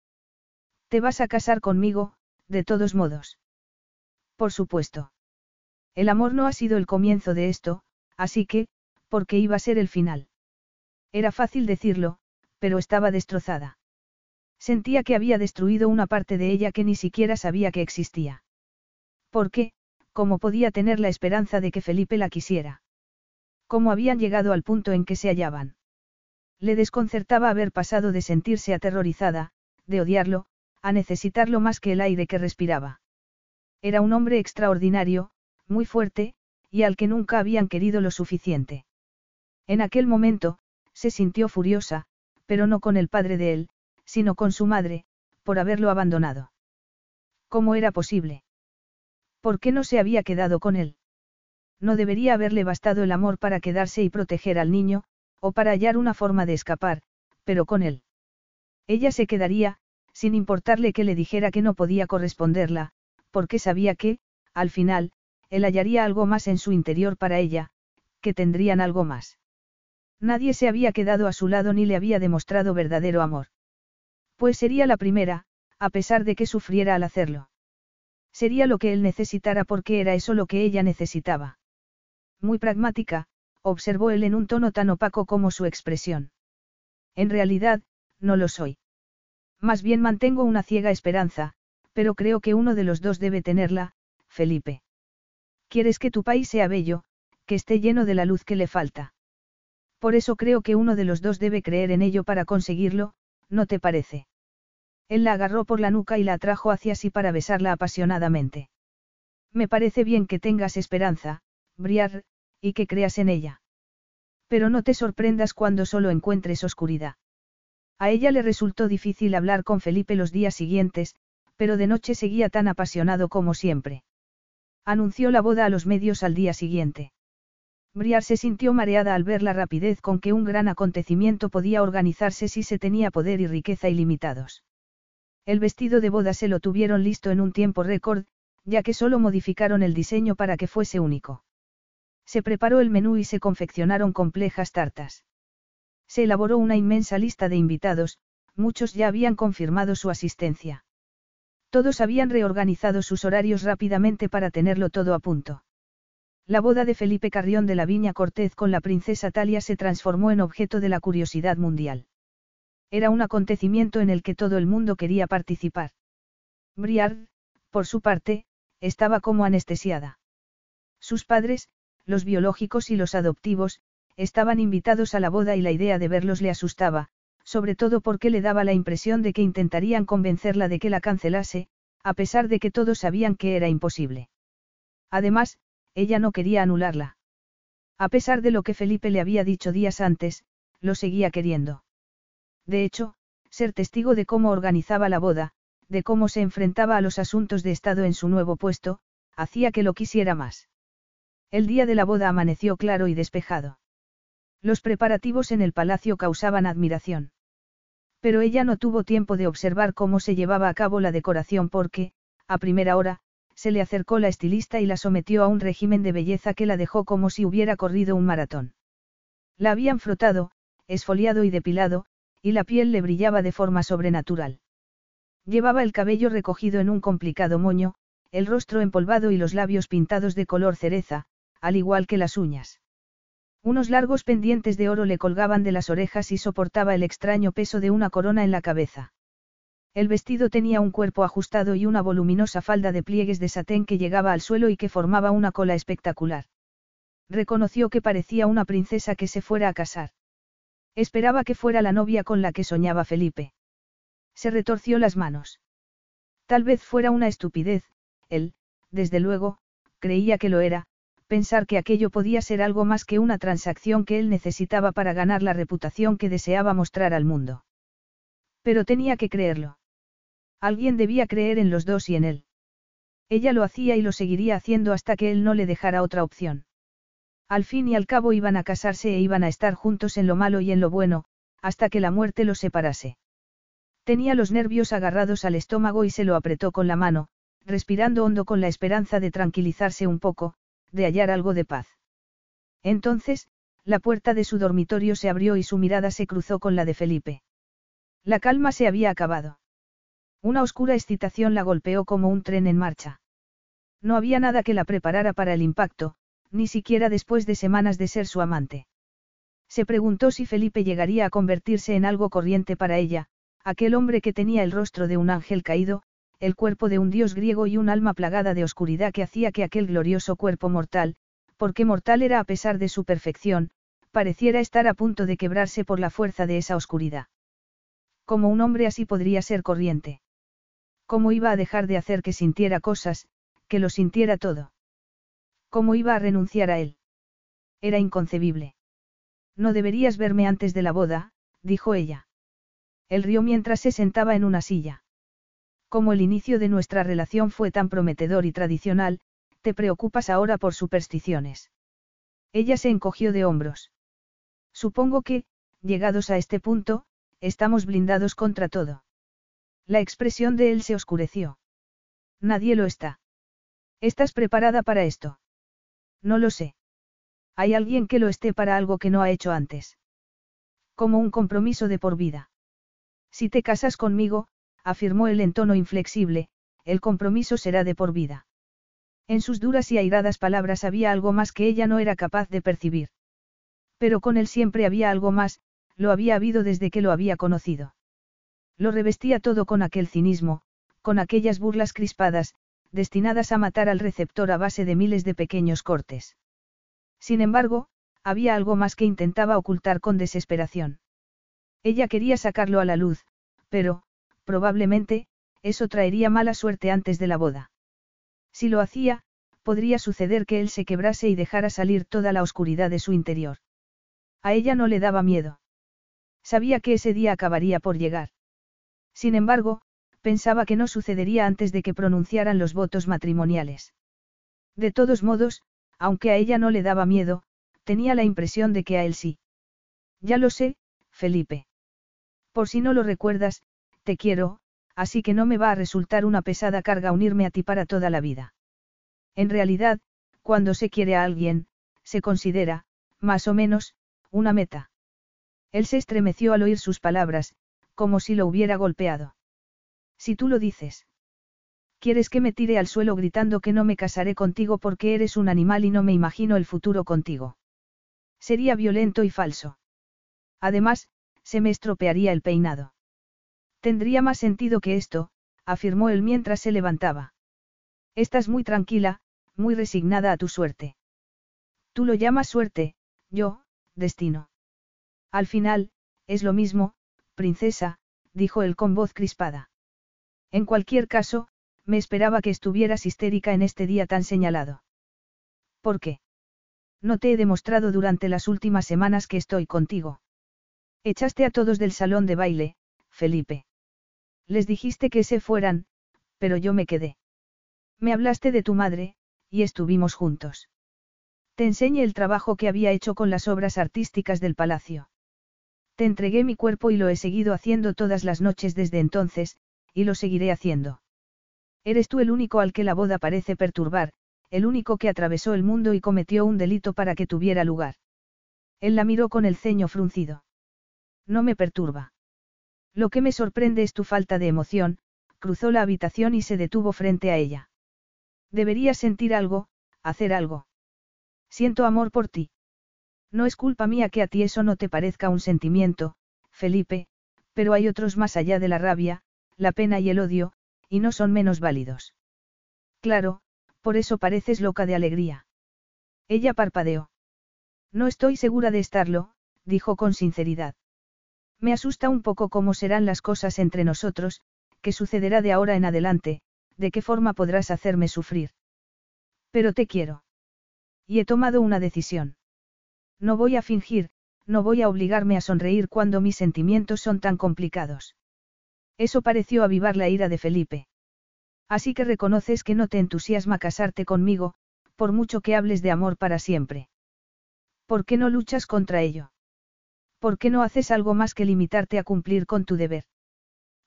Te vas a casar conmigo, de todos modos. Por supuesto. El amor no ha sido el comienzo de esto, así que, ¿por qué iba a ser el final? Era fácil decirlo, pero estaba destrozada. Sentía que había destruido una parte de ella que ni siquiera sabía que existía. ¿Por qué? ¿Cómo podía tener la esperanza de que Felipe la quisiera? ¿Cómo habían llegado al punto en que se hallaban? Le desconcertaba haber pasado de sentirse aterrorizada, de odiarlo, a necesitarlo más que el aire que respiraba. Era un hombre extraordinario, muy fuerte, y al que nunca habían querido lo suficiente. En aquel momento, se sintió furiosa, pero no con el padre de él, sino con su madre, por haberlo abandonado. ¿Cómo era posible? ¿Por qué no se había quedado con él? No debería haberle bastado el amor para quedarse y proteger al niño, o para hallar una forma de escapar, pero con él. Ella se quedaría, sin importarle que le dijera que no podía corresponderla, porque sabía que, al final, él hallaría algo más en su interior para ella, que tendrían algo más. Nadie se había quedado a su lado ni le había demostrado verdadero amor. Pues sería la primera, a pesar de que sufriera al hacerlo. Sería lo que él necesitara porque era eso lo que ella necesitaba. Muy pragmática, observó él en un tono tan opaco como su expresión. En realidad, no lo soy. Más bien mantengo una ciega esperanza, pero creo que uno de los dos debe tenerla, Felipe. Quieres que tu país sea bello, que esté lleno de la luz que le falta. Por eso creo que uno de los dos debe creer en ello para conseguirlo, ¿no te parece? Él la agarró por la nuca y la atrajo hacia sí para besarla apasionadamente. Me parece bien que tengas esperanza, Briar, y que creas en ella. Pero no te sorprendas cuando solo encuentres oscuridad. A ella le resultó difícil hablar con Felipe los días siguientes, pero de noche seguía tan apasionado como siempre. Anunció la boda a los medios al día siguiente. Briar se sintió mareada al ver la rapidez con que un gran acontecimiento podía organizarse si se tenía poder y riqueza ilimitados. El vestido de boda se lo tuvieron listo en un tiempo récord, ya que solo modificaron el diseño para que fuese único. Se preparó el menú y se confeccionaron complejas tartas. Se elaboró una inmensa lista de invitados, muchos ya habían confirmado su asistencia. Todos habían reorganizado sus horarios rápidamente para tenerlo todo a punto. La boda de Felipe Carrión de la Viña Cortez con la princesa Talia se transformó en objeto de la curiosidad mundial. Era un acontecimiento en el que todo el mundo quería participar. Briard, por su parte, estaba como anestesiada. Sus padres, los biológicos y los adoptivos, estaban invitados a la boda y la idea de verlos le asustaba, sobre todo porque le daba la impresión de que intentarían convencerla de que la cancelase, a pesar de que todos sabían que era imposible. Además, ella no quería anularla. A pesar de lo que Felipe le había dicho días antes, lo seguía queriendo. De hecho, ser testigo de cómo organizaba la boda, de cómo se enfrentaba a los asuntos de Estado en su nuevo puesto, hacía que lo quisiera más. El día de la boda amaneció claro y despejado. Los preparativos en el palacio causaban admiración. Pero ella no tuvo tiempo de observar cómo se llevaba a cabo la decoración porque, a primera hora, se le acercó la estilista y la sometió a un régimen de belleza que la dejó como si hubiera corrido un maratón. La habían frotado, esfoliado y depilado, y la piel le brillaba de forma sobrenatural. Llevaba el cabello recogido en un complicado moño, el rostro empolvado y los labios pintados de color cereza, al igual que las uñas. Unos largos pendientes de oro le colgaban de las orejas y soportaba el extraño peso de una corona en la cabeza. El vestido tenía un cuerpo ajustado y una voluminosa falda de pliegues de satén que llegaba al suelo y que formaba una cola espectacular. Reconoció que parecía una princesa que se fuera a casar. Esperaba que fuera la novia con la que soñaba Felipe. Se retorció las manos. Tal vez fuera una estupidez, él, desde luego, creía que lo era, pensar que aquello podía ser algo más que una transacción que él necesitaba para ganar la reputación que deseaba mostrar al mundo. Pero tenía que creerlo. Alguien debía creer en los dos y en él. Ella lo hacía y lo seguiría haciendo hasta que él no le dejara otra opción. Al fin y al cabo iban a casarse e iban a estar juntos en lo malo y en lo bueno, hasta que la muerte los separase. Tenía los nervios agarrados al estómago y se lo apretó con la mano, respirando hondo con la esperanza de tranquilizarse un poco, de hallar algo de paz. Entonces, la puerta de su dormitorio se abrió y su mirada se cruzó con la de Felipe. La calma se había acabado. Una oscura excitación la golpeó como un tren en marcha. No había nada que la preparara para el impacto, ni siquiera después de semanas de ser su amante. Se preguntó si Felipe llegaría a convertirse en algo corriente para ella, aquel hombre que tenía el rostro de un ángel caído, el cuerpo de un dios griego y un alma plagada de oscuridad que hacía que aquel glorioso cuerpo mortal, porque mortal era a pesar de su perfección, pareciera estar a punto de quebrarse por la fuerza de esa oscuridad. Como un hombre así podría ser corriente. ¿Cómo iba a dejar de hacer que sintiera cosas, que lo sintiera todo? ¿Cómo iba a renunciar a él? Era inconcebible. No deberías verme antes de la boda, dijo ella. Él rió mientras se sentaba en una silla. Como el inicio de nuestra relación fue tan prometedor y tradicional, te preocupas ahora por supersticiones. Ella se encogió de hombros. Supongo que, llegados a este punto, estamos blindados contra todo. La expresión de él se oscureció. Nadie lo está. ¿Estás preparada para esto? No lo sé. Hay alguien que lo esté para algo que no ha hecho antes. Como un compromiso de por vida. Si te casas conmigo, afirmó él en tono inflexible, el compromiso será de por vida. En sus duras y airadas palabras había algo más que ella no era capaz de percibir. Pero con él siempre había algo más, lo había habido desde que lo había conocido. Lo revestía todo con aquel cinismo, con aquellas burlas crispadas, destinadas a matar al receptor a base de miles de pequeños cortes. Sin embargo, había algo más que intentaba ocultar con desesperación. Ella quería sacarlo a la luz, pero, probablemente, eso traería mala suerte antes de la boda. Si lo hacía, podría suceder que él se quebrase y dejara salir toda la oscuridad de su interior. A ella no le daba miedo. Sabía que ese día acabaría por llegar. Sin embargo, pensaba que no sucedería antes de que pronunciaran los votos matrimoniales. De todos modos, aunque a ella no le daba miedo, tenía la impresión de que a él sí. Ya lo sé, Felipe. Por si no lo recuerdas, te quiero, así que no me va a resultar una pesada carga unirme a ti para toda la vida. En realidad, cuando se quiere a alguien, se considera, más o menos, una meta. Él se estremeció al oír sus palabras, como si lo hubiera golpeado. Si tú lo dices. ¿Quieres que me tire al suelo gritando que no me casaré contigo porque eres un animal y no me imagino el futuro contigo? Sería violento y falso. Además, se me estropearía el peinado. Tendría más sentido que esto, afirmó él mientras se levantaba. Estás muy tranquila, muy resignada a tu suerte. Tú lo llamas suerte, yo, destino. Al final, es lo mismo, princesa, dijo él con voz crispada. En cualquier caso, me esperaba que estuvieras histérica en este día tan señalado. ¿Por qué? No te he demostrado durante las últimas semanas que estoy contigo. Echaste a todos del salón de baile, Felipe. Les dijiste que se fueran, pero yo me quedé. Me hablaste de tu madre, y estuvimos juntos. Te enseñé el trabajo que había hecho con las obras artísticas del palacio. Te entregué mi cuerpo y lo he seguido haciendo todas las noches desde entonces, y lo seguiré haciendo. Eres tú el único al que la boda parece perturbar, el único que atravesó el mundo y cometió un delito para que tuviera lugar. Él la miró con el ceño fruncido. No me perturba. Lo que me sorprende es tu falta de emoción, cruzó la habitación y se detuvo frente a ella. Deberías sentir algo, hacer algo. Siento amor por ti. No es culpa mía que a ti eso no te parezca un sentimiento, Felipe, pero hay otros más allá de la rabia, la pena y el odio, y no son menos válidos. Claro, por eso pareces loca de alegría. Ella parpadeó. No estoy segura de estarlo, dijo con sinceridad. Me asusta un poco cómo serán las cosas entre nosotros, qué sucederá de ahora en adelante, de qué forma podrás hacerme sufrir. Pero te quiero. Y he tomado una decisión. No voy a fingir, no voy a obligarme a sonreír cuando mis sentimientos son tan complicados. Eso pareció avivar la ira de Felipe. Así que reconoces que no te entusiasma casarte conmigo, por mucho que hables de amor para siempre. ¿Por qué no luchas contra ello? ¿Por qué no haces algo más que limitarte a cumplir con tu deber?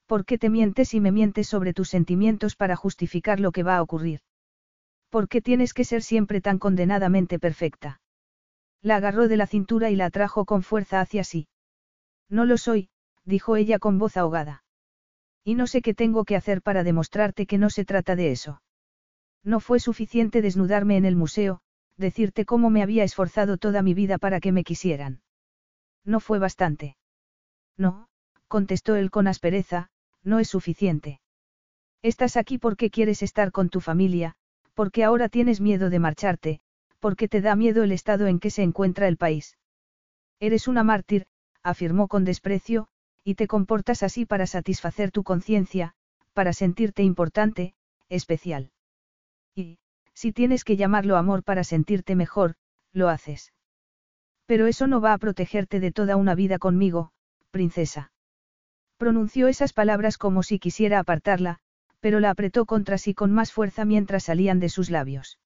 ¿Por qué te mientes y me mientes sobre tus sentimientos para justificar lo que va a ocurrir? ¿Por qué tienes que ser siempre tan condenadamente perfecta? La agarró de la cintura y la atrajo con fuerza hacia sí. No lo soy, dijo ella con voz ahogada. Y no sé qué tengo que hacer para demostrarte que no se trata de eso. No fue suficiente desnudarme en el museo, decirte cómo me había esforzado toda mi vida para que me quisieran. No fue bastante. No, contestó él con aspereza, no es suficiente. Estás aquí porque quieres estar con tu familia, porque ahora tienes miedo de marcharte, porque te da miedo el estado en que se encuentra el país. Eres una mártir, afirmó con desprecio, y te comportas así para satisfacer tu conciencia, para sentirte importante, especial. Y, si tienes que llamarlo amor para sentirte mejor, lo haces. Pero eso no va a protegerte de toda una vida conmigo, princesa. Pronunció esas palabras como si quisiera apartarla, pero la apretó contra sí con más fuerza mientras salían de sus labios.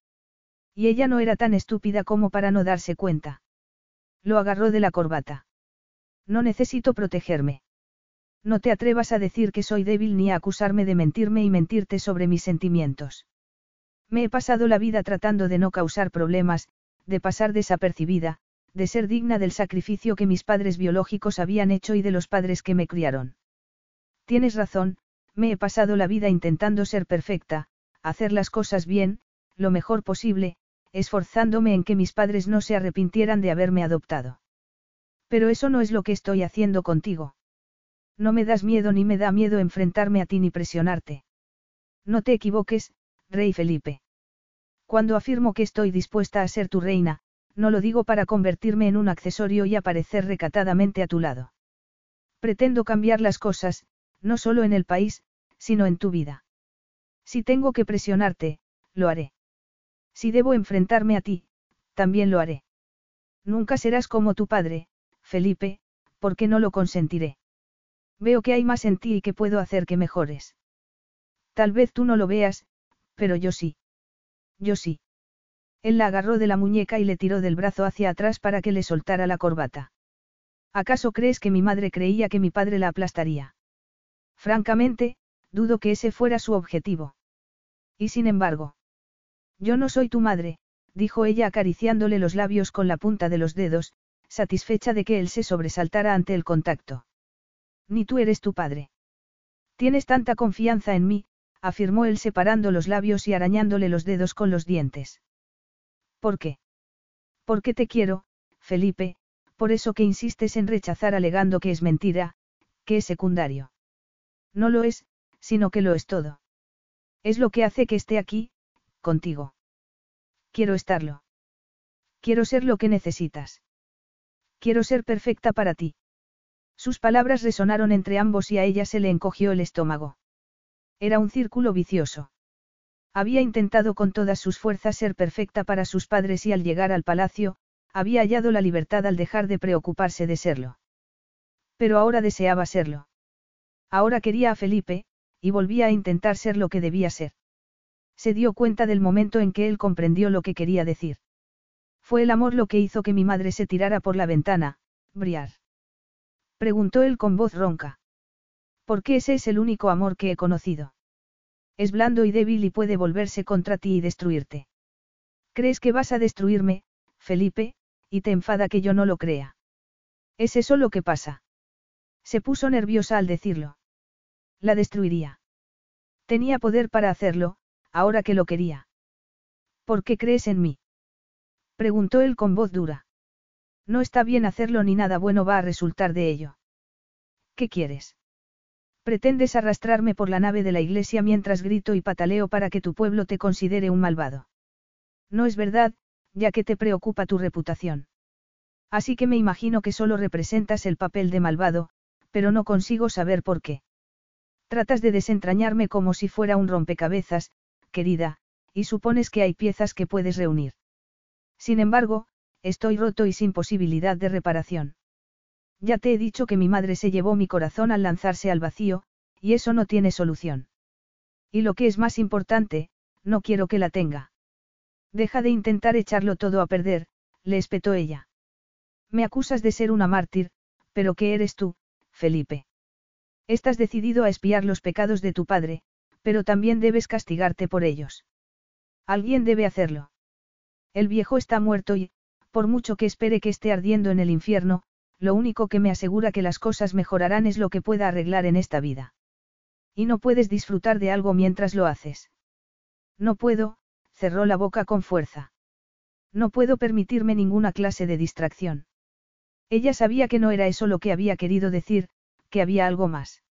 Y ella no era tan estúpida como para no darse cuenta. Lo agarró de la corbata. No necesito protegerme. No te atrevas a decir que soy débil ni a acusarme de mentirme y mentirte sobre mis sentimientos. Me he pasado la vida tratando de no causar problemas, de pasar desapercibida, de ser digna del sacrificio que mis padres biológicos habían hecho y de los padres que me criaron. Tienes razón, me he pasado la vida intentando ser perfecta, hacer las cosas bien, lo mejor posible, esforzándome en que mis padres no se arrepintieran de haberme adoptado. Pero eso no es lo que estoy haciendo contigo. No me das miedo ni me da miedo enfrentarme a ti ni presionarte. No te equivoques, rey Felipe. Cuando afirmo que estoy dispuesta a ser tu reina, no lo digo para convertirme en un accesorio y aparecer recatadamente a tu lado. Pretendo cambiar las cosas, no solo en el país, sino en tu vida. Si tengo que presionarte, lo haré. Si debo enfrentarme a ti, también lo haré. Nunca serás como tu padre, Felipe, porque no lo consentiré. Veo que hay más en ti y que puedo hacer que mejores. Tal vez tú no lo veas, pero yo sí. Yo sí. Él la agarró de la muñeca y le tiró del brazo hacia atrás para que le soltara la corbata. ¿Acaso crees que mi madre creía que mi padre la aplastaría? Francamente, dudo que ese fuera su objetivo. Y sin embargo. Yo no soy tu madre, dijo ella acariciándole los labios con la punta de los dedos, satisfecha de que él se sobresaltara ante el contacto. Ni tú eres tu padre. Tienes tanta confianza en mí, afirmó él separando los labios y arañándole los dedos con los dientes. ¿Por qué? Porque te quiero, Felipe, por eso que insistes en rechazar alegando que es mentira, que es secundario. No lo es, sino que lo es todo. Es lo que hace que esté aquí, contigo. Quiero estarlo. Quiero ser lo que necesitas. Quiero ser perfecta para ti. Sus palabras resonaron entre ambos y a ella se le encogió el estómago. Era un círculo vicioso. Había intentado con todas sus fuerzas ser perfecta para sus padres y al llegar al palacio, había hallado la libertad al dejar de preocuparse de serlo. Pero ahora deseaba serlo. Ahora quería a Felipe, y volvía a intentar ser lo que debía ser. Se dio cuenta del momento en que él comprendió lo que quería decir. Fue el amor lo que hizo que mi madre se tirara por la ventana, Briar. Preguntó él con voz ronca. ¿Por qué ese es el único amor que he conocido? Es blando y débil y puede volverse contra ti y destruirte. ¿Crees que vas a destruirme, Felipe, y te enfada que yo no lo crea? ¿Es eso lo que pasa? Se puso nerviosa al decirlo. La destruiría. Tenía poder para hacerlo, ahora que lo quería. ¿Por qué crees en mí? Preguntó él con voz dura. No está bien hacerlo ni nada bueno va a resultar de ello. ¿Qué quieres? Pretendes arrastrarme por la nave de la iglesia mientras grito y pataleo para que tu pueblo te considere un malvado. No es verdad, ya que te preocupa tu reputación. Así que me imagino que solo representas el papel de malvado, pero no consigo saber por qué. Tratas de desentrañarme como si fuera un rompecabezas, querida, y supones que hay piezas que puedes reunir. Sin embargo, estoy roto y sin posibilidad de reparación. Ya te he dicho que mi madre se llevó mi corazón al lanzarse al vacío, y eso no tiene solución. Y lo que es más importante, no quiero que la tenga. Deja de intentar echarlo todo a perder, le espetó ella. Me acusas de ser una mártir, pero ¿qué eres tú, Felipe? Estás decidido a espiar los pecados de tu padre, pero también debes castigarte por ellos. Alguien debe hacerlo. El viejo está muerto y, por mucho que espere que esté ardiendo en el infierno, lo único que me asegura que las cosas mejorarán es lo que pueda arreglar en esta vida. Y no puedes disfrutar de algo mientras lo haces. No puedo, cerró la boca con fuerza. No puedo permitirme ninguna clase de distracción. Ella sabía que no era eso lo que había querido decir, que había algo más.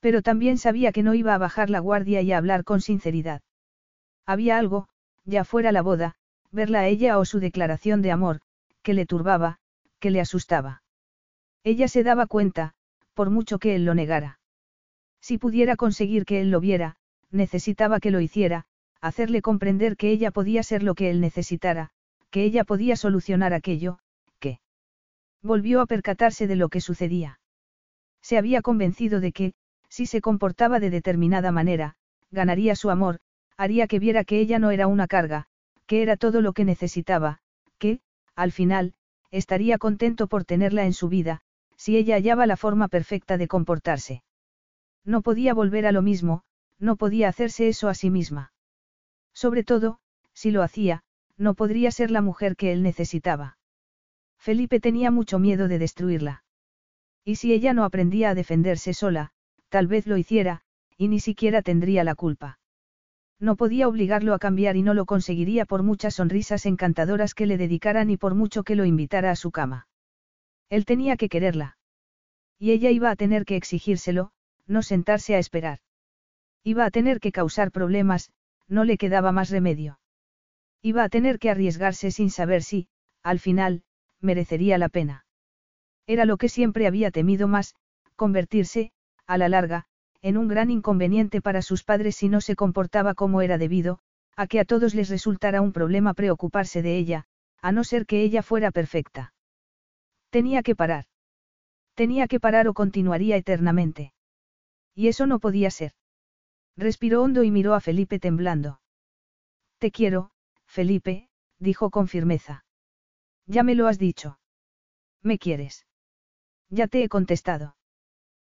Pero también sabía que no iba a bajar la guardia y a hablar con sinceridad. Había algo, ya fuera la boda, verla a ella o su declaración de amor, que le turbaba, que le asustaba. Ella se daba cuenta, por mucho que él lo negara. Si pudiera conseguir que él lo viera, necesitaba que lo hiciera, hacerle comprender que ella podía ser lo que él necesitara, que ella podía solucionar aquello, que... Volvió a percatarse de lo que sucedía. Se había convencido de que, si se comportaba de determinada manera, ganaría su amor, haría que viera que ella no era una carga, que era todo lo que necesitaba, que, al final, estaría contento por tenerla en su vida, si ella hallaba la forma perfecta de comportarse. No podía volver a lo mismo, no podía hacerse eso a sí misma. Sobre todo, si lo hacía, no podría ser la mujer que él necesitaba. Felipe tenía mucho miedo de destruirla. Y si ella no aprendía a defenderse sola, tal vez lo hiciera, y ni siquiera tendría la culpa. No podía obligarlo a cambiar y no lo conseguiría por muchas sonrisas encantadoras que le dedicaran y por mucho que lo invitara a su cama. Él tenía que quererla. Y ella iba a tener que exigírselo, no sentarse a esperar. Iba a tener que causar problemas, no le quedaba más remedio. Iba a tener que arriesgarse sin saber si, al final, merecería la pena. Era lo que siempre había temido más, convertirse, a la larga, en un gran inconveniente para sus padres si no se comportaba como era debido, a que a todos les resultara un problema preocuparse de ella, a no ser que ella fuera perfecta. Tenía que parar. Tenía que parar o continuaría eternamente. Y eso no podía ser. Respiró hondo y miró a Felipe temblando. Te quiero, Felipe, dijo con firmeza. Ya me lo has dicho. ¿Me quieres? Ya te he contestado.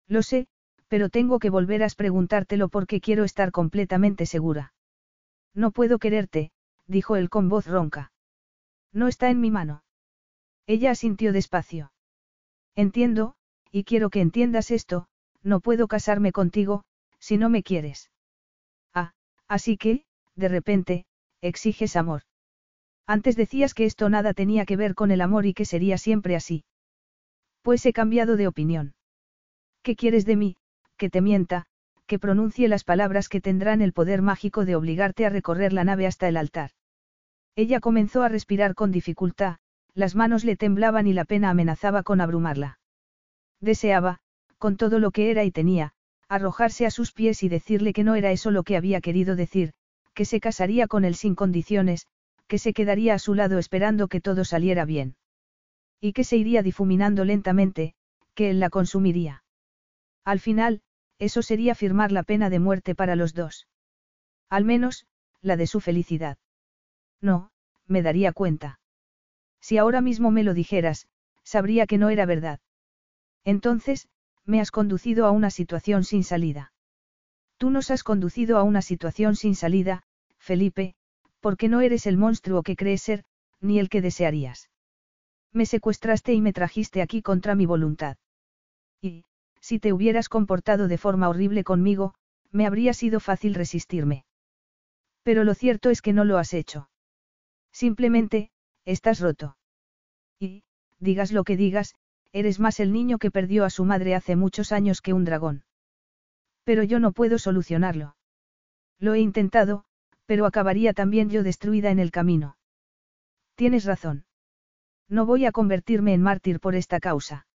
Lo sé, pero tengo que volver a preguntártelo porque quiero estar completamente segura. No puedo quererte, dijo él con voz ronca. No está en mi mano. Ella asintió despacio. Entiendo, y quiero que entiendas esto, no puedo casarme contigo, si no me quieres. Ah, así que, de repente, exiges amor. Antes decías que esto nada tenía que ver con el amor y que sería siempre así. Pues he cambiado de opinión. ¿Qué quieres de mí? Que te mienta, que pronuncie las palabras que tendrán el poder mágico de obligarte a recorrer la nave hasta el altar. Ella comenzó a respirar con dificultad, las manos le temblaban y la pena amenazaba con abrumarla. Deseaba, con todo lo que era y tenía, arrojarse a sus pies y decirle que no era eso lo que había querido decir, que se casaría con él sin condiciones, que se quedaría a su lado esperando que todo saliera bien. Y que se iría difuminando lentamente, que él la consumiría. Al final, eso sería firmar la pena de muerte para los dos. Al menos, la de su felicidad. No, me daría cuenta. Si ahora mismo me lo dijeras, sabría que no era verdad. Entonces, me has conducido a una situación sin salida. Tú nos has conducido a una situación sin salida, Felipe, porque no eres el monstruo que crees ser, ni el que desearías. Me secuestraste y me trajiste aquí contra mi voluntad. Y, si te hubieras comportado de forma horrible conmigo, me habría sido fácil resistirme. Pero lo cierto es que no lo has hecho. Simplemente, estás roto. Y, digas lo que digas, eres más el niño que perdió a su madre hace muchos años que un dragón. Pero yo no puedo solucionarlo. Lo he intentado, pero acabaría también yo destruida en el camino. Tienes razón. No voy a convertirme en mártir por esta causa.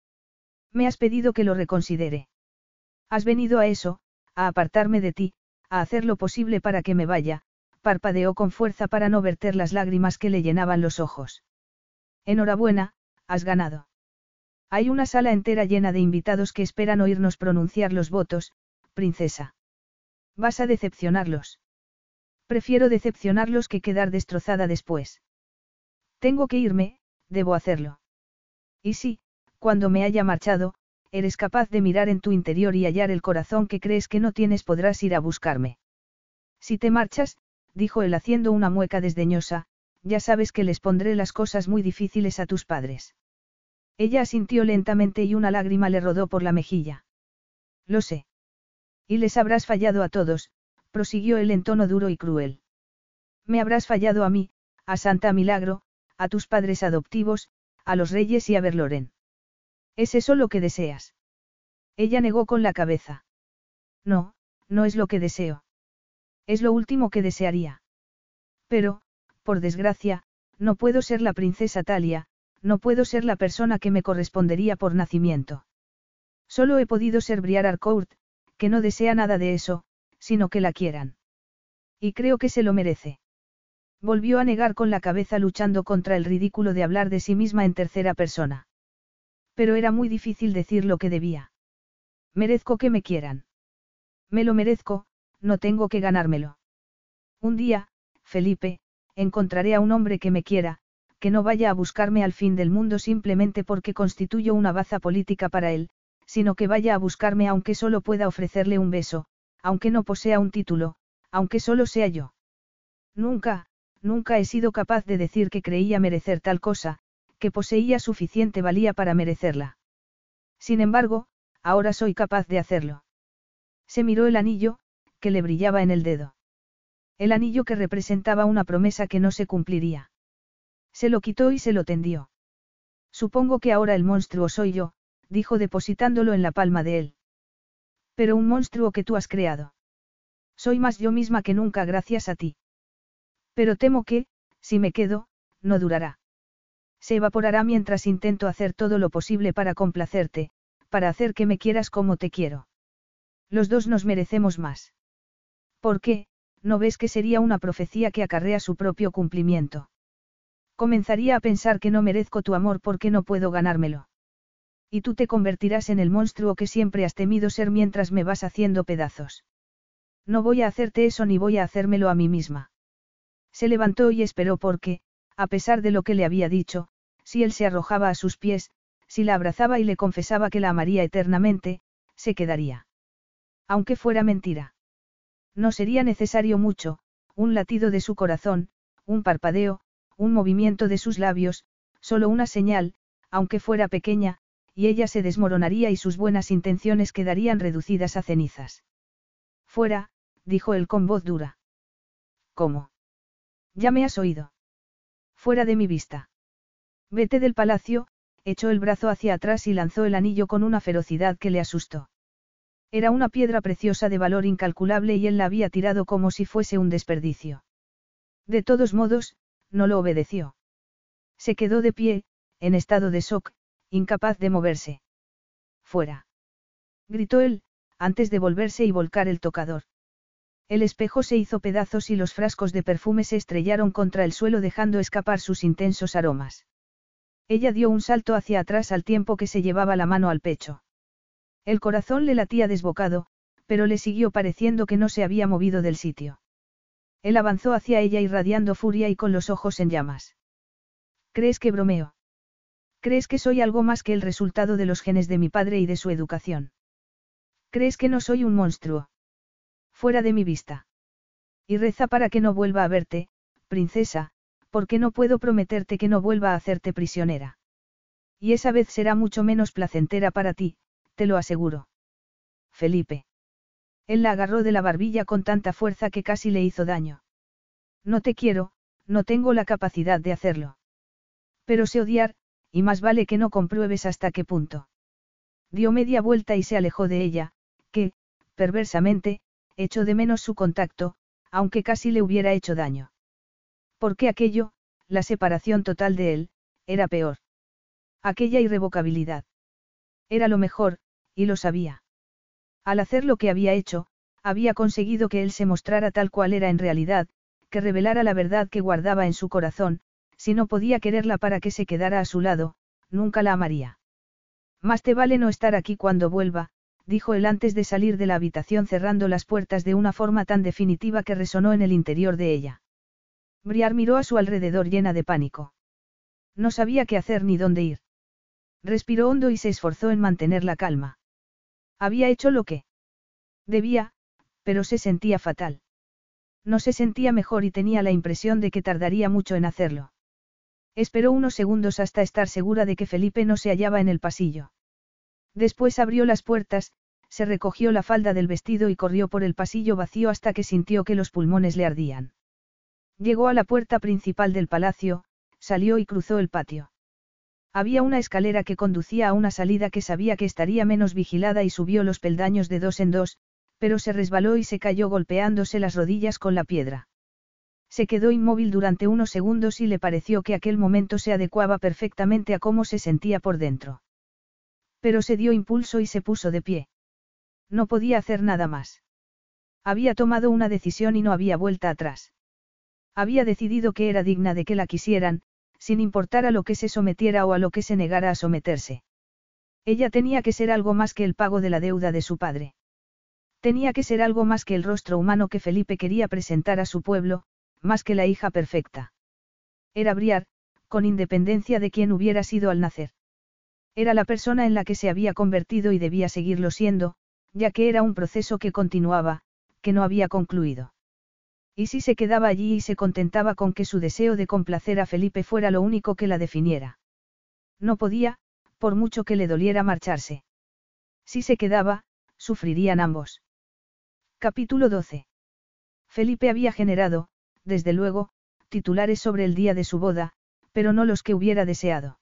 Me has pedido que lo reconsidere. Has venido a eso, a apartarme de ti, a hacer lo posible para que me vaya, parpadeó con fuerza para no verter las lágrimas que le llenaban los ojos. Enhorabuena, has ganado. Hay una sala entera llena de invitados que esperan oírnos pronunciar los votos, princesa. Vas a decepcionarlos. Prefiero decepcionarlos que quedar destrozada después. Tengo que irme, debo hacerlo. Y sí, cuando me haya marchado, eres capaz de mirar en tu interior y hallar el corazón que crees que no tienes podrás ir a buscarme. Si te marchas, dijo él haciendo una mueca desdeñosa, ya sabes que les pondré las cosas muy difíciles a tus padres. Ella asintió lentamente y una lágrima le rodó por la mejilla. Lo sé. Y les habrás fallado a todos, prosiguió él en tono duro y cruel. Me habrás fallado a mí, a Santa Milagro, a tus padres adoptivos, a los reyes y a Berloren. ¿Es eso lo que deseas? Ella negó con la cabeza. No, no es lo que deseo. Es lo último que desearía. Pero, por desgracia, no puedo ser la princesa Talia, no puedo ser la persona que me correspondería por nacimiento. Solo he podido ser Briar Arcourt, que no desea nada de eso, sino que la quieran. Y creo que se lo merece. Volvió a negar con la cabeza luchando contra el ridículo de hablar de sí misma en tercera persona. Pero era muy difícil decir lo que debía. Merezco que me quieran. Me lo merezco, no tengo que ganármelo. Un día, Felipe, encontraré a un hombre que me quiera, que no vaya a buscarme al fin del mundo simplemente porque constituyo una baza política para él, sino que vaya a buscarme aunque solo pueda ofrecerle un beso, aunque no posea un título, aunque solo sea yo. Nunca, nunca he sido capaz de decir que creía merecer tal cosa, que poseía suficiente valía para merecerla. Sin embargo, ahora soy capaz de hacerlo. Se miró el anillo, que le brillaba en el dedo. El anillo que representaba una promesa que no se cumpliría. Se lo quitó y se lo tendió. Supongo que ahora el monstruo soy yo, dijo depositándolo en la palma de él. Pero un monstruo que tú has creado. Soy más yo misma que nunca gracias a ti. Pero temo que, si me quedo, no durará. Se evaporará mientras intento hacer todo lo posible para complacerte, para hacer que me quieras como te quiero. Los dos nos merecemos más. ¿Por qué? ¿No ves que sería una profecía que acarrea su propio cumplimiento? Comenzaría a pensar que no merezco tu amor porque no puedo ganármelo. Y tú te convertirás en el monstruo que siempre has temido ser mientras me vas haciendo pedazos. No voy a hacerte eso ni voy a hacérmelo a mí misma. Se levantó y esperó porque, a pesar de lo que le había dicho, si él se arrojaba a sus pies, si la abrazaba y le confesaba que la amaría eternamente, se quedaría. Aunque fuera mentira. No sería necesario mucho, un latido de su corazón, un parpadeo, un movimiento de sus labios, solo una señal, aunque fuera pequeña, y ella se desmoronaría y sus buenas intenciones quedarían reducidas a cenizas. Fuera, dijo él con voz dura. ¿Cómo? Ya me has oído. Fuera de mi vista. Vete del palacio, echó el brazo hacia atrás y lanzó el anillo con una ferocidad que le asustó. Era una piedra preciosa de valor incalculable y él la había tirado como si fuese un desperdicio. De todos modos, no lo obedeció. Se quedó de pie, en estado de shock, incapaz de moverse. Fuera. Gritó él, antes de volverse y volcar el tocador. El espejo se hizo pedazos y los frascos de perfume se estrellaron contra el suelo dejando escapar sus intensos aromas. Ella dio un salto hacia atrás al tiempo que se llevaba la mano al pecho. El corazón le latía desbocado, pero le siguió pareciendo que no se había movido del sitio. Él avanzó hacia ella irradiando furia y con los ojos en llamas. ¿Crees que bromeo? ¿Crees que soy algo más que el resultado de los genes de mi padre y de su educación? ¿Crees que no soy un monstruo? Fuera de mi vista. Y reza para que no vuelva a verte, princesa, porque no puedo prometerte que no vuelva a hacerte prisionera. Y esa vez será mucho menos placentera para ti, te lo aseguro. Felipe. Él la agarró de la barbilla con tanta fuerza que casi le hizo daño. No te quiero, no tengo la capacidad de hacerlo. Pero sé odiar, y más vale que no compruebes hasta qué punto. Dio media vuelta y se alejó de ella, que, perversamente, echó de menos su contacto, aunque casi le hubiera hecho daño. Porque aquello, la separación total de él, era peor. Aquella irrevocabilidad. Era lo mejor, y lo sabía. Al hacer lo que había hecho, había conseguido que él se mostrara tal cual era en realidad, que revelara la verdad que guardaba en su corazón, si no podía quererla para que se quedara a su lado, nunca la amaría. Más te vale no estar aquí cuando vuelva, dijo él antes de salir de la habitación cerrando las puertas de una forma tan definitiva que resonó en el interior de ella. Briar miró a su alrededor llena de pánico. No sabía qué hacer ni dónde ir. Respiró hondo y se esforzó en mantener la calma. Había hecho lo que debía, pero se sentía fatal. No se sentía mejor y tenía la impresión de que tardaría mucho en hacerlo. Esperó unos segundos hasta estar segura de que Felipe no se hallaba en el pasillo. Después abrió las puertas, se recogió la falda del vestido y corrió por el pasillo vacío hasta que sintió que los pulmones le ardían. Llegó a la puerta principal del palacio, salió y cruzó el patio. Había una escalera que conducía a una salida que sabía que estaría menos vigilada y subió los peldaños de dos en dos, pero se resbaló y se cayó golpeándose las rodillas con la piedra. Se quedó inmóvil durante unos segundos y le pareció que aquel momento se adecuaba perfectamente a cómo se sentía por dentro. Pero se dio impulso y se puso de pie. No podía hacer nada más. Había tomado una decisión y no había vuelta atrás. Había decidido que era digna de que la quisieran, sin importar a lo que se sometiera o a lo que se negara a someterse. Ella tenía que ser algo más que el pago de la deuda de su padre. Tenía que ser algo más que el rostro humano que Felipe quería presentar a su pueblo, más que la hija perfecta. Era Briar, con independencia de quién hubiera sido al nacer. Era la persona en la que se había convertido y debía seguirlo siendo, ya que era un proceso que continuaba, que no había concluido. Y si se quedaba allí y se contentaba con que su deseo de complacer a Felipe fuera lo único que la definiera. No podía, por mucho que le doliera marcharse. Si se quedaba, sufrirían ambos. Capítulo 12. Felipe había generado, desde luego, titulares sobre el día de su boda, pero no los que hubiera deseado.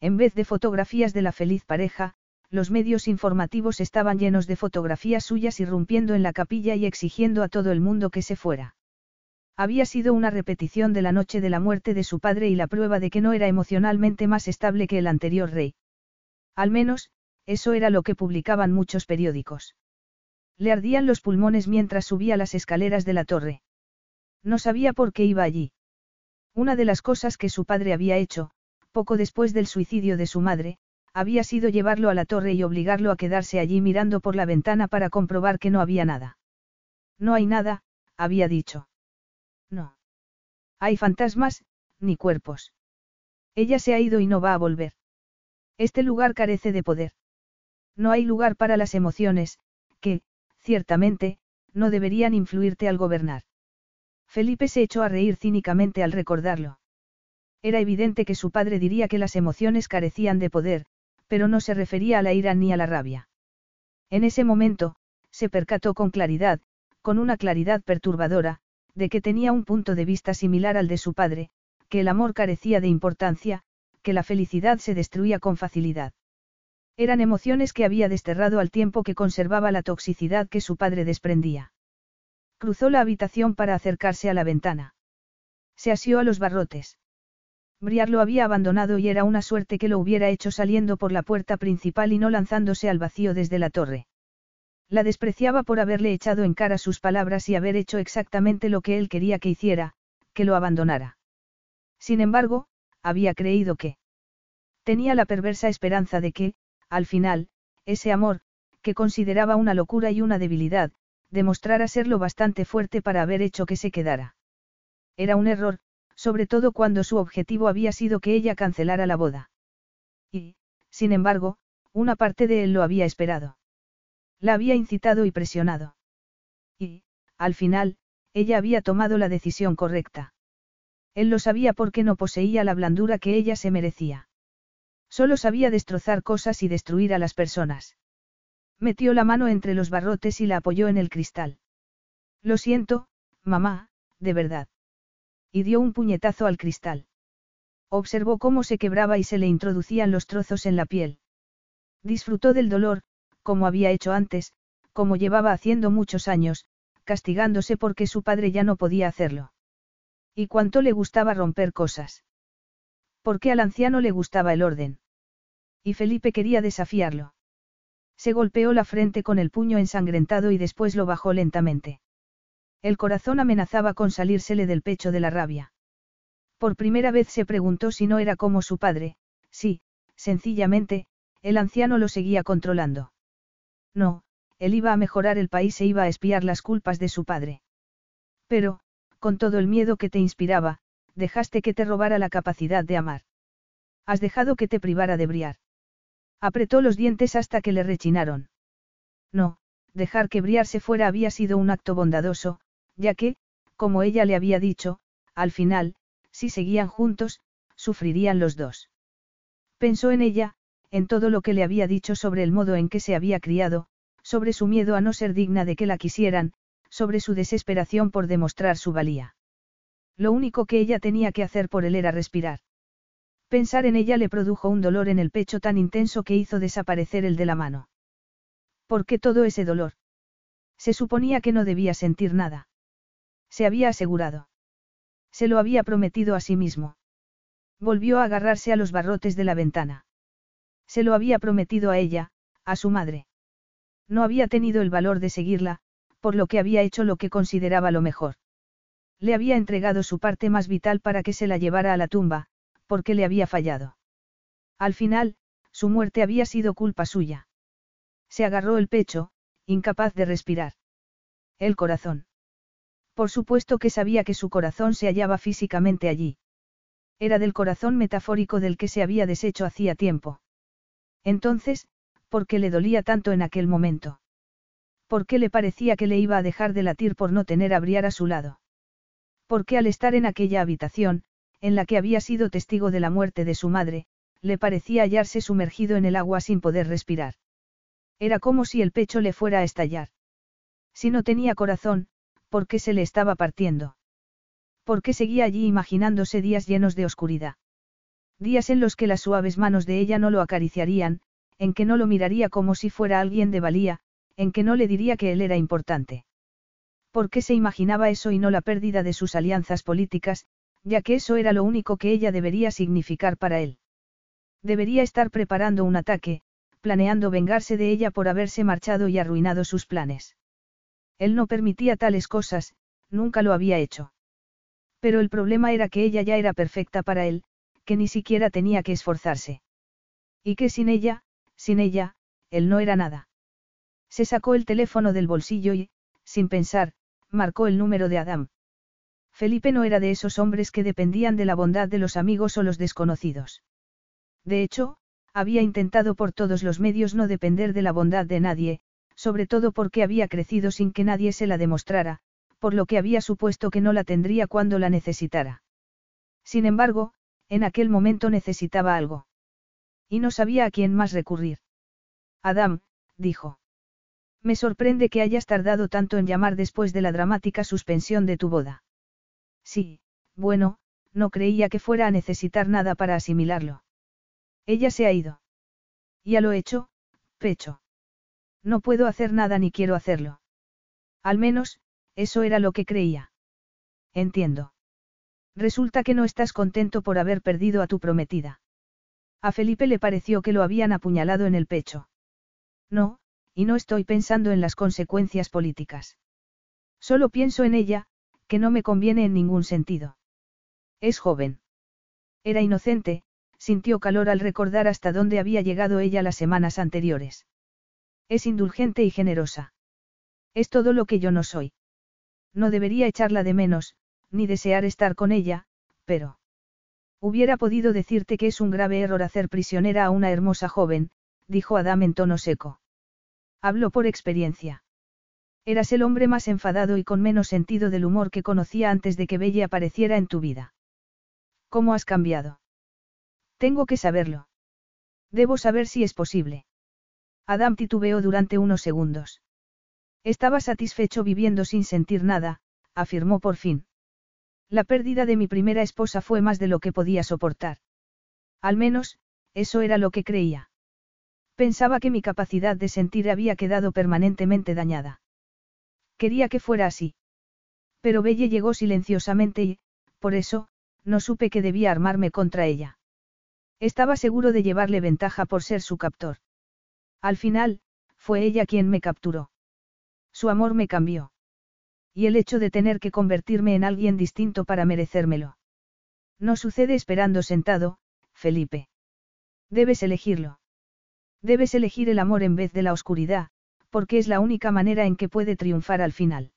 En vez de fotografías de la feliz pareja, los medios informativos estaban llenos de fotografías suyas irrumpiendo en la capilla y exigiendo a todo el mundo que se fuera. Había sido una repetición de la noche de la muerte de su padre y la prueba de que no era emocionalmente más estable que el anterior rey. Al menos, eso era lo que publicaban muchos periódicos. Le ardían los pulmones mientras subía las escaleras de la torre. No sabía por qué iba allí. Una de las cosas que su padre había hecho, poco después del suicidio de su madre, había sido llevarlo a la torre y obligarlo a quedarse allí mirando por la ventana para comprobar que no había nada. No hay nada, había dicho. No. Hay fantasmas, ni cuerpos. Ella se ha ido y no va a volver. Este lugar carece de poder. No hay lugar para las emociones, que, ciertamente, no deberían influirte al gobernar. Felipe se echó a reír cínicamente al recordarlo. Era evidente que su padre diría que las emociones carecían de poder, pero no se refería a la ira ni a la rabia. En ese momento, se percató con claridad, con una claridad perturbadora, de que tenía un punto de vista similar al de su padre, que el amor carecía de importancia, que la felicidad se destruía con facilidad. Eran emociones que había desterrado al tiempo que conservaba la toxicidad que su padre desprendía. Cruzó la habitación para acercarse a la ventana. Se asió a los barrotes. Briar lo había abandonado y era una suerte que lo hubiera hecho saliendo por la puerta principal y no lanzándose al vacío desde la torre. La despreciaba por haberle echado en cara sus palabras y haber hecho exactamente lo que él quería que hiciera, que lo abandonara. Sin embargo, había creído que tenía la perversa esperanza de que, al final, ese amor, que consideraba una locura y una debilidad, demostrara ser lo bastante fuerte para haber hecho que se quedara. Era un error, sobre todo cuando su objetivo había sido que ella cancelara la boda. Y, sin embargo, una parte de él lo había esperado. La había incitado y presionado. Y, al final, ella había tomado la decisión correcta. Él lo sabía porque no poseía la blandura que ella se merecía. Solo sabía destrozar cosas y destruir a las personas. Metió la mano entre los barrotes y la apoyó en el cristal. Lo siento, mamá, de verdad y dio un puñetazo al cristal. Observó cómo se quebraba y se le introducían los trozos en la piel. Disfrutó del dolor, como había hecho antes, como llevaba haciendo muchos años, castigándose porque su padre ya no podía hacerlo. Y cuánto le gustaba romper cosas. Porque al anciano le gustaba el orden. Y Felipe quería desafiarlo. Se golpeó la frente con el puño ensangrentado y después lo bajó lentamente. El corazón amenazaba con salírsele del pecho de la rabia. Por primera vez se preguntó si no era como su padre, sí, sencillamente, el anciano lo seguía controlando. No, él iba a mejorar el país e iba a espiar las culpas de su padre. Pero, con todo el miedo que te inspiraba, dejaste que te robara la capacidad de amar. Has dejado que te privara de briar. Apretó los dientes hasta que le rechinaron. No, dejar que Briar se fuera había sido un acto bondadoso, ya que, como ella le había dicho, al final, si seguían juntos, sufrirían los dos. Pensó en ella, en todo lo que le había dicho sobre el modo en que se había criado, sobre su miedo a no ser digna de que la quisieran, sobre su desesperación por demostrar su valía. Lo único que ella tenía que hacer por él era respirar. Pensar en ella le produjo un dolor en el pecho tan intenso que hizo desaparecer el de la mano. ¿Por qué todo ese dolor? Se suponía que no debía sentir nada. Se había asegurado. Se lo había prometido a sí mismo. Volvió a agarrarse a los barrotes de la ventana. Se lo había prometido a ella, a su madre. No había tenido el valor de seguirla, por lo que había hecho lo que consideraba lo mejor. Le había entregado su parte más vital para que se la llevara a la tumba, porque le había fallado. Al final, su muerte había sido culpa suya. Se agarró el pecho, incapaz de respirar. El corazón. Por supuesto que sabía que su corazón se hallaba físicamente allí. Era del corazón metafórico del que se había deshecho hacía tiempo. Entonces, ¿por qué le dolía tanto en aquel momento? ¿Por qué le parecía que le iba a dejar de latir por no tener a Briar a su lado? ¿Por qué al estar en aquella habitación, en la que había sido testigo de la muerte de su madre, le parecía hallarse sumergido en el agua sin poder respirar? Era como si el pecho le fuera a estallar. Si no tenía corazón, ¿por qué se le estaba partiendo? ¿Por qué seguía allí imaginándose días llenos de oscuridad? Días en los que las suaves manos de ella no lo acariciarían, en que no lo miraría como si fuera alguien de valía, en que no le diría que él era importante. ¿Por qué se imaginaba eso y no la pérdida de sus alianzas políticas, ya que eso era lo único que ella debería significar para él? Debería estar preparando un ataque, planeando vengarse de ella por haberse marchado y arruinado sus planes. Él no permitía tales cosas, nunca lo había hecho. Pero el problema era que ella ya era perfecta para él, que ni siquiera tenía que esforzarse. Y que sin ella, sin ella, él no era nada. Se sacó el teléfono del bolsillo y, sin pensar, marcó el número de Adam. Felipe no era de esos hombres que dependían de la bondad de los amigos o los desconocidos. De hecho, había intentado por todos los medios no depender de la bondad de nadie, sobre todo porque había crecido sin que nadie se la demostrara, por lo que había supuesto que no la tendría cuando la necesitara. Sin embargo, en aquel momento necesitaba algo. Y no sabía a quién más recurrir. Adam, dijo. Me sorprende que hayas tardado tanto en llamar después de la dramática suspensión de tu boda. Sí, bueno, no creía que fuera a necesitar nada para asimilarlo. Ella se ha ido. Ya lo he hecho, pecho. No puedo hacer nada ni quiero hacerlo. Al menos, eso era lo que creía. Entiendo. Resulta que no estás contento por haber perdido a tu prometida. A Felipe le pareció que lo habían apuñalado en el pecho. No, y no estoy pensando en las consecuencias políticas. Solo pienso en ella, que no me conviene en ningún sentido. Es joven. Era inocente, sintió calor al recordar hasta dónde había llegado ella las semanas anteriores. Es indulgente y generosa. Es todo lo que yo no soy. No debería echarla de menos, ni desear estar con ella, pero... Hubiera podido decirte que es un grave error hacer prisionera a una hermosa joven, dijo Adam en tono seco. Habló por experiencia. Eras el hombre más enfadado y con menos sentido del humor que conocía antes de que Belle apareciera en tu vida. ¿Cómo has cambiado? Tengo que saberlo. Debo saber si es posible. Adam titubeó durante unos segundos. Estaba satisfecho viviendo sin sentir nada, afirmó por fin. La pérdida de mi primera esposa fue más de lo que podía soportar. Al menos, eso era lo que creía. Pensaba que mi capacidad de sentir había quedado permanentemente dañada. Quería que fuera así. Pero Belle llegó silenciosamente y, por eso, no supe que debía armarme contra ella. Estaba seguro de llevarle ventaja por ser su captor. Al final, fue ella quien me capturó. Su amor me cambió y el hecho de tener que convertirme en alguien distinto para merecérmelo. No sucede esperando sentado, Felipe. Debes elegirlo. Debes elegir el amor en vez de la oscuridad, porque es la única manera en que puede triunfar al final.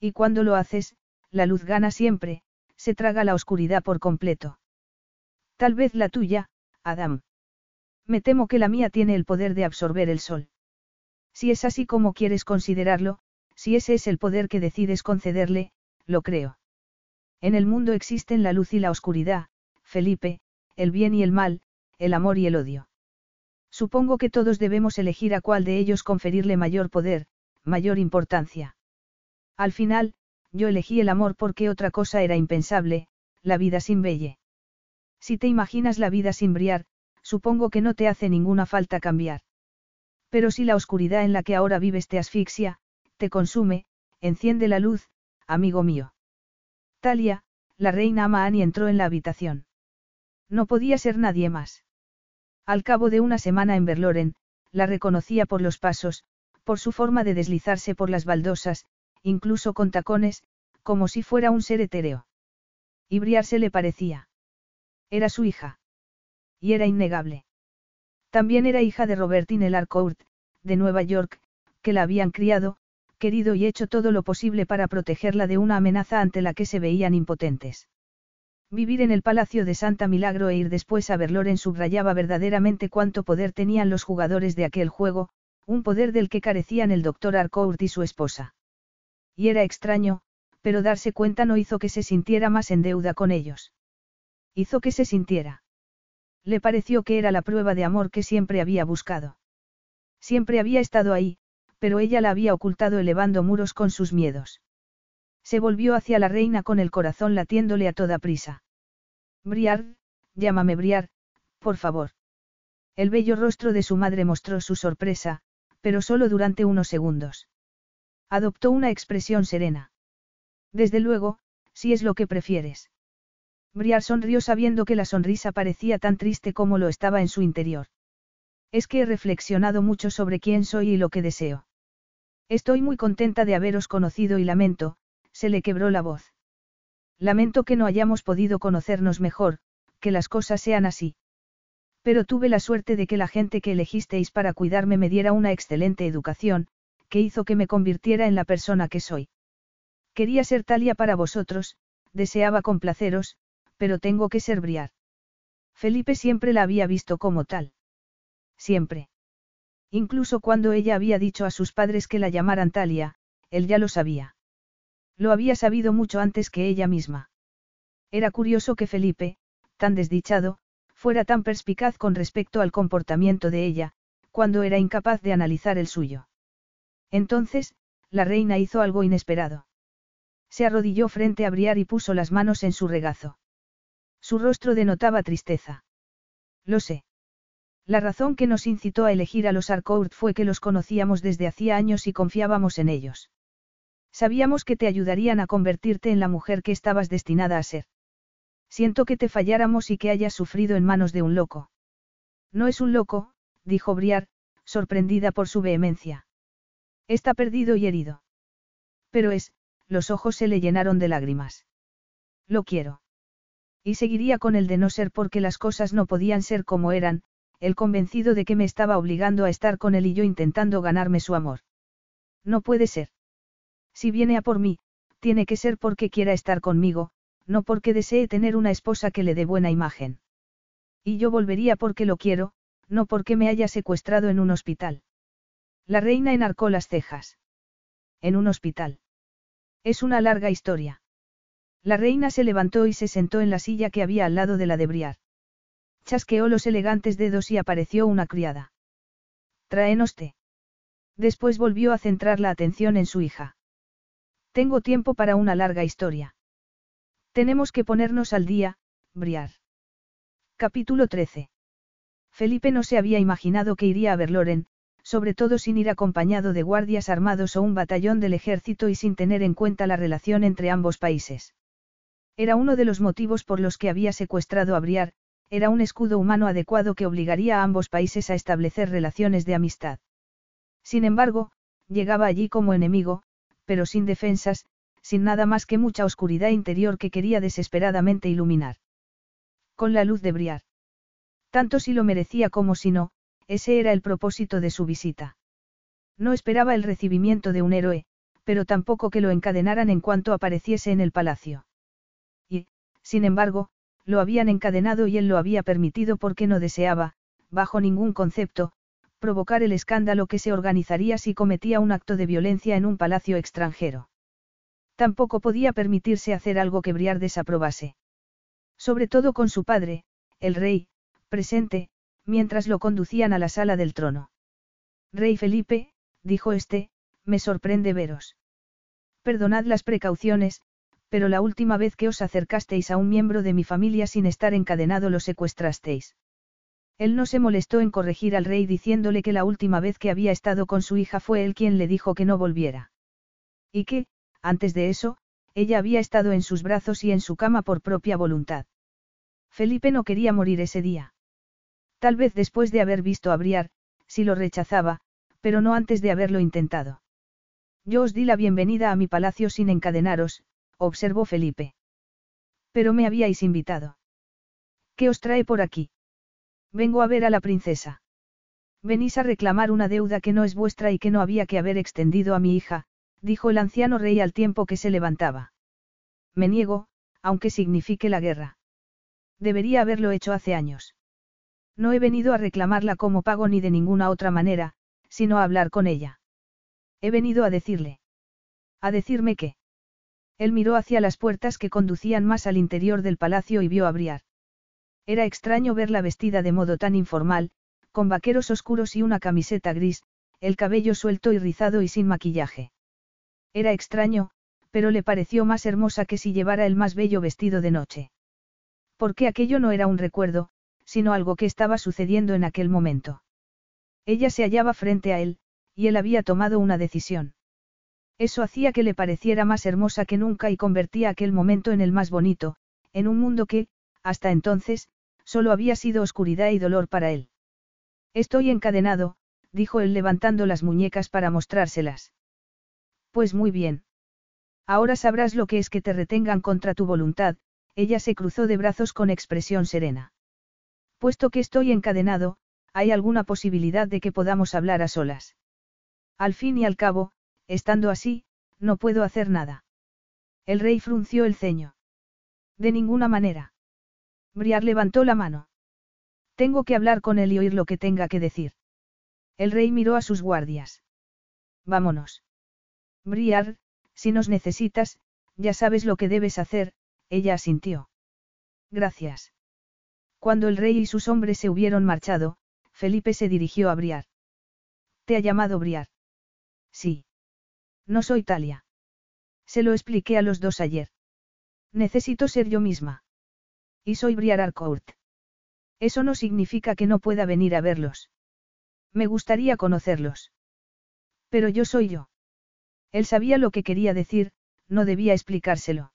Y cuando lo haces, la luz gana siempre, se traga la oscuridad por completo. Tal vez la tuya, Adam. Me temo que la mía tiene el poder de absorber el sol. Si es así como quieres considerarlo, si ese es el poder que decides concederle, lo creo. En el mundo existen la luz y la oscuridad, Felipe, el bien y el mal, el amor y el odio. Supongo que todos debemos elegir a cuál de ellos conferirle mayor poder, mayor importancia. Al final, yo elegí el amor porque otra cosa era impensable, la vida sin Belle. Si te imaginas la vida sin Briar, supongo que no te hace ninguna falta cambiar. Pero si la oscuridad en la que ahora vives te asfixia, te consume, enciende la luz, amigo mío. Talia, la reina Amaani entró en la habitación. No podía ser nadie más. Al cabo de una semana en Berloren, la reconocía por los pasos, por su forma de deslizarse por las baldosas, incluso con tacones, como si fuera un ser etéreo. Y le parecía. Era su hija. Y era innegable. También era hija de Robertine Larcourt, de Nueva York, que la habían criado, querido y hecho todo lo posible para protegerla de una amenaza ante la que se veían impotentes. Vivir en el Palacio de Santa Milagro e ir después a Berloren subrayaba verdaderamente cuánto poder tenían los jugadores de aquel juego, un poder del que carecían el doctor Arcourt y su esposa. Y era extraño, pero darse cuenta no hizo que se sintiera más en deuda con ellos. Hizo que se sintiera. Le pareció que era la prueba de amor que siempre había buscado. Siempre había estado ahí, pero ella la había ocultado elevando muros con sus miedos. Se volvió hacia la reina con el corazón latiéndole a toda prisa. Briar, llámame Briar, por favor. El bello rostro de su madre mostró su sorpresa, pero solo durante unos segundos. Adoptó una expresión serena. Desde luego, si es lo que prefieres. Briar sonrió sabiendo que la sonrisa parecía tan triste como lo estaba en su interior. Es que he reflexionado mucho sobre quién soy y lo que deseo. Estoy muy contenta de haberos conocido y lamento, se le quebró la voz. Lamento que no hayamos podido conocernos mejor, que las cosas sean así. Pero tuve la suerte de que la gente que elegisteis para cuidarme me diera una excelente educación, que hizo que me convirtiera en la persona que soy. Quería ser talia para vosotros, deseaba complaceros, pero tengo que ser Briar. Felipe siempre la había visto como tal. Siempre. Incluso cuando ella había dicho a sus padres que la llamaran Talia, él ya lo sabía. Lo había sabido mucho antes que ella misma. Era curioso que Felipe, tan desdichado, fuera tan perspicaz con respecto al comportamiento de ella, cuando era incapaz de analizar el suyo. Entonces, la reina hizo algo inesperado. Se arrodilló frente a Briar y puso las manos en su regazo. Su rostro denotaba tristeza. Lo sé. La razón que nos incitó a elegir a los Arcourt fue que los conocíamos desde hacía años y confiábamos en ellos. Sabíamos que te ayudarían a convertirte en la mujer que estabas destinada a ser. Siento que te falláramos y que hayas sufrido en manos de un loco. No es un loco, dijo Briar, sorprendida por su vehemencia. Está perdido y herido. Pero es, los ojos se le llenaron de lágrimas. Lo quiero. Y seguiría con el de no ser porque las cosas no podían ser como eran, el convencido de que me estaba obligando a estar con él y yo intentando ganarme su amor. No puede ser. Si viene a por mí, tiene que ser porque quiera estar conmigo, no porque desee tener una esposa que le dé buena imagen. Y yo volvería porque lo quiero, no porque me haya secuestrado en un hospital. La reina enarcó las cejas. En un hospital. Es una larga historia. La reina se levantó y se sentó en la silla que había al lado de la de Briar. Chasqueó los elegantes dedos y apareció una criada. Tráenos té. Después volvió a centrar la atención en su hija. Tengo tiempo para una larga historia. Tenemos que ponernos al día, Briar. Capítulo 13. Felipe no se había imaginado que iría a ver Loren, sobre todo sin ir acompañado de guardias armados o un batallón del ejército y sin tener en cuenta la relación entre ambos países. Era uno de los motivos por los que había secuestrado a Briar, era un escudo humano adecuado que obligaría a ambos países a establecer relaciones de amistad. Sin embargo, llegaba allí como enemigo, pero sin defensas, sin nada más que mucha oscuridad interior que quería desesperadamente iluminar. Con la luz de Briar. Tanto si lo merecía como si no, ese era el propósito de su visita. No esperaba el recibimiento de un héroe, pero tampoco que lo encadenaran en cuanto apareciese en el palacio. Sin embargo, lo habían encadenado y él lo había permitido porque no deseaba, bajo ningún concepto, provocar el escándalo que se organizaría si cometía un acto de violencia en un palacio extranjero. Tampoco podía permitirse hacer algo que Briar desaprobase. Sobre todo con su padre, el rey, presente, mientras lo conducían a la sala del trono. Rey Felipe, dijo este, me sorprende veros. Perdonad las precauciones, pero la última vez que os acercasteis a un miembro de mi familia sin estar encadenado lo secuestrasteis. Él no se molestó en corregir al rey diciéndole que la última vez que había estado con su hija fue él quien le dijo que no volviera. Y que, antes de eso, ella había estado en sus brazos y en su cama por propia voluntad. Felipe no quería morir ese día. Tal vez después de haber visto a Briar, si lo rechazaba, pero no antes de haberlo intentado. Yo os di la bienvenida a mi palacio sin encadenaros, observó Felipe. Pero me habíais invitado. ¿Qué os trae por aquí? Vengo a ver a la princesa. Venís a reclamar una deuda que no es vuestra y que no había que haber extendido a mi hija, dijo el anciano rey al tiempo que se levantaba. Me niego, aunque signifique la guerra. Debería haberlo hecho hace años. No he venido a reclamarla como pago ni de ninguna otra manera, sino a hablar con ella. He venido a decirle. A decirme qué. Él miró hacia las puertas que conducían más al interior del palacio y vio a Briar. Era extraño verla vestida de modo tan informal, con vaqueros oscuros y una camiseta gris, el cabello suelto y rizado y sin maquillaje. Era extraño, pero le pareció más hermosa que si llevara el más bello vestido de noche. Porque aquello no era un recuerdo, sino algo que estaba sucediendo en aquel momento. Ella se hallaba frente a él, y él había tomado una decisión. Eso hacía que le pareciera más hermosa que nunca y convertía aquel momento en el más bonito, en un mundo que, hasta entonces, solo había sido oscuridad y dolor para él. Estoy encadenado, dijo él levantando las muñecas para mostrárselas. Pues muy bien. Ahora sabrás lo que es que te retengan contra tu voluntad, ella se cruzó de brazos con expresión serena. Puesto que estoy encadenado, ¿hay alguna posibilidad de que podamos hablar a solas? Al fin y al cabo, estando así, no puedo hacer nada. El rey frunció el ceño. De ninguna manera. Briar levantó la mano. Tengo que hablar con él y oír lo que tenga que decir. El rey miró a sus guardias. Vámonos. Briar, si nos necesitas, ya sabes lo que debes hacer, ella asintió. Gracias. Cuando el rey y sus hombres se hubieron marchado, Felipe se dirigió a Briar. ¿Te ha llamado Briar? Sí. No soy Talia. Se lo expliqué a los dos ayer. Necesito ser yo misma. Y soy Briar Arcourt. Eso no significa que no pueda venir a verlos. Me gustaría conocerlos. Pero yo soy yo. Él sabía lo que quería decir, no debía explicárselo.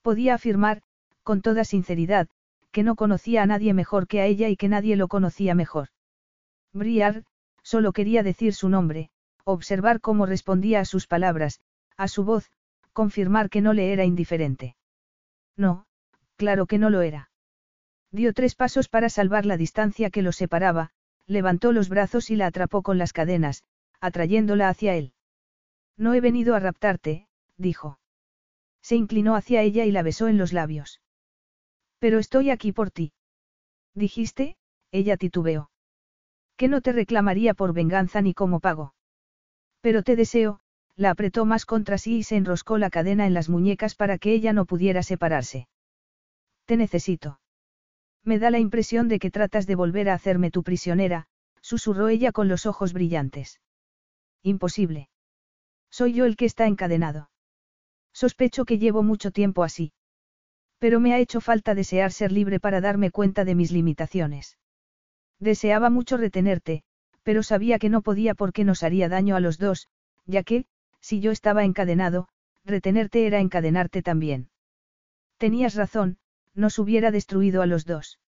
Podía afirmar, con toda sinceridad, que no conocía a nadie mejor que a ella y que nadie lo conocía mejor. Briar, solo quería decir su nombre, observar cómo respondía a sus palabras, a su voz, confirmar que no le era indiferente. No, claro que no lo era. Dio tres pasos para salvar la distancia que los separaba, levantó los brazos y la atrapó con las cadenas, atrayéndola hacia él. No he venido a raptarte, dijo. Se inclinó hacia ella y la besó en los labios. Pero estoy aquí por ti. Dijiste, ella titubeó. Que no te reclamaría por venganza ni como pago. Pero te deseo, la apretó más contra sí y se enroscó la cadena en las muñecas para que ella no pudiera separarse. Te necesito. Me da la impresión de que tratas de volver a hacerme tu prisionera, susurró ella con los ojos brillantes. Imposible. Soy yo el que está encadenado. Sospecho que llevo mucho tiempo así. Pero me ha hecho falta desear ser libre para darme cuenta de mis limitaciones. Deseaba mucho retenerte, pero sabía que no podía porque nos haría daño a los dos, ya que, si yo estaba encadenado, retenerte era encadenarte también. Tenías razón, nos hubiera destruido a los dos.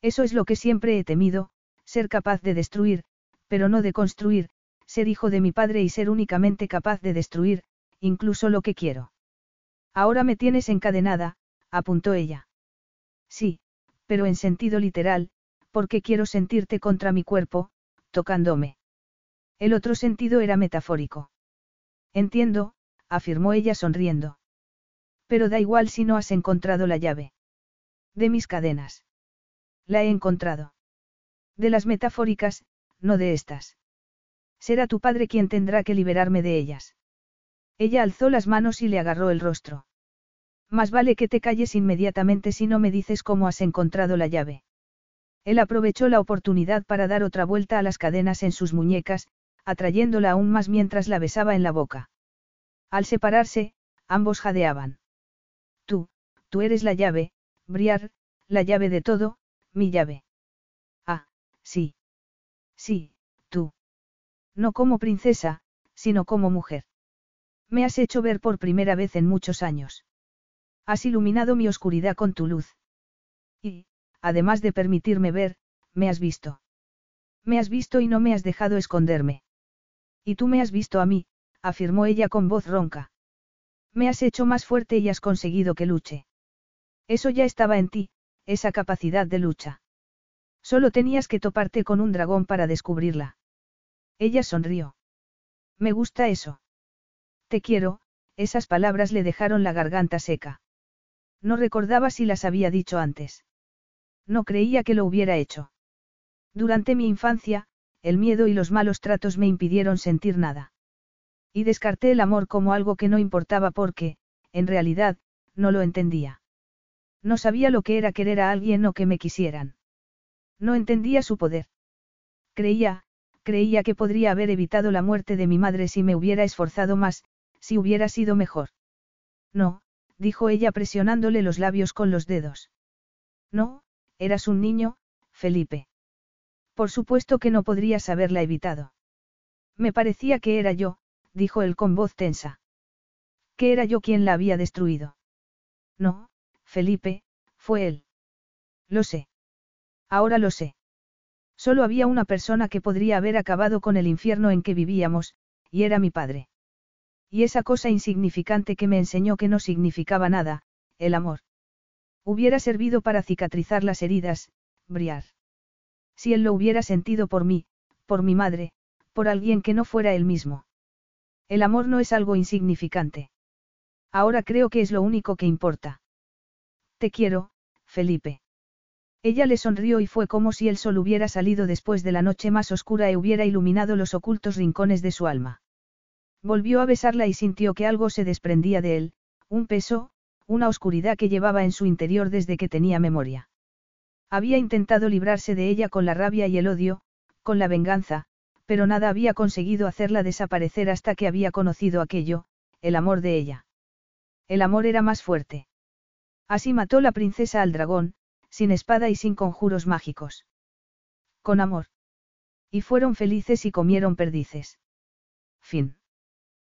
Eso es lo que siempre he temido, ser capaz de destruir, pero no de construir, ser hijo de mi padre y ser únicamente capaz de destruir, incluso lo que quiero. Ahora me tienes encadenada, apuntó ella. Sí, pero en sentido literal, porque quiero sentirte contra mi cuerpo, tocándome. El otro sentido era metafórico. Entiendo, afirmó ella sonriendo. Pero da igual si no has encontrado la llave. De mis cadenas. La he encontrado. De las metafóricas, no de estas. Será tu padre quien tendrá que liberarme de ellas. Ella alzó las manos y le agarró el rostro. Más vale que te calles inmediatamente si no me dices cómo has encontrado la llave. Él aprovechó la oportunidad para dar otra vuelta a las cadenas en sus muñecas, atrayéndola aún más mientras la besaba en la boca. Al separarse, ambos jadeaban. Tú, tú eres la llave, Briar, la llave de todo, mi llave. Ah, sí. Sí, tú. No como princesa, sino como mujer. Me has hecho ver por primera vez en muchos años. Has iluminado mi oscuridad con tu luz. Además de permitirme ver, me has visto. Me has visto y no me has dejado esconderme. Y tú me has visto a mí, afirmó ella con voz ronca. Me has hecho más fuerte y has conseguido que luche. Eso ya estaba en ti, esa capacidad de lucha. Solo tenías que toparte con un dragón para descubrirla. Ella sonrió. Me gusta eso. Te quiero, esas palabras le dejaron la garganta seca. No recordaba si las había dicho antes. No creía que lo hubiera hecho. Durante mi infancia, el miedo y los malos tratos me impidieron sentir nada. Y descarté el amor como algo que no importaba porque, en realidad, no lo entendía. No sabía lo que era querer a alguien o que me quisieran. No entendía su poder. Creía, creía que podría haber evitado la muerte de mi madre si me hubiera esforzado más, si hubiera sido mejor. No, dijo ella presionándole los labios con los dedos. No, eras un niño, Felipe. Por supuesto que no podrías haberla evitado. Me parecía que era yo, dijo él con voz tensa. Que era yo quien la había destruido. No, Felipe, fue él. Lo sé. Ahora lo sé. Solo había una persona que podría haber acabado con el infierno en que vivíamos, y era mi padre. Y esa cosa insignificante que me enseñó que no significaba nada, el amor. Hubiera servido para cicatrizar las heridas, Briar. Si él lo hubiera sentido por mí, por mi madre, por alguien que no fuera él mismo. El amor no es algo insignificante. Ahora creo que es lo único que importa. Te quiero, Felipe. Ella le sonrió y fue como si el sol hubiera salido después de la noche más oscura y hubiera iluminado los ocultos rincones de su alma. Volvió a besarla y sintió que algo se desprendía de él, un peso, una oscuridad que llevaba en su interior desde que tenía memoria. Había intentado librarse de ella con la rabia y el odio, con la venganza, pero nada había conseguido hacerla desaparecer hasta que había conocido aquello, el amor de ella. El amor era más fuerte. Así mató la princesa al dragón, sin espada y sin conjuros mágicos. Con amor. Y fueron felices y comieron perdices. Fin.